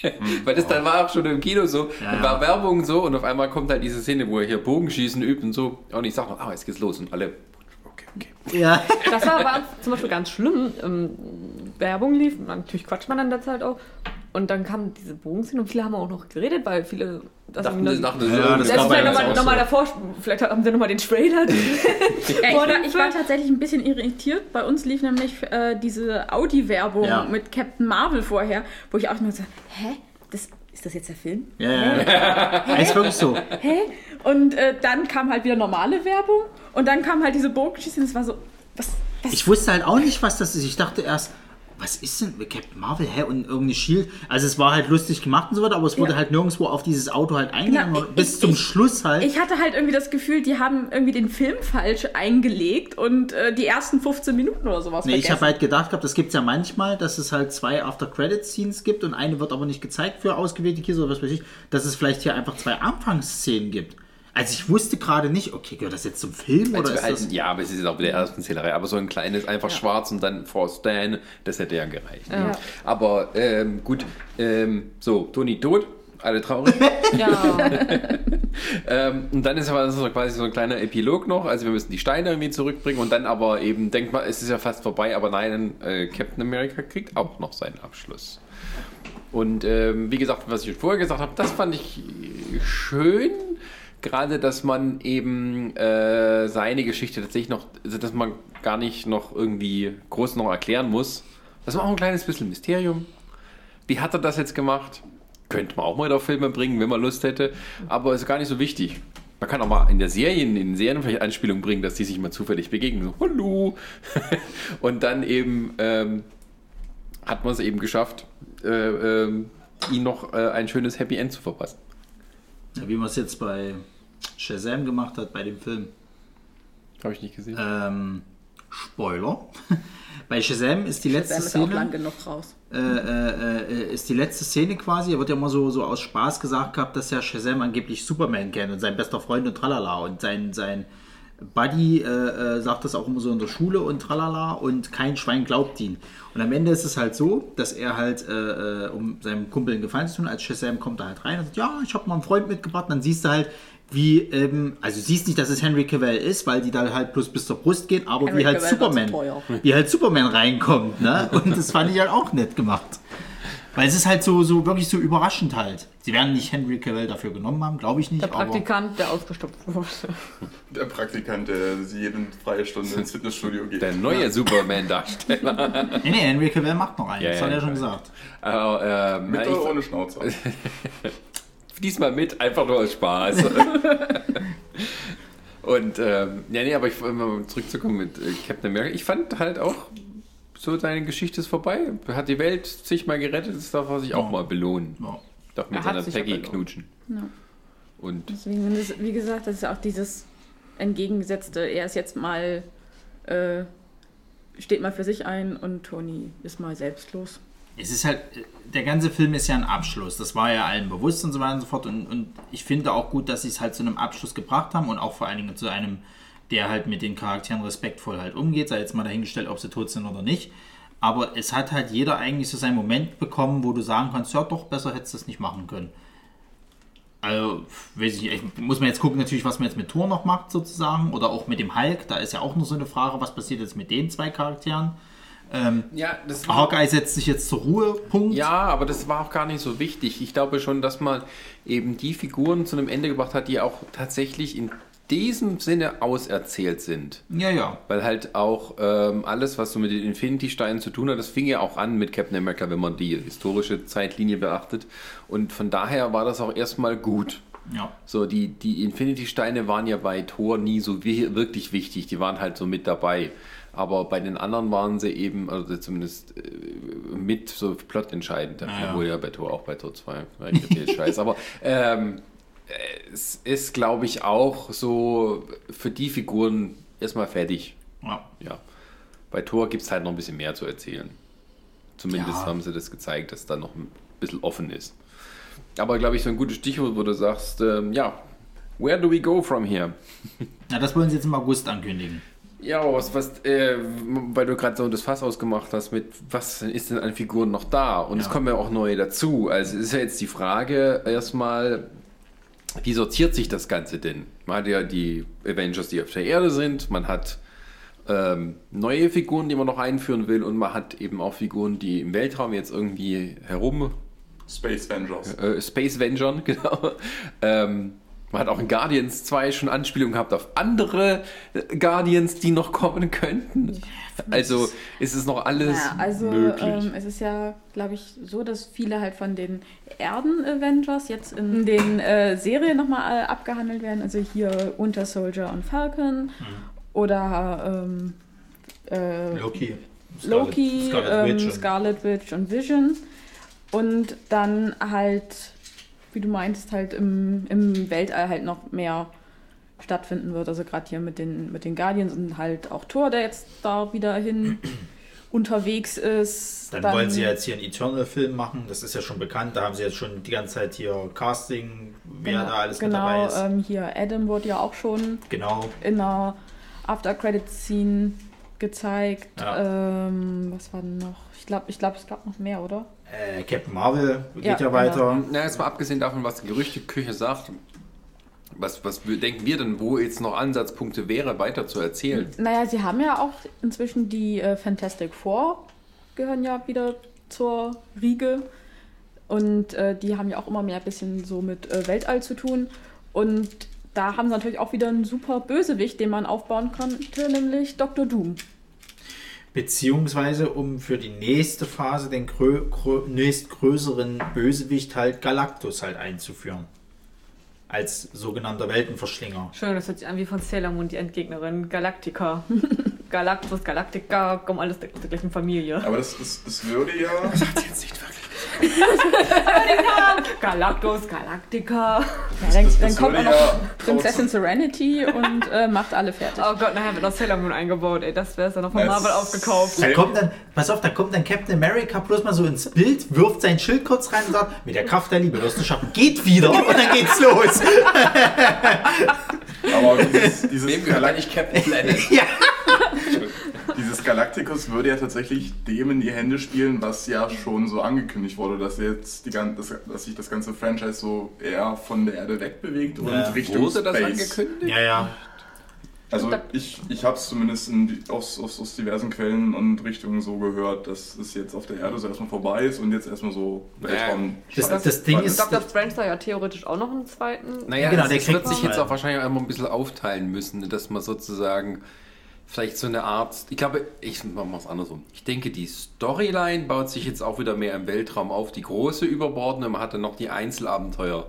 <laughs> Weil das dann war auch schon im Kino so, Ja, ja. war Werbung so und auf einmal kommt halt diese Szene, wo er hier Bogenschießen übt und so. Und ich sag noch, ah, jetzt geht's los. Und alle, okay, okay. Ja. <laughs> Das war aber zum Beispiel ganz schlimm. Ähm, Werbung lief, natürlich quatscht man dann der Zeit auch. Und dann kam diese Bogenszene und viele haben auch noch geredet, weil viele das Dachten, noch- Ja, so, das das ja vielleicht jetzt nochmal auch noch mal so. davor, vielleicht haben sie nochmal den Trailer. Ja, ich, war, ich war tatsächlich ein bisschen irritiert. Bei uns lief nämlich äh, diese Audi-Werbung Ja. mit Captain Marvel vorher, wo ich auch nur so, hä? Das, ist das jetzt der Film? Ja, ja, ja. Ist wirklich so. Hä? Und äh, dann kam halt wieder normale Werbung und dann kam halt diese Bogenschießen. Es war so, was, was Ich wusste halt auch nicht, was das ist. Ich dachte erst, was ist denn mit Captain Marvel, hä? Und irgendeine Shield. Also es war halt lustig gemacht und so weiter, aber es wurde Ja. halt nirgendwo auf dieses Auto halt eingegangen. Und bis ich- zum ich- Schluss halt. Ich hatte halt irgendwie das Gefühl, die haben irgendwie den Film falsch eingelegt und äh, die ersten 15 Minuten oder sowas Nee, ich vergessen. habe halt gedacht gehabt, das gibt es ja manchmal, dass es halt zwei After-Credit-Scenes gibt und eine wird aber nicht gezeigt für ausgewählte Kids oder was weiß ich, dass es vielleicht hier einfach zwei Anfangsszenen gibt. Also ich wusste gerade nicht, okay, gehört das jetzt zum Film oder Also ist halt, das... ja, aber es ist jetzt auch mit der ersten Zählerei. Aber so ein kleines, einfach schwarz und dann Force Dan, das hätte ja gereicht. Ja. Aber ähm, gut, ähm, so, Toni tot, alle traurig. <laughs> <laughs> Ja, ähm, und dann ist aber das ist so quasi so ein kleiner Epilog noch. Also wir müssen die Steine irgendwie zurückbringen und dann aber eben, denkt man, es ist ja fast vorbei, aber nein, äh, Captain America kriegt auch noch seinen Abschluss. Und ähm, wie gesagt, was ich vorher gesagt habe, das fand ich schön. Gerade, dass man eben äh, seine Geschichte tatsächlich noch, also dass man gar nicht noch irgendwie groß noch erklären muss. Das war auch ein kleines bisschen Mysterium. Wie hat er das jetzt gemacht? Könnte man auch mal auf Filme bringen, wenn man Lust hätte. Aber ist gar nicht so wichtig. Man kann auch mal in der Serie, in den Serien vielleicht Anspielung bringen, dass die sich mal zufällig begegnen. So, hallo. <laughs> Und dann eben ähm, hat man es eben geschafft, äh, ähm, ihn noch äh, ein schönes Happy End zu verpassen. Ja, wie man es jetzt bei Shazam gemacht hat, bei dem Film. Habe ich nicht gesehen. Ähm, Spoiler. <laughs> bei Shazam ist die letzte Sam ist auch Szene... lang genug raus. äh, äh, äh, ist die letzte Szene quasi. Er wird ja immer so, so aus Spaß gesagt gehabt, dass ja Shazam angeblich Superman kennt und sein bester Freund und tralala. Und sein, sein Buddy äh, äh, sagt das auch immer so in der Schule und tralala und kein Schwein glaubt ihn. Und am Ende ist es halt so, dass er halt, äh, äh, um seinem Kumpel einen Gefallen zu tun, als Shazam kommt er halt rein und sagt, ja, ich habe mal einen Freund mitgebracht. Und dann siehst du halt, wie, ähm, also siehst nicht, dass es Henry Cavill ist, weil die da halt bloß bis zur Brust geht, aber Henry wie halt Cavill Superman, wie halt Superman reinkommt, ne? <laughs> Und das fand ich halt auch nett gemacht. Weil es ist halt so, so wirklich so überraschend halt. Sie werden nicht Henry Cavill dafür genommen haben, glaube ich nicht. der Praktikant, der ausgestopft wurde. <laughs> Der Praktikant, der jede freie Stunde ins Fitnessstudio geht. Der neue Superman-Darsteller. Aber, <laughs> nee, nee, Henry Cavill macht noch einen. Ja, das ja, hat er schon gesagt. Aber, ähm, Mit oder ohne Schnauze? <laughs> diesmal mit, einfach nur aus Spaß. Und, ähm, ja, nee, aber ich, um mal zurückzukommen mit äh, Captain America, ich fand halt auch, so seine Geschichte ist vorbei. Hat die Welt sich mal gerettet, das darf er sich auch mal belohnen. Ja. Darf mit Er seiner Peggy knutschen. Ja. Und Deswegen, das, wie gesagt, das ist auch dieses entgegengesetzte, er ist jetzt mal, äh, steht mal für sich ein und Tony ist mal selbstlos. Es ist halt, der ganze Film ist ja ein Abschluss. Das war ja allen bewusst und so weiter und so fort. Und, und ich finde auch gut, dass sie es halt zu einem Abschluss gebracht haben und auch vor allen Dingen zu einem, der halt mit den Charakteren respektvoll halt umgeht. Sei jetzt mal dahingestellt, ob sie tot sind oder nicht. aber es hat halt jeder eigentlich so seinen Moment bekommen, wo du sagen kannst, ja doch, besser hättest du das nicht machen können. Also, weiß ich, nicht, ich muss man jetzt gucken, natürlich, was man jetzt mit Thor noch macht, sozusagen, oder auch mit dem Hulk. Da ist ja auch noch so eine Frage, was passiert jetzt mit den zwei Charakteren. Ähm, Ja, das Hawkeye setzt sich jetzt zur Ruhe, Punkt. Ja, aber das war auch gar nicht so wichtig. Ich glaube schon, dass man eben die Figuren zu einem Ende gebracht hat, die auch tatsächlich in diesem Sinne auserzählt sind. ja. ja. Weil halt auch ähm, alles, was so mit den Infinity-Steinen zu tun hat, das fing ja auch an mit Captain America, wenn man die historische Zeitlinie beachtet. Und von daher war das auch erstmal gut. ja. So, die, die Infinity-Steine waren ja bei Thor nie so wi- wirklich wichtig, die waren halt so mit dabei. Aber bei den anderen waren sie eben, also zumindest äh, mit so plotentscheidend. ja. Obwohl ja bei Thor auch bei Thor 2. Ja, ich Scheiß. Aber ähm, es ist, glaube ich, auch so für die Figuren erstmal fertig. ja. Ja. Bei Thor gibt es halt noch ein bisschen mehr zu erzählen. Zumindest Ja. haben sie das gezeigt, dass da noch ein bisschen offen ist. Aber glaube ich, so ein gutes Stichwort, wo du sagst, ähm, ja, where do we go from here? <laughs> Na, das wollen sie jetzt im August ankündigen. Ja, aber was, was äh, weil du gerade so das Fass ausgemacht hast, mit was ist denn an Figuren noch da? Und es Ja. kommen ja auch neue dazu. Also ist ja jetzt die Frage erstmal, wie sortiert sich das Ganze denn? Man hat ja die Avengers, die auf der Erde sind, man hat ähm, neue Figuren, die man noch einführen will, und man hat eben auch Figuren, die im Weltraum jetzt irgendwie herum Space Avengers. äh, Space Vengern, <laughs> genau. Ähm, man hat auch in Guardians 2 schon Anspielungen gehabt auf andere äh, Guardians, die noch kommen könnten. <laughs> Also ist es noch alles Ja, also möglich. ähm, es ist ja, glaube ich, so, dass viele halt von den Erden-Avengers jetzt in den äh, Serien nochmal äh, abgehandelt werden. Also hier Winter Soldier und Falcon oder ähm, äh, Loki. Loki, Scarlet ähm, Witch und- Scarlet Witch und Vision. Und dann halt, wie du meintest, halt im, im Weltall halt noch mehr stattfinden wird. Also gerade hier mit den, mit den Guardians und halt auch Thor, der jetzt da wieder hin <clears throat> unterwegs ist. Dann, wollen sie jetzt hier einen Eternal-Film machen, das ist ja schon bekannt, da haben sie jetzt schon die ganze Zeit hier Casting, wer da alles mit dabei genau, ist. ähm, hier Adam wurde ja auch schon genau, in einer After-Credit-Scene gezeigt. Ja. Ähm, was war denn noch? Ich glaube, ich glaub, es gab noch mehr, oder? äh, Captain Marvel geht Ja, ja, genau. weiter. Na, jetzt mal abgesehen davon, was die Gerüchteküche sagt, was, was denken wir denn, wo jetzt noch Ansatzpunkte wäre, weiter zu erzählen? Naja, sie haben ja auch inzwischen die äh, Fantastic Four, gehören ja wieder zur Riege. Und äh, die haben ja auch immer mehr ein bisschen so mit äh, Weltall zu tun. Und da haben sie natürlich auch wieder einen super Bösewicht, den man aufbauen konnte, nämlich Dr. Doom. Beziehungsweise, um für die nächste Phase den grö grö nächstgrößeren Bösewicht halt Galactus halt einzuführen. Als sogenannter Weltenverschlinger. Schön, das hört sich an wie von Sailor Moon, die Endgegnerin. Galactica. <laughs> Galactus, Galactica, kommen alles aus der gleichen Familie. Aber das, das, das würde ja. Jetzt nicht wirklich. Galactus, Galactica. Ja, dann, das dann kommt auch noch ja Prinzessin Serenity und äh, macht alle fertig. Oh Gott, nachher wird noch Sailor Moon eingebaut. Ey, das wäre dann noch von Das- Marvel aufgekauft. Da kommt dann, pass auf, da kommt dann Captain America bloß mal so ins Bild, wirft sein Schild kurz rein und sagt, mit der Kraft der Liebe wirst du schaffen, geht wieder und dann geht's los. Aber dieses, dieses, gehört eigentlich Captain Planet? <laughs> ja. <laughs> dieses Galacticus würde ja tatsächlich dem in die Hände spielen, was ja schon so angekündigt wurde, dass jetzt die gan- dass, dass sich das ganze Franchise so eher von der Erde wegbewegt und Ja, Richtung Wurde das Space. angekündigt? Ja, ja. Also ich, ich habe es zumindest in, die- aus, aus, aus diversen Quellen und Richtungen so gehört, dass es jetzt auf der Erde so erstmal vorbei ist und jetzt erstmal so Weltraum. Das- Scheiß- das Ding ist- Dr. Strange soll ja theoretisch auch noch einen zweiten. Naja, Genau, es, der kriegt wird sich jetzt auch wahrscheinlich einmal ein bisschen aufteilen müssen, dass man sozusagen vielleicht so eine Art, ich glaube, ich mache es andersrum. Ich denke, die Storyline baut sich jetzt auch wieder mehr im Weltraum auf, die große überbordene, man hat dann noch die Einzelabenteuer.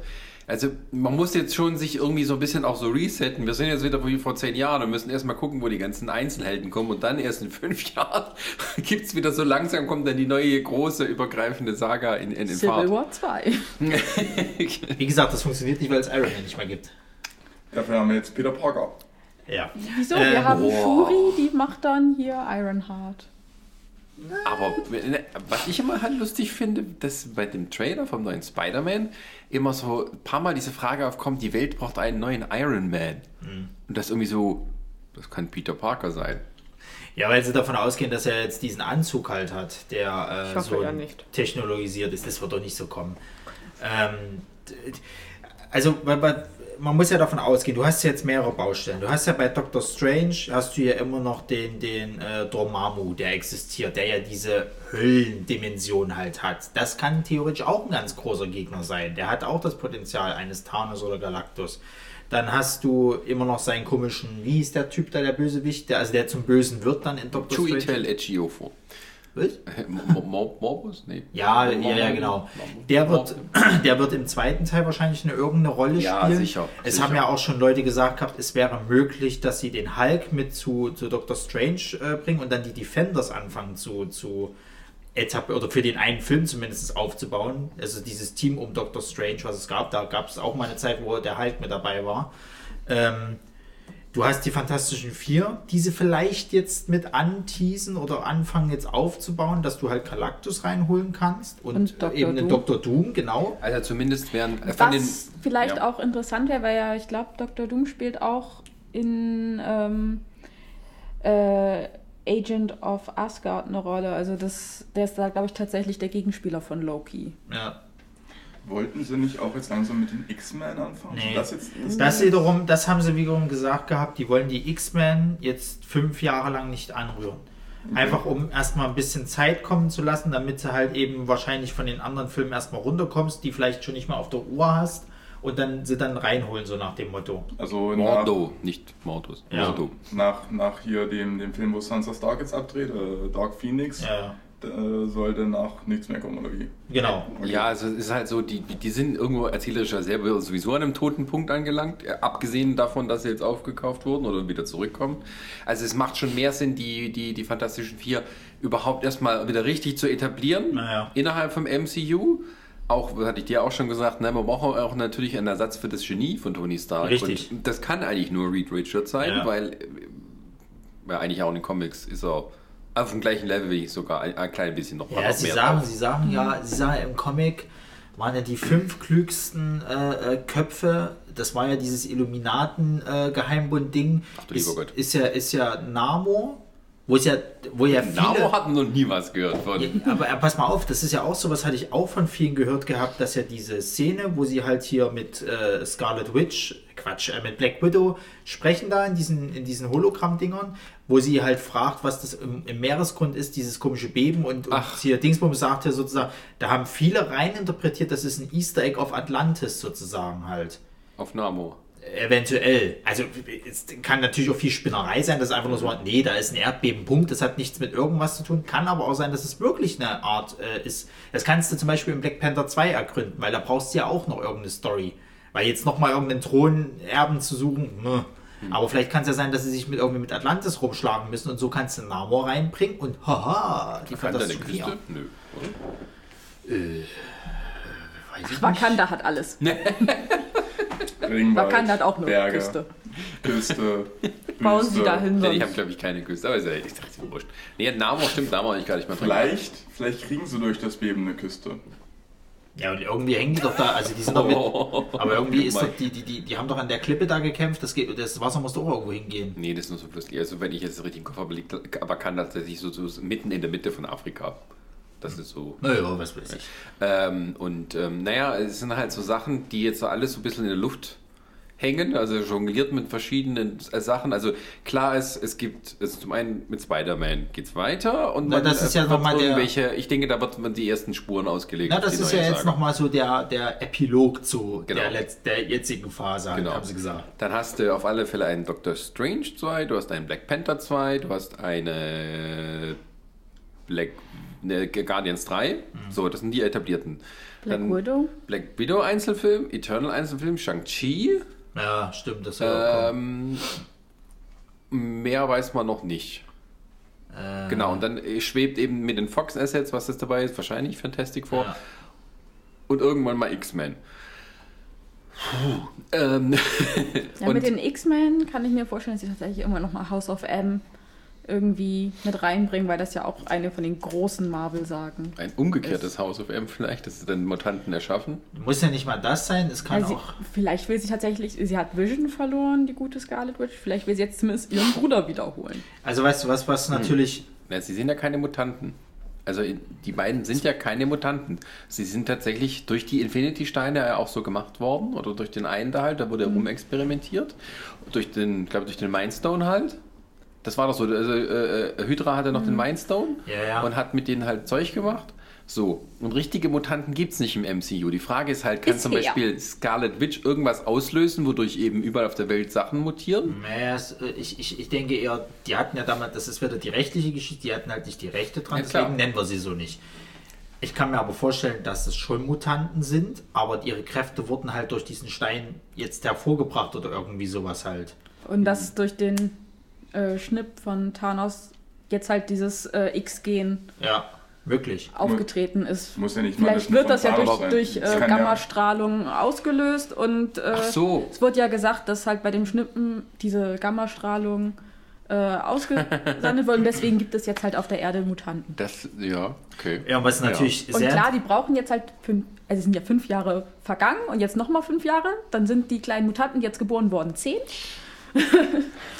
Also man muss jetzt schon sich irgendwie so ein bisschen auch so resetten. Wir sind jetzt wieder wie vor zehn Jahren und müssen erstmal gucken, wo die ganzen Einzelhelden kommen und dann erst in <laughs> fünf Jahren <laughs> gibt es wieder so langsam, kommt dann die neue große übergreifende Saga in, in, in Civil Fahrt. War 2. <laughs> Wie gesagt, das funktioniert nicht, weil es Iron Man nicht mehr gibt. Dafür haben wir jetzt Peter Parker. Ja. Wieso? Äh, Wir haben boah. Shuri, die macht dann hier Ironheart. Aber ne, was ich immer halt lustig finde, dass bei dem Trailer vom neuen Spider-Man immer so ein paar Mal diese Frage aufkommt, die Welt braucht einen neuen Iron Man. Und das irgendwie so, das kann Peter Parker sein. Ja, weil sie davon ausgehen, dass er jetzt diesen Anzug halt hat, der Ich äh, so ja nicht. technologisiert ist. Das wird doch nicht so kommen. Ähm, also, man muss ja davon ausgehen, du hast jetzt mehrere Baustellen. Du hast ja bei Doctor Strange, hast du ja immer noch den, den äh, Dormammu, der existiert, der ja diese Höllendimension halt hat. Das kann theoretisch auch ein ganz großer Gegner sein. Der hat auch das Potenzial eines Thanos oder Galactus. Dann hast du immer noch seinen komischen, wie hieß der Typ da, der Bösewicht, der, also der zum Bösen wird dann in Doctor Strange. Chuitel Ejiofor. Was? Mo- Mo- Morbus? Nee. Ja, ja, ja, genau. Der wird, <clears throat> der wird im zweiten Teil wahrscheinlich eine irgendeine Rolle Ja, spielen. sicher, Es sicher. haben ja auch schon Leute gesagt gehabt, es wäre möglich, dass sie den Hulk mit zu, zu Doctor Strange äh, bringen und dann die Defenders anfangen zu, zu etablieren, oder für den einen Film zumindest aufzubauen. Also dieses Team um Doctor Strange, was es gab, da gab es auch mal eine Zeit, wo der Hulk mit dabei war. Ähm, Du hast die Fantastischen Vier, die sie vielleicht jetzt mit anteasen oder anfangen jetzt aufzubauen, dass du halt Galactus reinholen kannst und, Und Dr. eben den Doom. Dr. Doom, genau. Also zumindest wären äh, von den. Was vielleicht ja. auch interessant wäre, weil ja, ich glaube, Dr. Doom spielt auch in ähm, äh, Agent of Asgard eine Rolle. Also das, der ist da, glaube ich, tatsächlich der Gegenspieler von Loki. Ja. Wollten sie nicht auch jetzt langsam mit den X-Men anfangen? Nee. Das jetzt, das Das wiederum, das haben sie wiederum gesagt gehabt, die wollen die X-Men jetzt fünf Jahre lang nicht anrühren. Einfach um erstmal ein bisschen Zeit kommen zu lassen, damit du halt eben wahrscheinlich von den anderen Filmen erstmal runterkommst, die vielleicht schon nicht mehr auf der Uhr hast und dann sie dann reinholen, so nach dem Motto. also nach, Mordo, nicht Mordus. Ja. Mordo. nach, nach hier dem, dem Film, wo Sansa Stark jetzt abdreht, äh, Dark Phoenix, Ja, da, äh, soll danach nichts mehr kommen, oder wie? genau. Okay. Ja, also es ist halt so, die, die sind irgendwo erzählerisch ja selber sowieso an einem toten Punkt angelangt, äh, abgesehen davon, dass sie jetzt aufgekauft wurden oder wieder zurückkommen. Also es macht schon mehr Sinn, die, die, die Fantastischen Vier überhaupt erstmal wieder richtig zu etablieren Naja. innerhalb vom MCU. Auch, das hatte ich dir auch schon gesagt, ne, man braucht auch natürlich einen Ersatz für das Genie von Tony Stark. Richtig. Und das kann eigentlich nur Reed Richards sein, Ja. weil äh, ja, eigentlich auch in den Comics ist er auf dem gleichen Level wie ich sogar ein, ein klein bisschen noch, Ja, noch sie mehr sagen, drauf. sie sagen ja, sie sagen im Comic waren ja die fünf klügsten äh, äh, Köpfe. Das war ja dieses Illuminaten-Geheimbund-Ding. Lieber ist, Gott. ist ja ist ja Namor, wo ja, wo ja viele. Namo hatten noch nie was gehört von. Ja, aber äh, pass mal auf, das ist ja auch so, was hatte ich auch von vielen gehört gehabt, dass ja diese Szene, wo sie halt hier mit äh, Scarlet Witch, Quatsch, äh, mit Black Widow sprechen da in diesen, in diesen Hologramm-Dingern, wo sie halt fragt, was das im, im Meeresgrund ist, dieses komische Beben und, und hier Dingsbum sagt ja sozusagen, da haben viele reininterpretiert, das ist ein Easter Egg auf Atlantis sozusagen halt. Auf Namo. Eventuell. Also es kann natürlich auch viel Spinnerei sein, dass einfach nur so, nee, da ist ein Erdbebenpunkt, das hat nichts mit irgendwas zu tun. Kann aber auch sein, dass es wirklich eine Art äh, ist. Das kannst du zum Beispiel in Black Panther 2 ergründen, weil da brauchst du ja auch noch irgendeine Story. Weil jetzt nochmal irgendeinen Thronerben zu suchen, meh. aber vielleicht kann es ja sein, dass sie sich mit irgendwie mit Atlantis rumschlagen müssen und so kannst du Namor reinbringen und haha, die Kann da eine Fantastischen Küste? Nö. Weiß ich nicht. Wakanda hat alles. <laughs> Regenwald, Wakanda hat auch eine Berge, Küste. Küste, <laughs> Bauen sie dahin Nee, die haben, sonst. glaube ich, keine Küste. Aber ist ja, ich dachte, ist wurscht. Nee, Namo stimmt, Namo habe ich gar nicht mal dran Vielleicht, vielleicht kriegen sie durch das Beben eine Küste. Ja, und irgendwie hängen die doch da, also die sind doch mit, <laughs> aber irgendwie ist doch, die, die, die, die haben doch an der Klippe da gekämpft, das, geht, das Wasser muss doch auch irgendwo hingehen. Nee, das ist nur so plötzlich. Also, wenn ich jetzt richtig im Kopf habe, liegt aber kann tatsächlich so, so mitten in der Mitte von Afrika. Das ist so. Naja, was weiß ich. Ähm, und ähm, naja, es sind halt so Sachen, die jetzt so alles so ein bisschen in der Luft hängen, also jongliert mit verschiedenen äh, Sachen. Also klar ist, es gibt, also zum einen mit Spider-Man geht's weiter und Na, man, das ist äh, ja wird noch mal der- irgendwelche, ich denke, da wird man die ersten Spuren ausgelegt. Na, das ist ja jetzt nochmal so der, der Epilog zu Genau. der, Letz-, der jetzigen Phase, Genau. haben sie gesagt. Dann hast du auf alle Fälle einen Doctor Strange 2, du hast einen Black Panther 2, du hast eine Black ne, Guardians 3. So, das sind die etablierten. Black Dann Widow. Black Widow Einzelfilm, Eternal Einzelfilm, Shang-Chi. Ja, stimmt, das soll auch kommen. Ähm, mehr weiß man noch nicht. Äh, Genau, und dann äh, schwebt eben mit den Fox Assets, was das dabei ist, wahrscheinlich Fantastic Four. Ja. Und irgendwann mal X-Men. Ähm, <laughs> Ja, und mit den X-Men kann ich mir vorstellen, dass sie tatsächlich immer noch mal House of M irgendwie mit reinbringen, weil das ja auch eine von den großen Marvel-Sagen. Ein umgekehrtes House of M vielleicht, dass sie dann Mutanten erschaffen. Muss ja nicht mal das sein, es kann Also, auch. vielleicht will sie tatsächlich, sie hat Vision verloren, die gute Scarlet Witch. Vielleicht will sie jetzt zumindest ihren Bruder wiederholen. Also weißt du was, was natürlich. Na, sie sind ja keine Mutanten. Also die beiden sind ja keine Mutanten. Sie sind tatsächlich durch die Infinity-Steine ja auch so gemacht worden. Oder durch den einen da halt, da wurde rumexperimentiert. Durch den, glaube durch den Mindstone halt. Das war doch so. Also, äh, äh, Hydra hatte noch den Mindstone Ja, ja. und hat mit denen halt Zeug gemacht. So, und richtige Mutanten gibt es nicht im MCU. Die Frage ist halt, kann zum Bisher. Beispiel Scarlet Witch irgendwas auslösen, wodurch eben überall auf der Welt Sachen mutieren? Naja, äh, ich, ich, ich denke eher, die hatten ja damals, das ist wieder die rechtliche Geschichte, die hatten halt nicht die Rechte dran, Ja, klar. deswegen nennen wir sie so nicht. Ich kann mir aber vorstellen, dass es schon Mutanten sind, aber ihre Kräfte wurden halt durch diesen Stein jetzt hervorgebracht oder irgendwie sowas halt. Und dass durch den äh, Schnipp von Thanos jetzt halt dieses äh, X-Gen Ja, wirklich. aufgetreten ist. Muss ja nicht mal Vielleicht wird das ja Thanos durch, durch äh, kann ja- Gammastrahlung ausgelöst und äh, so. es wurde ja gesagt, dass halt bei dem Schnippen diese Gammastrahlung äh, ausgesendet wurde und deswegen gibt es jetzt halt auf der Erde Mutanten. Das, ja, okay. Ja, und was natürlich Und sehr. klar, die brauchen jetzt halt fünf, also es sind ja fünf Jahre vergangen und jetzt nochmal fünf Jahre, dann sind die kleinen Mutanten jetzt geboren worden, zehn.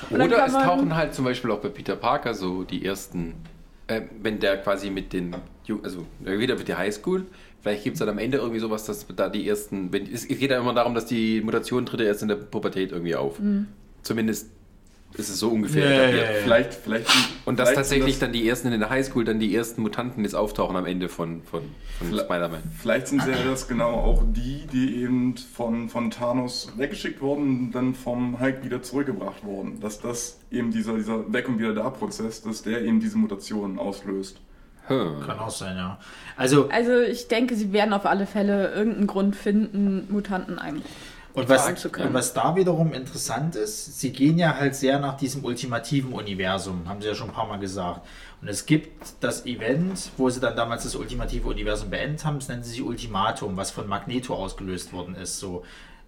Oder es tauchen halt zum Beispiel auch bei Peter Parker so die ersten, äh, wenn der quasi mit den, also wieder mit der Highschool, vielleicht gibt es dann am Ende irgendwie sowas, dass da die ersten, wenn, es geht ja immer darum, dass die Mutation tritt ja erst in der Pubertät irgendwie auf. Mhm. Zumindest ist es so ungefähr Ja, ja, etabliert. ja, ja. Vielleicht, vielleicht. Und dass tatsächlich das, dann die ersten in der Highschool, dann die ersten Mutanten jetzt auftauchen am Ende von, von, von Vielleicht- Spider-Man. Vielleicht sind ja das genau auch die, die eben von, von Thanos weggeschickt wurden und dann vom Hulk wieder zurückgebracht wurden. Dass das eben dieser, dieser Weg- und wieder da Prozess, dass der eben diese Mutationen auslöst. Hm. Kann auch sein, ja. Also, Also ich denke, sie werden auf alle Fälle irgendeinen Grund finden, Mutanten ein. Und was, zu können. und was da wiederum interessant ist, sie gehen ja halt sehr nach diesem ultimativen Universum, haben sie ja schon ein paar Mal gesagt. Und es gibt das Event, wo sie dann damals das ultimative Universum beendet haben, das nennen sie sich Ultimatum, was von Magneto ausgelöst worden ist. So.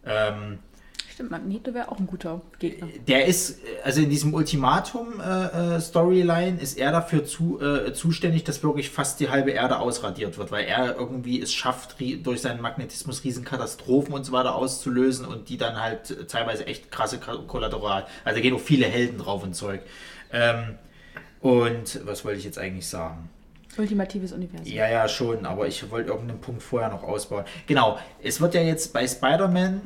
Ähm, Stimmt, Magneto wäre auch ein guter Gegner. der ist, äh, also in diesem Ultimatum-Storyline ist er dafür zu, äh, zuständig, dass wirklich fast die halbe Erde ausradiert wird, weil er irgendwie es schafft, durch seinen Magnetismus Riesenkatastrophen und so weiter auszulösen und die dann halt äh, teilweise echt krasse Kollateral. Also da gehen auch viele Helden drauf und Zeug. Ähm, und was wollte ich jetzt eigentlich sagen? Ultimatives Universum. Ja, ja, schon, aber ich wollte irgendeinen Punkt vorher noch ausbauen. Genau, es wird ja jetzt bei Spider-Man, äh,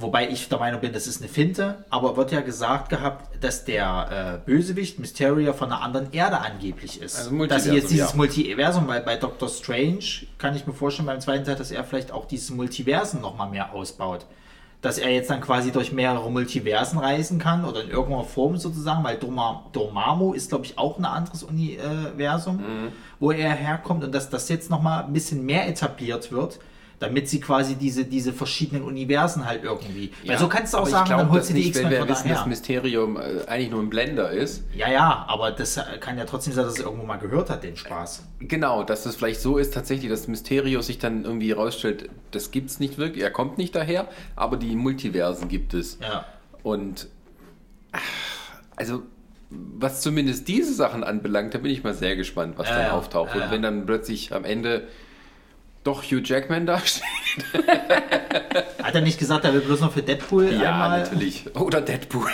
wobei ich der Meinung bin, das ist eine Finte, aber wird ja gesagt gehabt, dass der äh, Bösewicht Mysterio von einer anderen Erde angeblich ist. Also dass sie jetzt Multiversum, dieses ja. Multiversum, weil bei Doctor Strange kann ich mir vorstellen beim zweiten Teil, dass er vielleicht auch dieses Multiversen nochmal mehr ausbaut. Dass er jetzt dann quasi durch mehrere Multiversen reisen kann oder in irgendeiner Form sozusagen, weil Doma, Dormammu ist, glaube ich, auch ein anderes Universum, wo er herkommt und dass das jetzt nochmal ein bisschen mehr etabliert wird, damit sie quasi diese, diese verschiedenen Universen halt irgendwie. weil so kannst du auch sagen, glaub, dann holst du die nicht, X-Men wenn wir wissen, dass. Mysterium äh, eigentlich nur ein Blender ist. Ja, ja, aber das kann ja trotzdem sein, dass er irgendwo mal gehört hat, den Spaß. Genau, dass das vielleicht so ist, tatsächlich, dass Mysterio sich dann irgendwie herausstellt, das gibt's nicht wirklich, er kommt nicht daher, aber die Multiversen gibt es. Ja. Und also, was zumindest diese Sachen anbelangt, da bin ich mal sehr gespannt, was Ja, dann ja, auftaucht. ja, ja. Und wenn dann plötzlich am Ende doch Hugh Jackman dasteht. <laughs> Hat er nicht gesagt, er will bloß noch für Deadpool Ja, einmal. natürlich. Oder Deadpool.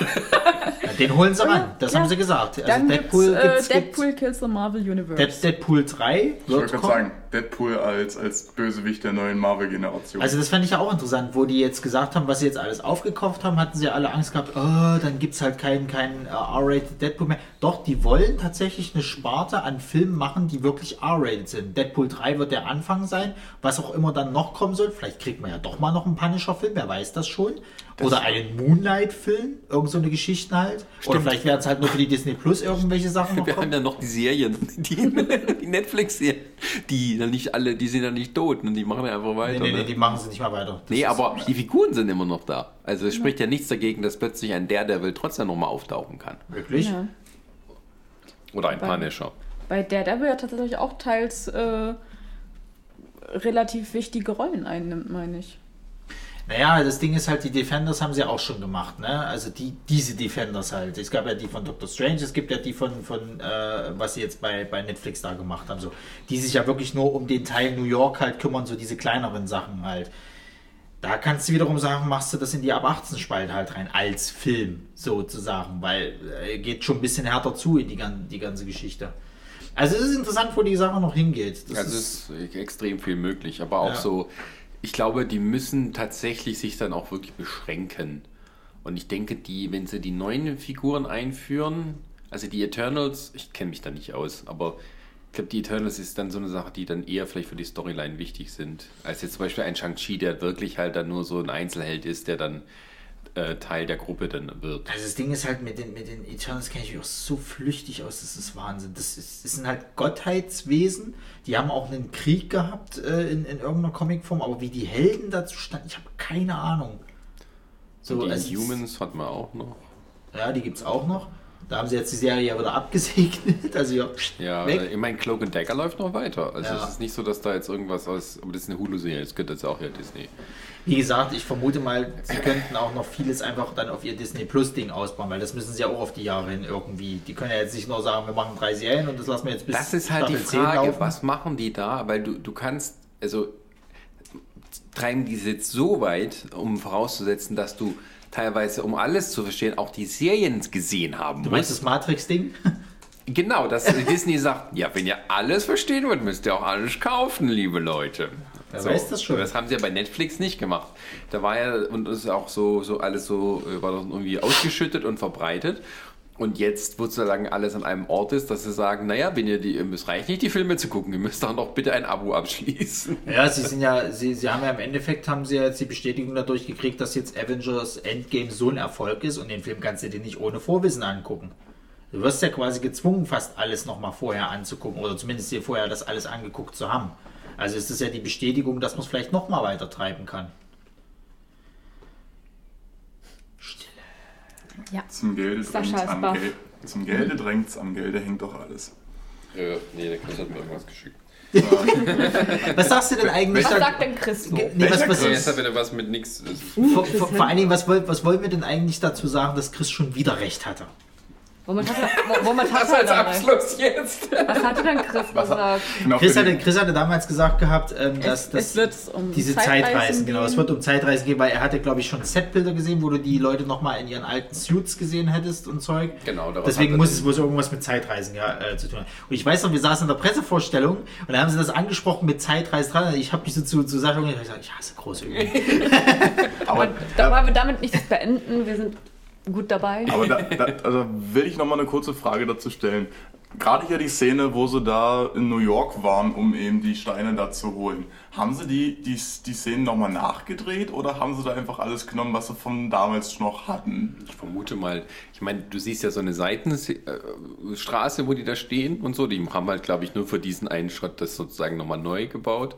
Ja, den holen sie Oh ran, das ja. haben sie gesagt. Also Dann Deadpool gibt's, äh, gibt's, Deadpool Kills the Marvel Universe. gibt's Dead, Deadpool 3 Ich wollte wird gerade kommen. sagen, Deadpool als, als Bösewicht der neuen Marvel-Generation. Also das fand ich ja auch interessant, wo die jetzt gesagt haben, was sie jetzt alles aufgekauft haben, hatten sie alle Angst gehabt, oh, dann gibt es halt keinen kein, äh, R-rated Deadpool mehr. Doch, die wollen tatsächlich eine Sparte an Filmen machen, die wirklich R-rated sind. Deadpool 3 wird der Anfang sein, was auch immer dann noch kommen soll. Vielleicht kriegt man ja doch mal noch einen Punisher-Film, wer weiß das schon. Oder einen Moonlight-Film, irgend so eine Geschichte halt. Oder vielleicht werden es halt nur für die Disney Plus irgendwelche Sachen noch Wir haben kommen. ja noch die Serien, die, <laughs> die Netflix-Serien, die dann nicht alle, die sind ja nicht tot und die machen ja einfach weiter. Nee, nee, nee, ne? die machen sie nicht mal weiter. Das Nee, ist- aber <laughs> die Figuren sind immer noch da. Also es spricht ja nichts dagegen, dass plötzlich ein Daredevil trotzdem nochmal auftauchen kann. Wirklich? Ja. Oder ein Bei- Punisher. Bei Daredevil ja tatsächlich auch teils äh, relativ wichtige Rollen einnimmt, meine ich. Naja, das Ding ist halt, die Defenders haben sie ja auch schon gemacht, ne? Also die, diese Defenders halt. Es gab ja die von Doctor Strange, es gibt ja die von, von äh, was sie jetzt bei, bei Netflix da gemacht haben, so. Die sich ja wirklich nur um den Teil New York halt kümmern, so diese kleineren Sachen halt. Da kannst du wiederum sagen, machst du das in die ab 18 Spalte halt rein, als Film sozusagen, weil äh, geht schon ein bisschen härter zu in die, die ganze Geschichte. Also es ist interessant, wo die Sache noch hingeht. Das Also es ist extrem viel möglich, aber auch Ja. so, ich glaube, die müssen tatsächlich sich dann auch wirklich beschränken. Und ich denke, die, wenn sie die neuen Figuren einführen, also die Eternals, ich kenne mich da nicht aus, aber ich glaube, die Eternals ist dann so eine Sache, die dann eher vielleicht für die Storyline wichtig sind, als jetzt zum Beispiel ein Shang-Chi, der wirklich halt dann nur so ein Einzelheld ist, der dann äh, Teil der Gruppe dann wird. Also das Ding ist halt, mit den, mit den Eternals kenne ich mich auch so flüchtig aus, das ist Wahnsinn. Das, ist, das sind halt Gottheitswesen, die haben auch einen Krieg gehabt äh, in, in irgendeiner Comicform, aber wie die Helden dazu standen, ich habe keine Ahnung. So, die also Humans hatten wir auch noch. Ja, die gibt es auch noch. Da haben sie jetzt die Serie ja wieder abgesegnet. <laughs> Also ja, Ja, weg. ich meine, Cloak and Dagger läuft noch weiter. Also Ja. es ist nicht so, dass da jetzt irgendwas aus, aber das ist eine Hulu-Serie, das gehört jetzt auch ja Disney. Wie gesagt, ich vermute mal, sie könnten auch noch vieles einfach dann auf ihr Disney Plus Ding ausbauen, weil das müssen sie ja auch auf die Jahre hin irgendwie. Die können ja jetzt nicht nur sagen, wir machen drei Serien und das lassen wir jetzt bis Das ist halt die Staffel 10 Frage, was machen die da? Weil du, du kannst, also treiben die jetzt so weit, um vorauszusetzen, dass du teilweise, um alles zu verstehen, auch die Serien gesehen haben Du meinst musst. das Matrix-Ding? <laughs> Genau, dass Disney sagt, ja, wenn ihr alles verstehen wollt, müsst ihr auch alles kaufen, liebe Leute. Wer weiß das schon. Das haben sie ja bei Netflix nicht gemacht. Da war ja, und es ist auch so, so alles so, äh, war das irgendwie ausgeschüttet und verbreitet. Und jetzt, wo sozusagen alles an einem Ort ist, dass sie sagen, naja, wenn ihr die, es reicht nicht, die Filme zu gucken, ihr müsst auch noch bitte ein Abo abschließen. Ja, sie sind ja, sie, sie haben ja im Endeffekt haben sie ja jetzt die Bestätigung dadurch gekriegt, dass jetzt Avengers Endgame so ein Erfolg ist und den Film kannst du dir nicht ohne Vorwissen angucken. Du wirst ja quasi gezwungen, fast alles nochmal vorher anzugucken oder zumindest dir vorher das alles angeguckt zu haben. Also ist das ja die Bestätigung, dass man es vielleicht nochmal weiter treiben kann. Zum Gelde drängt am baff. Geld. Zum Gelde drängt's, am Gelde hängt doch alles. Äh, nee, der Chris hat mir irgendwas geschickt. Was sagst du denn eigentlich? Was sagt denn Chris? Nee, was, was, Chris? Jetzt hat wieder was mit nichts. vor, vor, vor allen Dingen, was wollen wir denn eigentlich dazu sagen, dass Chris schon wieder recht hatte? Womit hat er, wo- womit hat Das er als recht? Abschluss jetzt. Was hatte denn Chris gesagt? Genau Chris hatte, Chris hatte damals gesagt gehabt, ähm, dass Es, das es wird um diese Zeitreisen Zeitreisen, genau, es wird um Zeitreisen gehen, weil er hatte, glaube ich, schon Setbilder gesehen, wo du die Leute nochmal in ihren alten Suits gesehen hättest und Zeug. Genau, Deswegen muss es wohl irgendwas mit Zeitreisen ja, äh, zu tun haben. Und ich weiß noch, wir saßen in der Pressevorstellung und da haben sie das angesprochen mit Zeitreisen dran. Ich habe mich so zu, zu Sascha gesagt, ich hasse große Übungen. <laughs> Aber, Da wollen wir damit nicht beenden. Wir sind gut dabei. aber da, da <laughs> also will ich nochmal eine kurze Frage dazu stellen. Gerade hier die Szene, wo sie da in New York waren, um eben die Steine da zu holen. Haben sie die, die, die Szenen nochmal nachgedreht oder haben sie da einfach alles genommen, was sie von damals noch hatten? Ich vermute mal, ich meine, du siehst ja so eine Seitenstraße, wo die da stehen und so. Die haben halt, glaube ich, nur für diesen einen Schritt das sozusagen nochmal neu gebaut.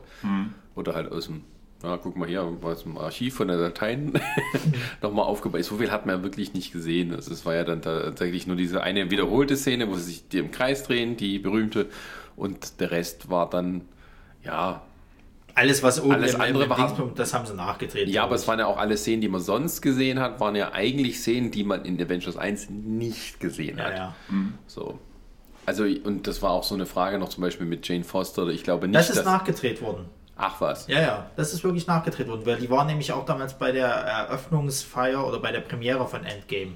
Oder halt aus dem, na, guck mal hier, aus dem Archiv von der Dateien <laughs> nochmal aufgebaut. So viel hat man ja wirklich nicht gesehen. Also es war ja dann tatsächlich nur diese eine wiederholte Szene, wo sie sich die im Kreis drehen, die berühmte. Und der Rest war dann, ja, Alles, was oben Alles im, andere im war- das haben sie nachgedreht. Ja, aber es waren ja auch alle Szenen, die man sonst gesehen hat, waren ja eigentlich Szenen, die man in Avengers 1 nicht gesehen ja, hat. ja. So. Also, und das war auch so eine Frage noch zum Beispiel mit Jane Foster. Ich glaube nicht, Das ist dass. nachgedreht worden. Ach was. Ja, ja, das ist wirklich nachgedreht worden, weil die waren nämlich auch damals bei der Eröffnungsfeier oder bei der Premiere von Endgame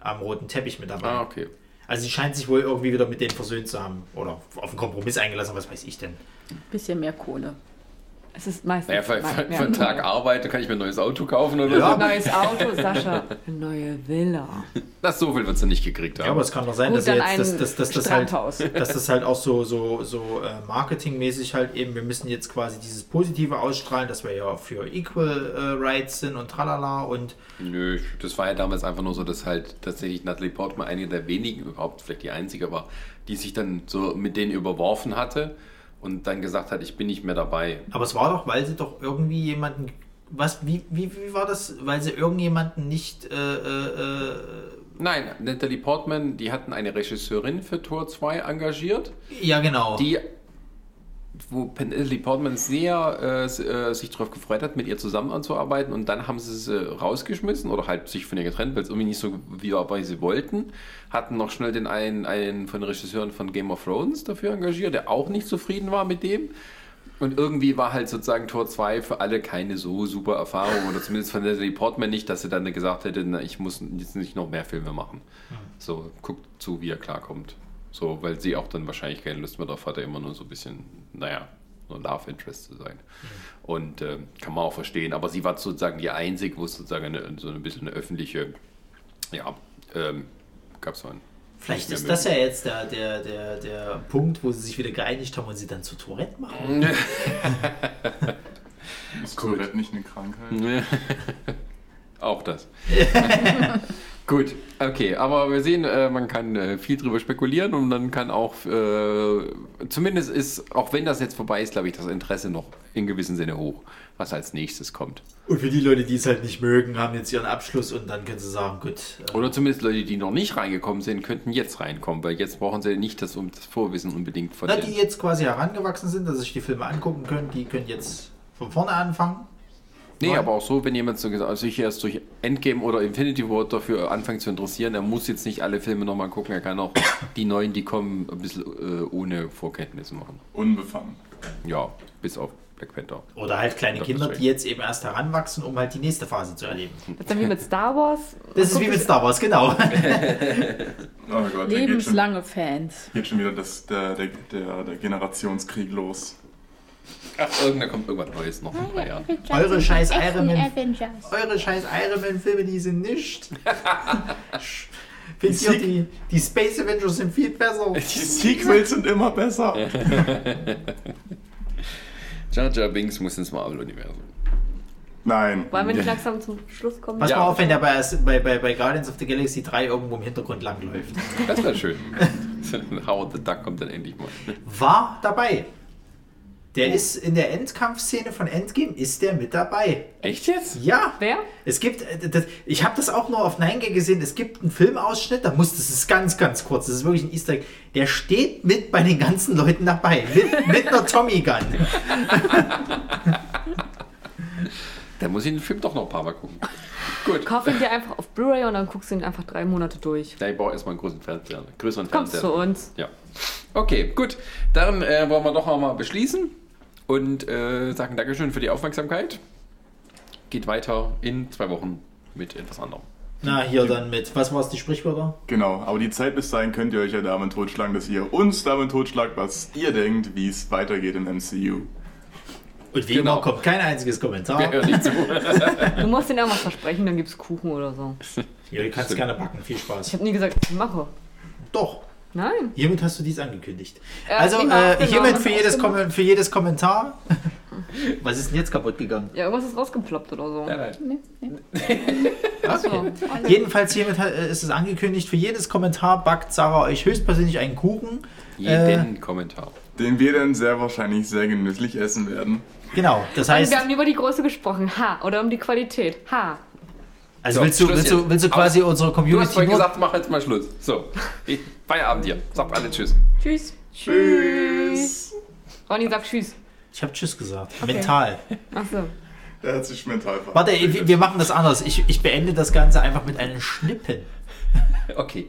am roten Teppich mit dabei. Ah, okay. Also sie scheint sich wohl irgendwie wieder mit denen versöhnt zu haben oder auf einen Kompromiss eingelassen, was weiß ich denn. Bisschen mehr Kohle. Es ist meistens. Naja, für, für, für einen Tag Arbeit kann ich mir ein neues Auto kaufen oder Ja. so. Neues Auto, <laughs> Sascha. Eine neue Villa. Das so viel wird sie nicht gekriegt haben. Ja, aber es kann doch sein, Gut, dass, jetzt, dass, dass, dass, das halt, <laughs> dass das halt auch so, so, so äh, marketingmäßig halt eben, wir müssen jetzt quasi dieses Positive ausstrahlen, dass wir ja für Equal äh, Rights sind und tralala und Nö, das war ja damals einfach nur so, dass halt tatsächlich Natalie Portman eine der wenigen, überhaupt vielleicht die einzige war, die sich dann so mit denen überworfen hatte und dann gesagt hat, ich bin nicht mehr dabei. Aber es war doch, weil sie doch irgendwie jemanden. Was, wie, wie, wie war das? Weil sie irgendjemanden nicht. Äh, äh, äh, Nein, Natalie Portman, die hatten eine Regisseurin für Tor 2 engagiert, ja, genau. die wo Penelope Portman sehr äh, äh, sich darauf gefreut hat, mit ihr zusammenzuarbeiten und dann haben sie sie rausgeschmissen oder halt sich von ihr getrennt, weil es irgendwie nicht so wie weil sie wollten. Hatten noch schnell den einen, einen von den Regisseuren von Game of Thrones dafür engagiert, der auch nicht zufrieden war mit dem. Und irgendwie war halt sozusagen Tor 2 für alle keine so super Erfahrung oder zumindest von Natalie Portman nicht, dass sie dann gesagt hätte, na, ich muss jetzt nicht noch mehr Filme machen. So, guckt zu, wie er klarkommt. So, weil sie auch dann wahrscheinlich keine Lust mehr drauf hatte, immer nur so ein bisschen, naja, nur Love Interest zu sein. Und äh, kann man auch verstehen. Aber sie war sozusagen die Einzige, wo es sozusagen eine, so ein bisschen eine öffentliche, ja, ähm, gab es mal einen. Vielleicht ist das ja jetzt der, der, der, der Punkt, wo sie sich wieder geeinigt haben und sie dann zu Tourette machen. <laughs> Ist Tourette nicht eine Krankheit? <laughs> Auch das. <laughs> Gut, okay, aber wir sehen, äh, man kann äh, viel drüber spekulieren und dann kann auch, äh, zumindest ist, auch wenn das jetzt vorbei ist, glaube ich, das Interesse noch in gewissem Sinne hoch, was als nächstes kommt. Und für die Leute, die es halt nicht mögen, haben jetzt ihren Abschluss und dann können sie sagen, gut. äh, Oder zumindest Leute, die noch nicht reingekommen sind, könnten jetzt reinkommen, weil jetzt brauchen sie nicht das, um das Vorwissen unbedingt von Na, die jetzt quasi herangewachsen sind, dass sich die Filme angucken können, die können jetzt von vorne anfangen. Nee, Nein. aber auch so, wenn jemand so gesagt, also sich erst durch Endgame oder Infinity War dafür anfängt zu interessieren, er muss jetzt nicht alle Filme nochmal gucken, er kann auch <coughs> die neuen, die kommen, ein bisschen äh, ohne Vorkenntnisse machen. Unbefangen. Ja, bis auf Black Panther. Oder halt kleine Ja, Kinder, die jetzt eben erst heranwachsen, um halt die nächste Phase zu erleben. Das ist dann wie mit Star Wars. Das ist wie mit Star Wars, genau. <laughs> <laughs> Oh Gott, geht schon, Lebenslange Fans. geht schon wieder das, der, der, der, der Generationskrieg los. Ach, irgendwann kommt irgendwas Neues noch in ein paar Jahren. Eure scheiß Iron Man- Avengers. Eure scheiß Iron Man Filme, die sind nicht. <laughs> Findet ihr, die, die Space Avengers sind viel besser. Die Sequels sind immer besser. <laughs> Jar Jar Binks muss ins Marvel-Universum. Nein. Wollen wir nicht langsam zum Schluss kommen? Pass Ja. mal auf, wenn der bei, bei, bei, bei Guardians of the Galaxy 3 irgendwo im Hintergrund langläuft. Das wäre schön. <laughs> Howard the Duck kommt dann endlich mal. War dabei. Der ist in der Endkampfszene von Endgame, ist der mit dabei. Echt jetzt? Ja. Wer? Es gibt, äh, das, ich habe das auch nur auf 9Gag gesehen, es gibt einen Filmausschnitt, da muss, das ist ganz, ganz kurz, das ist wirklich ein Easter Egg, der steht mit bei den ganzen Leuten dabei, mit, mit einer Tommy Gun. <laughs> Dann muss ich den Film doch noch ein paar Mal gucken. Gut. Kauf ihn dir einfach auf Blu-ray und dann guckst du ihn einfach drei Monate durch. Ja, ich brauche erstmal einen großen Fernseher. Größeren Kommst Fernseher. zu uns. Ja. Okay, gut. Dann äh, wollen wir doch mal beschließen und äh, sagen Dankeschön für die Aufmerksamkeit. Geht weiter in zwei Wochen mit etwas anderem. Na, hier dann mit, was war es, die Sprichwörter? Genau, aber die Zeit bis dahin könnt ihr euch ja damit totschlagen, dass ihr uns damit totschlagt, was ihr denkt, wie es weitergeht im MCU. Und wie Genau. immer kommt kein einziges Kommentar. Wir hören nicht zu. <laughs> Du musst ihnen irgendwas versprechen, dann gibt's Kuchen oder so. Hier, du kannst gerne backen, viel Ich Spaß. habe nie gesagt, ich mache. Doch, Nein. hiermit hast du dies angekündigt. Ja, also, äh, genau, hiermit für jedes. Kom für jedes Kommentar. <laughs> was ist denn jetzt kaputt gegangen? Ja, irgendwas ist rausgeploppt oder so. Nein, nein. <laughs> Achso. Jedenfalls hiermit äh, ist es angekündigt, für jedes Kommentar backt Sarah euch höchstpersönlich einen Kuchen. Jeden Kommentar. Den wir dann sehr wahrscheinlich sehr genüsslich essen werden. Genau, das Und heißt, wir haben über die Größe gesprochen. Ha. Oder um die Qualität. Ha. Also So, willst du, willst du, willst du quasi Aus. unsere Du hast Community vorhin gesagt, mach jetzt mal Schluss. So, ich- Feierabend hier. Sagt alle Tschüss. Tschüss. Tschüss. Ronny sagt Tschüss. Ich habe Tschüss gesagt. Mental. Achso. Er hat sich mental ver- Warte, wir wir machen das anders. Ich, ich beende das Ganze einfach mit einem Schnippen. Okay.